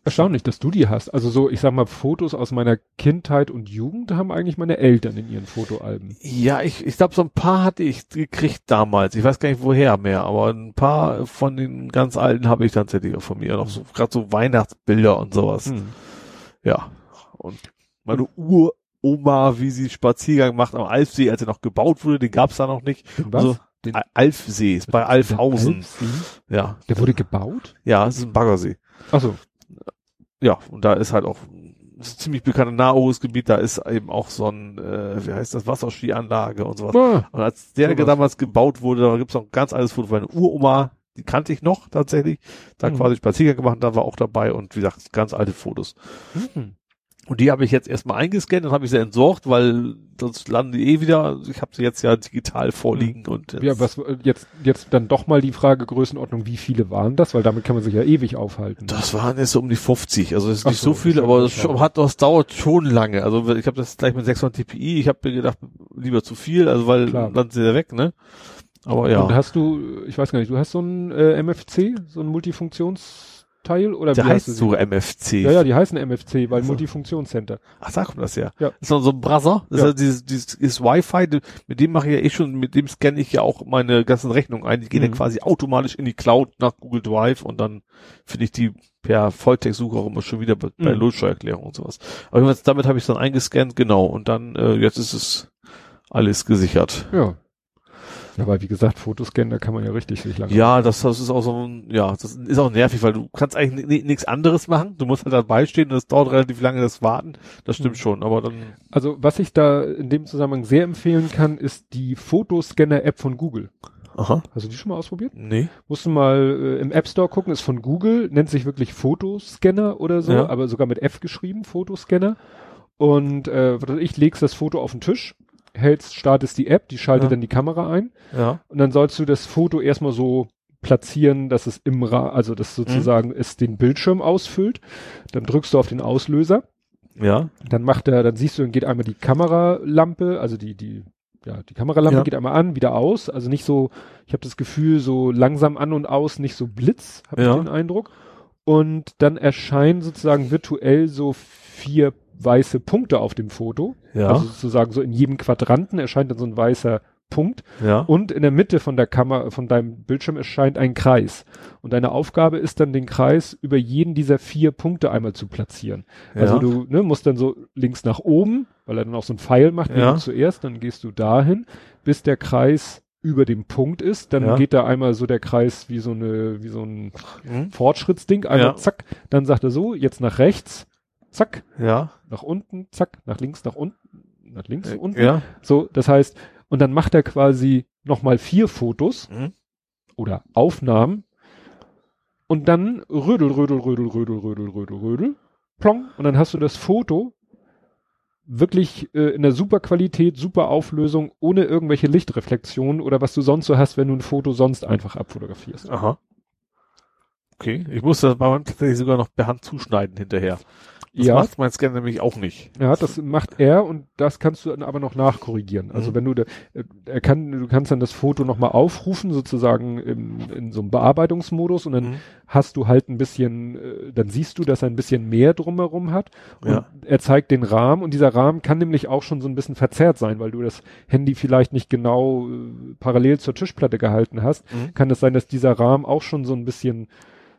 Erstaunlich, dass du die hast. Also so, ich sag mal, Fotos aus meiner Kindheit und Jugend haben eigentlich meine Eltern in ihren Fotoalben. Ja, ich, ich glaube, so ein paar hatte ich gekriegt damals. Ich weiß gar nicht woher mehr, aber ein paar von den ganz alten habe ich tatsächlich von mir. Noch so, gerade so Weihnachtsbilder und sowas. Hm. Ja. Und meine Uroma, wie sie Spaziergang macht am Alfsee, als er noch gebaut wurde, den gab's da noch nicht. Den was? Also, Den- Al- Alfsee ist bei Alfhausen. Alfsee? Ja. Der wurde gebaut? Ja, es ist ein Baggersee. Achso. Ja, und da ist halt auch ist ein ziemlich bekanntes Nahorisgebiet, da ist eben auch so ein, äh, wie heißt das, Wasserskianlage und sowas. Ah, Und als der Sowas. damals gebaut wurde, da gibt's noch ein ganz altes Foto von meiner Uroma, die kannte ich noch tatsächlich. Da Mhm. quasi Spaziergang gemacht, da war auch dabei und wie gesagt, ganz alte Fotos. hm. Und die habe ich jetzt erstmal eingescannt und habe ich sie entsorgt, weil sonst landen die eh wieder. Ich habe sie jetzt ja digital vorliegen und jetzt, Ja, was äh, jetzt jetzt dann doch mal die Frage Größenordnung, wie viele waren das? Weil damit kann man sich ja ewig aufhalten. Das waren jetzt so um die 50. Also es ist Ach nicht so, so viel, aber das, schon, hat, das dauert schon lange. Also ich habe das gleich mit 600 dpi. Ich habe mir gedacht, lieber zu viel, also weil Klar. dann sind sie weg, ne? Aber ja, Und hast du, ich weiß gar nicht, du hast so ein äh, MFC, so ein Multifunktionsteil oder der wie heißt so MFC. Ja, ja, die heißen MFC, weil Ach so. Multifunktionscenter. Ach, da kommt das ja. Ja. Das ist so ein Brother. Das Ja. ist dieses, dieses ist Wi-Fi. Mit dem mache ich ja eh schon, mit dem scanne ich ja auch meine ganzen Rechnungen ein. Die gehen Mhm. dann quasi automatisch in die Cloud nach Google Drive und dann finde ich die per Volltextsuche auch immer schon wieder bei, bei Mhm. Lohnsteuererklärung und sowas. Aber jedenfalls, damit habe ich dann eingescannt, genau. Und dann, äh, jetzt ist es alles gesichert. Ja. Ja, weil wie gesagt, Fotoscannen, da kann man ja richtig sich lange. Ja, das, das ist auch so ein, ja, das ist auch nervig, weil du kannst eigentlich ni- nichts anderes machen. Du musst halt dabei stehen und es dauert relativ lange das Warten. Das stimmt Mhm. schon, aber dann, Also was ich da in dem Zusammenhang sehr empfehlen kann, ist die Fotoscanner-App von Google. aha, Hast du die schon mal ausprobiert? nee. Musst du mal äh, im App Store gucken, ist von Google, nennt sich wirklich Fotoscanner oder so, Ja. aber sogar mit F geschrieben, Fotoscanner. Und äh, ich legst das Foto auf den Tisch, hältst, startest die App, die schaltet Ja. dann die Kamera ein Ja. und dann sollst du das Foto erstmal so platzieren, dass es im Ra also dass sozusagen Mhm. es den Bildschirm ausfüllt. Dann drückst du auf den Auslöser, Ja. dann macht er, dann siehst du, dann geht einmal die Kameralampe, also die die ja, die Kameralampe Ja. geht einmal an, wieder aus, also nicht so, ich habe das Gefühl, so langsam an und aus, nicht so Blitz, habe Ja. ich den Eindruck. Und dann erscheinen sozusagen virtuell so vier weiße Punkte auf dem Foto. Ja. Also sozusagen so in jedem Quadranten erscheint dann so ein weißer Punkt. ja. Und in der Mitte von der Kamera, von deinem Bildschirm erscheint ein Kreis. Und deine Aufgabe ist dann, den Kreis über jeden dieser vier Punkte einmal zu platzieren. Also ja. du ne, musst dann so links nach oben, weil er dann auch so ein Pfeil macht, Ja. zuerst, dann gehst du dahin, bis der Kreis über dem Punkt ist, dann Ja. geht da einmal so der Kreis wie so eine, wie so ein Hm? Fortschrittsding, einmal zack, dann sagt er so, jetzt nach rechts, zack, Ja. nach unten, zack, nach links, nach unten, nach links, Äh, unten. Ja. So, das heißt, und dann macht er quasi nochmal vier Fotos Mhm. oder Aufnahmen und dann rödel, rödel, rödel, rödel, rödel, rödel, rödel, plong und dann hast du das Foto wirklich äh, in der super Qualität, super Auflösung, ohne irgendwelche Lichtreflexionen oder was du sonst so hast, wenn du ein Foto sonst einfach abfotografierst. Aha. Okay, ich muss das bei tatsächlich sogar noch per Hand zuschneiden hinterher. Das ja. macht mein Scanner nämlich auch nicht. Ja, das macht er und das kannst du dann aber noch nachkorrigieren. Also Mhm. wenn du, da, äh, er kann, du kannst dann das Foto nochmal aufrufen, sozusagen in, in so einem Bearbeitungsmodus und dann Mhm. hast du halt ein bisschen, äh, dann siehst du, dass er ein bisschen mehr drumherum hat und Ja. er zeigt den Rahmen und dieser Rahmen kann nämlich auch schon so ein bisschen verzerrt sein, weil du das Handy vielleicht nicht genau äh, parallel zur Tischplatte gehalten hast. Mhm. Kann es sein, dass dieser Rahmen auch schon so ein bisschen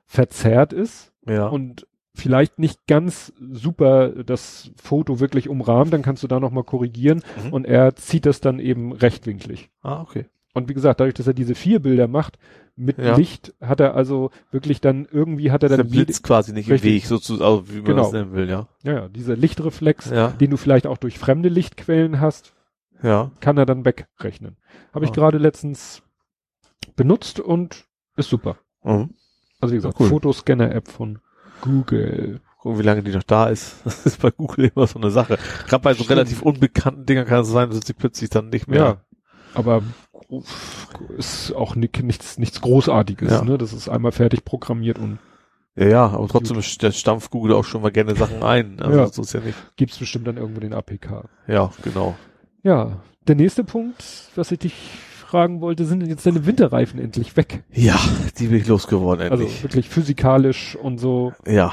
verzerrt ist Ja. und vielleicht nicht ganz super das Foto wirklich umrahmt, dann kannst du da nochmal korrigieren Mhm. und er zieht das dann eben rechtwinklig. ah, okay. Und wie gesagt, dadurch, dass er diese vier Bilder macht, mit Ja. Licht hat er also wirklich dann irgendwie hat er Der dann jede, Blitz quasi nicht Richtig. im Weg, sozusagen, also wie man Genau. das nennen will, ja. ja, ja, dieser Lichtreflex, Ja. den du vielleicht auch durch fremde Lichtquellen hast, Ja. kann er dann wegrechnen. Habe ich Ah. gerade letztens benutzt und ist super. Mhm. Also wie gesagt, Cool. Fotoscanner-App von Google. Gucken, wie lange die noch da ist. Das ist bei Google immer so eine Sache. Gerade bei so Stimmt. relativ unbekannten Dingern kann es sein, dass sie plötzlich dann nicht mehr. Ja, aber ist auch ni- nichts, nichts Großartiges, Ja. ne? Das ist einmal fertig programmiert und Ja, ja, aber trotzdem stampft Google auch schon mal gerne Sachen ein. Also Ja. so ist ja nicht. gibt's bestimmt dann irgendwo den APK. Ja, genau. Ja, der nächste Punkt, was ich dich fragen wollte, sind jetzt deine Winterreifen endlich weg? Ja, die bin ich losgeworden Also endlich. wirklich physikalisch und so ja,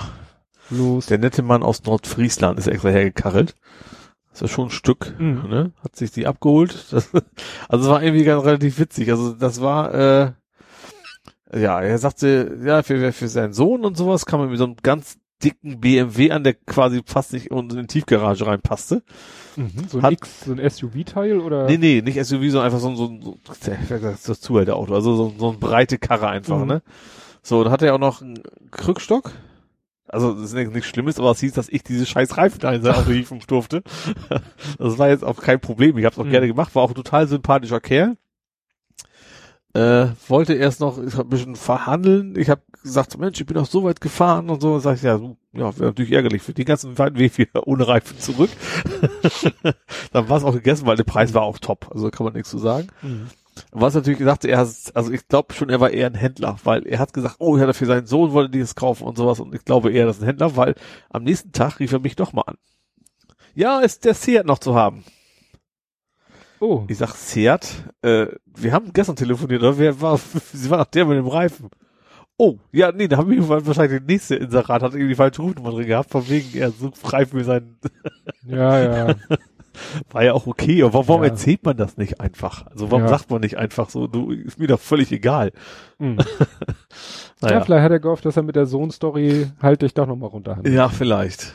los. der nette Mann aus Nordfriesland ist extra hergekarrelt. Das ist ja schon ein Stück, Mhm. ne? Hat sich die abgeholt. Das, also es war irgendwie ganz relativ witzig. Also das war, äh, ja, er sagte, ja, für, für seinen Sohn und sowas kam er mit so einem ganz dicken BMW an, der quasi fast nicht in die Tiefgarage reinpasste. Mhm, so ein Hat- X, so ein SUV-Teil oder? Nee, nee, nicht SUV, sondern einfach so ein, so ein, so, das, Zuhälterauto, also so, so ein breite Karre einfach, Mhm. ne? So, dann hat er auch noch einen Krückstock. Also, das ist nichts nichts Schlimmes, aber es hieß, dass ich diese scheiß Reifen hieven durfte. Das war jetzt auch kein Problem. Ich habe es auch Mhm. gerne gemacht, war auch ein total sympathischer Kerl. Äh, wollte erst noch ich hab ein bisschen verhandeln. Ich habe gesagt, Mensch, ich bin auch so weit gefahren und so. Sag ich, ja, so, ja, wäre natürlich ärgerlich für den ganzen weiten Weg wieder ohne Reifen zurück. Dann war es auch gegessen, weil der Preis war auch top. Also kann man nichts zu sagen. Mhm. Was natürlich gesagt, er hat, also ich glaube schon, er war eher ein Händler, weil er hat gesagt, oh, er hat für seinen Sohn wollte die das kaufen und sowas und ich glaube eher, das ist ein Händler, weil am nächsten Tag rief er mich doch mal an. Ja, ist der Seat noch zu haben? Oh, Ich sag, Seat, äh, wir haben gestern telefoniert, oder? Wer war, sie war doch der mit dem Reifen. Oh, ja, nee, da haben wir wahrscheinlich den nächste Inserat, hat irgendwie falsche Rufnummer drin gehabt, von wegen, er sucht Reifen für seinen, ja, ja. war ja auch okay, aber warum Ja. erzählt man das nicht einfach? Also warum Ja. sagt man nicht einfach so, du, ist mir doch völlig egal. Mhm. Naja. Ja, vielleicht hat er gehofft, dass er mit der Sohn-Story halt dich doch nochmal runterhandelt. Ja, vielleicht.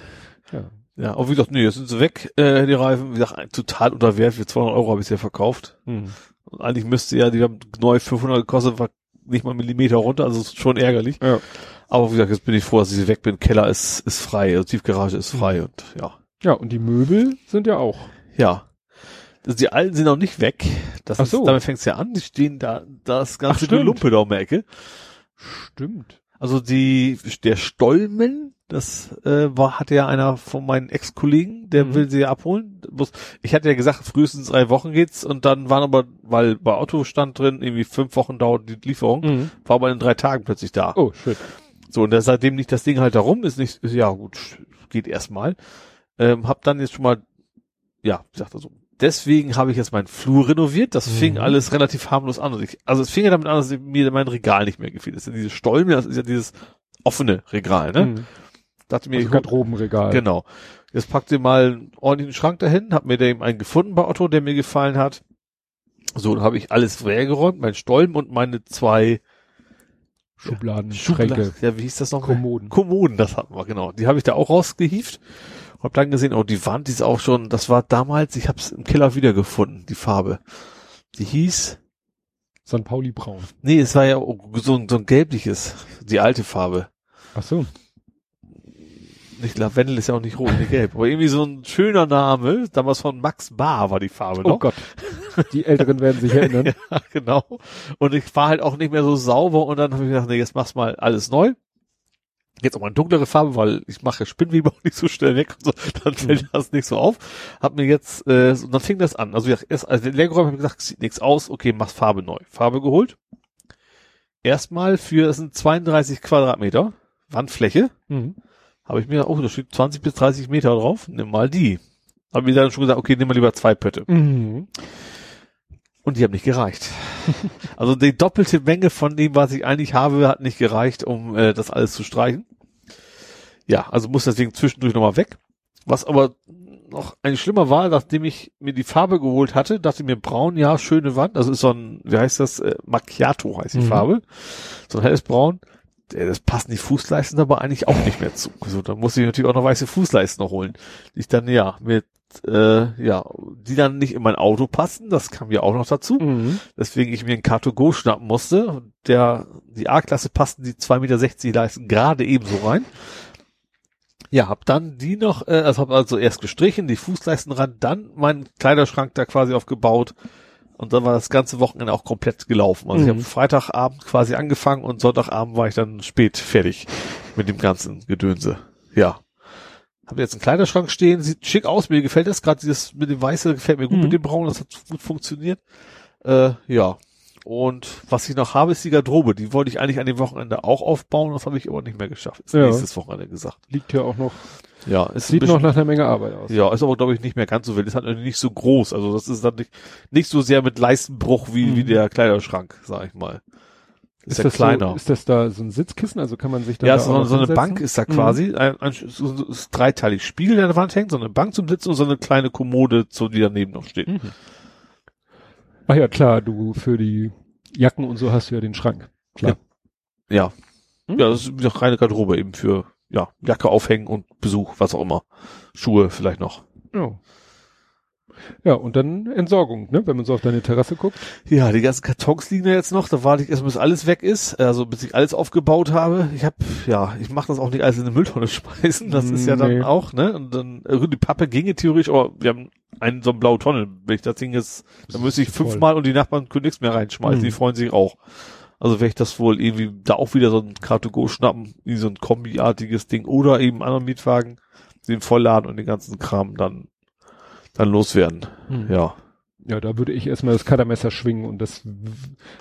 Ja. Ja, aber wie gesagt, nee, jetzt sind sie weg, äh, die Reifen. Wie gesagt, total unter Wert. Für 200 Euro habe ich sie ja verkauft. Mhm. Und eigentlich müsste ja, die haben neu 500 gekostet, war nicht mal einen Millimeter runter, also ist schon ärgerlich. Ja. Aber wie gesagt, jetzt bin ich froh, dass ich sie weg bin. Keller ist, ist frei, also Tiefgarage ist frei und ja. Ja, und die Möbel sind ja auch. Ja. Also die alten sind noch nicht weg. Das Ach so. ist, damit fängt's ja an. Die stehen da, das ganze Ach. Gelumpe da um die Ecke. Stimmt. Also die, der Stolmen, das äh, war, hatte ja einer von meinen Ex-Kollegen, der Mhm. will sie ja abholen. Ich hatte ja gesagt, frühestens drei Wochen geht's und dann waren aber, weil bei Auto stand drin, irgendwie fünf Wochen dauert die Lieferung, Mhm. war aber in drei Tagen plötzlich da. Oh, shit. So, und seitdem liegt das Ding halt da rum, ist nicht, ist, ja gut, geht erstmal. Ähm, hab dann jetzt schon mal, ja, wie gesagt, also, deswegen habe ich jetzt meinen Flur renoviert. Das fing Mhm. alles relativ harmlos an. Und ich, also es fing ja damit an, dass mir mein Regal nicht mehr gefiel. Das ist ja diese Stolme, das ist ja dieses offene Regal, ne? Mhm. Dachte mir, Also ich, Garderobenregal. genau. Jetzt packte mal einen ordentlichen Schrank dahin, hab mir da eben einen gefunden bei Otto, der mir gefallen hat. So, dann habe ich alles leergeräumt, mein Stollen und meine zwei Schubladen, Schubladen. Schränke, Ja, wie hieß das noch? Kommoden. Kommoden, das hatten wir, genau. Die habe ich da auch rausgehieft. Hab dann gesehen, oh, die Wand die ist auch schon, das war damals, ich habe es im Keller wiedergefunden, die Farbe. Die hieß, St. Pauli braun. nee, es war ja so, so ein gelbliches, die alte Farbe. Ach so. Nicht Lavendel ist ja auch nicht rot, nicht gelb, aber irgendwie so ein schöner Name, damals von Max Bar war die Farbe Oh noch. Gott. Die Älteren werden sich erinnern. Ja, genau. Und ich war halt auch nicht mehr so sauber und dann habe ich gedacht, nee, jetzt mach's mal alles neu. Jetzt auch mal eine dunklere Farbe, weil ich mache Spinnwebe auch nicht so schnell weg, so, dann fällt mhm. das nicht so auf. Hab mir jetzt, äh, und dann fing das an. Also erst als den Leergeräumt habe ich gesagt, sieht nichts aus, okay, mach's Farbe neu. Farbe geholt. Erstmal für, das sind 32 Quadratmeter Wandfläche. Mhm. Habe ich mir, oh, da steht 20 bis 30 Meter drauf, nimm mal die. Habe mir dann schon gesagt, okay, nimm mal lieber zwei Pötte. Mhm. Und die haben nicht gereicht. also die doppelte Menge von dem, was ich eigentlich habe, hat nicht gereicht, um äh, das alles zu streichen. Ja, also muss deswegen zwischendurch nochmal weg. Was aber noch eigentlich schlimmer war, nachdem ich mir die Farbe geholt hatte, dachte ich mir braun, ja, schöne Wand. Das ist so ein, wie heißt das? Äh, Macchiato heißt die mhm. Farbe. So ein helles Braun. Das passen die Fußleisten aber eigentlich auch nicht mehr zu. So, dann muss ich natürlich auch noch weiße Fußleisten noch holen. Die ich dann, ja, mit äh, ja, die dann nicht in mein Auto passen, das kam ja auch noch dazu. Mhm. Deswegen ich mir einen Car2Go schnappen musste. Der, die A-Klasse passten die 2,60 Meter Leisten gerade ebenso rein. Ja, hab dann die noch, äh, also hab also erst gestrichen, die Fußleisten ran, dann meinen Kleiderschrank da quasi aufgebaut und dann war das ganze Wochenende auch komplett gelaufen. Also mhm. ich habe Freitagabend quasi angefangen und Sonntagabend war ich dann spät fertig mit dem ganzen Gedönse. Ja. Habe jetzt einen Kleiderschrank stehen, sieht schick aus, mir gefällt das gerade, dieses mit dem Weiße gefällt mir gut mhm. mit dem Braun, das hat gut funktioniert. Äh, ja. Und was ich noch habe, ist die Garderobe. Die wollte ich eigentlich an dem Wochenende auch aufbauen, das habe ich aber nicht mehr geschafft. Ist ja. nächstes Wochenende gesagt. Liegt ja auch noch. Ja, es sieht noch nach einer Menge Arbeit aus. Ja, ist aber glaube ich nicht mehr ganz so wild. Ist halt nicht so groß. Also das ist dann nicht, nicht so sehr mit Leistenbruch wie, mhm. wie der Kleiderschrank, sag ich mal. Ist, ist ja kleiner. So, ist das da so ein Sitzkissen? Also kann man sich da Ja, da so, so eine Bank ist da quasi. Mhm. Ein, ein, so, so ist dreiteilig Spiegel, der an der Wand hängt, so eine Bank zum Sitzen und so eine kleine Kommode, so, die daneben noch steht. Mhm. Ach ja, klar, du für die Jacken und so hast du ja den Schrank. Klar. Ja. Ja, mhm. ja das ist eine reine Garderobe eben für ja, Jacke aufhängen und Besuch, was auch immer. Schuhe vielleicht noch. Ja. Ja, und dann Entsorgung, ne, wenn man so auf deine Terrasse guckt. Ja, die ganzen Kartons liegen da jetzt noch, da warte ich erst, bis alles weg ist, also bis ich alles aufgebaut habe. Ich habe, ja, ich mache das auch nicht alles in eine Mülltonne schmeißen, das ist ja dann auch, ne, und dann, äh, die Pappe ginge theoretisch, aber wir haben einen so eine blaue Tonne, wenn ich das Ding jetzt, dann müsste ich fünfmal und die Nachbarn können nichts mehr reinschmeißen, mhm. die freuen sich auch. Also werde ich das wohl irgendwie da auch wieder so ein Car2Go schnappen, wie so ein Kombiartiges Ding oder eben anderen Mietwagen, den vollladen und den ganzen Kram dann dann loswerden. Hm. Ja. Ja, da würde ich erstmal das Cuttermesser schwingen und das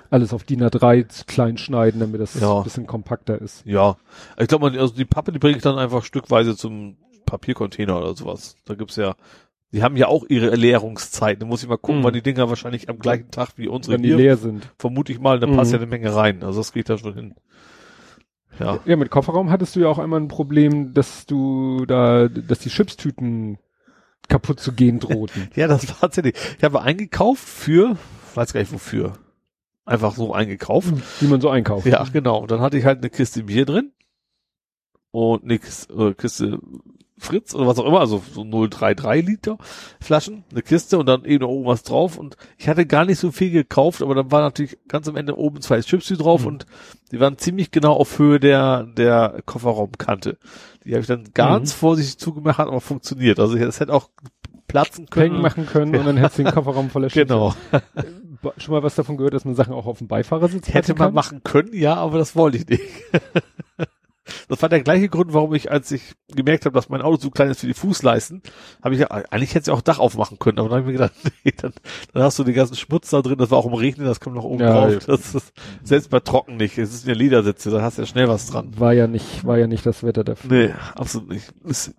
alles auf DIN A3 klein schneiden, damit das ja. ein bisschen kompakter ist. Ja. Ich glaube, also die Pappe, die bringe ich dann einfach stückweise zum Papiercontainer oder sowas. Da gibt's ja, die haben ja auch ihre Erleerungszeiten. Da muss ich mal gucken, mhm. wann die Dinger wahrscheinlich am gleichen Tag wie unsere Wenn die leer sind. Vermute ich mal, da mhm. passt ja eine Menge rein. Also das geht da schon hin. Ja. Ja, mit Kofferraum hattest du ja auch einmal ein Problem, dass du da, dass die Chipstüten kaputt zu gehen drohten. ja, das war tatsächlich. Ich habe eingekauft für, weiß gar nicht wofür. Einfach so eingekauft. Wie man so einkauft. Ja, genau. Und dann hatte ich halt eine Kiste Bier drin. Und eine Kiste, äh, Kiste Fritz oder was auch immer, also so 033 Liter Flaschen, eine Kiste und dann eben oben was drauf und ich hatte gar nicht so viel gekauft, aber dann war natürlich ganz am Ende oben zwei Chips drauf mhm. und die waren ziemlich genau auf Höhe der, der Kofferraumkante. Die habe ich dann ganz mhm. vorsichtig zugemacht, hat aber funktioniert. Also es hätte auch platzen können. Peng machen können ja. und dann hättest du den Kofferraum voller Chips. Genau. Schon mal was davon gehört, dass man Sachen auch auf dem Beifahrersitz Hätte man machen können, ja, aber das wollte ich nicht. Das war der gleiche Grund, warum ich, als ich gemerkt habe, dass mein Auto zu klein ist für die Fußleisten, habe ich ja, eigentlich hätte ich auch Dach aufmachen können, aber dann habe ich mir gedacht, nee, dann, dann hast du den ganzen Schmutz da drin, das war auch im Regnen, das kommt noch oben ja, drauf. Das ist selbst bei trocken nicht. Es ist ja Ledersitze, da hast du ja schnell was dran. War ja nicht, war ja nicht das Wetter dafür. Nee, absolut nicht. Ist,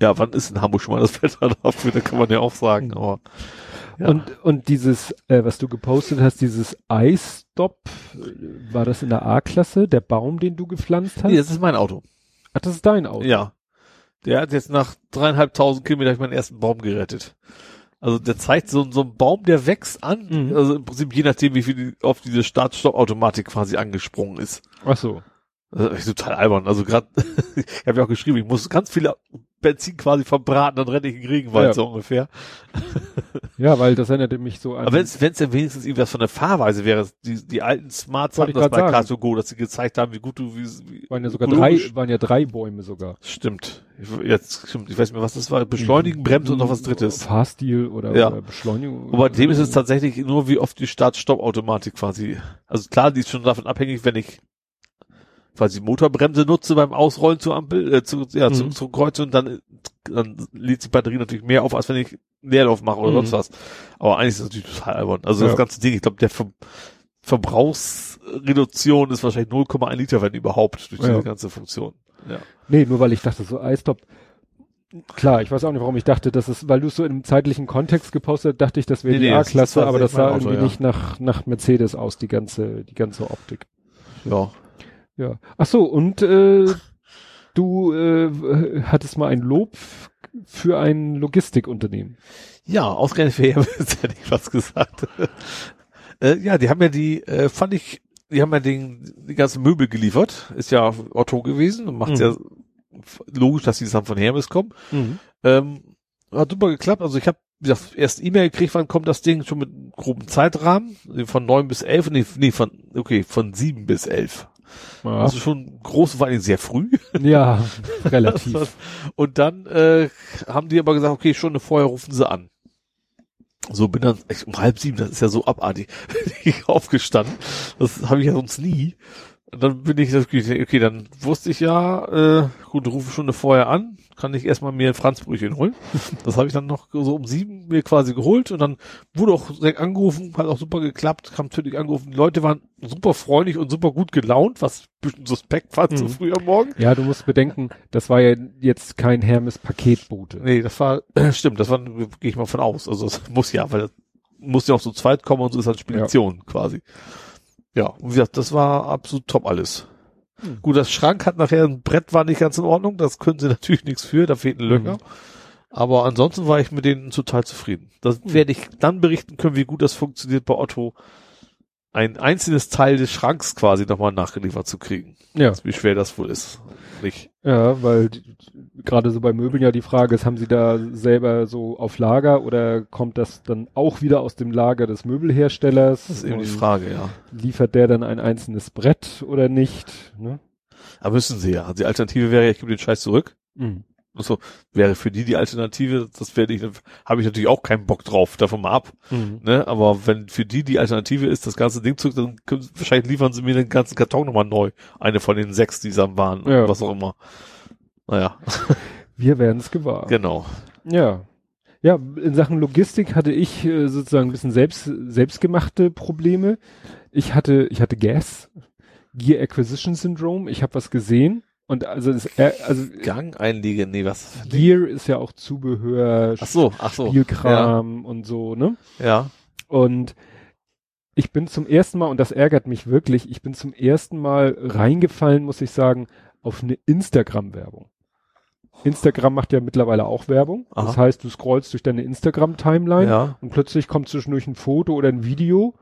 ja, wann ist in Hamburg schon mal das Wetter dafür? Da kann man ja auch sagen, aber. Ja. Und, und dieses, äh, was du gepostet hast, dieses Eisstop, war das in der A-Klasse, der Baum, den du gepflanzt hast? Nee, das ist mein Auto. Ach, das ist dein Auto? Ja. Der hat jetzt nach dreieinhalbtausend Kilometern meinen ersten Baum gerettet. Also der zeigt so, so ein Baum, der wächst an, mhm. also im Prinzip je nachdem, wie viel auf diese Start-Stopp-Automatik quasi angesprungen ist. Ach so. Das ist total albern. Also gerade, ich habe ja auch geschrieben, ich muss ganz viele Benzin quasi verbraten, dann renne ich in Regenwald ja. so ungefähr. Ja, weil das erinnerte mich so an. Aber wenn es denn wenigstens irgendwas von der Fahrweise wäre, die, die alten Smarts hatten das bei Car Go, dass sie gezeigt haben, wie gut du, wie, wie waren ja sogar drei, waren ja drei Bäume sogar. Stimmt. Jetzt stimmt, ich weiß nicht mehr, was das war. Beschleunigen, Bremsen und noch was drittes. Fahrstil oder, ja. oder Beschleunigung. Aber dem ist es tatsächlich nur, wie oft die Start-Stopp-Automatik quasi. Also klar, die ist schon davon abhängig, wenn ich quasi Motorbremse nutze beim Ausrollen zur Ampel, äh, zu, ja, mhm. zu, zur Kreuzung, dann, dann lädt die Batterie natürlich mehr auf, als wenn ich Leerlauf mache oder mhm. sonst was. Aber eigentlich ist das natürlich total albern. Also ja. das ganze Ding, ich glaube, der Ver Verbrauchsreduktion ist wahrscheinlich 0,1 Liter, wenn überhaupt, durch diese ja. ganze Funktion. Ja. Nee, nur weil ich dachte, so Eistop, Klar, ich weiß auch nicht, warum ich dachte, dass es, weil du es so im zeitlichen Kontext gepostet, dachte ich, das wäre nee, die nee, A-Klasse, aber das sah Auto, irgendwie ja. nicht nach, nach Mercedes aus, die ganze, die ganze Optik. Ja. Ja. Ach so, und äh, du äh, hattest mal ein Lob für ein Logistikunternehmen. Ja, ausgerechnet für Hermes hätte ich was gesagt. äh, ja, die haben ja die, äh, fand ich, die haben ja den, die ganzen Möbel geliefert. Ist ja Otto gewesen und macht mhm. ja logisch, dass die dann von Hermes kommen. Mhm. Ähm, hat super geklappt. Also ich habe wie gesagt, erst E-Mail gekriegt, wann kommt das Ding schon mit einem groben Zeitrahmen, von neun bis elf, nee, nee, von, okay, von sieben bis elf. Ja. Also schon groß, vor allem sehr früh. Ja, relativ. Und dann äh, haben die aber gesagt, okay, schon vorher rufen sie an. So bin dann echt um halb sieben, das ist ja so abartig, aufgestanden. Das habe ich ja sonst nie. Dann bin ich, okay, dann wusste ich ja, äh, gut, rufe Stunde vorher an, kann ich erstmal mir ein Franzbrötchen holen. Das habe ich dann noch so um sieben mir quasi geholt und dann wurde auch direkt angerufen, hat auch super geklappt, kam natürlich angerufen. Die Leute waren super freundlich und super gut gelaunt, was ein bisschen suspekt war mhm. zu früh am Morgen. Ja, du musst bedenken, das war ja jetzt kein Hermes Paketbote. Nee, das war, stimmt, das war, gehe ich mal von aus. Also es muss ja, weil das muss ja auch so zweit kommen und so ist halt Spedition ja. quasi. Ja, und wie gesagt, das war absolut top alles. Hm. Gut, das Schrank hat nachher ein Brett war nicht ganz in Ordnung, das können sie natürlich nichts für, da fehlten Löcher. Hm. Aber ansonsten war ich mit denen total zufrieden. Das hm. werde ich dann berichten können, wie gut das funktioniert bei Otto, ein einzelnes Teil des Schranks quasi nochmal nachgeliefert zu kriegen. Ja. Wie schwer das wohl ist. Nicht. Ja, weil gerade so bei Möbeln ja die Frage ist, haben sie da selber so auf Lager oder kommt das dann auch wieder aus dem Lager des Möbelherstellers? Das ist eben die Frage, ja. Liefert der dann ein einzelnes Brett oder nicht? Ne? Aber müssen sie ja. Die Alternative wäre, ich gebe den Scheiß zurück. Mhm. So, wäre für die die Alternative, das werde ich, habe ich natürlich auch keinen Bock drauf, davon mal ab. Mhm. Ne? Aber wenn für die die Alternative ist, das ganze Ding zurück, dann können, wahrscheinlich liefern sie mir den ganzen Karton nochmal neu. Eine von den sechs, die es waren, ja. was auch immer. Naja. Wir werden es gewahr. Genau. Ja. Ja, in Sachen Logistik hatte ich äh, sozusagen ein bisschen selbst, selbstgemachte Probleme. Ich hatte, ich hatte Gas, Gear Acquisition Syndrome. Ich habe was gesehen und also, das, also Gang einlegen, nee, was? Gear ist ja auch Zubehör, ach so, ach so, Spielkram ja. und so, ne? Ja. Und ich bin zum ersten Mal, und das ärgert mich wirklich, ich bin zum ersten Mal reingefallen, muss ich sagen, auf eine Instagram-Werbung. Instagram macht ja mittlerweile auch Werbung. Aha. Das heißt, du scrollst durch deine Instagram-Timeline ja. und plötzlich kommt zwischendurch ein Foto oder ein Video.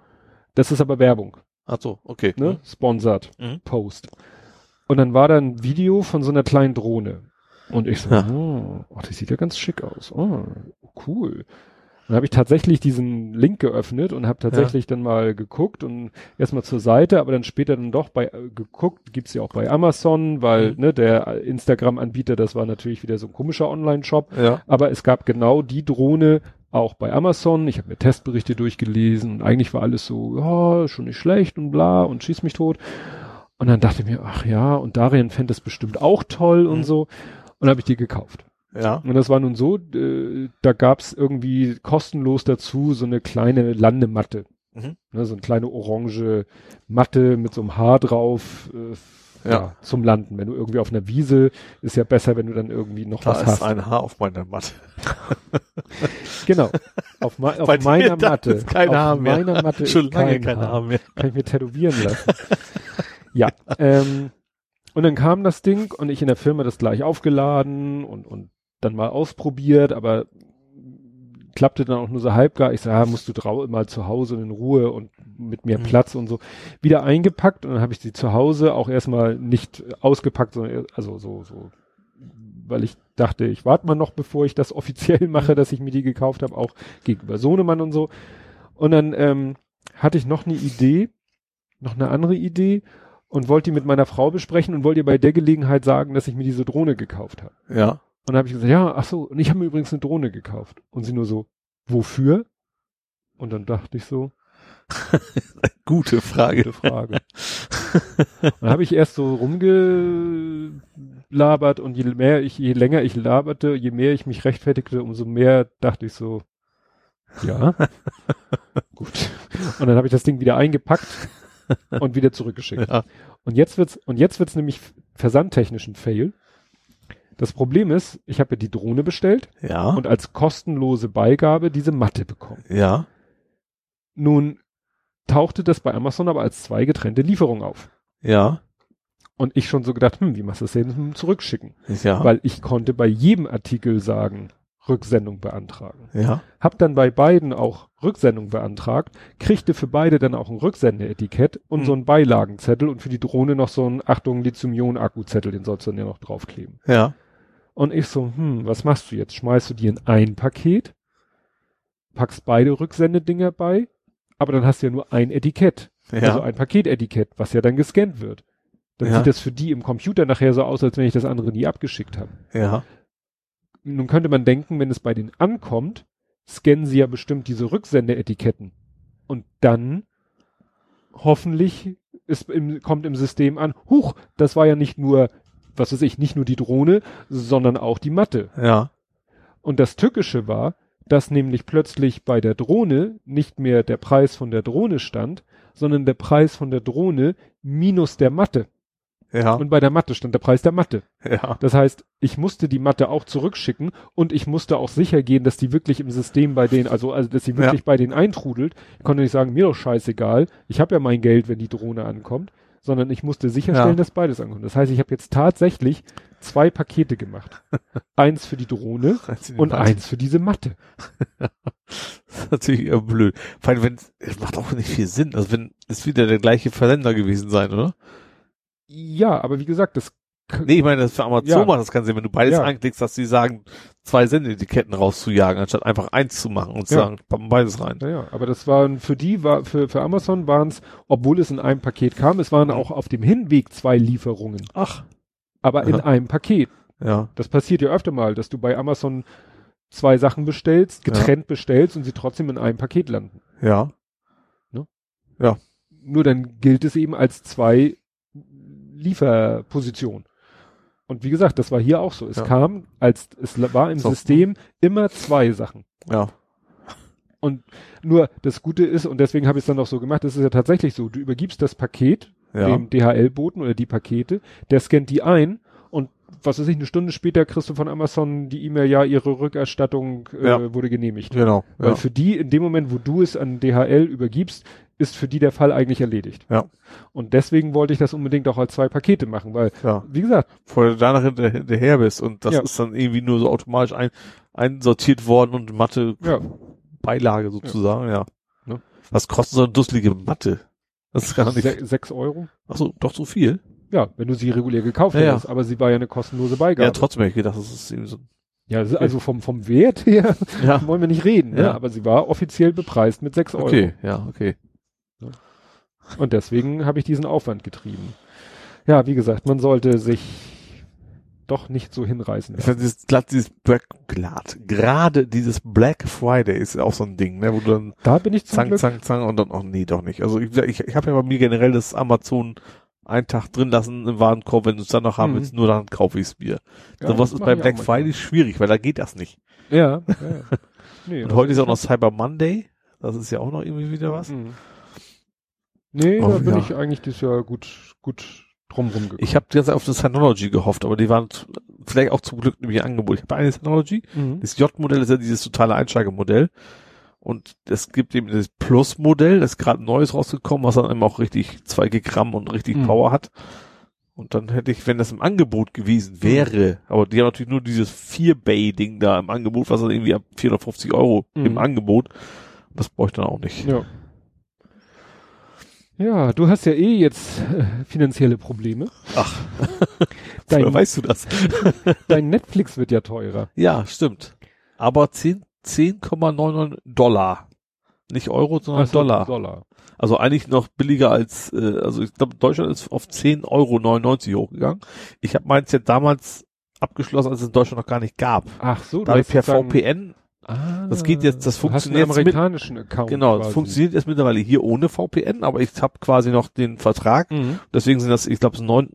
Das ist aber Werbung. Ach so, okay. Ne? Mhm. Sponsored. Mhm. Post. Und dann war da ein Video von so einer kleinen Drohne. Und ich so, ja. oh, oh, das sieht ja ganz schick aus. Oh, cool. Dann habe ich tatsächlich diesen Link geöffnet und habe tatsächlich ja. dann mal geguckt und erstmal zur Seite, aber dann später dann doch bei äh, geguckt, gibt's ja auch bei Amazon, weil mhm. ne, der Instagram-Anbieter, das war natürlich wieder so ein komischer Online-Shop, ja. aber es gab genau die Drohne auch bei Amazon. Ich habe mir Testberichte durchgelesen und eigentlich war alles so, ja, schon nicht schlecht und bla und schieß mich tot. Und dann dachte ich mir, ach ja, und Darian fände das bestimmt auch toll mhm. und so. Und habe ich die gekauft. Ja. Und das war nun so, äh, da gab's irgendwie kostenlos dazu so eine kleine Landematte. Mhm. Ne, so eine kleine orange Matte mit so einem Haar drauf. Äh, ja. ja. zum Landen. Wenn du irgendwie auf einer Wiese, ist ja besser, wenn du dann irgendwie noch da was hast. Da ist ein Haar auf meiner Matte. genau. Auf, ma auf meiner Matte. Kein Haar mehr. meiner Matte Schon lange kein, kein Haar. Haar mehr. Kann ich mir tätowieren lassen. ja. Ähm, und dann kam das Ding und ich in der Firma das gleich aufgeladen und, und dann mal ausprobiert, aber klappte dann auch nur so halbgar. Ich sage, ah, musst du drau mal zu Hause in Ruhe und mit mehr mhm. Platz und so. Wieder eingepackt und dann habe ich sie zu Hause auch erstmal nicht ausgepackt, sondern also so, so, weil ich dachte, ich warte mal noch, bevor ich das offiziell mache, dass ich mir die gekauft habe, auch gegenüber Sohnemann und so. Und dann ähm, hatte ich noch eine Idee, noch eine andere Idee und wollte die mit meiner Frau besprechen und wollte ihr bei der Gelegenheit sagen, dass ich mir diese Drohne gekauft habe. Ja. Und dann habe ich gesagt, ja, ach so, und ich habe mir übrigens eine Drohne gekauft. Und sie nur so, wofür? Und dann dachte ich so, Gute Frage. Gute Frage. dann habe ich erst so rumgelabert und je mehr ich, je länger ich laberte, je mehr ich mich rechtfertigte, umso mehr dachte ich so, ja, gut. Und dann habe ich das Ding wieder eingepackt und wieder zurückgeschickt. Ja. Und jetzt wird's, und jetzt wird's nämlich versandtechnischen Fail. Das Problem ist, ich habe ja die Drohne bestellt ja. und als kostenlose Beigabe diese Matte bekommen. Ja. Nun tauchte das bei Amazon aber als zwei getrennte Lieferungen auf. Ja. Und ich schon so gedacht, hm, wie machst du das denn zurückschicken? Ja. Weil ich konnte bei jedem Artikel sagen, Rücksendung beantragen. Ja. Hab dann bei beiden auch Rücksendung beantragt, kriegte für beide dann auch ein Rücksendeetikett und hm. so einen Beilagenzettel und für die Drohne noch so ein Achtung Lithium-Ionen-Akkuzettel, den sollst du dann ja noch draufkleben. Ja. Und ich so, hm, was machst du jetzt? Schmeißt du dir in ein Paket, packst beide Rücksendedinger bei, aber dann hast du ja nur ein Etikett. Ja. Also ein Paketetikett, was ja dann gescannt wird. Dann ja. sieht das für die im Computer nachher so aus, als wenn ich das andere nie abgeschickt habe. Ja. Nun könnte man denken, wenn es bei denen ankommt, scannen sie ja bestimmt diese Rücksendeetiketten. Und dann hoffentlich im, kommt im System an, huch, das war ja nicht nur was weiß ich, nicht nur die Drohne, sondern auch die Matte. Ja. Und das Tückische war, dass nämlich plötzlich bei der Drohne nicht mehr der Preis von der Drohne stand, sondern der Preis von der Drohne minus der Matte. Ja. Und bei der Matte stand der Preis der Matte. Ja. Das heißt, ich musste die Matte auch zurückschicken und ich musste auch sicher gehen, dass die wirklich im System bei denen, also, also dass sie wirklich ja. bei denen eintrudelt. Ich konnte nicht sagen, mir doch scheißegal, ich habe ja mein Geld, wenn die Drohne ankommt sondern ich musste sicherstellen, ja. dass beides ankommt. Das heißt, ich habe jetzt tatsächlich zwei Pakete gemacht. eins für die Drohne und Matte. eins für diese Matte. das ist natürlich eher blöd. Vor allem, wenn, es macht auch nicht viel Sinn. Also wenn, es wieder der gleiche Versender gewesen sein, oder? Ja, aber wie gesagt, das Nee, ich meine, das für Amazon ja. macht das keinen Sinn, wenn du beides ja. anklickst, dass sie sagen, zwei Sendetiketten rauszujagen, anstatt einfach eins zu machen und zu ja. sagen, pappen beides rein. Ja, ja, aber das waren für die, war, für, für Amazon waren es, obwohl es in einem Paket kam, es waren auch auf dem Hinweg zwei Lieferungen. Ach. Aber in einem Paket. Ja. Das passiert ja öfter mal, dass du bei Amazon zwei Sachen bestellst, getrennt bestellst und sie trotzdem in einem Paket landen. Ja. Ne? Ja. Nur dann gilt es eben als zwei Lieferpositionen. Und wie gesagt, das war hier auch so. Es ja. kam, als es war im so. System immer zwei Sachen. Ja. Und nur das Gute ist, und deswegen habe ich es dann auch so gemacht, es ist ja tatsächlich so, du übergibst das Paket ja. dem DHL-Boten oder die Pakete, der scannt die ein was weiß ich, eine Stunde später kriegst du von Amazon die E-Mail, ja, ihre Rückerstattung äh, ja. wurde genehmigt. Genau. Weil ja. für die, in dem Moment, wo du es an DHL übergibst, ist für die der Fall eigentlich erledigt. Ja. Und deswegen wollte ich das unbedingt auch als zwei Pakete machen, weil, ja. wie gesagt. Vorher danach hinter, hinterher bist und das ja. ist dann irgendwie nur so automatisch ein, einsortiert worden und Matte ja. Beilage sozusagen, ja. ja. Ne? Was kostet so eine dusselige Matte? Das ist gar nicht. Se sechs Euro. Ach so, doch so viel? Ja, wenn du sie regulär gekauft ja, hättest, aber sie war ja eine kostenlose Beigabe. Ja, trotzdem hätte ich gedacht, das ist eben so. Ja, also vom, vom Wert her ja. wollen wir nicht reden, ne? ja. aber sie war offiziell bepreist mit sechs Euro. Okay, ja, okay. Und deswegen habe ich diesen Aufwand getrieben. Ja, wie gesagt, man sollte sich doch nicht so hinreißen. Finde dieses glatt, dieses Black, glatt, gerade dieses Black Friday ist auch so ein Ding, ne, wo du dann da bin ich zang, zang, zang und dann, oh nee, doch nicht. Also ich, ich, ich habe ja bei mir generell das Amazon einen Tag drin lassen im Warenkorb, wenn du es dann noch haben mhm. willst, nur dann kaufe ich es mir. Ja, so was ist bei Black Friday schwierig, weil da geht das nicht. Ja. ja. Nee, und heute ist auch noch Cyber Monday. Das ist ja auch noch irgendwie wieder was. Mhm. Nee, oh, da bin ja. ich eigentlich dieses Jahr gut, gut drumrum gekommen. Ich habe die ganze Zeit auf das Synology gehofft, aber die waren vielleicht auch zum Glück nämlich Angebot. Ich habe eine Synology. Mhm. Das J-Modell ist ja dieses totale Einsteigermodell. Und es gibt eben das Plus-Modell, das ist gerade Neues rausgekommen, was dann eben auch richtig 2 Gramm und richtig mhm. Power hat. Und dann hätte ich, wenn das im Angebot gewesen wäre, aber die haben natürlich nur dieses 4-Bay-Ding da im Angebot, was dann irgendwie ab 450 Euro mhm. im Angebot. Das bräuchte ich dann auch nicht. Ja. Ja, du hast ja eh jetzt äh, finanzielle Probleme. Ach, dein, weißt du das? dein Netflix wird ja teurer. Ja, stimmt. Aber 10, 10,99 Dollar. Nicht Euro, sondern so, Dollar. Dollar. Also eigentlich noch billiger als, äh, also ich glaube, Deutschland ist auf 10,99 Euro hochgegangen. Ich habe meins ja damals abgeschlossen, als es in Deutschland noch gar nicht gab. Ach so, da habe ich per VPN Ah, das geht jetzt, das funktioniert amerikanischen mit, Account. Genau, das funktioniert jetzt mittlerweile hier ohne VPN, aber ich habe quasi noch den Vertrag. Mhm. Deswegen sind das, ich glaube, neun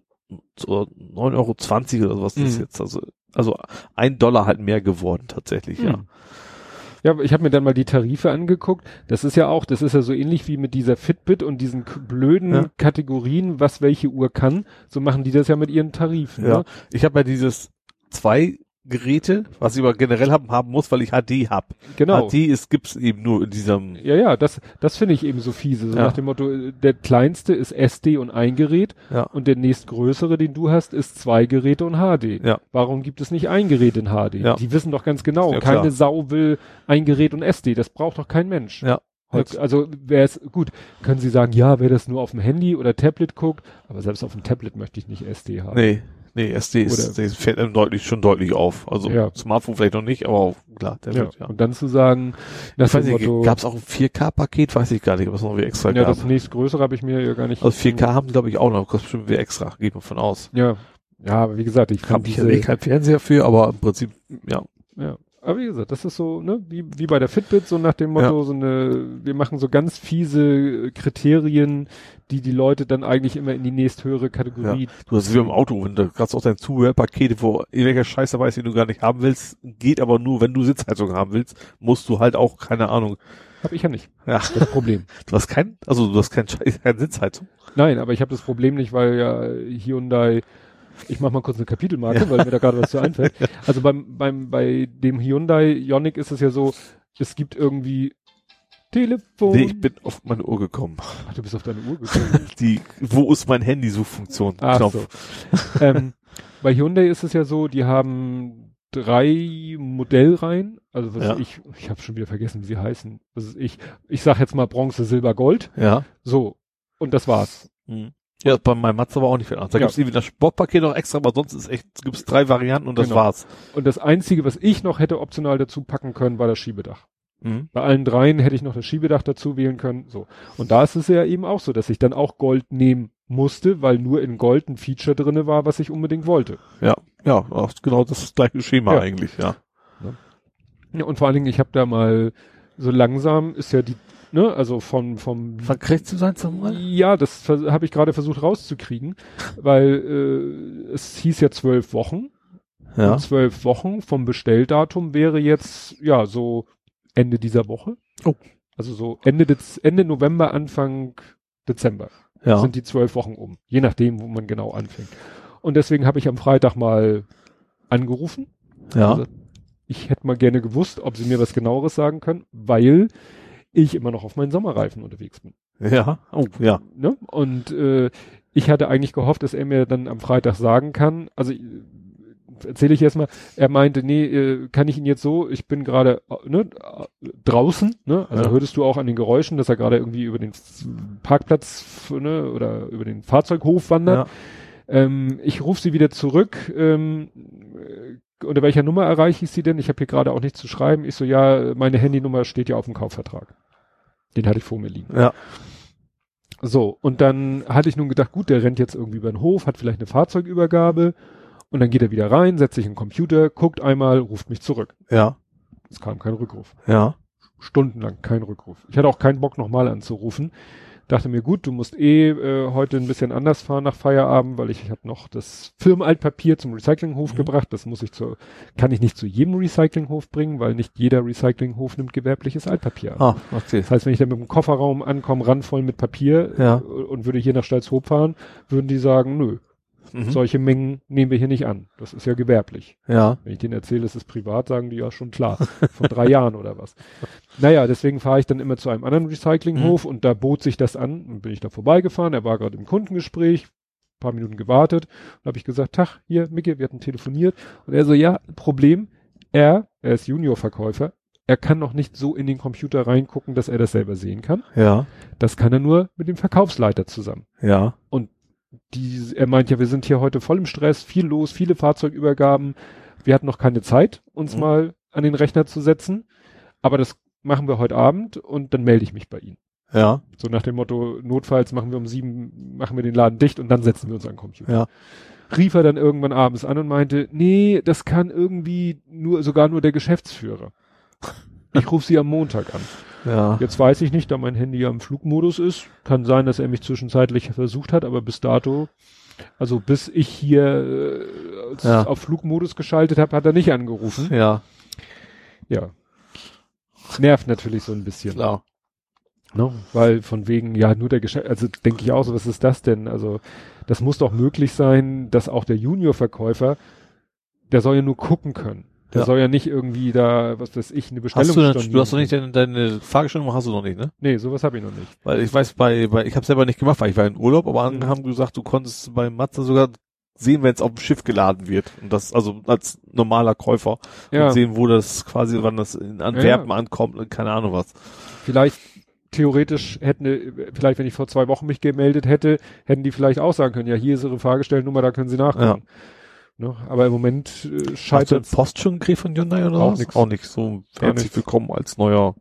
neun Euro zwanzig oder sowas mhm. ist jetzt. Also, also ein Dollar halt mehr geworden tatsächlich, mhm. ja. Ja, ich habe mir dann mal die Tarife angeguckt. Das ist ja auch, das ist ja so ähnlich wie mit dieser Fitbit und diesen blöden ja. Kategorien, was welche Uhr kann. So machen die das ja mit ihren Tarifen. Ja, ne? ich habe ja dieses zwei Geräte, was ich aber generell haben, haben muss, weil ich HD hab. Genau. HD ist, gibt's eben nur in diesem. Ja, ja, das, das finde ich eben so fiese. So ja. nach dem Motto, der kleinste ist SD und ein Gerät ja. und der nächstgrößere, den du hast, ist zwei Geräte und HD. Ja. Warum gibt es nicht ein Gerät in HD? Ja. Die wissen doch ganz genau, ja, keine Sau will ein Gerät und SD. Das braucht doch kein Mensch. Ja. Also wäre es gut, können Sie sagen, ja, wer das nur auf dem Handy oder Tablet guckt, aber selbst auf dem Tablet möchte ich nicht SD haben. Nee. Nee, SD ist, Oder, fällt einem deutlich, schon deutlich auf. Also ja. Smartphone vielleicht noch nicht, aber auch, klar, der ja. wird, ja. Und dann zu sagen, das weiß nicht, gab es auch ein 4K-Paket? Weiß ich gar nicht, was noch wie extra ja, gab. Ja, das nächstgrößere habe ich mir ja gar nicht. Also 4K haben glaube ich auch noch, kostet bestimmt wie extra, geht man von aus. Ja. Ja, aber wie gesagt, ich habe ich ja keinen Fernseher für, aber im Prinzip, ja. Ja. Aber wie gesagt, das ist so, ne, wie, wie bei der Fitbit, so nach dem Motto, ja. so eine, wir machen so ganz fiese Kriterien, die die Leute dann eigentlich immer in die nächsthöhere Kategorie. Ja. Du hast es wie im Auto, wenn du gerade auch dein Zubehörpaket, wo irgendwelcher Scheiße weiß, den du gar nicht haben willst, geht aber nur, wenn du Sitzheizung haben willst, musst du halt auch, keine Ahnung. Hab ich ja nicht. Ja. Das Problem. Du hast kein, also du hast kein Scheiß, keine Sitzheizung. Nein, aber ich habe das Problem nicht, weil ja Hyundai ich mach mal kurz eine Kapitelmarke, ja. weil mir da gerade was zu einfällt. Also beim, beim, bei dem Hyundai Ioniq ist es ja so, es gibt irgendwie Telefon. Nee, ich bin auf meine Uhr gekommen. Ach, du bist auf deine Uhr gekommen. Die, wo ist mein Handy-Suchfunktion? So. ähm, bei Hyundai ist es ja so, die haben drei Modellreihen, also was ja. ich, ich habe schon wieder vergessen, wie sie heißen. Ist ich, ich sag jetzt mal Bronze, Silber, Gold. Ja. So. Und das war's. Mhm. Ja, bei meinem Mazda war auch nicht viel anders. Da ja. gibt's irgendwie das Sportpaket noch extra, aber sonst ist echt, gibt's drei Varianten und das genau. war's. Und das einzige, was ich noch hätte optional dazu packen können, war das Schiebedach. Mhm. Bei allen dreien hätte ich noch das Schiebedach dazu wählen können, so. Und da ist es ja eben auch so, dass ich dann auch Gold nehmen musste, weil nur in Gold ein Feature drinne war, was ich unbedingt wollte. Ja, ja, genau das gleiche Schema ja. eigentlich, ja. ja. Und vor allen Dingen, ich habe da mal so langsam ist ja die ne, also von vom verkriegt zu sein zum Mal? Ja, das habe ich gerade versucht rauszukriegen, weil äh, es hieß ja zwölf Wochen. Ja. Zwölf Wochen vom Bestelldatum wäre jetzt ja so Ende dieser Woche. Oh. Also so Ende Dez Ende November, Anfang Dezember. Ja. Sind die zwölf Wochen um. Je nachdem, wo man genau anfängt. Und deswegen habe ich am Freitag mal angerufen. Ja. Also, ich hätte mal gerne gewusst, ob sie mir was genaueres sagen können, weil ich immer noch auf meinen Sommerreifen unterwegs bin. Ja, oh, ja. Ne? Und äh, ich hatte eigentlich gehofft, dass er mir dann am Freitag sagen kann, also äh, erzähle ich erstmal, er meinte, nee, äh, kann ich ihn jetzt so, ich bin gerade ne, draußen, ne? Also ja. hörtest du auch an den Geräuschen, dass er gerade irgendwie über den Parkplatz ne, oder über den Fahrzeughof wandert. Ja. Ähm, ich rufe sie wieder zurück. Ähm, unter welcher Nummer erreiche ich sie denn? Ich habe hier gerade auch nichts zu schreiben. Ich so, ja, meine Handynummer steht ja auf dem Kaufvertrag. Den hatte ich vor mir liegen. Ja. So, und dann hatte ich nun gedacht, gut, der rennt jetzt irgendwie über den Hof, hat vielleicht eine Fahrzeugübergabe und dann geht er wieder rein, setzt sich in den Computer, guckt einmal, ruft mich zurück. Ja. Es kam kein Rückruf. Ja. Stundenlang kein Rückruf. Ich hatte auch keinen Bock nochmal anzurufen. Dachte mir, gut, du musst eh äh, heute ein bisschen anders fahren nach Feierabend, weil ich, ich habe noch das Firmenaltpapier zum Recyclinghof mhm. gebracht. Das muss ich zu, kann ich nicht zu jedem Recyclinghof bringen, weil nicht jeder Recyclinghof nimmt gewerbliches Altpapier an. Ah, okay. Das heißt, wenn ich dann mit dem Kofferraum ankomme, randvoll mit Papier ja. und würde hier nach Stalzhoop fahren, würden die sagen, nö, Mhm. Solche Mengen nehmen wir hier nicht an. Das ist ja gewerblich. Ja. Wenn ich denen erzähle, es ist privat, sagen die ja schon klar. Von drei Jahren oder was. Naja, deswegen fahre ich dann immer zu einem anderen Recyclinghof mhm. und da bot sich das an. Und bin ich da vorbeigefahren. Er war gerade im Kundengespräch. Paar Minuten gewartet. Und habe ich gesagt, Tag, hier, Micke, wir hatten telefoniert. Und er so, ja, Problem. Er, er ist Juniorverkäufer. Er kann noch nicht so in den Computer reingucken, dass er das selber sehen kann. Ja. Das kann er nur mit dem Verkaufsleiter zusammen. Ja. Und die, er meint ja, wir sind hier heute voll im Stress, viel los, viele Fahrzeugübergaben. Wir hatten noch keine Zeit, uns mhm. mal an den Rechner zu setzen. Aber das machen wir heute Abend und dann melde ich mich bei Ihnen. Ja. So nach dem Motto, notfalls machen wir um sieben, machen wir den Laden dicht und dann setzen wir uns an den Computer. Ja. Rief er dann irgendwann abends an und meinte, nee, das kann irgendwie nur, sogar nur der Geschäftsführer. Ich rufe sie am Montag an. Ja. Jetzt weiß ich nicht, da mein Handy ja im Flugmodus ist. Kann sein, dass er mich zwischenzeitlich versucht hat, aber bis dato, also bis ich hier äh, Ja. auf Flugmodus geschaltet habe, hat er nicht angerufen. Ja, Ja. Nervt natürlich so ein bisschen. klar. Ne? Weil von wegen, ja, nur der Geschäft, also denke ich auch so, was ist das denn? Also, das muss doch möglich sein, dass auch der Juniorverkäufer, der soll ja nur gucken können. Der Ja. soll ja nicht irgendwie da, was weiß ich, eine Bestellung Hast du, denn, du hast doch nicht deine, deine Fahrgestellnummer hast du noch nicht, ne? Nee, sowas habe ich noch nicht. Weil ich weiß, bei, bei ich habe selber nicht gemacht, weil ich war in Urlaub, aber andere Mhm. haben gesagt, du konntest bei Mazda sogar sehen, wenn es auf dem Schiff geladen wird. Und das, also als normaler Käufer. Ja, Und sehen, wo das quasi, wann das in Antwerpen ankommt und keine Ahnung was. vielleicht theoretisch hätten, vielleicht wenn ich vor zwei Wochen mich gemeldet hätte, hätten die vielleicht auch sagen können, ja, hier ist ihre Fahrgestellnummer, da können sie nachgucken. Ne? Aber im Moment äh, Hast du scheitert Post schon gekriegt von Hyundai oder Auch was? nix. Auch nicht. So Gar herzlich nichts. willkommen als neuer.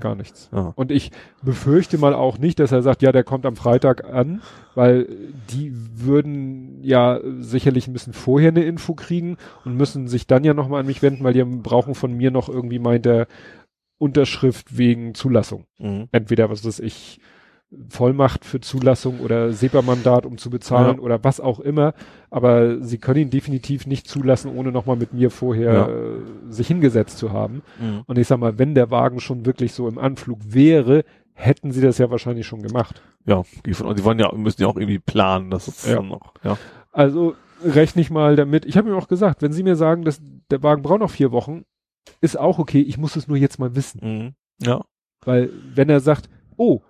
gar nichts. Ja. Und ich befürchte mal auch nicht, dass er sagt, ja, der kommt am Freitag an, weil die würden ja sicherlich ein bisschen vorher eine Info kriegen und müssen sich dann ja nochmal an mich wenden, weil die brauchen von mir noch irgendwie meint der Unterschrift wegen Zulassung. Mhm. Entweder, was weiß ich, Vollmacht für Zulassung oder SEPA-Mandat, um zu bezahlen Ja. oder was auch immer. Aber sie können ihn definitiv nicht zulassen, ohne nochmal mit mir vorher Ja. äh, sich hingesetzt zu haben. Mhm. Und ich sag mal, wenn der Wagen schon wirklich so im Anflug wäre, hätten sie das ja wahrscheinlich schon gemacht. Ja, die, von, die wollen ja, müssen ja auch irgendwie planen, das ist Ja. dann noch, ja. Also rechne ich mal damit. Ich habe ihm auch gesagt, wenn sie mir sagen, dass der Wagen braucht noch vier Wochen, ist auch okay. Ich muss es nur jetzt mal wissen. Mhm. Ja. Weil wenn er sagt, oh,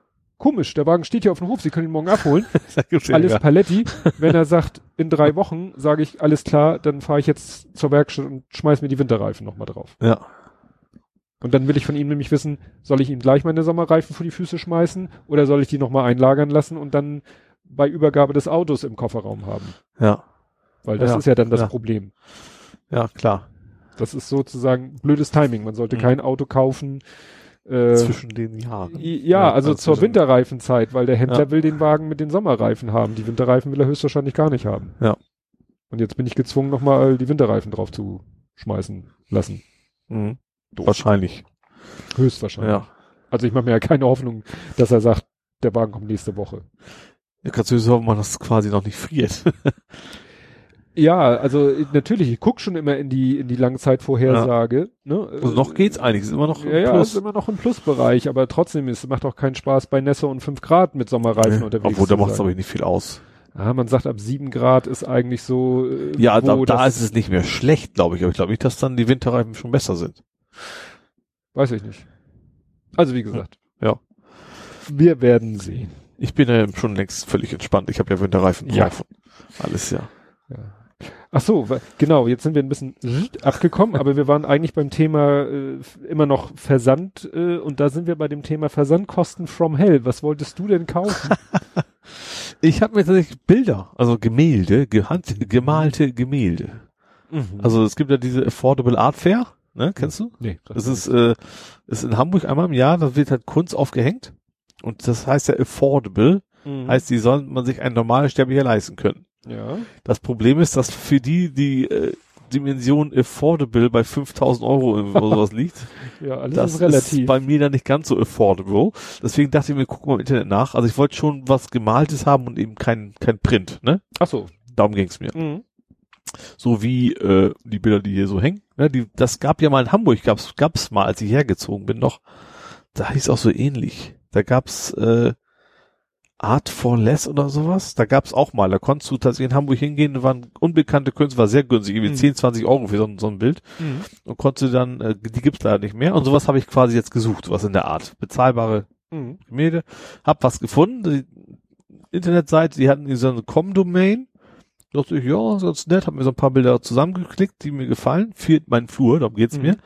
komisch, der Wagen steht hier auf dem Hof, Sie können ihn morgen abholen, alles Paletti. Wenn er sagt, in drei Wochen, sage ich, alles klar, dann fahre ich jetzt zur Werkstatt und schmeiß mir die Winterreifen nochmal drauf. Ja. Und dann will ich von ihm nämlich wissen, soll ich ihm gleich meine Sommerreifen vor die Füße schmeißen oder soll ich die nochmal einlagern lassen und dann bei Übergabe des Autos im Kofferraum haben? Ja. Weil das Ja, ist ja dann das ja. Problem. Ja, klar. Das ist sozusagen blödes Timing. Man sollte Mhm. kein Auto kaufen. Äh, Zwischen den Jahren. i- ja, also zur zwischen- Winterreifenzeit, weil der Händler Ja. will den Wagen mit den Sommerreifen haben. Die Winterreifen will er höchstwahrscheinlich gar nicht haben. Ja. Und jetzt bin ich gezwungen, nochmal die Winterreifen drauf zu schmeißen lassen. Mhm. Wahrscheinlich. Höchstwahrscheinlich. Ja. Also ich mache mir ja keine Hoffnung, dass er sagt, der Wagen kommt nächste Woche. Ja, kannst du dir dass es quasi noch nicht friert. Ja, also ich- natürlich, ich guck schon immer in die in die Langzeitvorhersage. Ne? Also noch geht's eigentlich, ist immer noch Ja, ja, ist immer noch im Plusbereich, aber trotzdem ist, macht auch keinen Spaß bei Nässe und 5 Grad mit Sommerreifen Nee, unterwegs Obwohl, da zu macht es sein. aber nicht viel aus. Ah, man sagt, ab 7 Grad ist eigentlich so. Äh, Ja, da, wo da ist es nicht mehr schlecht, glaube ich. Aber ich glaube nicht, dass dann die Winterreifen schon besser sind. Weiß ich nicht. Also wie gesagt. Ja. Wir werden sehen. Ich bin ja schon längst völlig entspannt. Ich habe ja Winterreifen Ja. drauf. Alles ja. Ja. Ach so, genau, jetzt sind wir ein bisschen abgekommen, aber wir waren eigentlich beim Thema äh, immer noch Versand äh, und da sind wir bei dem Thema Versandkosten from hell. Was wolltest du denn kaufen? Ich habe mir tatsächlich Bilder, also Gemälde, gehand, gemalte Gemälde. Also es gibt ja diese Affordable Art Fair, ne, kennst du? nee, Das ist, äh, ist in Hamburg einmal im Jahr, da wird halt Kunst aufgehängt. Und das heißt ja affordable, mhm. heißt, die soll man sich ein normales Sterblicher leisten können. Ja. Das Problem ist, dass für die die äh, Dimension affordable bei 5000 Euro oder sowas liegt. Ja, alles Das ist relativ. ist bei mir dann nicht ganz so affordable. Deswegen dachte ich mir, guck mal im Internet nach. Also ich wollte schon was Gemaltes haben und eben kein, kein Print, ne? Ach so. Darum ging's mir. Mhm. So wie äh, die Bilder, die hier so hängen. Ne? Die, das gab ja mal in Hamburg, gab's, gab's mal, als ich hergezogen bin noch. Da hieß auch so ähnlich. Da gab's äh, Art for Less oder sowas. Da gab's auch mal. Da konntest du tatsächlich in Hamburg hingehen, da waren unbekannte Künstler, war sehr günstig, irgendwie Mhm. 10, 20 Euro für so, ein- so ein Bild. Mhm. Und konntest du dann, äh, die gibt's leider nicht mehr. Und sowas habe ich quasi jetzt gesucht, was in der Art. Bezahlbare Mhm. Gemälde. Hab was gefunden. Die Internetseite, die hatten so eine Com-Domain. Dachte ich, ja, ganz nett. Hab mir so ein paar Bilder zusammengeklickt, die mir gefallen. Für meinen Flur, darum geht's Mhm. mir.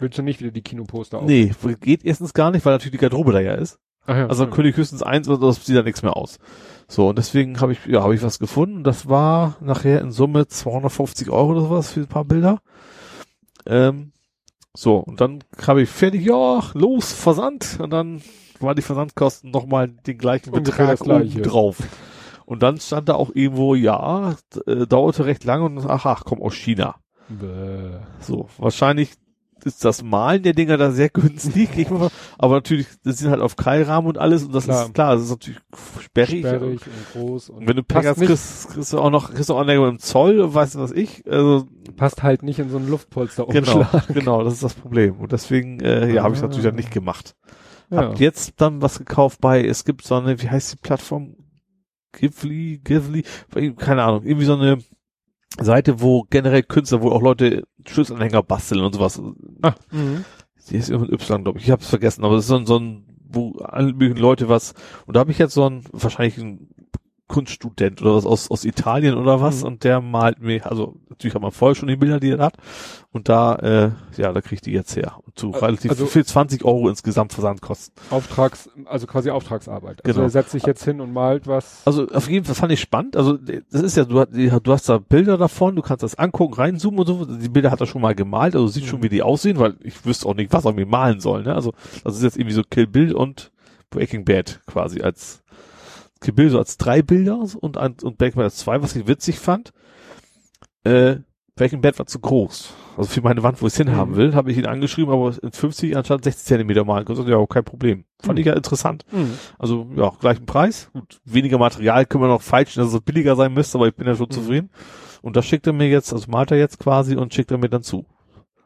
Willst du nicht wieder die Kinoposter auf? Nee, geht erstens gar nicht, weil natürlich die Garderobe da ja ist. Ja. Also dann könnte ich höchstens eins oder das sieht da nichts mehr aus. So, und deswegen habe ich, ja, habe ich was gefunden. Das war nachher in Summe 250 Euro oder sowas für ein paar Bilder. Ähm, so, und dann habe ich fertig, ja, los, Versand. Und dann waren die Versandkosten nochmal den gleichen Ungefähr Betrag Gleiche. drauf. Und dann stand da auch irgendwo, ja, äh, dauerte recht lange und ach, ach, komm aus China. Bäh. So, wahrscheinlich ist das Malen der Dinger da sehr günstig. aber natürlich, das sind halt auf Keilrahmen und alles und das klar. ist klar, das ist natürlich sperrig. Sperrig und groß. Und wenn du Pech hast, kriegst, kriegst du auch noch, kriegst du auch noch im Zoll, weißt du was ich, also. Passt halt nicht in so ein Luftpolster Genau, genau, das ist das Problem. Und deswegen, äh, ja, ah. habe ich natürlich dann nicht gemacht. Ja. Hab jetzt dann was gekauft bei, es gibt so eine, wie heißt die Plattform? Givli, Givli, keine Ahnung, irgendwie so eine Seite, wo generell Künstler, wo auch Leute Schlüsselanhänger basteln und sowas. Ah, mh. Die ist irgendein Y, glaube ich. Ich habe es vergessen, aber das ist so ein, so ein, wo alle möglichen Leute was. Und da habe ich jetzt so ein, wahrscheinlich ein Kunststudent oder was aus, aus Italien oder was mhm. und der malt mir, also natürlich hat man vorher schon die Bilder, die er hat und da, äh, ja, da kriegt die jetzt her. Und zu relativ also, viel 20 Euro insgesamt Versandkosten. Auftrags, also quasi Auftragsarbeit. Also genau. er setzt sich jetzt hin und malt was. Also auf jeden Fall fand ich spannend. Also das ist ja, du, du hast da Bilder davon, du kannst das angucken, reinzoomen und so. Die Bilder hat er schon mal gemalt, also sieht mhm. schon, wie die aussehen, weil ich wüsste auch nicht, was er mir malen soll. Ne? Also das ist jetzt irgendwie so Kill Bill und Breaking Bad quasi als Kill so als drei Bilder und, und Breaking Bad als zwei, was ich witzig fand. Äh, Breaking Bad war zu groß. Also für meine Wand, wo ich es hinhaben mhm. will, habe ich ihn angeschrieben, aber in 50 anstatt 60 Zentimeter malen. Und ja, kein Problem. Fand mhm. ich ja interessant. Mhm. Also ja, gleichen Preis. Gut, weniger Material können wir noch feilschen, dass es billiger sein müsste, aber ich bin ja schon mhm. zufrieden. Und das schickt er mir jetzt, also malt er jetzt quasi und schickt er mir dann zu.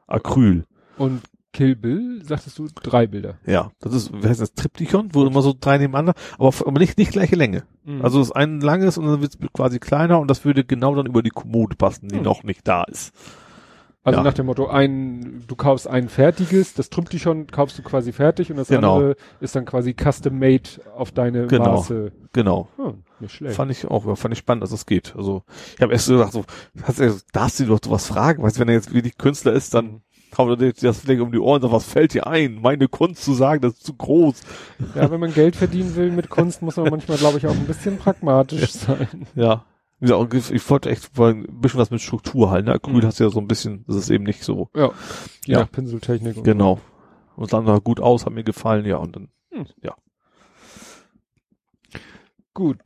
Acryl. Und Kill Bill, sagtest du, drei Bilder. Ja, das ist, wie heißt das, Triptychon, wo immer so drei nebeneinander, aber, aber nicht, nicht gleiche Länge. Mhm. Also das ein langes und dann wird es quasi kleiner und das würde genau dann über die Kommode passen, die mhm. noch nicht da ist. Also ja. nach dem Motto, ein, du kaufst ein fertiges, das Triptychon kaufst du quasi fertig und das genau. andere ist dann quasi custom made auf deine genau. Maße. Genau. Hm, nicht schlecht. Fand ich auch, fand ich spannend, dass es das geht. Also ich habe erst so gedacht, so, hast du, darfst du doch sowas fragen, weißt du, wenn er jetzt wirklich Künstler ist, dann mhm er das Ding um die Ohren und sagt, was fällt dir ein, meine Kunst zu sagen, das ist zu groß. Ja, wenn man Geld verdienen will mit Kunst, muss man manchmal, glaube ich, auch ein bisschen pragmatisch sein. Ja. Ja, ich wollte echt ein bisschen was mit Struktur halten. Ne? Grün mhm. hast du ja so ein bisschen, das ist eben nicht so. Ja, ja. Pinseltechnik. Und genau. So. Und dann sah gut aus, hat mir gefallen, ja, und dann, hm. ja. Gut.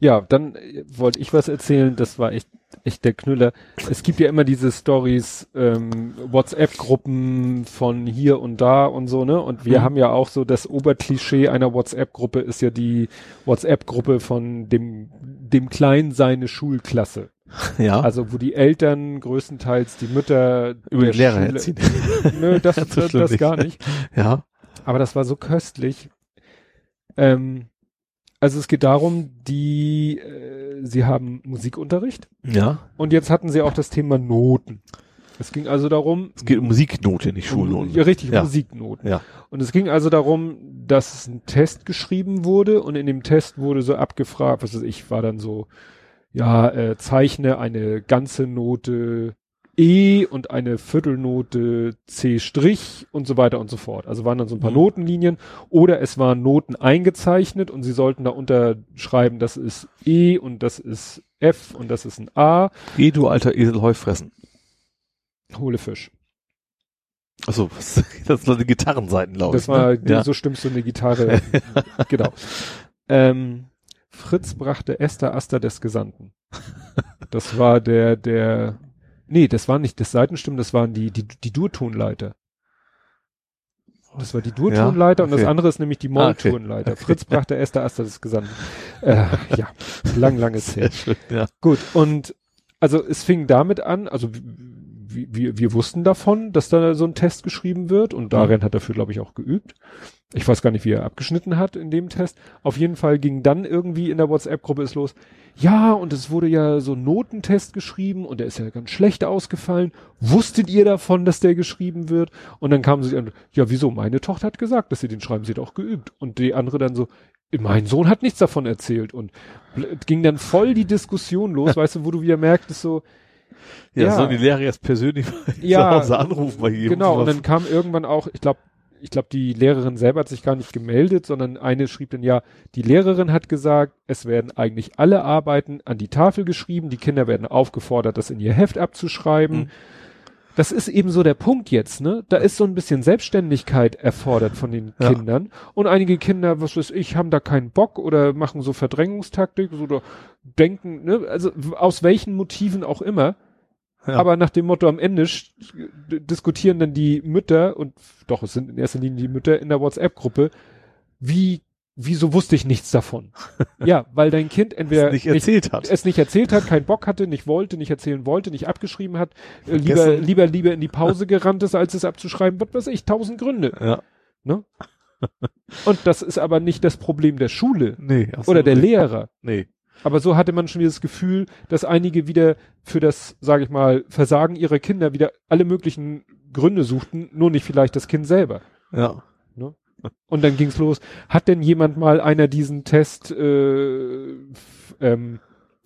Ja, dann wollte ich was erzählen, das war echt echt der Knüller. Es gibt ja immer diese Stories, ähm, WhatsApp-Gruppen von hier und da und so, ne? Und wir mhm. haben ja auch so das Oberklischee einer WhatsApp-Gruppe ist ja die WhatsApp-Gruppe von dem, dem Kleinen seine Schulklasse. Ja. Also wo die Eltern größtenteils die Mütter über die Lehrer erziehen. Nö, das, das, das gar nicht. Ja. Aber das war so köstlich. Ähm, also es geht darum, die, äh, sie haben Musikunterricht. Ja. Und jetzt hatten sie auch das Thema Noten. Es ging also darum. Es geht um Musiknote, nicht Schulnoten. Ja, richtig, ja. Musiknoten. Ja. Und es ging also darum, dass ein Test geschrieben wurde und in dem Test wurde so abgefragt, was weiß ich, war dann so, ja, äh, zeichne eine ganze Note E und eine Viertelnote C' Strich und so weiter und so fort. Also waren dann so ein paar mhm. Notenlinien oder es waren Noten eingezeichnet und sie sollten da unterschreiben, das ist E und das ist F und das ist ein A. E, du alter Esel, Heu fressen. Hohle Fisch. Achso, das sind die Gitarrenseiten, glaube ich. Das war, ne? ja. so stimmst du eine Gitarre. genau. Ähm, Fritz brachte Esther Aster des Gesandten. Das war der, der Nee, das war nicht das Seitenstimmen, das waren die, die, die Durtonleiter. Das war die Durtonleiter ja, okay. und das andere ist nämlich die Molltonleiter. Ah, okay. Fritz brachte Esther Aster das Gesandten. Äh, ja, lang, lange Zeit. Ja. Gut, und also es fing damit an, also wir, wir wussten davon, dass da so ein Test geschrieben wird und mhm. hat dafür, glaube ich, auch geübt. Ich weiß gar nicht, wie er abgeschnitten hat in dem Test. Auf jeden Fall ging dann irgendwie in der WhatsApp-Gruppe es los. Ja, und es wurde ja so ein Notentest geschrieben und der ist ja ganz schlecht ausgefallen. Wusstet ihr davon, dass der geschrieben wird? Und dann kamen sie an, ja, wieso? Meine Tochter hat gesagt, dass sie den schreiben, sie hat auch geübt. Und die andere dann so, mein Sohn hat nichts davon erzählt und ging dann voll die Diskussion los, weißt du, wo du wieder merktest so, ja, ja. soll die Lehrer jetzt persönlich ja, zu Hause anrufen bei jedem. Genau, und dann kam irgendwann auch, ich glaube, ich glaube, die Lehrerin selber hat sich gar nicht gemeldet, sondern eine schrieb dann ja, die Lehrerin hat gesagt, es werden eigentlich alle Arbeiten an die Tafel geschrieben, die Kinder werden aufgefordert, das in ihr Heft abzuschreiben. Mhm. Das ist eben so der Punkt jetzt, ne? Da ist so ein bisschen Selbstständigkeit erfordert von den ja. Kindern. Und einige Kinder, was weiß ich, haben da keinen Bock oder machen so Verdrängungstaktik oder denken, ne? Also aus welchen Motiven auch immer Ja. Aber nach dem Motto am Ende diskutieren dann die Mütter und doch, es sind in erster Linie die Mütter in der WhatsApp-Gruppe, wie wieso wusste ich nichts davon? ja, weil dein Kind entweder es nicht erzählt nicht, hat. Es nicht erzählt hat, keinen Bock hatte, nicht wollte, nicht erzählen wollte, nicht abgeschrieben hat, äh, lieber, lieber, lieber in die Pause gerannt ist, als es abzuschreiben, was weiß ich, tausend Gründe. Ja. Ne? Und das ist aber nicht das Problem der Schule. Nee. Oder der Lehrer. Nee. Aber so hatte man schon wieder das Gefühl, dass einige wieder für das, sage ich mal, Versagen ihrer Kinder wieder alle möglichen Gründe suchten, nur nicht vielleicht das Kind selber. Ja. Und dann ging's los. Hat denn jemand mal einer diesen Test, äh, ähm,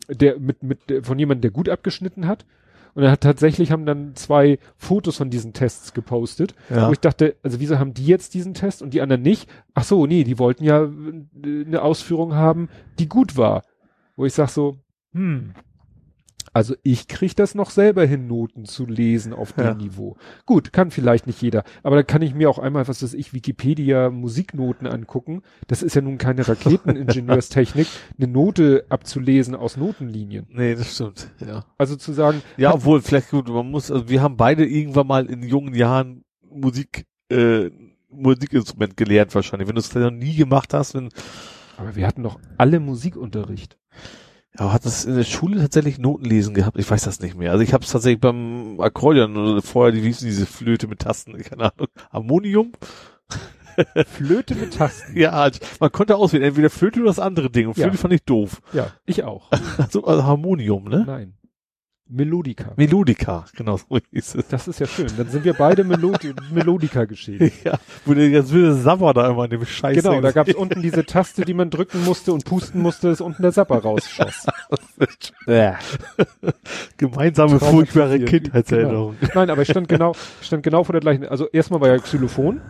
der mit mit von jemandem, der gut abgeschnitten hat? Und er hat tatsächlich haben dann zwei Fotos von diesen Tests gepostet. Ja. Wo ich dachte, also wieso haben die jetzt diesen Test und die anderen nicht? Ach so, nee, die wollten ja äh, eine Ausführung haben, die gut war. Wo ich sag so, hm, also ich krieg das noch selber hin, Noten zu lesen auf dem Ja. Niveau. Gut, kann vielleicht nicht jeder, aber da kann ich mir auch einmal, was weiß ich, Wikipedia Musiknoten angucken. Das ist ja nun keine Raketeningenieurstechnik, eine Note abzulesen aus Notenlinien. Nee, das stimmt. Ja. Also zu sagen, Ja, obwohl, vielleicht gut, man muss, also wir haben beide irgendwann mal in jungen Jahren Musik, äh, Musikinstrument gelernt wahrscheinlich. Wenn du es noch nie gemacht hast, wenn, aber wir hatten doch alle Musikunterricht. Ja, hat das in der Schule tatsächlich Notenlesen gehabt? Ich weiß das nicht mehr. Also ich habe es tatsächlich beim Akkordeon oder vorher, die hießen diese Flöte mit Tasten, keine Ahnung, Harmonium? Flöte mit Tasten. Ja, halt, man konnte auswählen, entweder Flöte oder das andere Ding. Und Flöte Ja. fand ich doof. Ja, ich auch. Also, also Harmonium, ne? Nein. Melodika. Melodica, genau so hieß es. Das ist ja schön. Dann sind wir beide Melodi Melodika geschädigt. Ja, wo der ganz wilde Sabber da immer in dem Scheiß. Genau, da gab's unten diese Taste, die man drücken musste und pusten musste, dass unten der Sapper rausschoss. Ja. Gemeinsame furchtbare Kindheitserinnerung. Genau. Nein, aber ich stand genau, ich stand genau vor der gleichen. Also erstmal war ja Xylophon.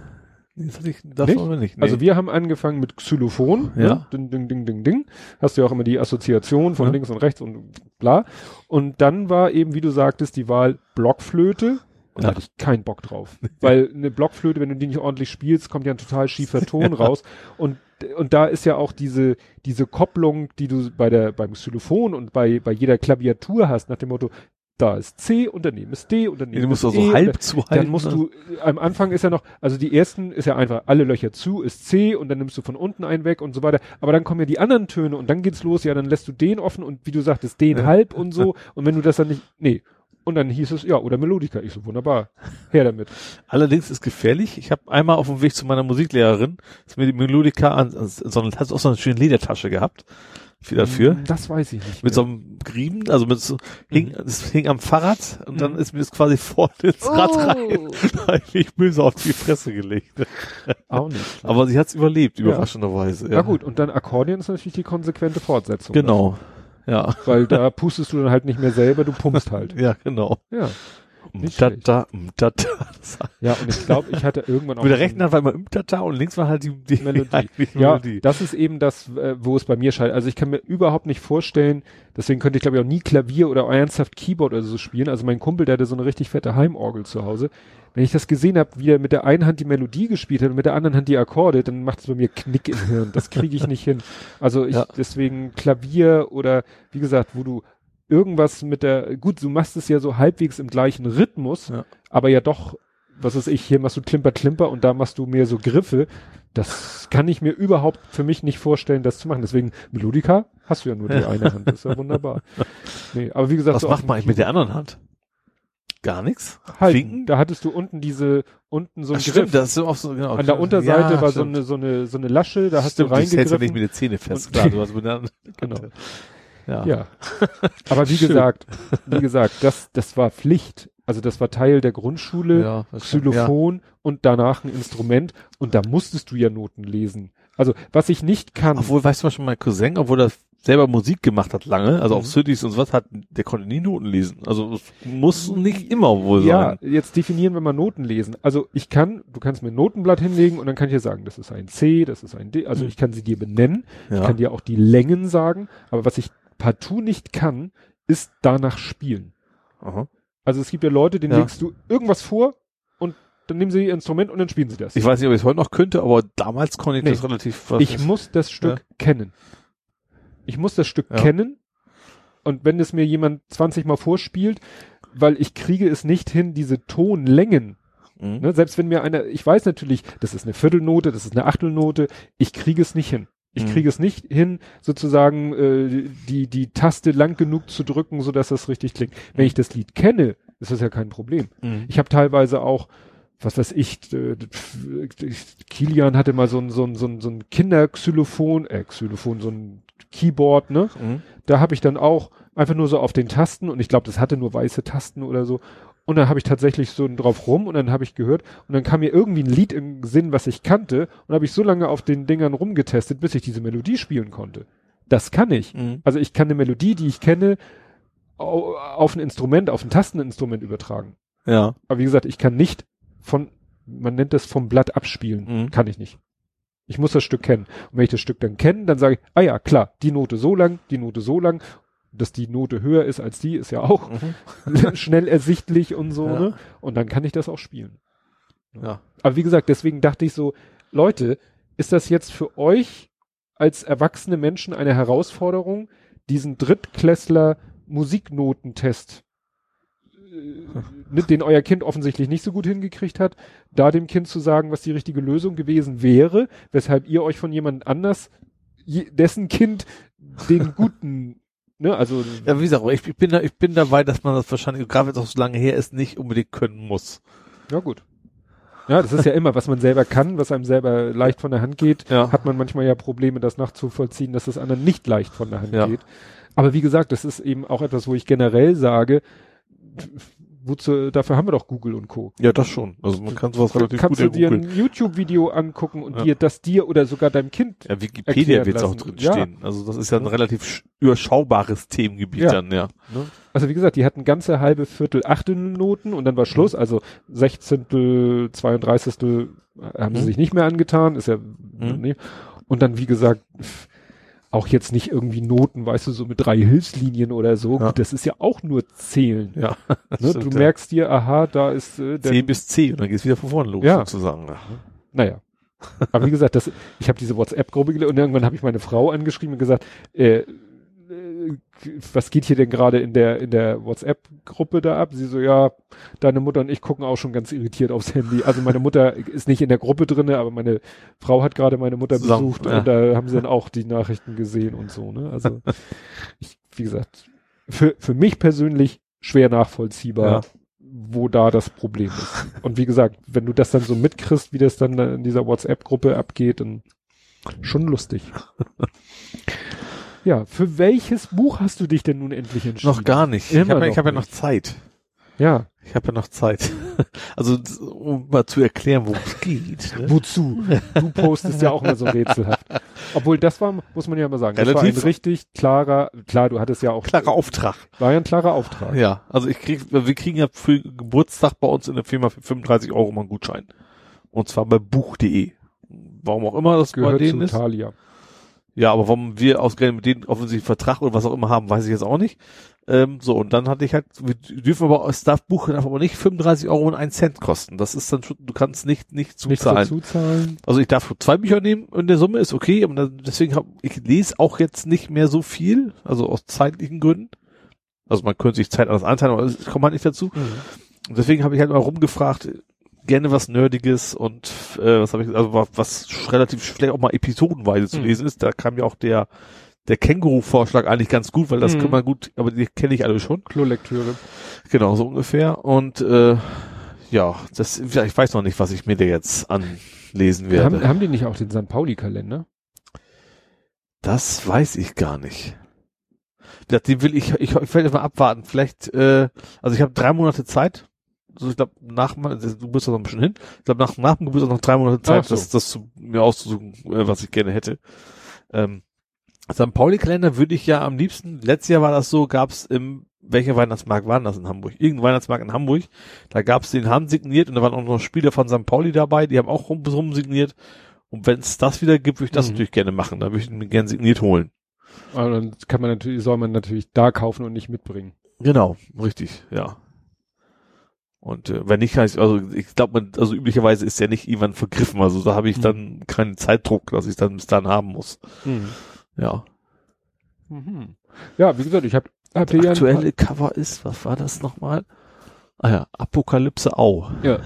Das ich das Nicht? war nicht. Nee. Also wir haben angefangen mit Xylophon. Ja. Ne? Ding, ding, ding, ding, ding. Hast du ja auch immer die Assoziation von Ja. links und rechts und bla. Und dann war eben, wie du sagtest, die Wahl Blockflöte. Und da Ja. hatte ich keinen Bock drauf. Weil eine Blockflöte, wenn du die nicht ordentlich spielst, kommt ja ein total schiefer Ton raus. Und, und da ist ja auch diese, diese Kopplung, die du bei der, beim Xylophon und bei, bei jeder Klaviatur hast, nach dem Motto, da ist C und daneben ist D und daneben du musst ist auch E halb zu halten. dann musst du, am Anfang ist ja noch, also die ersten ist ja einfach alle Löcher zu, ist C und dann nimmst du von unten einen weg und so weiter. Aber dann kommen ja die anderen Töne und dann geht's los, ja, dann lässt du den offen und wie du sagtest, den Ja. halb und so. Und wenn du das dann nicht, nee. Und dann hieß es, ja, oder Melodika. Ich so, wunderbar. Her damit. Allerdings ist gefährlich. Ich habe einmal auf dem Weg zu meiner Musiklehrerin, ist mir die Melodika an, an so eine, hat auch so eine schöne Ledertasche gehabt. Viel dafür. Hm, Das weiß ich nicht. Mit mehr. so einem Griemen, also mit so, hing, Mhm. es hing am Fahrrad und dann Mhm. ist mir das quasi vorne ins Rad rein. Da hab ich mich böse auf die Fresse gelegt. auch nicht. Aber sie hat's überlebt, überraschenderweise. Ja. gut, und dann Akkordeon ist natürlich die konsequente Fortsetzung. Genau. Ja. davon. Weil da pustest du dann halt nicht mehr selber, du pumpst halt. Ja, genau. Ja. Nicht. Ja, und ich glaube, ich hatte irgendwann auch. Mit der rechten Hand war immer im Tata und links war halt die, die Melodie. eigentliche Ja, Melodie. das ist eben das, äh, wo es bei mir scheitert. Also ich kann mir überhaupt nicht vorstellen, deswegen könnte ich glaube ich auch nie Klavier oder ernsthaft Keyboard oder so spielen. Also mein Kumpel, der hatte so eine richtig fette Heimorgel zu Hause. Wenn ich das gesehen habe, wie er mit der einen Hand die Melodie gespielt hat und mit der anderen Hand die Akkorde, dann macht es bei mir Knick im Hirn. Das kriege ich nicht hin. Also ich Ja. deswegen Klavier oder wie gesagt, wo du irgendwas mit der, gut, du machst es ja so halbwegs im gleichen Rhythmus, Ja. aber ja doch, was weiß ich, hier machst du Klimper, Klimper und da machst du mehr so Griffe. Das kann ich mir überhaupt für mich nicht vorstellen, das zu machen. Deswegen Melodika hast du ja nur die eine Hand. Das ist ja wunderbar. Nee, aber wie gesagt, Was so macht man eigentlich mit der anderen Hand? Gar nichts? Halten. Winken? Da hattest du unten diese, unten so ein Ach, Griff. stimmt, das ist auch so, genau. An der Unterseite Ja, war so stimmt. eine, so eine, so eine Lasche, da hast Stimmt, du das hältst ja reingegriffen. nicht mit den Zähnen fest, klar, du hast mit der anderen- Genau. Ja. Ja. Aber wie Schön. gesagt, wie gesagt, das, das war Pflicht. Also das war Teil der Grundschule. Ja, stimmt, ja. Xylophon und danach ein Instrument und da musstest du ja Noten lesen. Also was ich nicht kann, Obwohl, weißt du schon, mein Cousin, obwohl er selber Musik gemacht hat lange, also auf Mhm. Cities und sowas, hat, der konnte nie Noten lesen. Also es muss nicht immer wohl ja, sein. jetzt definieren wir mal Noten lesen. Also ich kann, du kannst mir ein Notenblatt hinlegen und dann kann ich dir sagen, das ist ein C, das ist ein D, also Mhm. ich kann sie dir benennen, ich Ja. kann dir auch die Längen sagen, aber was ich partout nicht kann, ist danach spielen. Aha. Also es gibt ja Leute, denen Ja. legst du irgendwas vor und dann nehmen sie ihr Instrument und dann spielen sie das. Ich weiß nicht, ob ich es heute noch könnte, aber damals konnte ich Nee. das relativ. Ich muss das Stück kennen. Ich muss das Stück Ja. kennen. Und wenn es mir jemand 20 Mal vorspielt, weil ich kriege es nicht hin, diese Tonlängen Mhm. Ne, selbst wenn mir einer, ich weiß natürlich, das ist eine Viertelnote, das ist eine Achtelnote, ich kriege es nicht hin. Ich mhm. kriege es nicht hin, sozusagen äh, die die Taste lang genug zu drücken, so dass das richtig klingt. Wenn ich das Lied kenne, ist das ja kein Problem. Mhm. Ich habe teilweise auch, was weiß ich, äh, Kilian hatte mal so ein so ein so ein, so ein Kinderxylophon, äh, Xylophon, so ein Keyboard, ne? Mhm. Da habe ich dann auch einfach nur so auf den Tasten und ich glaube, das hatte nur weiße Tasten oder so und dann habe ich tatsächlich so drauf rum und dann habe ich gehört und dann kam mir irgendwie ein Lied im Sinn, was ich kannte und habe ich so lange auf den Dingern rumgetestet, bis ich diese Melodie spielen konnte. Das kann ich. Mhm. Also ich kann eine Melodie, die ich kenne, auf ein Instrument, auf ein Tasteninstrument übertragen. Ja. Aber wie gesagt, ich kann nicht von, man nennt das vom Blatt abspielen. Mhm. Kann ich nicht. Ich muss das Stück kennen. Und wenn ich das Stück dann kenne, dann sage ich, ah ja, klar, die Note so lang, die Note so lang dass die Note höher ist als die, ist ja auch mhm. schnell ersichtlich und so, ja. ne? Und dann kann ich das auch spielen. Ja. Aber wie gesagt, deswegen dachte ich so, Leute, ist das jetzt für euch als erwachsene Menschen eine Herausforderung, diesen Drittklässler Musiknotentest, äh, den euer Kind offensichtlich nicht so gut hingekriegt hat, da dem Kind zu sagen, was die richtige Lösung gewesen wäre, weshalb ihr euch von jemand anders, dessen Kind den guten Ne, also. Ja, wie gesagt, ich, ich bin da, ich bin dabei, dass man das wahrscheinlich, gerade wenn es auch so lange her ist, nicht unbedingt können muss. Ja, gut. Ja, das ist ja immer, was man selber kann, was einem selber leicht von der Hand geht, ja. hat man manchmal ja Probleme, das nachzuvollziehen, dass das anderen nicht leicht von der Hand ja. geht. Aber wie gesagt, das ist eben auch etwas, wo ich generell sage, wozu, dafür haben wir doch Google und Co. Ja, das schon. Also man kann sowas relativ Kannst gut du dir ein YouTube-Video angucken und ja. dir das dir oder sogar deinem Kind Ja, Wikipedia wird es auch drin ja. stehen. Also das ist ja ein relativ überschaubares Themengebiet ja. dann, ja. Ne? Also wie gesagt, die hatten ganze halbe Viertel, Achtel Noten und dann war Schluss. Also Sechzehntel, Zweiunddreißigstel haben mhm. sie sich nicht mehr angetan, ist ja, mhm. nee. Und dann, wie gesagt, auch jetzt nicht irgendwie Noten, weißt du, so mit drei Hilfslinien oder so. Ja. das ist ja auch nur Zählen. Ja. Ne? Du merkst dir, aha, da ist äh, der C bis C und dann geht's wieder von vorne los ja. sozusagen. Naja. Aber wie gesagt, das, ich habe diese WhatsApp-Gruppe und irgendwann habe ich meine Frau angeschrieben und gesagt, äh, was geht hier denn gerade in der, in der WhatsApp-Gruppe da ab? Sie so, ja, deine Mutter und ich gucken auch schon ganz irritiert aufs Handy. Also meine Mutter ist nicht in der Gruppe drinne, aber meine Frau hat gerade meine Mutter Zusammen, besucht ja. und da haben sie dann auch die Nachrichten gesehen und so, ne? Also, ich, wie gesagt, für, für mich persönlich schwer nachvollziehbar, ja. wo da das Problem ist. Und wie gesagt, wenn du das dann so mitkriegst, wie das dann in dieser WhatsApp-Gruppe abgeht, dann schon lustig. Ja, für welches Buch hast du dich denn nun endlich entschieden? Noch gar nicht. Immer ich habe hab ja noch Zeit. Ja. Ich habe ja noch Zeit. Also, um mal zu erklären, worum es geht. Ne? Wozu? Du postest ja auch immer so rätselhaft. Obwohl, das war, muss man ja mal sagen, Relativ das war ein richtig klarer, klar, du hattest ja auch. Klarer Auftrag. War ja ein klarer Auftrag. Ja, also ich krieg, wir kriegen ja für Geburtstag bei uns in der Firma für 35 Euro mal einen Gutschein. Und zwar bei buch.de. Warum auch immer das gehört bei denen zu Thalia. Ja, aber warum wir ausgerechnet mit denen offensichtlich Vertrag oder was auch immer haben, weiß ich jetzt auch nicht. Ähm, so, und dann hatte ich halt, wir dürfen aber, das darf Buch darf aber nicht 35 Euro und einen Cent kosten. Das ist dann schon, du kannst nicht, nicht zuzahlen. Nicht zuzahlen. Also ich darf zwei Bücher nehmen in der Summe, ist okay, aber deswegen habe ich lese auch jetzt nicht mehr so viel, also aus zeitlichen Gründen. Also man könnte sich Zeit anders einteilen, aber ich komme halt nicht dazu. Mhm. Und deswegen habe ich halt mal rumgefragt, gerne was Nerdiges und äh, was habe ich, also was, was relativ vielleicht auch mal episodenweise zu mhm. lesen ist. Da kam ja auch der der Känguru-Vorschlag eigentlich ganz gut, weil das mhm. kann man gut, aber die kenne ich alle schon. Klolektüre. Genau, so ungefähr. Und äh, ja, das, ich weiß noch nicht, was ich mir da jetzt anlesen werde. Haben, haben die nicht auch den St. Pauli-Kalender? Das weiß ich gar nicht. Den will ich, ich, ich werde mal abwarten. Vielleicht, äh, also ich habe drei Monate Zeit so ich glaube nach du bist da noch ein bisschen hin. Ich glaube nach nach dem Geburtstag noch drei Monate Zeit, so. das das zu, mir auszusuchen, äh, was ich gerne hätte. Ähm, St. Pauli Kalender würde ich ja am liebsten. Letztes Jahr war das so, gab's im welcher Weihnachtsmarkt war das in Hamburg? Irgendein Weihnachtsmarkt in Hamburg. Da gab's den handsigniert und da waren auch noch Spieler von St. Pauli dabei, die haben auch rum, signiert. Und wenn es das wieder gibt, würde ich das mhm. natürlich gerne machen. Da würde ich mir gerne signiert holen. Aber dann kann man natürlich, soll man natürlich da kaufen und nicht mitbringen. Genau, richtig, ja. Und äh, wenn nicht, heißt, also ich glaube, also üblicherweise ist ja nicht irgendwann vergriffen. Also da habe ich mhm. dann keinen Zeitdruck, dass ich dann bis dann haben muss. Mhm. Ja. Mhm. Ja, wie gesagt, ich habe hab das aktuelle Cover ist, was war das nochmal? Ah ja, Apokalypse Au. Ja.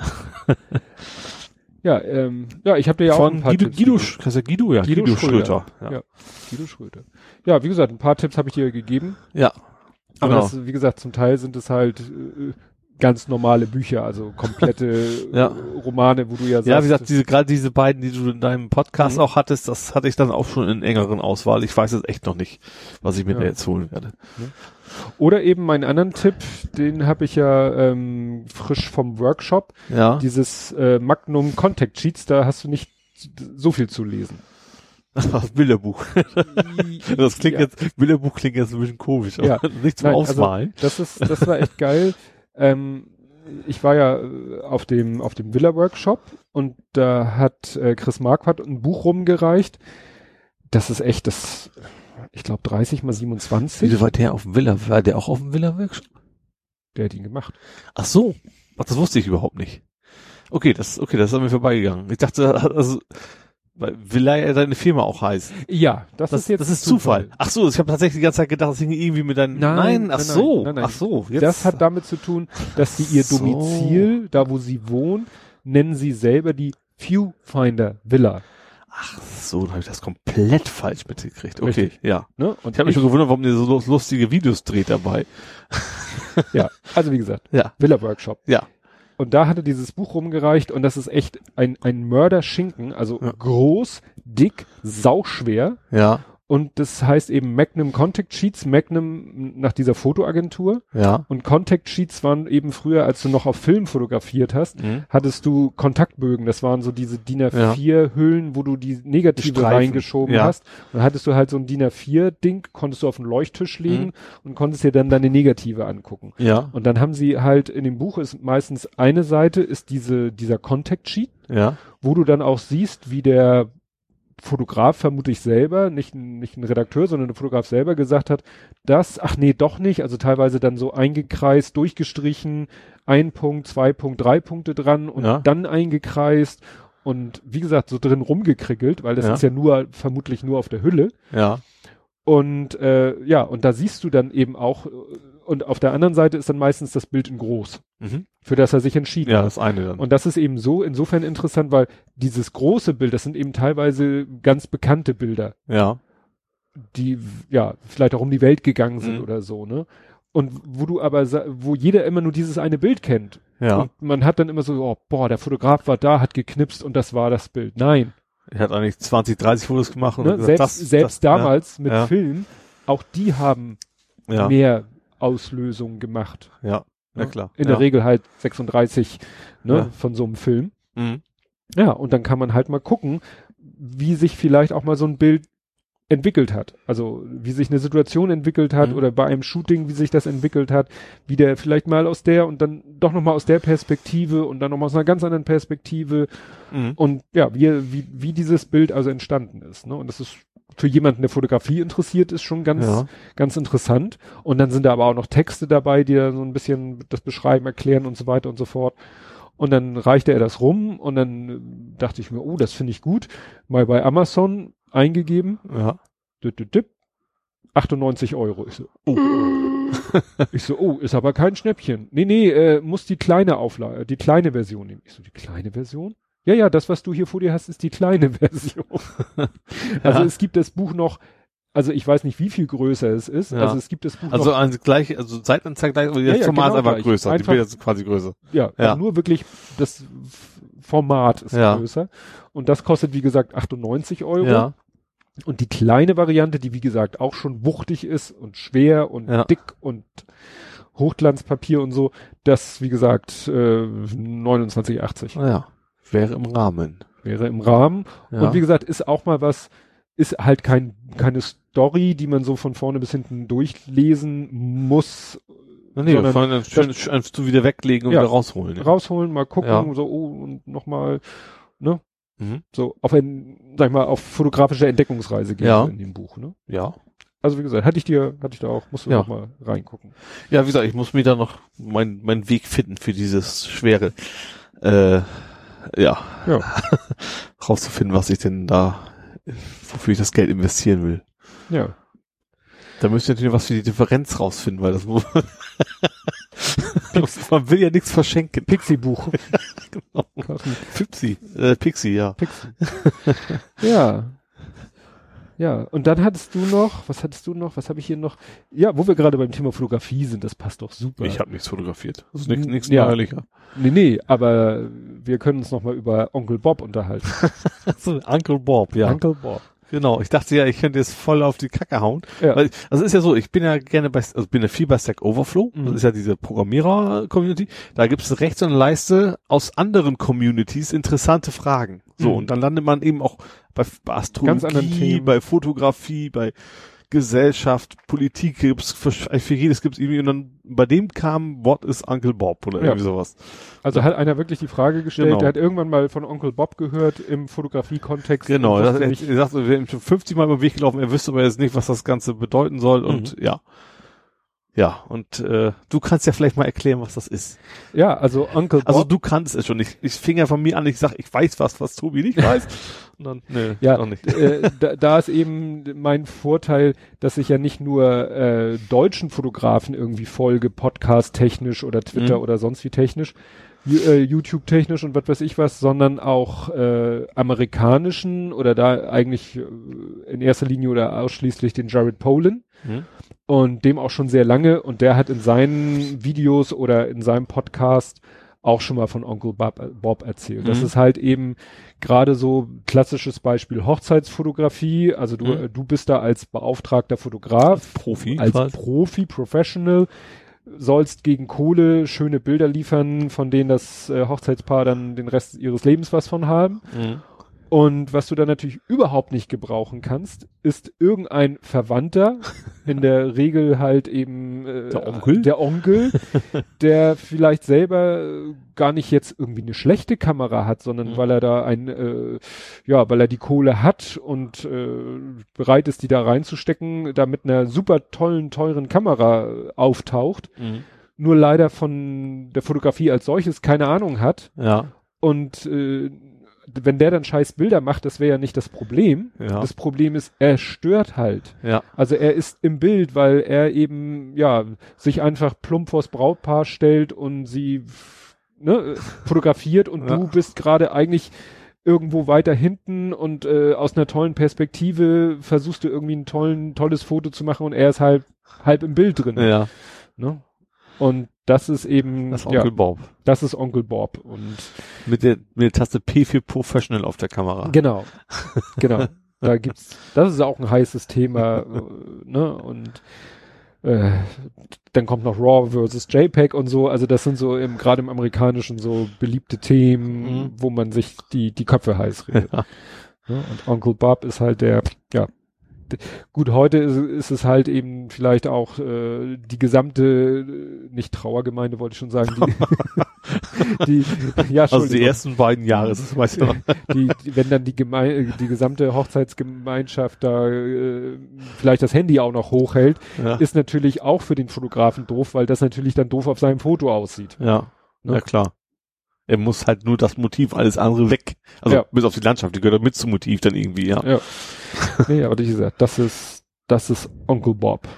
ja, ähm, ja, ich habe dir ja Von auch ein paar Guido, Tipps Guido. Sch- Guido, ja, Guido Guido, Schröder. Schröder. Ja. Guido Schröder. Ja, wie gesagt, ein paar Tipps habe ich dir gegeben. ja. Aber Genau. das, wie gesagt, zum Teil sind es halt äh, ganz normale Bücher, also komplette Ja. äh, Romane, wo du ja sagst. Ja, wie gesagt, diese, gerade diese beiden, die du in deinem Podcast Mhm. auch hattest, das hatte ich dann auch schon in engeren Auswahl. Ich weiß jetzt echt noch nicht, was ich mir Ja. da jetzt holen werde. Oder eben meinen anderen Tipp, den habe ich ja ähm, frisch vom Workshop. Ja. Dieses äh, Magnum Contact Sheets, da hast du nicht so viel zu lesen. Das Bilderbuch. Das klingt Ja. jetzt, Bilderbuch klingt jetzt ein bisschen komisch, aber Ja. nicht zum Nein, Ausmalen. Das ist, das war echt geil. Ähm, ich war ja äh, auf dem auf dem Villa Workshop und da hat äh, Chris Marquardt ein Buch rumgereicht. Das ist echt das, ich glaube 30 mal 27. Wieso war der auf dem Villa? War der auch auf dem Villa-Workshop? Der hat ihn gemacht. Ach so. Ach, das wusste ich überhaupt nicht. Okay, das, okay, das ist an mir vorbeigegangen. Ich dachte, also, weil Villa ja deine Firma auch heißt. Ja, das, Das, ist jetzt das ist Zufall. Ach so, ich habe tatsächlich die ganze Zeit gedacht, das hing irgendwie mit deinem, Nein, ach nein, so, nein, nein. ach so. Jetzt, Das hat damit zu tun, dass sie ihr So. Domizil, da wo sie wohnen, nennen sie selber die Viewfinder Villa. ach so, dann habe ich das komplett falsch mitgekriegt. Okay, Richtig. ja. Ne? Und Ich habe mich schon gewundert, warum ihr so lu- lustige Videos dreht dabei. ja, also wie gesagt, Ja, Villa Workshop. ja. Und da hatte dieses Buch rumgereicht und das ist echt ein, ein Mörderschinken, also Ja. groß, dick, sauschwer. Ja, Und das heißt eben Magnum Contact Sheets, Magnum nach dieser Fotoagentur. ja. Und Contact Sheets waren eben früher, als du noch auf Film fotografiert hast, Mhm. hattest du Kontaktbögen. Das waren so diese DIN A4 Hüllen, wo du die Negative Streifen. reingeschoben Ja. hast. Und dann hattest du halt so ein DIN A4 Ding, konntest du auf den Leuchttisch legen Mhm. und konntest dir dann deine Negative angucken. Ja, Und dann haben sie halt in dem Buch ist meistens eine Seite ist diese, dieser Contact Sheet, ja, wo du dann auch siehst, wie der Fotograf vermutlich selber, nicht, ein- nicht ein Redakteur, sondern der Fotograf selber gesagt hat, das, ach nee, doch nicht, also teilweise dann so eingekreist, durchgestrichen, ein Punkt, zwei Punkt, drei Punkte dran und Ja. dann eingekreist und wie gesagt, so drin rumgekrickelt, weil das Ja. ist ja nur, vermutlich nur auf der Hülle. ja, Und äh, ja, und da siehst du dann eben auch, und auf der anderen Seite ist dann meistens das Bild in groß, mhm. Für das er sich entschieden ja, hat. das eine dann. Und das ist eben so insofern interessant, weil dieses große Bild, das sind eben teilweise ganz bekannte Bilder, ja, die ja vielleicht auch um die Welt gegangen sind Mhm. oder so, ne? Und wo du aber, wo jeder immer nur dieses eine Bild kennt. ja. Und man hat dann immer so, oh, boah, der Fotograf war da, hat geknipst und das war das Bild. Nein. Er hat eigentlich 20, 30 Fotos gemacht Ne? gesagt, Selbst, das, selbst das, damals mit ja. Film, auch die haben ja, mehr Auslösungen gemacht. ja, ja ne? klar. In ja. der Regel halt 36 ne, Ja. von so einem Film. Mhm. Ja, und dann kann man halt mal gucken, wie sich vielleicht auch mal so ein Bild entwickelt hat. Also wie sich eine Situation entwickelt hat Mhm. oder bei einem Shooting, wie sich das entwickelt hat, wie der vielleicht mal aus der und dann doch nochmal aus der Perspektive und dann nochmal aus einer ganz anderen Perspektive Mhm. und ja, wie, wie, wie dieses Bild also entstanden ist. Ne? Und das ist für jemanden, der Fotografie interessiert ist, schon ganz, Ja. ganz interessant. Und dann sind da aber auch noch Texte dabei, die da so ein bisschen das beschreiben, erklären und so weiter und so fort. Und dann reichte er das rum und dann dachte ich mir, oh, das finde ich gut. Mal bei Amazon eingegeben. Ja. Dip, dip, dip, 98 Euro. Ich so, oh. ich so, oh, ist aber kein Schnäppchen. Nee, nee, äh, muss die kleine Auflage, die kleine Version nehmen. Ich so, die kleine Version? Ja, ja, das, was du hier vor dir hast, ist die kleine Version. also Ja. es gibt das Buch noch, also ich weiß nicht, wie viel größer es ist. Ja. Also es gibt das Buch Also noch, an gleich, also Seitenanzeige gleich, aber das ja, Format genau ist einfach gleich. größer. Einfach- die Bilder sind quasi größer. ja, ja. Also nur wirklich das Format ist Ja. größer. Und das kostet, wie gesagt, 98 Euro. Ja. Und die kleine Variante, die wie gesagt auch schon wuchtig ist und schwer und Ja. dick und Hochglanzpapier und so, das wie gesagt äh, 29,80 Naja. Wäre im Rahmen. wäre im Rahmen. Ja. Und wie gesagt, ist auch mal was, ist halt kein keine Story, die man so von vorne bis hinten durchlesen muss. Nee, sondern vor allem schön, schön du wieder weglegen und Ja. wieder rausholen. Ja. Rausholen, mal gucken, Ja. so oh und nochmal, ne? Mhm. So auf ein, sag ich mal, auf fotografische Entdeckungsreise gehen Ja. in dem Buch, ne? ja. Also wie gesagt, hatte ich dir, hatte ich da auch, musst du Ja. noch mal reingucken. Ja, wie gesagt, ich muss mir da noch meinen mein Weg finden für dieses schwere, äh, ja, Ja. rauszufinden, was ich denn da, wofür ich das Geld investieren will. Ja. Da müsste ich natürlich was für die Differenz rausfinden, weil das muss, Man will ja nichts verschenken. Pixie-Buch. genau. Pixie, äh, Pixie, ja. Pixie. ja. Ja, und dann hattest du noch, was hattest du noch, was habe ich hier noch? Ja, wo wir gerade beim Thema Fotografie sind, das passt doch super. Ich habe nichts fotografiert. Das ist nichts, nichts ja. neuerlicher. Nee, nee, aber wir können uns noch mal über Onkel Bob unterhalten. so, Uncle Bob, ja. Uncle Bob. Genau, ich dachte ja, ich könnte jetzt voll auf die Kacke hauen. Ja. Weil, also ist ja so, ich bin ja gerne bei, also bin ja viel bei Stack Overflow. Mhm. Das ist ja diese Programmierer-Community. Da gibt es rechts eine Leiste aus anderen Communities interessante Fragen. So, Mhm. und dann landet man eben auch bei, bei Astrologie, bei Fotografie, bei Gesellschaft, Politik gibt's für, für jedes gibt's irgendwie und dann bei dem kam What is Uncle Bob oder Ja. irgendwie sowas. Also hat einer wirklich die Frage gestellt, Genau. der hat irgendwann mal von Onkel Bob gehört im Fotografie-Kontext. Genau, er, er sagt, wir sind schon 50 Mal über den Weg gelaufen, er wüsste aber jetzt nicht, was das Ganze bedeuten soll und ja. Ja, und äh, du kannst ja vielleicht mal erklären, was das ist. ja, also Onkel Bob. Also du kannst es schon. Ich, ich fing ja von mir an, ich sag, ich weiß was, was Tobi nicht weiß. Und dann, nö, Ja, noch nicht. äh, da, da ist eben mein Vorteil, dass ich ja nicht nur äh, deutschen Fotografen irgendwie folge, Podcast-technisch oder Twitter Mhm. oder sonst wie technisch, äh, YouTube-technisch und was weiß ich was, sondern auch äh, amerikanischen oder da eigentlich äh, in erster Linie oder ausschließlich den Jared Polin Hm? Und dem auch schon sehr lange und der hat in seinen Videos oder in seinem Podcast auch schon mal von Onkel Bob, Bob erzählt. Das Mhm. ist halt eben gerade so klassisches Beispiel Hochzeitsfotografie. Also du, Mhm. du bist da als beauftragter Fotograf, Profi. als quasi. Profi, Professional, sollst gegen Kohle schöne Bilder liefern, von denen das äh, Hochzeitspaar dann den Rest ihres Lebens was von haben. Mhm. Und was du dann natürlich überhaupt nicht gebrauchen kannst, ist irgendein Verwandter, in der Regel halt eben äh, Der Onkel? der Onkel, der vielleicht selber gar nicht jetzt irgendwie eine schlechte Kamera hat, sondern Mhm. weil er da ein, äh, ja, weil er die Kohle hat und äh, bereit ist, die da reinzustecken, da mit einer super tollen, teuren Kamera auftaucht, Mhm. nur leider von der Fotografie als solches keine Ahnung hat Ja, und äh, wenn der dann scheiß Bilder macht, das wäre ja nicht das Problem. ja, Das Problem ist, er stört halt. ja, Also er ist im Bild, weil er eben, ja, sich einfach plump vors Brautpaar stellt und sie ne, fotografiert und Ja. du bist gerade eigentlich irgendwo weiter hinten und äh, aus einer tollen Perspektive versuchst du irgendwie ein tollen, tolles Foto zu machen und er ist halt halb im Bild drin. ja. Ne? Und das ist eben, Das ist Onkel ja, Bob. das ist Onkel Bob und Mit der, mit der Taste P für Professional auf der Kamera. Genau. genau. Da gibt's, das ist auch ein heißes Thema, äh, ne? Und äh, dann kommt noch RAW versus JPEG und so. Also das sind so im, gerade im Amerikanischen so beliebte Themen, Mhm. wo man sich die, die Köpfe heiß redet. Ja. Ne? Und Onkel Bob ist halt der, ja. Gut, heute ist, ist es halt eben vielleicht auch äh, die gesamte, äh, nicht Trauergemeinde, wollte ich schon sagen, die, die ja, Also die ersten beiden Jahre, das weiß ich noch. die, die, wenn dann die Geme die gesamte Hochzeitsgemeinschaft da äh, vielleicht das Handy auch noch hochhält, Ja, ist natürlich auch für den Fotografen doof, weil das natürlich dann doof auf seinem Foto aussieht. ja, Ne? ja klar. Er muss halt nur das Motiv, alles andere weg. Also Ja. bis auf die Landschaft, die gehört mit zum Motiv dann irgendwie, ja. Ja. nee, aber wie gesagt, das ist, das ist Onkel Bob.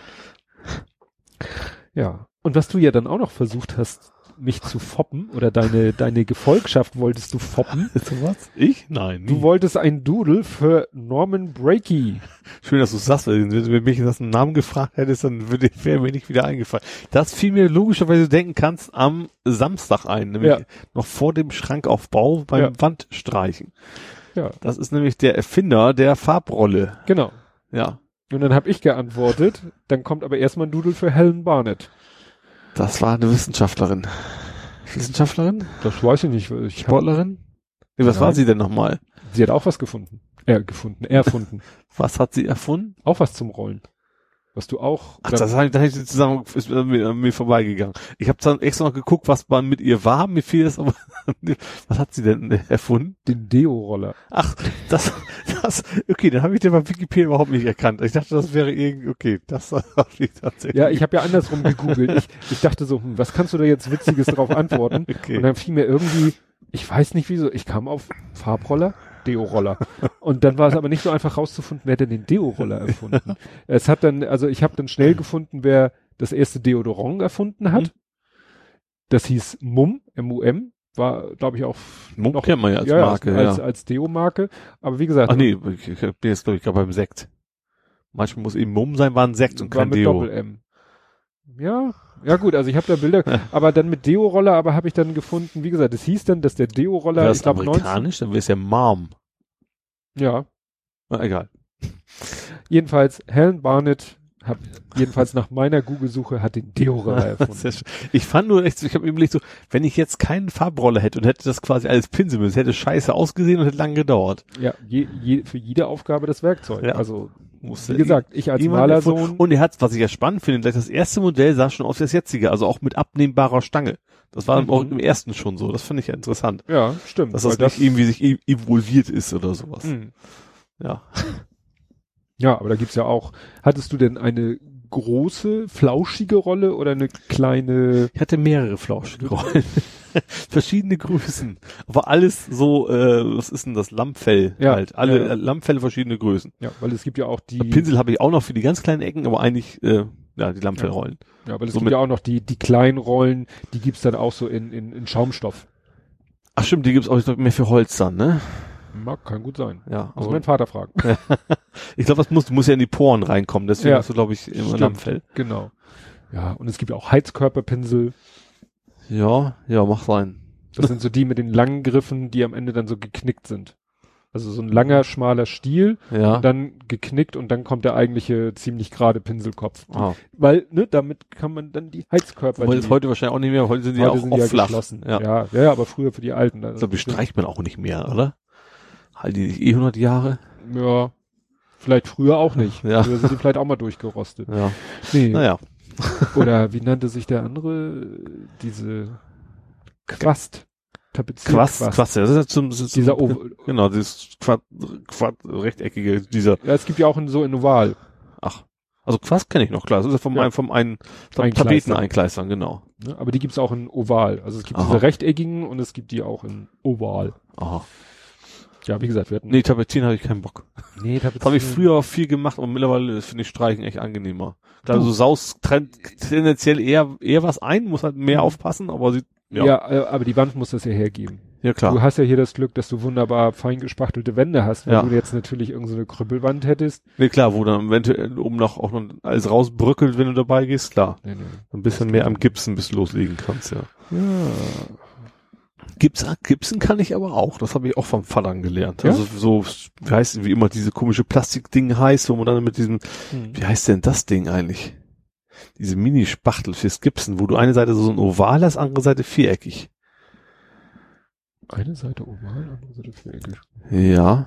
Ja. Und was du ja dann auch noch versucht hast, mich zu foppen oder deine, deine Gefolgschaft wolltest du foppen. was? Ich? Nein. Du nie. wolltest ein Doodle für Norman Brakey. Schön, dass du sagst, wenn du mich das einen Namen gefragt hättest, dann würde wäre mir nicht wieder eingefallen. Das fiel mir logischerweise du denken kannst am Samstag ein, nämlich Ja. noch vor dem Schrankaufbau beim Ja. Wandstreichen. Ja, Das ist nämlich der Erfinder der Farbrolle. genau. Ja. Und dann habe ich geantwortet, dann kommt aber erstmal ein Doodle für Helen Barnett. Das war eine Wissenschaftlerin. Wissenschaftlerin? Das weiß ich nicht. Ich Sportlerin? Nee, was Nein. war sie denn nochmal? sie hat auch was gefunden. Er gefunden, erfunden. Was hat sie erfunden? auch was zum Rollen. Was du auch. Ach, das habe ich, zusammen ist mir, mir, mir vorbeigegangen. Ich habe dann extra noch geguckt, was man mit ihr war. Mir fiel es aber. was hat sie denn erfunden? den Deo-Roller. Ach, das, das, okay, dann habe ich den bei Wikipedia überhaupt nicht erkannt. Ich dachte, das wäre irgendwie, okay, das habe ich tatsächlich. Ja, ich habe ja andersrum gegoogelt. Ich, ich dachte so, hm, was kannst du da jetzt Witziges drauf antworten? okay. Und dann fiel mir irgendwie, ich weiß nicht wieso, ich kam auf Farbroller, Deo-Roller. Und dann war es aber nicht so einfach rauszufinden, wer denn den Deo-Roller erfunden. es hat dann, also ich habe dann schnell gefunden, wer das erste Deodorant erfunden hat. das hieß Mum, M-U-M, war, glaube ich, auch Mum noch, kennt man ja als ja, Marke, als, ja. als Deo-Marke. Aber wie gesagt, Ach nee, ich, ich bin jetzt, glaube ich, gerade beim Sekt. Manchmal muss eben Mumm sein, war ein Sekt und kein mit Deo. Doppel-M. Ja, ja gut, also ich habe da Bilder, aber dann mit Deo-Roller, aber habe ich dann gefunden, wie gesagt, es hieß dann, dass der Deo-Roller, ich das glaube, 19, amerikanisch, dann wäre es ja Mom. Ja, Na, egal. jedenfalls Helen Barnett hat, jedenfalls nach meiner Google-Suche, hat den Sehr erfunden. Ich fand nur echt, so, ich habe mir überlegt so, wenn ich jetzt keinen Farbroller hätte und hätte das quasi als Pinsel müssen, hätte scheiße ausgesehen und hätte lange gedauert. Ja, je, je, für jede Aufgabe das Werkzeug. Ja. Also, Musste wie gesagt, ich als Malersohn, Und er hat, was ich ja spannend finde, gleich das erste Modell sah schon aus wie das jetzige, also auch mit abnehmbarer Stange. Das war Mhm. auch im ersten schon so. Das fand ich ja interessant. ja, stimmt. Dass das nicht irgendwie sich e- evolviert ist oder sowas. Mh. Ja. Ja, aber da gibt's ja auch, hattest du denn eine große, flauschige Rolle oder eine kleine, Ich hatte mehrere flauschige Rollen. Verschiedene Größen. Aber alles so, äh, was ist denn das? Lammfell Ja, halt. Alle ja, ja. Lammfelle verschiedene Größen. ja, weil es gibt ja auch die, Pinsel habe ich auch noch für die ganz kleinen Ecken, aber eigentlich, äh, ja, die Lammfellrollen. ja, weil es so gibt ja auch noch die, die kleinen Rollen, die gibt's dann auch so in, in, in Schaumstoff. Ach stimmt, die gibt's auch ich glaub, mehr für Holz dann, ne? Mag, kann gut sein. Ja. Muss aber- mein Vater fragen. ich glaube, das muss, muss ja in die Poren reinkommen, deswegen Ja. hast du, glaube ich, immer Stimmt. Lammfell. Genau. Ja, und es gibt ja auch Heizkörperpinsel. Ja, ja, mach sein. Das sind so die mit den langen Griffen, die am Ende dann so geknickt sind. Also so ein langer, schmaler Stiel, Ja. und dann geknickt und dann kommt der eigentliche ziemlich gerade Pinselkopf. Ah. Weil, ne, damit kann man dann die Heizkörper. Die, das heute wahrscheinlich auch nicht mehr, heute sind die heute auch, sind auch die ja flach. geschlossen. Ja. Ja. ja, aber früher für die Alten. Also Ich glaube, die streicht man auch nicht mehr, oder? Halten die nicht eh 100 Jahre? Ja, vielleicht früher auch nicht. Ja. Früher sind die vielleicht auch mal durchgerostet. Ja. Nee. Naja. Oder wie nannte sich der andere? Diese Quast. Quast, Quast, ja, das ist ja zum, ist Dieser zum, Oval. genau, dieses Quad, Quad, rechteckige, dieser, Ja, es gibt ja auch in, so in Oval. ach, also Quast kenne ich noch, klar, das ist ja vom, Ja. einen, vom einen, vom Einkleistern. Tapeteneinkleistern, genau. Ne? Aber die gibt's auch in Oval. Also es gibt Aha. diese rechteckigen und es gibt die auch in Oval. Aha. Ja, wie gesagt, wir hatten. Nee, Tapetieren habe ich keinen Bock. nee Das habe ich früher viel gemacht, aber mittlerweile finde ich Streichen echt angenehmer. Klar, Du. so Saus trennt tendenziell eher, eher was ein, muss halt mehr aufpassen, aber sie, ja, Ja, ja, äh, aber die Wand muss das ja hergeben. klar. Du hast ja hier das Glück, dass du wunderbar fein gespachtelte Wände hast. Wenn Ja. du jetzt natürlich irgendeine so Krüppelwand hättest. Nee, klar, wo dann eventuell oben noch auch noch alles rausbröckelt, wenn du dabei gehst, klar. Nee, nee. Ein bisschen mehr am Gipsen bis du loslegen kannst, ja. Ja. Gips, Gipsen kann ich aber auch. Das habe ich auch vom Vater gelernt. Ja? Also so, wie heißt, wie immer diese komische Plastikding heißt, wo man dann mit diesem, Hm. wie heißt denn das Ding eigentlich? Diese Mini-Spachtel fürs Gipsen, wo du eine Seite so ein Oval hast, andere Seite viereckig. Eine Seite oval, andere Seite viereckig. Ja.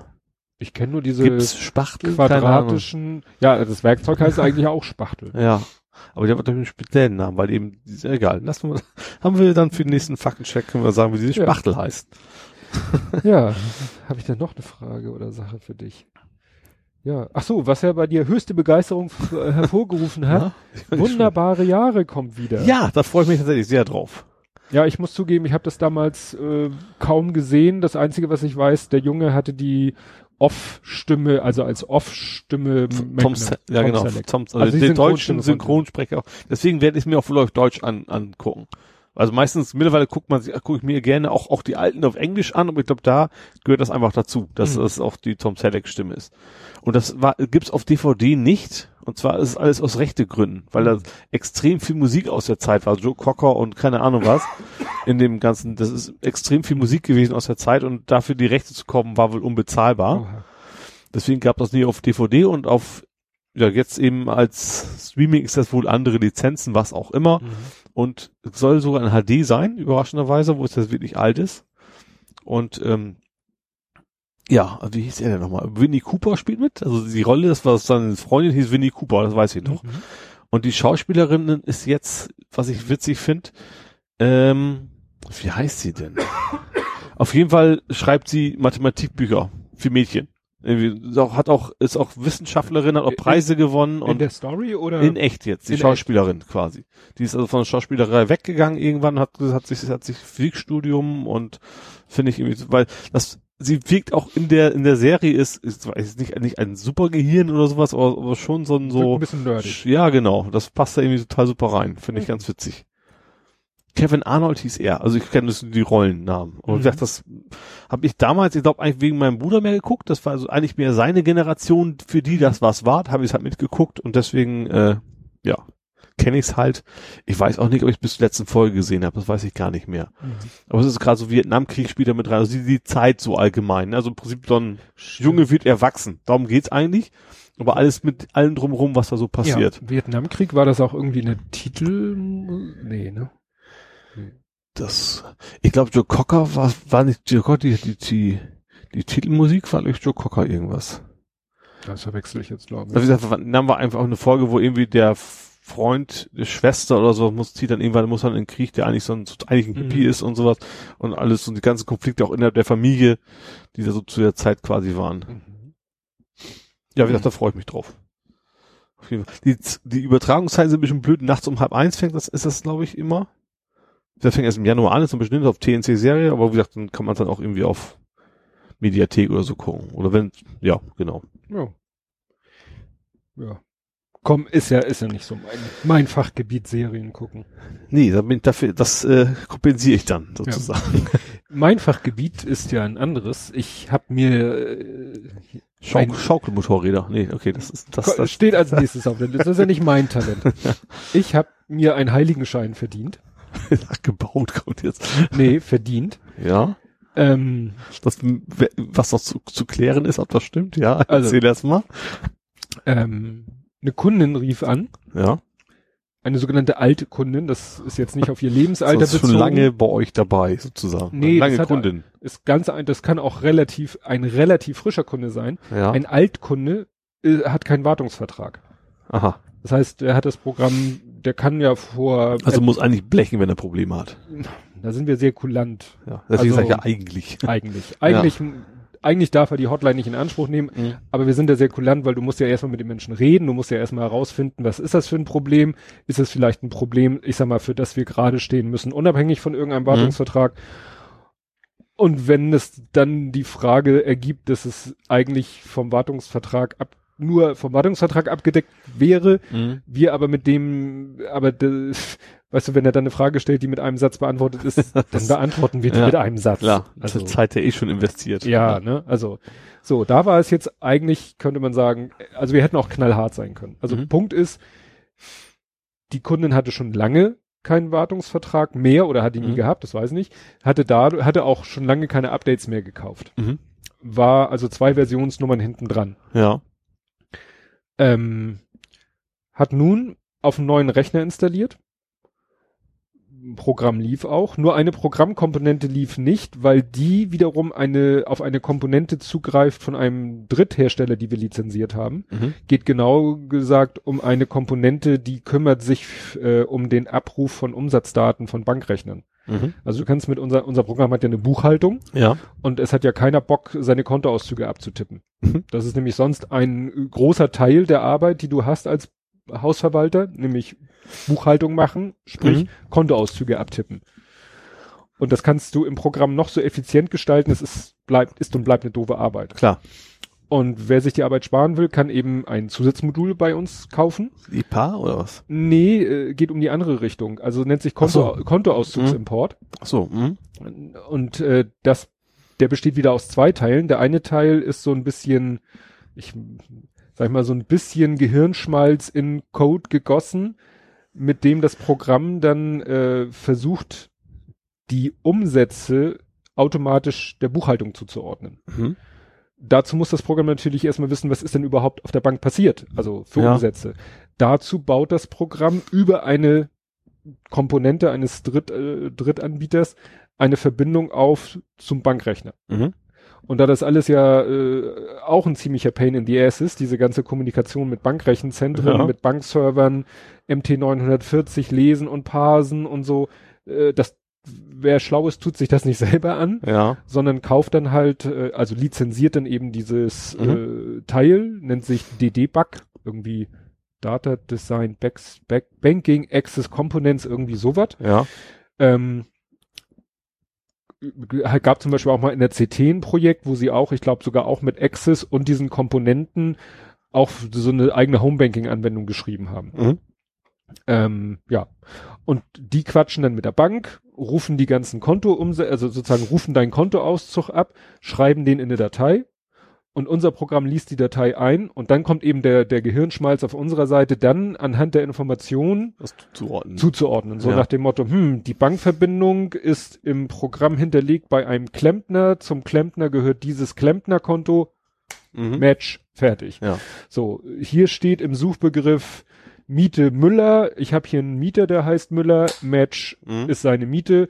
Ich kenne nur diese Ahnung. quadratischen. Ja, das Werkzeug heißt eigentlich auch Spachtel. Ja. Aber die hat doch einen speziellen Namen, weil eben, ja egal. Lassen wir, haben wir dann für den nächsten Faktencheck, können wir sagen, wie diese Ja. Spachtel heißt. Ja, habe ich dann noch eine Frage oder Sache für dich? Ja, ach so, was ja bei dir höchste Begeisterung äh, hervorgerufen hat. Ja? Wunderbare Jahre kommt wieder. Ja, da freue ich mich tatsächlich sehr drauf. Ja, ich muss zugeben, ich habe das damals äh, kaum gesehen. Das Einzige, was ich weiß, der Junge hatte die Off-Stimme, also als Off-Stimme. Tom, ja genau. Tom, also, Also den deutschen Synchronsprecher. Deswegen werde ich es mir auch auf Deutsch an, angucken. Also meistens, mittlerweile guckt man sich, gucke ich mir gerne auch, auch die alten auf Englisch an, aber ich glaube, da gehört das einfach dazu, dass Mhm. das auch die Tom Selleck Stimme ist. Und das war, gibt's auf DVD nicht. Und zwar ist es alles aus rechte Gründen, weil da extrem viel Musik aus der Zeit war. Joe Cocker und keine Ahnung was. In dem ganzen, das ist extrem viel Musik gewesen aus der Zeit und dafür die Rechte zu kommen, war wohl unbezahlbar. Deswegen gab das nie auf DVD und auf, ja, jetzt eben als Streaming ist das wohl andere Lizenzen, was auch immer. Mhm. Und es soll sogar in HD sein, überraschenderweise, wo es das wirklich alt ist. Und, ähm, ja, wie hieß er denn nochmal? Winnie Cooper spielt mit. Also die Rolle, das war seine Freundin, hieß Winnie Cooper, das weiß ich noch. Mhm. Und die Schauspielerin ist jetzt, was ich witzig finde, ähm, wie heißt sie denn? Auf jeden Fall schreibt sie Mathematikbücher für Mädchen. Irgendwie, auch, hat auch, ist auch Wissenschaftlerin, hat auch In- Preise gewonnen In und der Story oder? in echt jetzt, die In Schauspielerin quasi. Die ist also von der Schauspielerei weggegangen irgendwann, hat, hat sich, hat sich Physikstudium und finde ich irgendwie, so- weil das, sie wirkt auch in der, in der Serie ist, ist, ist nicht, nicht ein super Gehirn oder sowas, aber, aber schon so ein, so, ein bisschen nerdig. ja, genau. Das passt da irgendwie total super rein. Finde ich Mhm. ganz witzig. Kevin Arnold hieß er. Also ich kenne das die Rollennamen. Und mhm. gesagt, das habe ich damals, ich glaube eigentlich wegen meinem Bruder mehr geguckt. Das war also eigentlich mehr seine Generation, für die das was war. Habe ich es halt mitgeguckt und deswegen, äh, ja, kenne ich es halt. Ich weiß auch nicht, ob ich bis zur letzten Folge gesehen habe. Das weiß ich gar nicht mehr. Mhm. Aber es ist gerade so Vietnamkrieg spielt da mit rein. Also die, die Zeit so allgemein. Also im Prinzip so ein Junge wird erwachsen. Darum geht's eigentlich. Aber alles mit allem drumherum, was da so passiert. Ja, Vietnamkrieg war das auch irgendwie eine Titel? Nee, ne? Das, ich glaube, Joe Cocker war, war nicht Joe Cocker, die, die, die, die Titelmusik war durch Joe Cocker irgendwas. Das verwechsel ich jetzt, glaube ich. Also, dann haben wir einfach auch eine Folge, wo irgendwie der Freund, die Schwester oder so muss, zieht dann irgendwann, muss dann in den Krieg, der eigentlich so ein, eigentlich ein Hippie mhm. ist und sowas und alles und die ganzen Konflikte auch innerhalb der Familie, die da so zu der Zeit quasi waren. Mhm. Ja, wie gesagt, da freue ich mich drauf. Die, die Übertragungszeiten sind ein bisschen blöd. Nachts um halb eins fängt das, ist das, glaube ich, immer. Das fängt erst im Januar an, ist ein bisschen auf TNC-Serie, aber wie gesagt, dann kann man dann auch irgendwie auf Mediathek oder so gucken. Oder wenn, ja, genau. Ja. Ja. Komm, ist ja, ist ja nicht so mein, mein Fachgebiet Serien gucken. Nee, da bin ich dafür, das äh, kompensiere ich dann sozusagen. Ja. Mein Fachgebiet ist ja ein anderes. Ich habe mir äh, Schauk Schaukelmotorräder. Nee, okay, das ist das, das steht als nächstes auf der Liste. Das ist ja nicht mein Talent. Ich habe mir einen Heiligenschein verdient. gebaut kommt jetzt. Nee, verdient. Ja. Ähm, das, was noch zu, zu klären ist, ob das stimmt, ja. Also, Erzähl erst mal. Ähm, eine Kundin rief an. Ja. Eine sogenannte alte Kundin, das ist jetzt nicht auf ihr Lebensalter das ist bezogen. schon lange bei euch dabei, sozusagen. Nee, lange das Kundin. Hat, ist ganz, das kann auch relativ, ein relativ frischer Kunde sein. Ja. Ein Altkunde äh, hat keinen Wartungsvertrag. Aha. Das heißt, er hat das Programm, der kann ja vor. Also muss eigentlich blechen, wenn er Probleme hat. Da sind wir sehr kulant. Ja, deswegen also, sage ich ja eigentlich. Eigentlich. Eigentlich ja eigentlich darf er die Hotline nicht in Anspruch nehmen, mhm. aber wir sind da sehr kulant, weil du musst ja erstmal mit den Menschen reden, du musst ja erstmal herausfinden, was ist das für ein Problem? Ist es vielleicht ein Problem, ich sag mal, für das wir gerade stehen müssen, unabhängig von irgendeinem mhm. Wartungsvertrag? Mhm. Und wenn es dann die Frage ergibt, dass es eigentlich vom Wartungsvertrag ab nur vom Wartungsvertrag abgedeckt wäre, mhm. wir aber mit dem, aber das, weißt du, wenn er dann eine Frage stellt, die mit einem Satz beantwortet ist, dann beantworten wir die ja, mit einem Satz. Klar, also Zeit der eh schon investiert. Ja, ne, also so, da war es jetzt eigentlich, könnte man sagen, also wir hätten auch knallhart sein können. Also mhm. Punkt ist, die Kundin hatte schon lange keinen Wartungsvertrag mehr oder hat ihn mhm. nie gehabt, das weiß ich nicht, hatte da, hatte auch schon lange keine Updates mehr gekauft. Mhm. War also zwei Versionsnummern hinten dran. Ja. Ähm, hat nun auf einen neuen Rechner installiert Programm lief auch, nur eine Programmkomponente lief nicht, weil die wiederum eine auf eine Komponente zugreift von einem Dritthersteller, die wir lizenziert haben. Mhm. Geht genau gesagt um eine Komponente, die kümmert sich äh, um den Abruf von Umsatzdaten von Bankrechnern. Mhm. Also du kannst mit unser unser Programm hat ja eine Buchhaltung ja. und es hat ja keiner Bock seine Kontoauszüge abzutippen. Mhm. Das ist nämlich sonst ein großer Teil der Arbeit, die du hast als Hausverwalter, nämlich Buchhaltung machen, sprich mhm. Kontoauszüge abtippen. Und das kannst du im Programm noch so effizient gestalten, es ist, bleibt, ist und bleibt eine doofe Arbeit. Klar. Und wer sich die Arbeit sparen will, kann eben ein Zusatzmodul bei uns kaufen. IPA oder was? Nee, äh, geht um die andere Richtung. Also nennt sich Konto, so. Kontoauszugsimport. Mhm. Ach so. Mh. Und äh, das, der besteht wieder aus zwei Teilen. Der eine Teil ist so ein bisschen, ich sag ich mal, so ein bisschen Gehirnschmalz in Code gegossen, mit dem das Programm dann äh, versucht, die Umsätze automatisch der Buchhaltung zuzuordnen. Mhm. Dazu muss das Programm natürlich erstmal wissen, was ist denn überhaupt auf der Bank passiert, also für ja. Umsätze. Dazu baut das Programm über eine Komponente eines Dritt, äh, Drittanbieters eine Verbindung auf zum Bankrechner. Mhm. Und da das alles ja äh, auch ein ziemlicher Pain in the Ass ist, diese ganze Kommunikation mit Bankrechenzentren, ja. mit Bankservern, MT940 lesen und parsen und so, äh, das wer schlau ist, tut sich das nicht selber an, ja. sondern kauft dann halt, äh, also lizenziert dann eben dieses mhm. äh, Teil, nennt sich DD-Bug, irgendwie Data Design Backs, Back, Banking Access Components, irgendwie sowas. Ja. Ähm, gab zum Beispiel auch mal in der CT ein Projekt, wo sie auch, ich glaube sogar auch mit Access und diesen Komponenten auch so eine eigene Homebanking-Anwendung geschrieben haben. Mhm. Ähm, ja. Und die quatschen dann mit der Bank, rufen die ganzen Konto um, also sozusagen rufen deinen Kontoauszug ab, schreiben den in eine Datei und unser Programm liest die Datei ein und dann kommt eben der, der Gehirnschmalz auf unserer Seite dann anhand der Informationen zuzuordnen. zuzuordnen. So ja. nach dem Motto, hm, die Bankverbindung ist im Programm hinterlegt bei einem Klempner, zum Klempner gehört dieses Klempnerkonto, mhm. Match, fertig. Ja. So, hier steht im Suchbegriff Miete Müller, ich habe hier einen Mieter, der heißt Müller, Match mhm. ist seine Miete,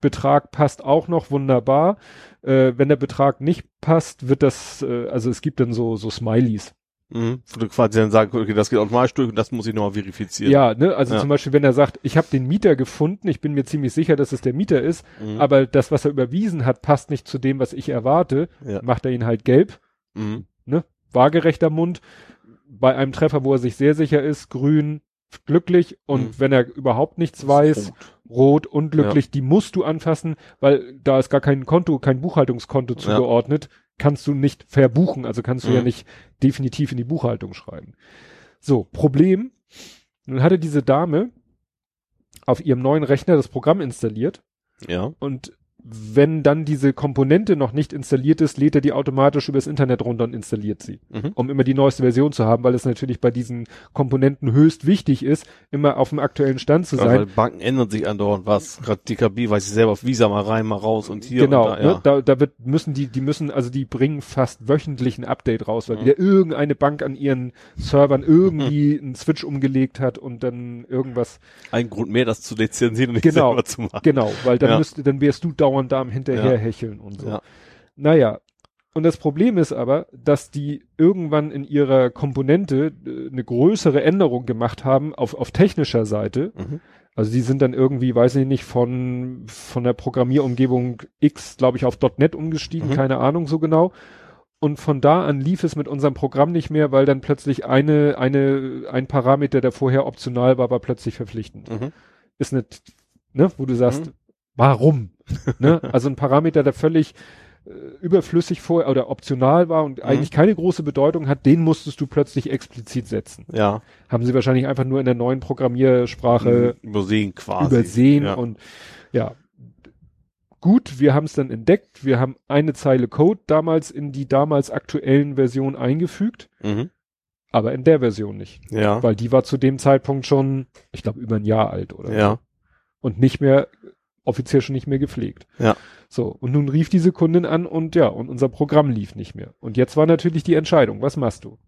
Betrag passt auch noch wunderbar. Äh, wenn der Betrag nicht passt, wird das, äh, also es gibt dann so, so Smileys. Mhm. Wo du quasi dann sagst, okay, das geht automatisch durch und das muss ich nochmal verifizieren. Ja, ne, also ja. zum Beispiel, wenn er sagt, ich habe den Mieter gefunden, ich bin mir ziemlich sicher, dass es der Mieter ist, mhm. aber das, was er überwiesen hat, passt nicht zu dem, was ich erwarte, ja. macht er ihn halt gelb. Mhm. Ne? Waagerechter Mund. Bei einem Treffer, wo er sich sehr sicher ist, grün, glücklich und mhm. wenn er überhaupt nichts weiß, rot, unglücklich, ja. die musst du anfassen, weil da ist gar kein Konto, kein Buchhaltungskonto zugeordnet, ja. kannst du nicht verbuchen, also kannst du mhm. ja nicht definitiv in die Buchhaltung schreiben. So, Problem, nun hatte diese Dame auf ihrem neuen Rechner das Programm installiert. Ja. Und wenn dann diese Komponente noch nicht installiert ist, lädt er die automatisch übers Internet runter und installiert sie, mhm. um immer die neueste Version zu haben, weil es natürlich bei diesen Komponenten höchst wichtig ist, immer auf dem aktuellen Stand zu sein. Ja, weil Banken ändern sich andauernd was. Gerade DKB weiß ich selber auf Visa mal rein, mal raus und hier genau, und da, ja. ne, da, da wird müssen die, die müssen also die bringen fast wöchentlich ein Update raus, weil mhm. wieder irgendeine Bank an ihren Servern irgendwie einen Switch umgelegt hat und dann irgendwas. Ein Grund mehr, das zu lizenzieren und nicht genau, selber zu machen. Genau, weil dann ja. müsste, dann wärst du dauernd dauernd da am hinterherhecheln ja. und so. Ja. Naja, und das Problem ist aber, dass die irgendwann in ihrer Komponente äh, eine größere Änderung gemacht haben auf, auf technischer Seite. Mhm. Also die sind dann irgendwie, weiß ich nicht, von, von der Programmierumgebung X, glaube ich, auf .NET umgestiegen, mhm. keine Ahnung so genau. Und von da an lief es mit unserem Programm nicht mehr, weil dann plötzlich eine, eine, ein Parameter, der vorher optional war, war plötzlich verpflichtend. Mhm. Ist nicht, ne, wo du sagst, mhm. Warum? ne? Also ein Parameter, der völlig äh, überflüssig vorher oder optional war und mhm. eigentlich keine große Bedeutung hat, den musstest du plötzlich explizit setzen. Ja. Haben sie wahrscheinlich einfach nur in der neuen Programmiersprache mhm. übersehen quasi. Übersehen ja. und ja. Gut, wir haben es dann entdeckt. Wir haben eine Zeile Code damals in die damals aktuellen Version eingefügt. Mhm. Aber in der Version nicht. Ja. Weil die war zu dem Zeitpunkt schon, ich glaube, über ein Jahr alt oder ja. so. Und nicht mehr offiziell schon nicht mehr gepflegt. Ja. So, und nun rief diese Kundin an und ja, und unser Programm lief nicht mehr. Und jetzt war natürlich die Entscheidung, was machst du?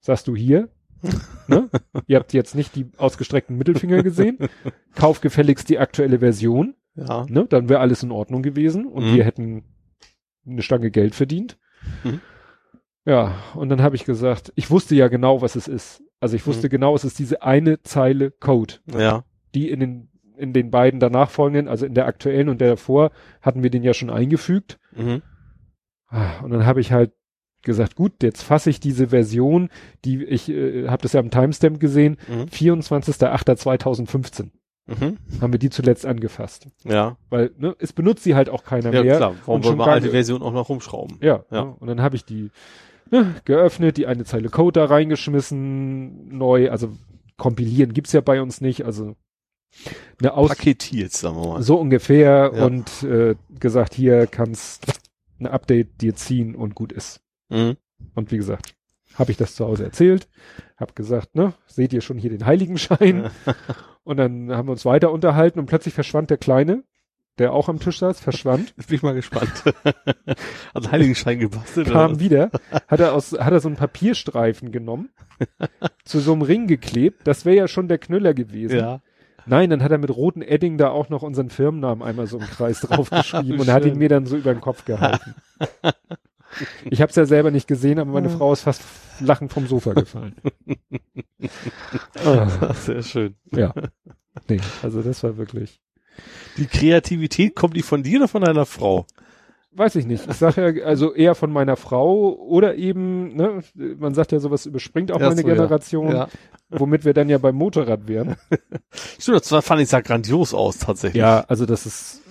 Sagst du hier, ne? Ihr habt jetzt nicht die ausgestreckten Mittelfinger gesehen. Kauf gefälligst die aktuelle Version. Ja. Ne? Dann wäre alles in Ordnung gewesen und mhm. wir hätten eine Stange Geld verdient. Mhm. Ja, und dann habe ich gesagt, ich wusste ja genau, was es ist. Also ich wusste mhm. genau, es ist diese eine Zeile Code. Ja. Die in den in den beiden danach folgenden, also in der aktuellen und der davor, hatten wir den ja schon eingefügt. Mhm. Ah, und dann habe ich halt gesagt, gut, jetzt fasse ich diese Version, die ich äh, habe das ja am Timestamp gesehen, mhm. 24.08.2015. Mhm. Haben wir die zuletzt angefasst. Ja. Weil, ne, es benutzt sie halt auch keiner ja, mehr. Ja, klar. Warum wollen wir alte Version auch noch rumschrauben? Ja. ja. Ne, und dann habe ich die ne, geöffnet, die eine Zeile Code da reingeschmissen, neu, also kompilieren gibt's ja bei uns nicht, also eine Aus Paketiert, sagen wir mal. So ungefähr ja. und äh, gesagt, hier kannst ein Update dir ziehen und gut ist. Mhm. Und wie gesagt, habe ich das zu Hause erzählt, habe gesagt, ne, seht ihr schon hier den Heiligenschein? und dann haben wir uns weiter unterhalten und plötzlich verschwand der Kleine, der auch am Tisch saß, verschwand. Jetzt bin ich mal gespannt. Hat Heiligenschein gebastelt. Kam oder? wieder, hat er aus, hat er so einen Papierstreifen genommen, zu so einem Ring geklebt. Das wäre ja schon der Knüller gewesen. Ja. Nein, dann hat er mit roten Edding da auch noch unseren Firmennamen einmal so im Kreis draufgeschrieben und hat ihn mir dann so über den Kopf gehalten. Ich habe es ja selber nicht gesehen, aber meine Frau ist fast lachend vom Sofa gefallen. oh. Sehr schön. Ja. Nee, also das war wirklich. Die Kreativität kommt die von dir oder von deiner Frau? Weiß ich nicht. Ich sage ja, also eher von meiner Frau oder eben, ne, man sagt ja, sowas überspringt auch ja, meine so, Generation, ja. Womit wir dann ja beim Motorrad wären. Stimmt, das fand ich sah grandios aus tatsächlich. Ja, also das ist,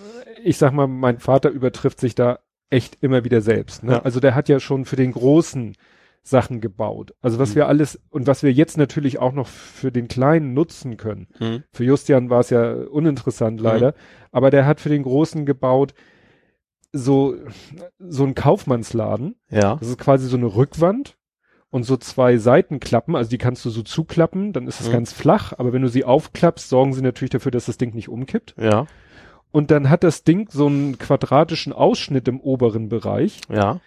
ich sag mal, mein Vater übertrifft sich da echt immer wieder selbst. Ne? Also der hat ja schon für den großen Sachen gebaut. Also was mhm. wir alles und was wir jetzt natürlich auch noch für den Kleinen nutzen können. Mhm. Für Justian war es ja uninteressant leider, mhm. aber der hat für den Großen gebaut so so ein Kaufmannsladen. Ja. Das ist quasi so eine Rückwand und so zwei Seitenklappen, also die kannst du so zuklappen, dann ist es mhm. ganz flach, aber wenn du sie aufklappst, sorgen sie natürlich dafür, dass das Ding nicht umkippt. Ja. Und dann hat das Ding so einen quadratischen Ausschnitt im oberen Bereich. Ja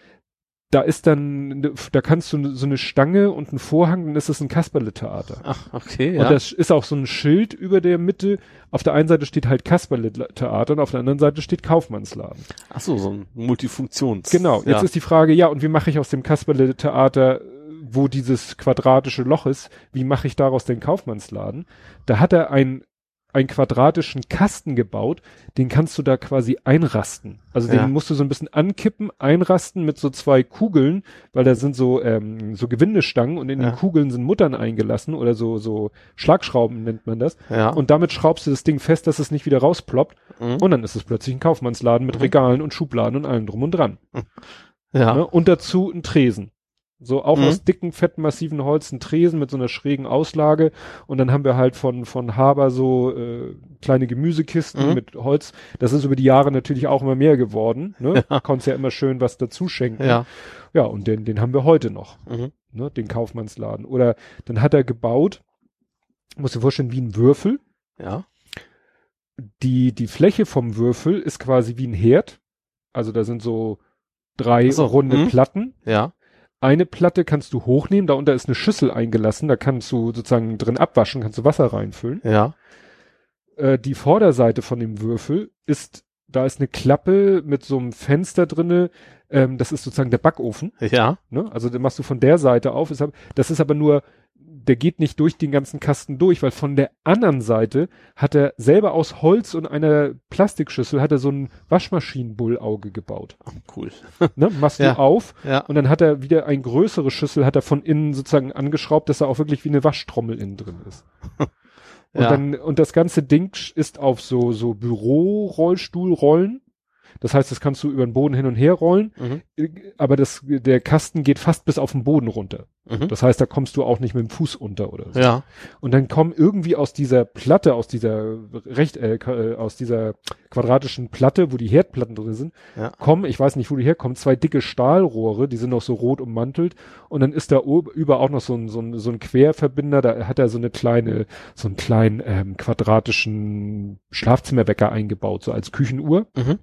da ist dann, da kannst du so eine Stange und ein Vorhang, dann ist es ein Kasperle-Theater. Ach, okay, ja. Und das ist auch so ein Schild über der Mitte. Auf der einen Seite steht halt Kasperle-Theater und auf der anderen Seite steht Kaufmannsladen. Ach so, so ein Multifunktions. Genau. Jetzt ja. ist die Frage, ja, und wie mache ich aus dem Kasperle-Theater, wo dieses quadratische Loch ist, wie mache ich daraus den Kaufmannsladen? Da hat er ein einen quadratischen Kasten gebaut, den kannst du da quasi einrasten. Also ja. den musst du so ein bisschen ankippen, einrasten mit so zwei Kugeln, weil da sind so ähm, so Gewindestangen und in ja. den Kugeln sind Muttern eingelassen oder so so Schlagschrauben nennt man das. Ja. Und damit schraubst du das Ding fest, dass es nicht wieder rausploppt. Mhm. Und dann ist es plötzlich ein Kaufmannsladen mit mhm. Regalen und Schubladen und allem drum und dran. Ja. Ne? Und dazu ein Tresen. So auch mhm. aus dicken, fetten, massiven Holz, ein Tresen mit so einer schrägen Auslage. Und dann haben wir halt von, von Haber so äh, kleine Gemüsekisten mhm. mit Holz. Das ist über die Jahre natürlich auch immer mehr geworden. Ne? Ja. Konntest ja immer schön was dazu schenken. Ja, ja und den, den haben wir heute noch. Mhm. Ne? Den Kaufmannsladen. Oder dann hat er gebaut, muss dir vorstellen, wie ein Würfel. Ja. Die, die Fläche vom Würfel ist quasi wie ein Herd. Also da sind so drei so, runde mh. Platten. Ja eine Platte kannst du hochnehmen, darunter ist eine Schüssel eingelassen, da kannst du sozusagen drin abwaschen, kannst du Wasser reinfüllen. Ja. Äh, die Vorderseite von dem Würfel ist, da ist eine Klappe mit so einem Fenster drinne, ähm, das ist sozusagen der Backofen. Ja. Ne? Also den machst du von der Seite auf, ist, das ist aber nur der geht nicht durch den ganzen Kasten durch, weil von der anderen Seite hat er selber aus Holz und einer Plastikschüssel hat er so ein Waschmaschinenbullauge gebaut. Cool. Ne, machst ja. du auf ja. und dann hat er wieder ein größere Schüssel, hat er von innen sozusagen angeschraubt, dass er auch wirklich wie eine Waschtrommel innen drin ist. Und ja. dann, und das ganze Ding ist auf so, so Büro-Rollstuhlrollen. Das heißt, das kannst du über den Boden hin und her rollen, mhm. aber das, der Kasten geht fast bis auf den Boden runter. Mhm. Das heißt, da kommst du auch nicht mit dem Fuß unter oder so. Ja. Und dann kommen irgendwie aus dieser Platte, aus dieser recht, äh, äh, aus dieser quadratischen Platte, wo die Herdplatten drin sind, ja. kommen, ich weiß nicht, wo die herkommen, zwei dicke Stahlrohre, die sind noch so rot ummantelt. Und dann ist da über auch noch so ein, so ein, so ein Querverbinder, da hat er so eine kleine, so einen kleinen ähm, quadratischen Schlafzimmerwecker eingebaut, so als Küchenuhr. Mhm.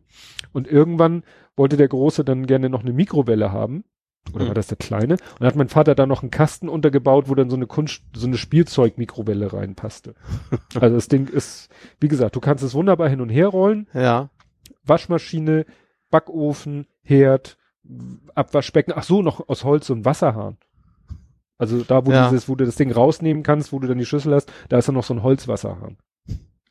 Und irgendwann wollte der Große dann gerne noch eine Mikrowelle haben. Oder mhm. war das der kleine? Und dann hat mein Vater da noch einen Kasten untergebaut, wo dann so eine Kunst, so eine Spielzeugmikrowelle reinpasste. also das Ding ist, wie gesagt, du kannst es wunderbar hin und her rollen. Ja. Waschmaschine, Backofen, Herd, Abwaschbecken. Ach so, noch aus Holz so ein Wasserhahn. Also da, wo, ja. dieses, wo du das Ding rausnehmen kannst, wo du dann die Schüssel hast, da ist dann noch so ein Holzwasserhahn.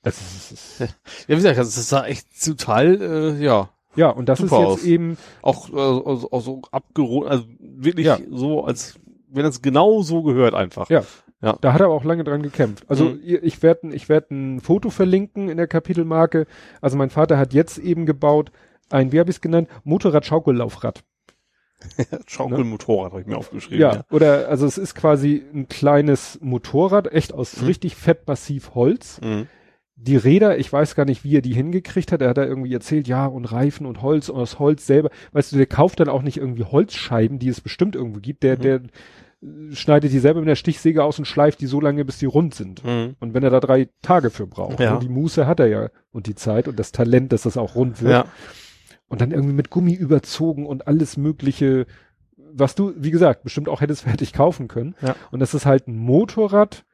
Das ist, ja, wie gesagt, das ist da echt total, äh, ja, ja, und das ist jetzt aus. eben auch, äh, also, auch so abgerundet, also wirklich ja. so, als wenn es genau so gehört einfach. Ja. Ja. Da hat er aber auch lange dran gekämpft. Also mhm. ich werde ich werd ein Foto verlinken in der Kapitelmarke. Also mein Vater hat jetzt eben gebaut ein, wie habe ich es genannt, Motorrad-Schaukellaufrad. Schaukelmotorrad ne? habe ich mir aufgeschrieben. Ja, ja, oder also es ist quasi ein kleines Motorrad, echt aus mhm. richtig fettmassiv Holz. Mhm die Räder, ich weiß gar nicht, wie er die hingekriegt hat. Er hat da irgendwie erzählt, ja, und Reifen und Holz und das Holz selber. Weißt du, der kauft dann auch nicht irgendwie Holzscheiben, die es bestimmt irgendwo gibt. Der, mhm. der schneidet die selber mit der Stichsäge aus und schleift die so lange, bis die rund sind. Mhm. Und wenn er da drei Tage für braucht. Ja. Und die Muße hat er ja und die Zeit und das Talent, dass das auch rund wird. Ja. Und dann irgendwie mit Gummi überzogen und alles mögliche, was du, wie gesagt, bestimmt auch hättest fertig kaufen können. Ja. Und das ist halt ein Motorrad,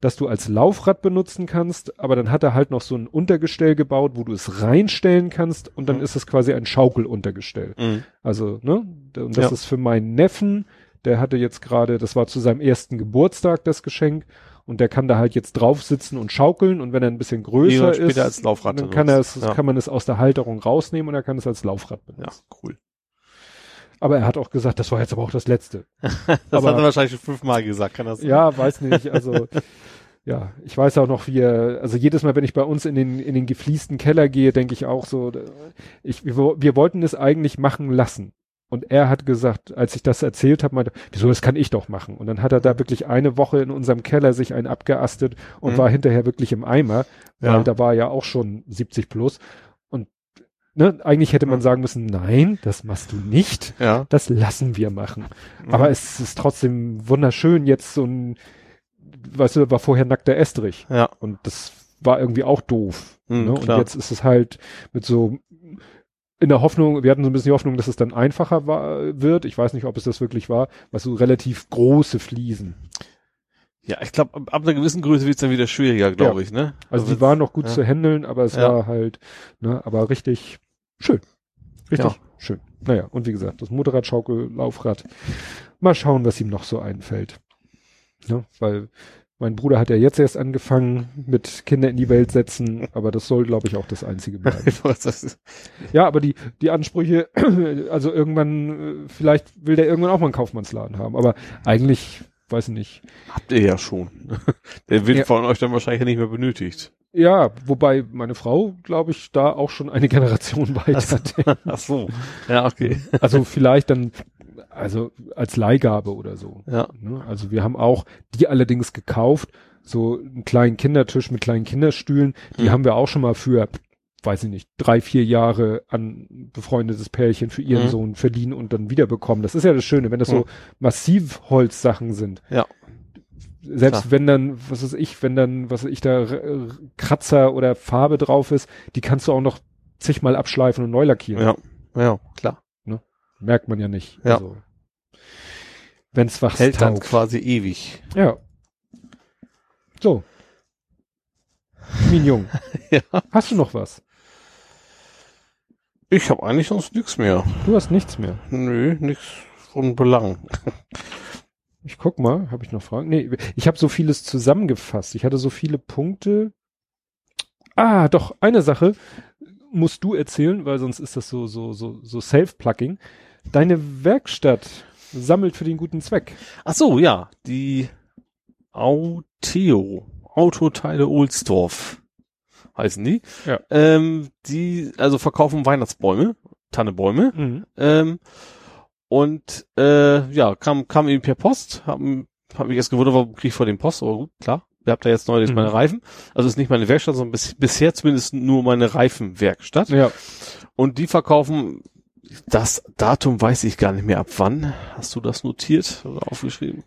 das du als Laufrad benutzen kannst, aber dann hat er halt noch so ein Untergestell gebaut, wo du es reinstellen kannst und dann mhm. ist es quasi ein Schaukeluntergestell. Mhm. Also, ne? Und das ja. ist für meinen Neffen, der hatte jetzt gerade, das war zu seinem ersten Geburtstag das Geschenk und der kann da halt jetzt drauf sitzen und schaukeln und wenn er ein bisschen größer ist, dann kann er es, ja. kann man es aus der Halterung rausnehmen und er kann es als Laufrad benutzen. Ja, cool. Aber er hat auch gesagt, das war jetzt aber auch das Letzte. das aber, hat er wahrscheinlich schon fünfmal gesagt, kann das sein? Ja, weiß nicht. Also ja, ich weiß auch noch, wie er, also jedes Mal, wenn ich bei uns in den, in den gefliesten Keller gehe, denke ich auch so, ich, wir, wir wollten es eigentlich machen lassen. Und er hat gesagt, als ich das erzählt habe, meinte, wieso, das kann ich doch machen. Und dann hat er da wirklich eine Woche in unserem Keller sich einen abgeastet und mhm. war hinterher wirklich im Eimer, weil ja. da war ja auch schon 70 plus. Ne, eigentlich hätte man sagen müssen, nein, das machst du nicht. Ja. Das lassen wir machen. Mhm. Aber es ist trotzdem wunderschön, jetzt so ein, weißt du, war vorher nackter Estrich. Ja. Und das war irgendwie auch doof. Mhm, ne? Und jetzt ist es halt mit so in der Hoffnung, wir hatten so ein bisschen die Hoffnung, dass es dann einfacher war, wird. Ich weiß nicht, ob es das wirklich war, was so relativ große Fliesen. Ja, ich glaube, ab, ab einer gewissen Größe wird es dann wieder schwieriger, glaube ja. ich, ne? Also, also die waren noch gut ja. zu handeln, aber es ja. war halt, ne, aber richtig schön. Richtig schön. Naja, und wie gesagt, das Motorradschaukel, Laufrad. Mal schauen, was ihm noch so einfällt. Ne? Weil mein Bruder hat ja jetzt erst angefangen mit Kinder in die Welt setzen, aber das soll, glaube ich, auch das Einzige bleiben. ja, aber die, die Ansprüche, also irgendwann, äh, vielleicht will der irgendwann auch mal einen Kaufmannsladen haben, aber eigentlich, weiß ich nicht. Habt ihr ja schon. Der wird ja. von euch dann wahrscheinlich nicht mehr benötigt. Ja, wobei meine Frau, glaube ich, da auch schon eine Generation weiter denkt. Ach so. Ja, okay. Also vielleicht dann also als Leihgabe oder so. Ja. Ne? Also wir haben auch die allerdings gekauft, so einen kleinen Kindertisch mit kleinen Kinderstühlen, die mhm. haben wir auch schon mal für, weiß ich nicht, drei, vier Jahre an befreundetes Pärchen für ihren mhm. Sohn verliehen und dann wiederbekommen. Das ist ja das Schöne, wenn das mhm. so massiv Holzsachen sind. Ja. Selbst Klar. wenn dann, was weiß ich, wenn dann, was weiß ich, da Kratzer oder Farbe drauf ist, die kannst du auch noch zigmal abschleifen und neu lackieren. Ja, ja, klar. Ne? Merkt man ja nicht. Ja. Also, wenn's was hält taugt. dann quasi ewig. Ja. So. Mignon. ja. Hast du noch was? Ich habe eigentlich sonst nichts mehr. Du hast nichts mehr. Nö, nichts von Belang. ich guck mal, habe ich noch Fragen? Nee, ich habe so vieles zusammengefasst. Ich hatte so viele Punkte. Ah, doch, eine Sache musst du erzählen, weil sonst ist das so so so so Self-Plugging. Deine Werkstatt sammelt für den guten Zweck. Ach so, ja, die Auteo, Autoteile Ohlsdorf heißen die. Ja. Ähm, die also verkaufen Weihnachtsbäume, Tannebäume. Mhm. Ähm, und äh, ja, kam kam eben per Post, haben hab mich erst gewundert, warum krieg ich vor dem Post, aber gut, klar. Ihr habt da jetzt neulich mhm. meine Reifen. Also ist nicht meine Werkstatt, sondern bis, bisher zumindest nur meine Reifenwerkstatt. Ja. Und die verkaufen das Datum weiß ich gar nicht mehr ab wann. Hast du das notiert oder aufgeschrieben?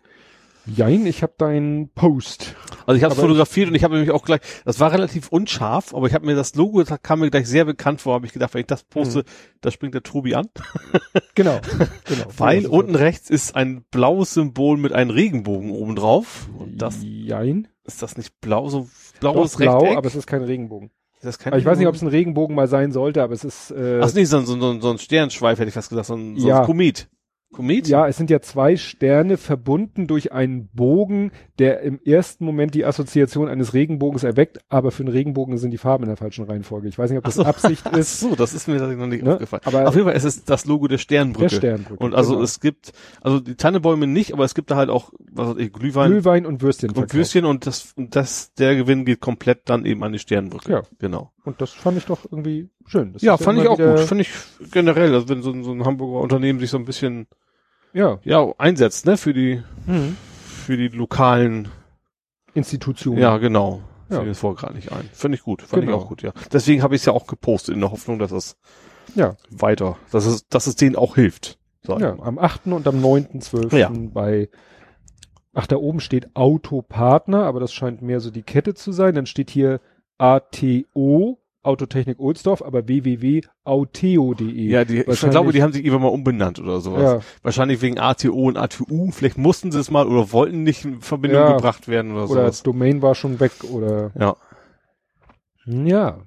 Jein, ich habe deinen Post. Also ich habe fotografiert und ich habe nämlich auch gleich, das war relativ unscharf, aber ich habe mir das Logo, das kam mir gleich sehr bekannt vor, habe ich gedacht, wenn ich das poste, mhm. da springt der Tobi an. genau, genau. Weil unten rechts ist ein blaues Symbol mit einem Regenbogen oben drauf. Und das, Jein. Ist das nicht blau, so blaues Doch, blau, aber es ist kein Regenbogen. Das kann ich weiß nicht, ob es ein Regenbogen mal sein sollte, aber es ist. Äh, Ach nee, so, so, so ein Sternschweif hätte ich fast gesagt, so ein, so ja. ein Komet. Komet? Ja, es sind ja zwei Sterne verbunden durch einen Bogen, der im ersten Moment die Assoziation eines Regenbogens erweckt, aber für einen Regenbogen sind die Farben in der falschen Reihenfolge. Ich weiß nicht, ob das so. Absicht ist. Ach so, das ist mir noch nicht ne? aufgefallen. Aber auf jeden Fall, es ist das Logo der Sternbrücke. Der Sternbrücke. Und also genau. es gibt, also die Tannebäume nicht, aber es gibt da halt auch, was weiß ich, Glühwein. Glühwein und Würstchen. Und Würstchen und das, und das, der Gewinn geht komplett dann eben an die Sternbrücke. Ja. Genau. Und das fand ich doch irgendwie schön. Das ja, fand ich auch gut. Finde ich generell, also wenn so, so ein Hamburger Unternehmen sich so ein bisschen ja. ja, einsetzt, ne, für die, mhm. für die lokalen Institutionen. Ja, genau. Ja. Fällt mir vor gerade nicht ein. Finde ich gut. Fand genau. ich auch gut, ja. Deswegen habe ich es ja auch gepostet in der Hoffnung, dass es ja. weiter, dass es, dass es denen auch hilft. Ja, am 8. und am 9.12. Ja. bei Ach, da oben steht Autopartner, aber das scheint mehr so die Kette zu sein. Dann steht hier ATO Autotechnik Ohlsdorf, aber www.auteo.de. Ja, die, ich glaube, die haben sich irgendwann mal umbenannt oder sowas. Ja. Wahrscheinlich wegen ATO und ATU. Vielleicht mussten sie es mal oder wollten nicht in Verbindung ja. gebracht werden oder, oder sowas. Oder Domain war schon weg oder. Ja. Ja.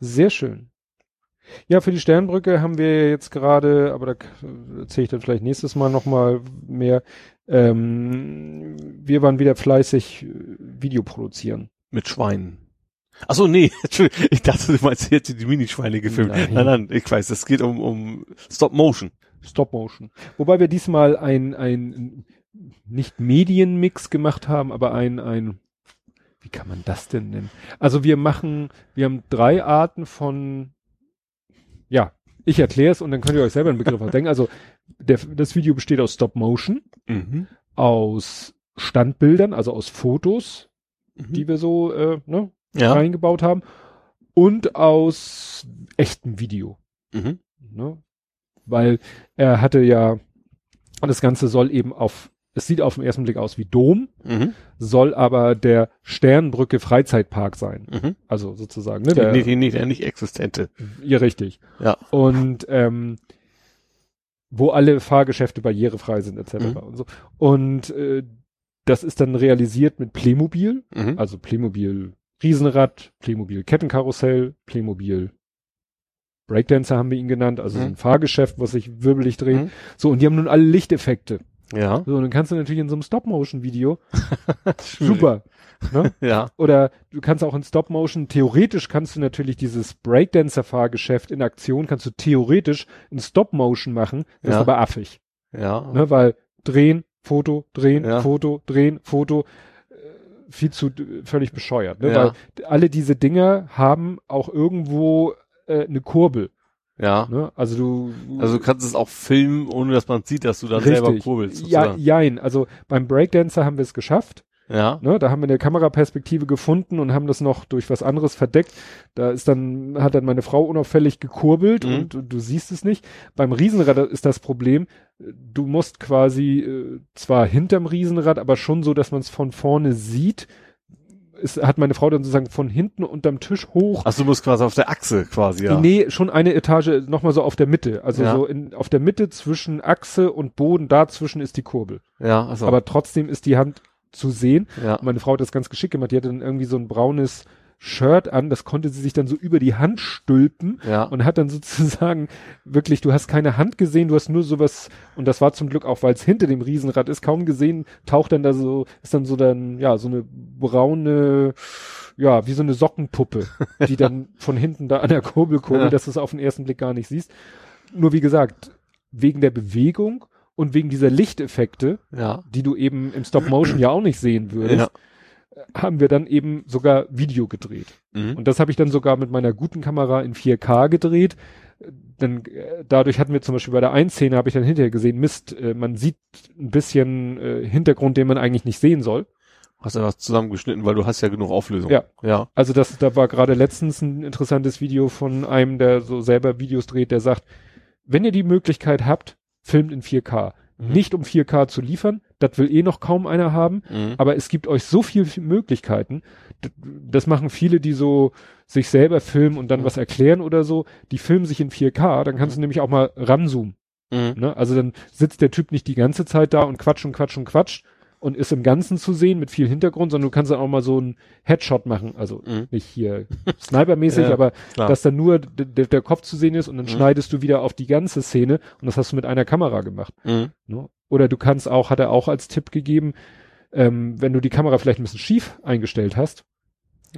Sehr schön. Ja, für die Sternbrücke haben wir jetzt gerade, aber da erzähle ich dann vielleicht nächstes Mal nochmal mehr. Ähm, wir waren wieder fleißig äh, Video produzieren. Mit Schweinen. Ach so, nee, ich dachte, du meinst jetzt die Minischweine gefilmt. Nein. nein, nein, ich weiß, es geht um, um Stop Motion. Stop Motion. Wobei wir diesmal ein, ein, nicht Medienmix gemacht haben, aber ein, ein, wie kann man das denn nennen? Also wir machen, wir haben drei Arten von, ja, ich erkläre es und dann könnt ihr euch selber einen Begriff denken. Also Der, das Video besteht aus Stop Motion, Mhm. aus Standbildern, also aus Fotos, Mhm. die wir so äh, ne, ja. reingebaut haben, und aus echtem Video. Mhm. Ne? Weil er hatte ja, das Ganze soll eben auf, es sieht auf den ersten Blick aus wie Dom, Mhm. soll aber der Sternbrücke Freizeitpark sein. Mhm. Also sozusagen, ne? Der, nee, nee, nee, der nicht existente. Ja, richtig. Ja. Und ähm, wo alle Fahrgeschäfte barrierefrei sind, etc. Mhm. und so. Und äh, das ist dann realisiert mit Playmobil, Mhm. also Playmobil Riesenrad, Playmobil Kettenkarussell, Playmobil Breakdancer haben wir ihn genannt, also so ein Mhm. Fahrgeschäft, was sich wirbelig dreht. Mhm. So, und die haben nun alle Lichteffekte. Ja. So, und dann kannst du natürlich in so einem Stop-Motion-Video, super. Ne? Ja. Oder du kannst auch in Stop-Motion, theoretisch kannst du natürlich dieses Breakdancer-Fahrgeschäft in Aktion, kannst du theoretisch in Stop-Motion machen, das Ja. ist aber affig. Ja. Ne? Weil drehen, Foto, drehen, Ja. Foto, drehen, Foto, viel zu völlig bescheuert. Ne? Ja. Weil alle diese Dinger haben auch irgendwo äh, eine Kurbel. Ja. Ne? Also du Also du kannst es auch filmen, ohne dass man sieht, dass du dann selber kurbelst. Ja, sozusagen. jein. Also beim Breakdancer haben wir es geschafft. Ja. Ne, da haben wir eine Kameraperspektive gefunden und haben das noch durch was anderes verdeckt. Da ist dann, hat dann meine Frau unauffällig gekurbelt Mhm. und, und du siehst es nicht. Beim Riesenrad ist das Problem, du musst quasi äh, zwar hinterm Riesenrad, aber schon so, dass man es von vorne sieht. Es hat meine Frau dann sozusagen von hinten unterm Tisch hoch. Ach, du musst quasi auf der Achse quasi, ja. Nee, schon eine Etage nochmal so auf der Mitte. Also Ja. so in, auf der Mitte zwischen Achse und Boden, dazwischen ist die Kurbel. Ja, also. Aber trotzdem ist die Hand zu sehen. ja. Meine Frau hat das ganz geschickt gemacht. Die hatte dann irgendwie so ein braunes Shirt an. Das konnte sie sich dann so über die Hand stülpen Ja. und hat dann sozusagen wirklich, du hast keine Hand gesehen, du hast nur sowas, und das war zum Glück auch, weil es hinter dem Riesenrad ist, kaum gesehen, taucht dann da so, ist dann so dann, ja, so eine braune, ja, wie so eine Sockenpuppe, die dann von hinten da an der Kurbel kurbelt, Ja. dass du es auf den ersten Blick gar nicht siehst. Nur wie gesagt, wegen der Bewegung und wegen dieser Lichteffekte, ja. die du eben im Stop Motion ja auch nicht sehen würdest, haben wir dann eben sogar Video gedreht. Mhm. Und das habe ich dann sogar mit meiner guten Kamera in 4K gedreht. Dann äh, dadurch hatten wir zum Beispiel bei der einen Szene habe ich dann hinterher gesehen, Mist, äh, man sieht ein bisschen äh, Hintergrund, den man eigentlich nicht sehen soll. Hast du was zusammengeschnitten, weil du hast ja genug Auflösung. Ja. Ja. Also das, da war gerade letztens ein interessantes Video von einem, der so selber Videos dreht, der sagt, wenn ihr die Möglichkeit habt, filmt in 4K. Mhm. Nicht um 4K zu liefern, das will eh noch kaum einer haben, Mhm. aber es gibt euch so viele Möglichkeiten. Das machen viele, die so sich selber filmen und dann Mhm. was erklären oder so. Die filmen sich in 4K, dann kannst du nämlich auch mal ranzoomen. Mhm. Ne? Also dann sitzt der Typ nicht die ganze Zeit da und quatscht und quatscht und quatscht und ist im Ganzen zu sehen mit viel Hintergrund, sondern du kannst dann auch mal so einen Headshot machen. Also Mhm. nicht hier snipermäßig, Ja, aber klar. dass dann nur der, Kopf zu sehen ist und dann Mhm. schneidest du wieder auf die ganze Szene und das hast du mit einer Kamera gemacht. Mhm. Ne? Oder du kannst auch, hat er auch als Tipp gegeben, ähm, wenn du die Kamera vielleicht ein bisschen schief eingestellt hast,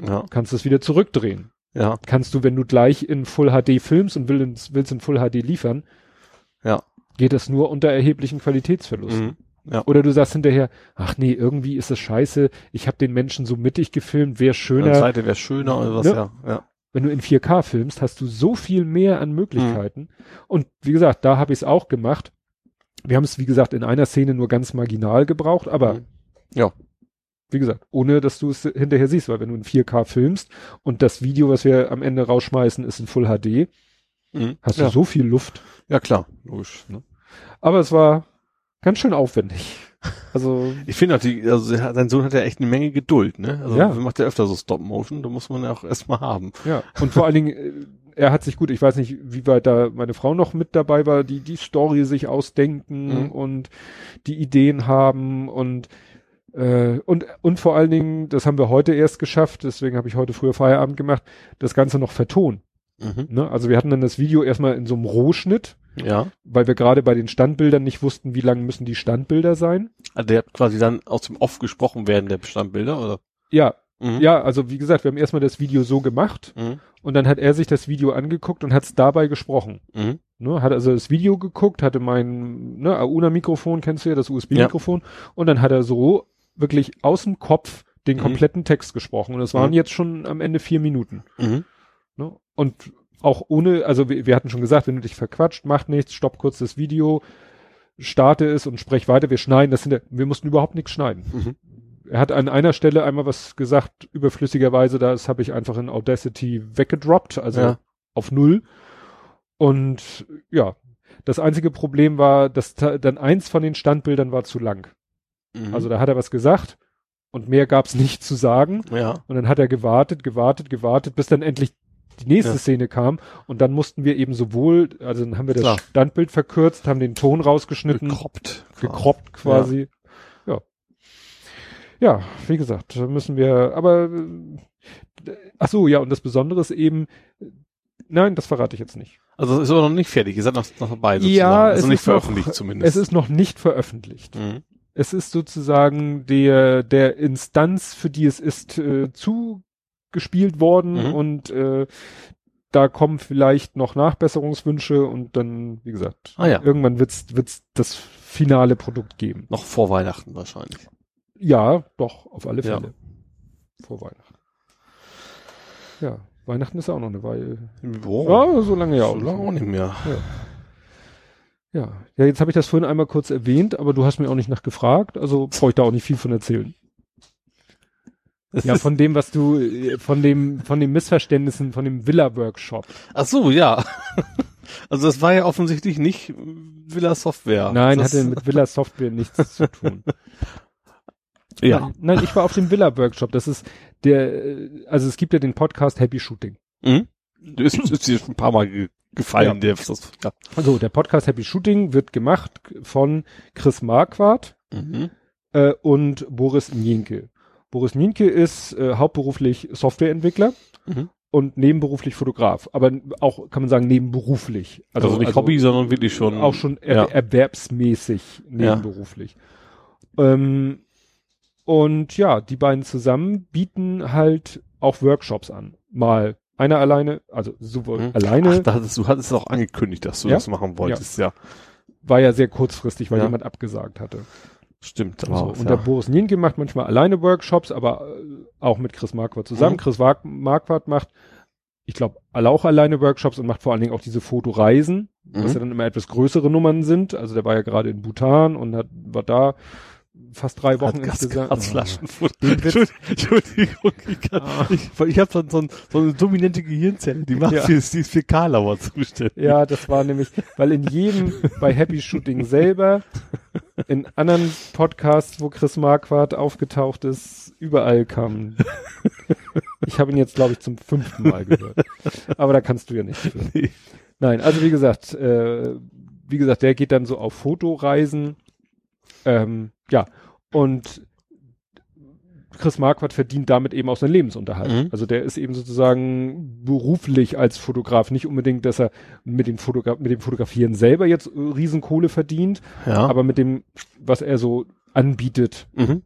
Ja. kannst du es wieder zurückdrehen. Ja. Kannst du, wenn du gleich in Full HD filmst und willst, willst in Full HD liefern, Ja. geht das nur unter erheblichen Qualitätsverlusten. Mhm. Ja. Oder du sagst hinterher, ach nee, irgendwie ist es scheiße, ich habe den Menschen so mittig gefilmt, wäre schöner. Seite wäre schöner oder was, Ne? ja. Ja. Wenn du in 4K filmst, hast du so viel mehr an Möglichkeiten. Mhm. Und wie gesagt, da habe ich es auch gemacht. Wir haben es, wie gesagt, in einer Szene nur ganz marginal gebraucht, aber Mhm. Ja. wie gesagt, ohne dass du es hinterher siehst, weil wenn du in 4K filmst und das Video, was wir am Ende rausschmeißen, ist in Full HD, Mhm. hast ja. du so viel Luft. Ja, klar. Logisch. Ne? Aber es war ganz schön aufwendig. Also, Ich finde auch, die, also dein Sohn hat ja echt eine Menge Geduld, ne? Also Ja. macht ja öfter so Stop-Motion, da muss man ja auch erstmal haben. ja. Und vor allen Dingen, äh, er hat sich gut, ich weiß nicht, wie weit da meine Frau noch mit dabei war, die die Story sich ausdenken Mhm. und die Ideen haben und äh, und und vor allen Dingen, das haben wir heute erst geschafft, deswegen habe ich heute früher Feierabend gemacht, das Ganze noch vertonen. Mhm. Ne? Also wir hatten dann das Video erstmal in so einem Rohschnitt, Ja. weil wir gerade bei den Standbildern nicht wussten, wie lang müssen die Standbilder sein. Also der hat quasi dann aus dem Off gesprochen werden, der Bestandbilder, oder? Ja, Mhm. ja, also wie gesagt, wir haben erstmal das Video so gemacht Mhm. und dann hat er sich das Video angeguckt und hat es dabei gesprochen. Mhm. Ne, hat also das Video geguckt, hatte mein ne, Auna-Mikrofon, kennst du ja, das USB-Mikrofon, und dann hat er so wirklich aus dem Kopf den Mhm. kompletten Text gesprochen. Und es waren Mhm. jetzt schon am Ende vier Minuten. Mhm. Ne? Und auch ohne, also wir, wir hatten schon gesagt, wenn du dich verquatscht, macht nichts, stopp kurz das Video. starte es und sprech weiter, wir schneiden, das sind ja, wir mussten überhaupt nichts schneiden. Mhm. Er hat an einer Stelle einmal was gesagt, überflüssigerweise, das habe ich einfach in Audacity weggedroppt, also ja. auf null. Und ja, das einzige Problem war, dass dann eins von den Standbildern war zu lang. Mhm. Also da hat er was gesagt und mehr gab's nicht zu sagen. Ja. Und dann hat er gewartet, gewartet, gewartet, bis dann endlich die nächste ja. Szene kam und dann mussten wir eben sowohl, also dann haben wir das Klar. Standbild verkürzt, haben den Ton rausgeschnitten, gekroppt, gekroppt quasi. Ja. ja. ja. wie gesagt, müssen wir, aber ach so, ja, und das Besondere ist eben, nein, das verrate ich jetzt nicht. Also ist aber noch nicht fertig, ihr seid noch, noch dabei sozusagen. Ja, also es nicht ist veröffentlicht noch, zumindest. Es ist noch nicht veröffentlicht. Mhm. Es ist sozusagen der, der Instanz, für die es ist, äh, zu gespielt worden mhm. und äh, da kommen vielleicht noch Nachbesserungswünsche und dann, wie gesagt, ah, ja. irgendwann wird's wird's das finale Produkt geben. Noch vor Weihnachten wahrscheinlich. Ja, doch, auf alle Fälle. Ja. Vor Weihnachten. Ja, Weihnachten ist auch noch eine Weile. Oh. Ja, so lange ja auch. So lange auch nicht mehr. Ja. Ja, ja jetzt habe ich das vorhin einmal kurz erwähnt, aber du hast mir auch nicht nachgefragt, also brauche ich da auch nicht viel von erzählen. Ja, von dem, was du, von dem, von den Missverständnissen, von dem Villa-Workshop. Ach so, ja. Also das war ja offensichtlich nicht Villa Software. Nein, das hatte mit Villa Software nichts zu tun. Ja. Nein, nein, ich war auf dem Villa Workshop. Das ist der, also es gibt ja den Podcast Happy Shooting. Mhm. Ist, ist dir schon ein paar Mal gefallen, ja. der, das, ja. Also der Podcast Happy Shooting wird gemacht von Chris Marquardt mhm. äh, und Boris Nienke. Boris Nienke ist äh, hauptberuflich Softwareentwickler mhm. und nebenberuflich Fotograf, aber auch kann man sagen nebenberuflich. Also, also nicht also Hobby, sondern wirklich schon auch schon er ja. erwerbsmäßig nebenberuflich. Ja. Ähm, und ja, die beiden zusammen bieten halt auch Workshops an. Mal einer alleine, also sowohl mhm. alleine. Ach, hattest, du hattest auch angekündigt, dass du ja? das machen wolltest, ja. War ja sehr kurzfristig, weil jemand abgesagt hatte. Stimmt. So, und ja. der Boris Nienke macht manchmal alleine Workshops, aber äh, auch mit Chris Marquardt zusammen. Mhm. Chris Marquardt macht, ich glaube, auch alleine Workshops und macht vor allen Dingen auch diese Fotoreisen, mhm. was ja dann immer etwas größere Nummern sind. Also der war ja gerade in Bhutan und hat, war da fast drei Wochen Gas, insgesamt. Gasflaschen. Oh. Entschuldigung, ich, kann, ah. ich, ich habe so, so, so eine dominante Gehirnzelle, die macht ja. für, die ist für Karlauer zuständig. Ja, das war nämlich, weil in jedem, bei Happy Shooting selber, in anderen Podcasts, wo Chris Marquardt aufgetaucht ist, überall kam. Ich habe ihn jetzt, glaube ich, zum fünften Mal gehört. Aber da kannst du ja nicht für. Nee. Nein, also wie gesagt, äh, wie gesagt, der geht dann so auf Fotoreisen. Ähm, ja, und Chris Marquardt verdient damit eben auch seinen Lebensunterhalt. Mhm. Also der ist eben sozusagen beruflich als Fotograf nicht unbedingt, dass er mit dem, Fotogra mit dem Fotografieren selber jetzt äh, Riesenkohle verdient, ja. aber mit dem, was er so anbietet mhm.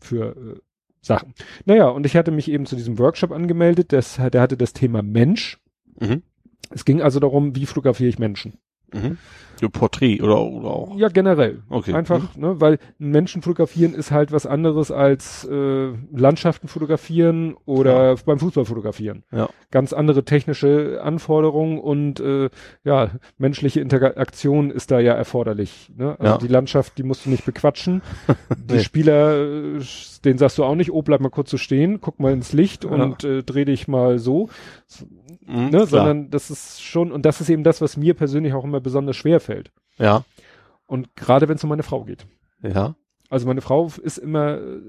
für äh, Sachen. Naja, und ich hatte mich eben zu diesem Workshop angemeldet, das, der hatte das Thema Mensch. Mhm. Es ging also darum, wie fotografiere ich Menschen. Mhm. Porträt oder, oder auch? Ja, generell. Okay. Einfach, mhm. ne, weil Menschen fotografieren ist halt was anderes als äh, Landschaften fotografieren oder ja. beim Fußball fotografieren. Ja. Ganz andere technische Anforderungen und äh, ja, menschliche Interaktion ist da ja erforderlich. Ne? Also ja. die Landschaft, die musst du nicht bequatschen. die nee. Spieler, äh, den sagst du auch nicht, oh, bleib mal kurz so stehen, guck mal ins Licht und äh, dreh dich mal so. Mhm, ne? Sondern das ist schon, und das ist eben das, was mir persönlich auch immer besonders schwer fällt. Ja. Und gerade wenn es um meine Frau geht. Ja. Also meine Frau ist immer äh,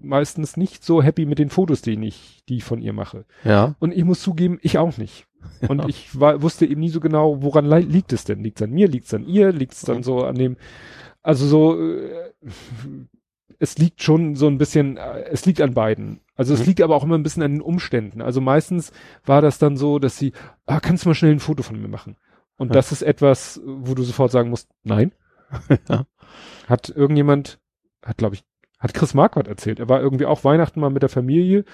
meistens nicht so happy mit den Fotos, die ich, die ich von ihr mache. Ja. Und ich muss zugeben, ich auch nicht. Ja. Und ich war, wusste eben nie so genau, woran liegt es denn? Liegt es an mir? Liegt es an ihr? Liegt es dann so an dem, also so, äh, es liegt schon so ein bisschen, äh, es liegt an beiden. Also es mhm. liegt aber auch immer ein bisschen an den Umständen. Also meistens war das dann so, dass sie, ah, kannst du mal schnell ein Foto von mir machen? Und ja. das ist etwas, wo du sofort sagen musst, nein. ja. Hat irgendjemand, hat glaube ich, hat Chris Marquardt erzählt. Er war irgendwie auch Weihnachten mal mit der Familie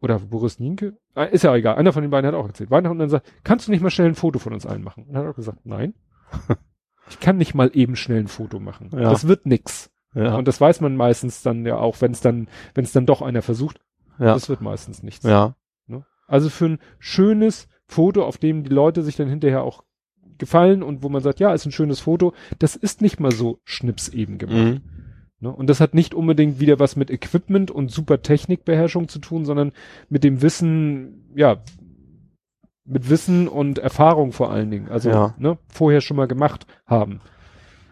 oder Boris Nienke. Ah, ist ja egal. Einer von den beiden hat auch erzählt. Weihnachten und dann sagt, kannst du nicht mal schnell ein Foto von uns allen machen? Und hat er gesagt, nein. ich kann nicht mal eben schnell ein Foto machen. Ja. Das wird nix. Ja. Und das weiß man meistens dann ja auch, wenn es dann, wenn es dann doch einer versucht. Ja. Das wird meistens nichts. Ja. Ne? Also für ein schönes Foto, auf dem die Leute sich dann hinterher auch gefallen und wo man sagt, ja, ist ein schönes Foto, das ist nicht mal so schnips eben gemacht. Mhm. Ne? Und das hat nicht unbedingt wieder was mit Equipment und super Technikbeherrschung zu tun, sondern mit dem Wissen, ja, mit Wissen und Erfahrung vor allen Dingen. Also ja. ne, vorher schon mal gemacht haben.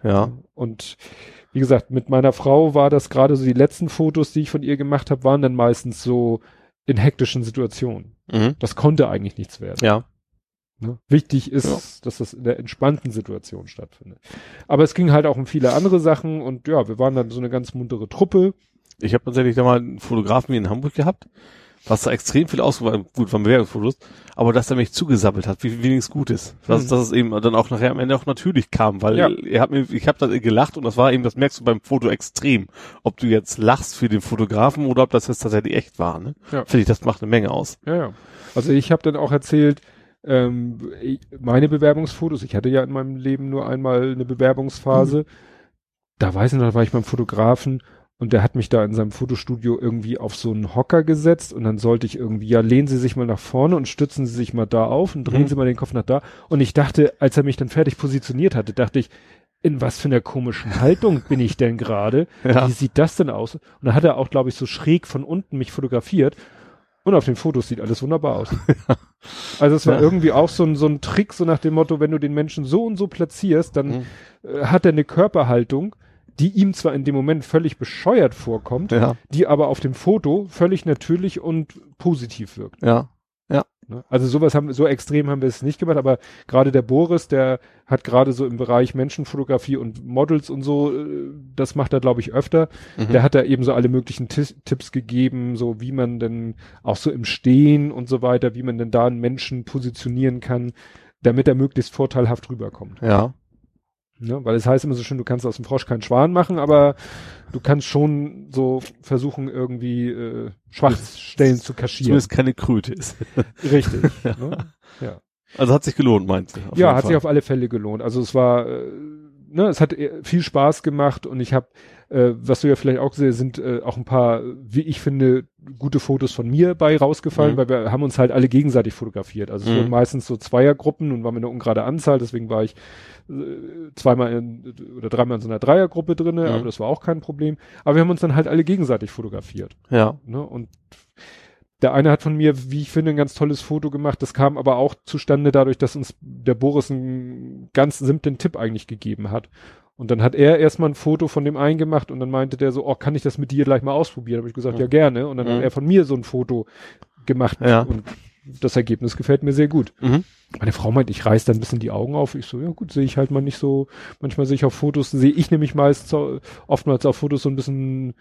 Ja. Und wie gesagt, mit meiner Frau war das gerade so, die letzten Fotos, die ich von ihr gemacht habe, waren dann meistens so in hektischen Situationen. Mhm. Das konnte eigentlich nichts werden. Ja. Ne? Wichtig ist, ja. dass das in der entspannten Situation stattfindet. Aber es ging halt auch um viele andere Sachen und ja, wir waren dann so eine ganz muntere Truppe. Ich habe tatsächlich da mal einen Fotografen hier in Hamburg gehabt, was da extrem viel ausgeweitet, gut von Bewerbungsfotos, aber dass er mich zugesammelt hat, wie wenigstens gut ist. Dass, mhm. dass es eben dann auch nachher am Ende auch natürlich kam, weil ja. er hat mir, ich habe dann gelacht und das war eben, das merkst du beim Foto extrem. Ob du jetzt lachst für den Fotografen oder ob das jetzt tatsächlich echt war, ne? Ja. Finde ich, das macht eine Menge aus. Ja, ja. Also ich habe dann auch erzählt, ähm, meine Bewerbungsfotos, ich hatte ja in meinem Leben nur einmal eine Bewerbungsphase. Mhm. Da weiß ich noch, da war ich beim Fotografen und der hat mich da in seinem Fotostudio irgendwie auf so einen Hocker gesetzt und dann sollte ich irgendwie, ja, lehnen Sie sich mal nach vorne und stützen Sie sich mal da auf und drehen mhm. Sie mal den Kopf nach da. Und ich dachte, als er mich dann fertig positioniert hatte, dachte ich, in was für einer komischen Haltung bin ich denn gerade? Ja. Wie sieht das denn aus? Und da hat er auch, glaube ich, so schräg von unten mich fotografiert. Und auf den Fotos sieht alles wunderbar aus. also es war ja. irgendwie auch so ein, so ein Trick, so nach dem Motto, wenn du den Menschen so und so platzierst, dann mhm. äh, hat er eine Körperhaltung, die ihm zwar in dem Moment völlig bescheuert vorkommt, ja. die aber auf dem Foto völlig natürlich und positiv wirkt. Ja. Ne? Also sowas haben, so extrem haben wir es nicht gemacht, aber gerade der Boris, der hat gerade so im Bereich Menschenfotografie und Models und so, äh, das macht er glaube ich öfter. Mhm. Der hat da eben so alle möglichen Tipps gegeben, so wie man denn auch so im Stehen und so weiter, wie man denn da einen Menschen positionieren kann, damit er möglichst vorteilhaft rüberkommt. Ja. Ne? Weil es heißt immer so schön, du kannst aus dem Frosch keinen Schwan machen, aber du kannst schon so versuchen, irgendwie äh, Schwachstellen zu kaschieren. Zumindest keine Kröte ist. Richtig. ja. Ne? ja. Also hat sich gelohnt, meinst du? Ja, hat Fall. sich auf alle Fälle gelohnt. Also es war, äh, ne, es hat äh, viel Spaß gemacht und ich habe, äh, was du ja vielleicht auch gesehen sind äh, auch ein paar, wie ich finde, gute Fotos von mir bei rausgefallen, mhm. weil wir haben uns halt alle gegenseitig fotografiert. Also es mhm. wurden meistens so Zweiergruppen und waren wir eine ungerade Anzahl, deswegen war ich äh, zweimal in, oder dreimal in so einer Dreiergruppe drinne, mhm. aber das war auch kein Problem. Aber wir haben uns dann halt alle gegenseitig fotografiert. Ja. Ne? Und der eine hat von mir, wie ich finde, ein ganz tolles Foto gemacht. Das kam aber auch zustande dadurch, dass uns der Boris einen ganz simplen Tipp eigentlich gegeben hat. Und dann hat er erstmal ein Foto von dem einen gemacht und dann meinte der so, oh, kann ich das mit dir gleich mal ausprobieren? Habe ich gesagt, ja, ja gerne. Und dann mhm. hat er von mir so ein Foto gemacht. Ja. Und das Ergebnis gefällt mir sehr gut. Mhm. Meine Frau meint, ich reiß dann ein bisschen die Augen auf. Ich so, ja gut, sehe ich halt mal nicht so. Manchmal sehe ich auf Fotos, sehe ich nämlich meist so, oftmals auf Fotos so ein bisschen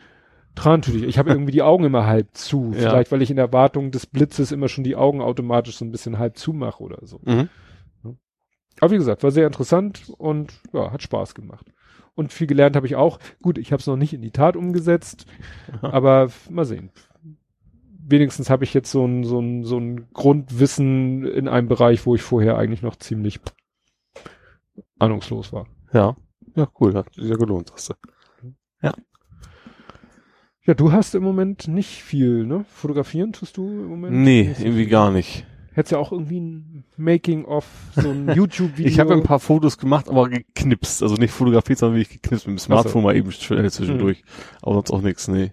trantütig. Ich habe irgendwie die Augen immer halb zu. Ja. Vielleicht, weil ich in Erwartung des Blitzes immer schon die Augen automatisch so ein bisschen halb zumache oder so. Mhm. Aber wie gesagt, war sehr interessant und ja, hat Spaß gemacht. Und viel gelernt habe ich auch. Gut, ich habe es noch nicht in die Tat umgesetzt, aber mal sehen wenigstens habe ich jetzt so ein, so ein, so ein Grundwissen in einem Bereich, wo ich vorher eigentlich noch ziemlich ahnungslos war. Ja. Ja, cool. Hat sich ja gelohnt, hast du. Ja. Ja, du hast im Moment nicht viel, ne? Fotografieren tust du im Moment? Nee, irgendwie viel. gar nicht. Hättest ja auch irgendwie ein Making-of, so ein YouTube-Video. ich habe ein paar Fotos gemacht, aber geknipst. Also nicht fotografiert, sondern wirklich geknipst mit dem Smartphone so. mal eben zwischendurch. Hm. Aber sonst auch nichts, nee.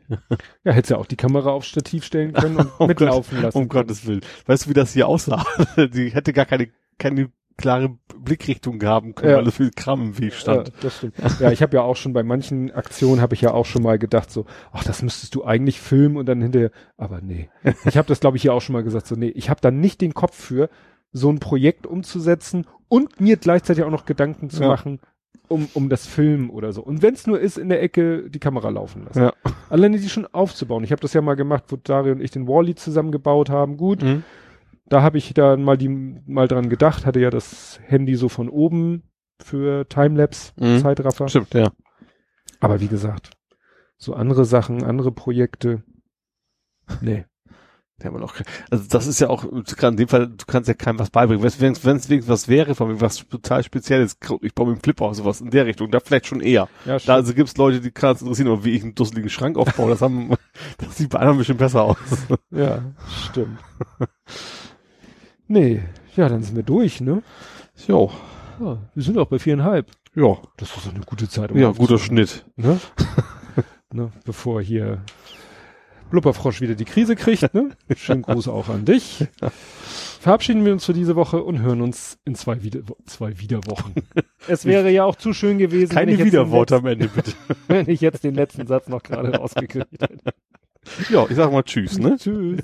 Ja, hättest ja auch die Kamera aufs Stativ stellen können und oh mitlaufen Gott, lassen. Um Gottes Willen. Weißt du, wie das hier aussah? die hätte gar keine, keine klare Blickrichtung haben können, ja. weil so viel Kram im Weg stand. Ja, das stimmt. ja, ich habe ja auch schon bei manchen Aktionen habe ich ja auch schon mal gedacht so, ach, das müsstest du eigentlich filmen und dann hinterher, aber nee. Ich habe das glaube ich hier auch schon mal gesagt so, nee, ich habe da nicht den Kopf für, so ein Projekt umzusetzen und mir gleichzeitig auch noch Gedanken zu ja. machen, um, um das Filmen oder so. Und wenn es nur ist, in der Ecke die Kamera laufen lassen. Ja. Alleine die schon aufzubauen. Ich habe das ja mal gemacht, wo Dario und ich den Wally zusammengebaut haben. Gut. Mhm da habe ich dann mal die mal dran gedacht, hatte ja das Handy so von oben für Timelapse mhm. Zeitraffer. Stimmt, ja. Aber wie gesagt, so andere Sachen, andere Projekte. Nee. Ja, aber noch, also das ist ja auch, in dem Fall, du kannst ja keinem was beibringen. Wenn es wenigstens was wäre, von mir was total Spezielles, ich baue mir einen Flipper oder sowas in der Richtung, da vielleicht schon eher. Ja, da also gibt's Leute, die kann es interessieren, aber wie ich einen dusseligen Schrank aufbaue, das haben, das sieht bei anderen ein bisschen besser aus. Ja, stimmt. Nee, ja, dann sind wir durch, ne? Jo. Ja, wir sind auch bei viereinhalb. Ja. Das ist eine gute Zeit. Um ja, guter Schnitt. Ne? ne? Bevor hier Blubberfrosch wieder die Krise kriegt. Ne? Schönen Gruß auch an dich. Verabschieden wir uns für diese Woche und hören uns in zwei, wieder zwei Wiederwochen. Es wäre ja auch zu schön gewesen. Keine Wiederworte am Ende, bitte. wenn ich jetzt den letzten Satz noch gerade rausgekriegt hätte. Ja, ich sag mal Tschüss, ne? Tschüss.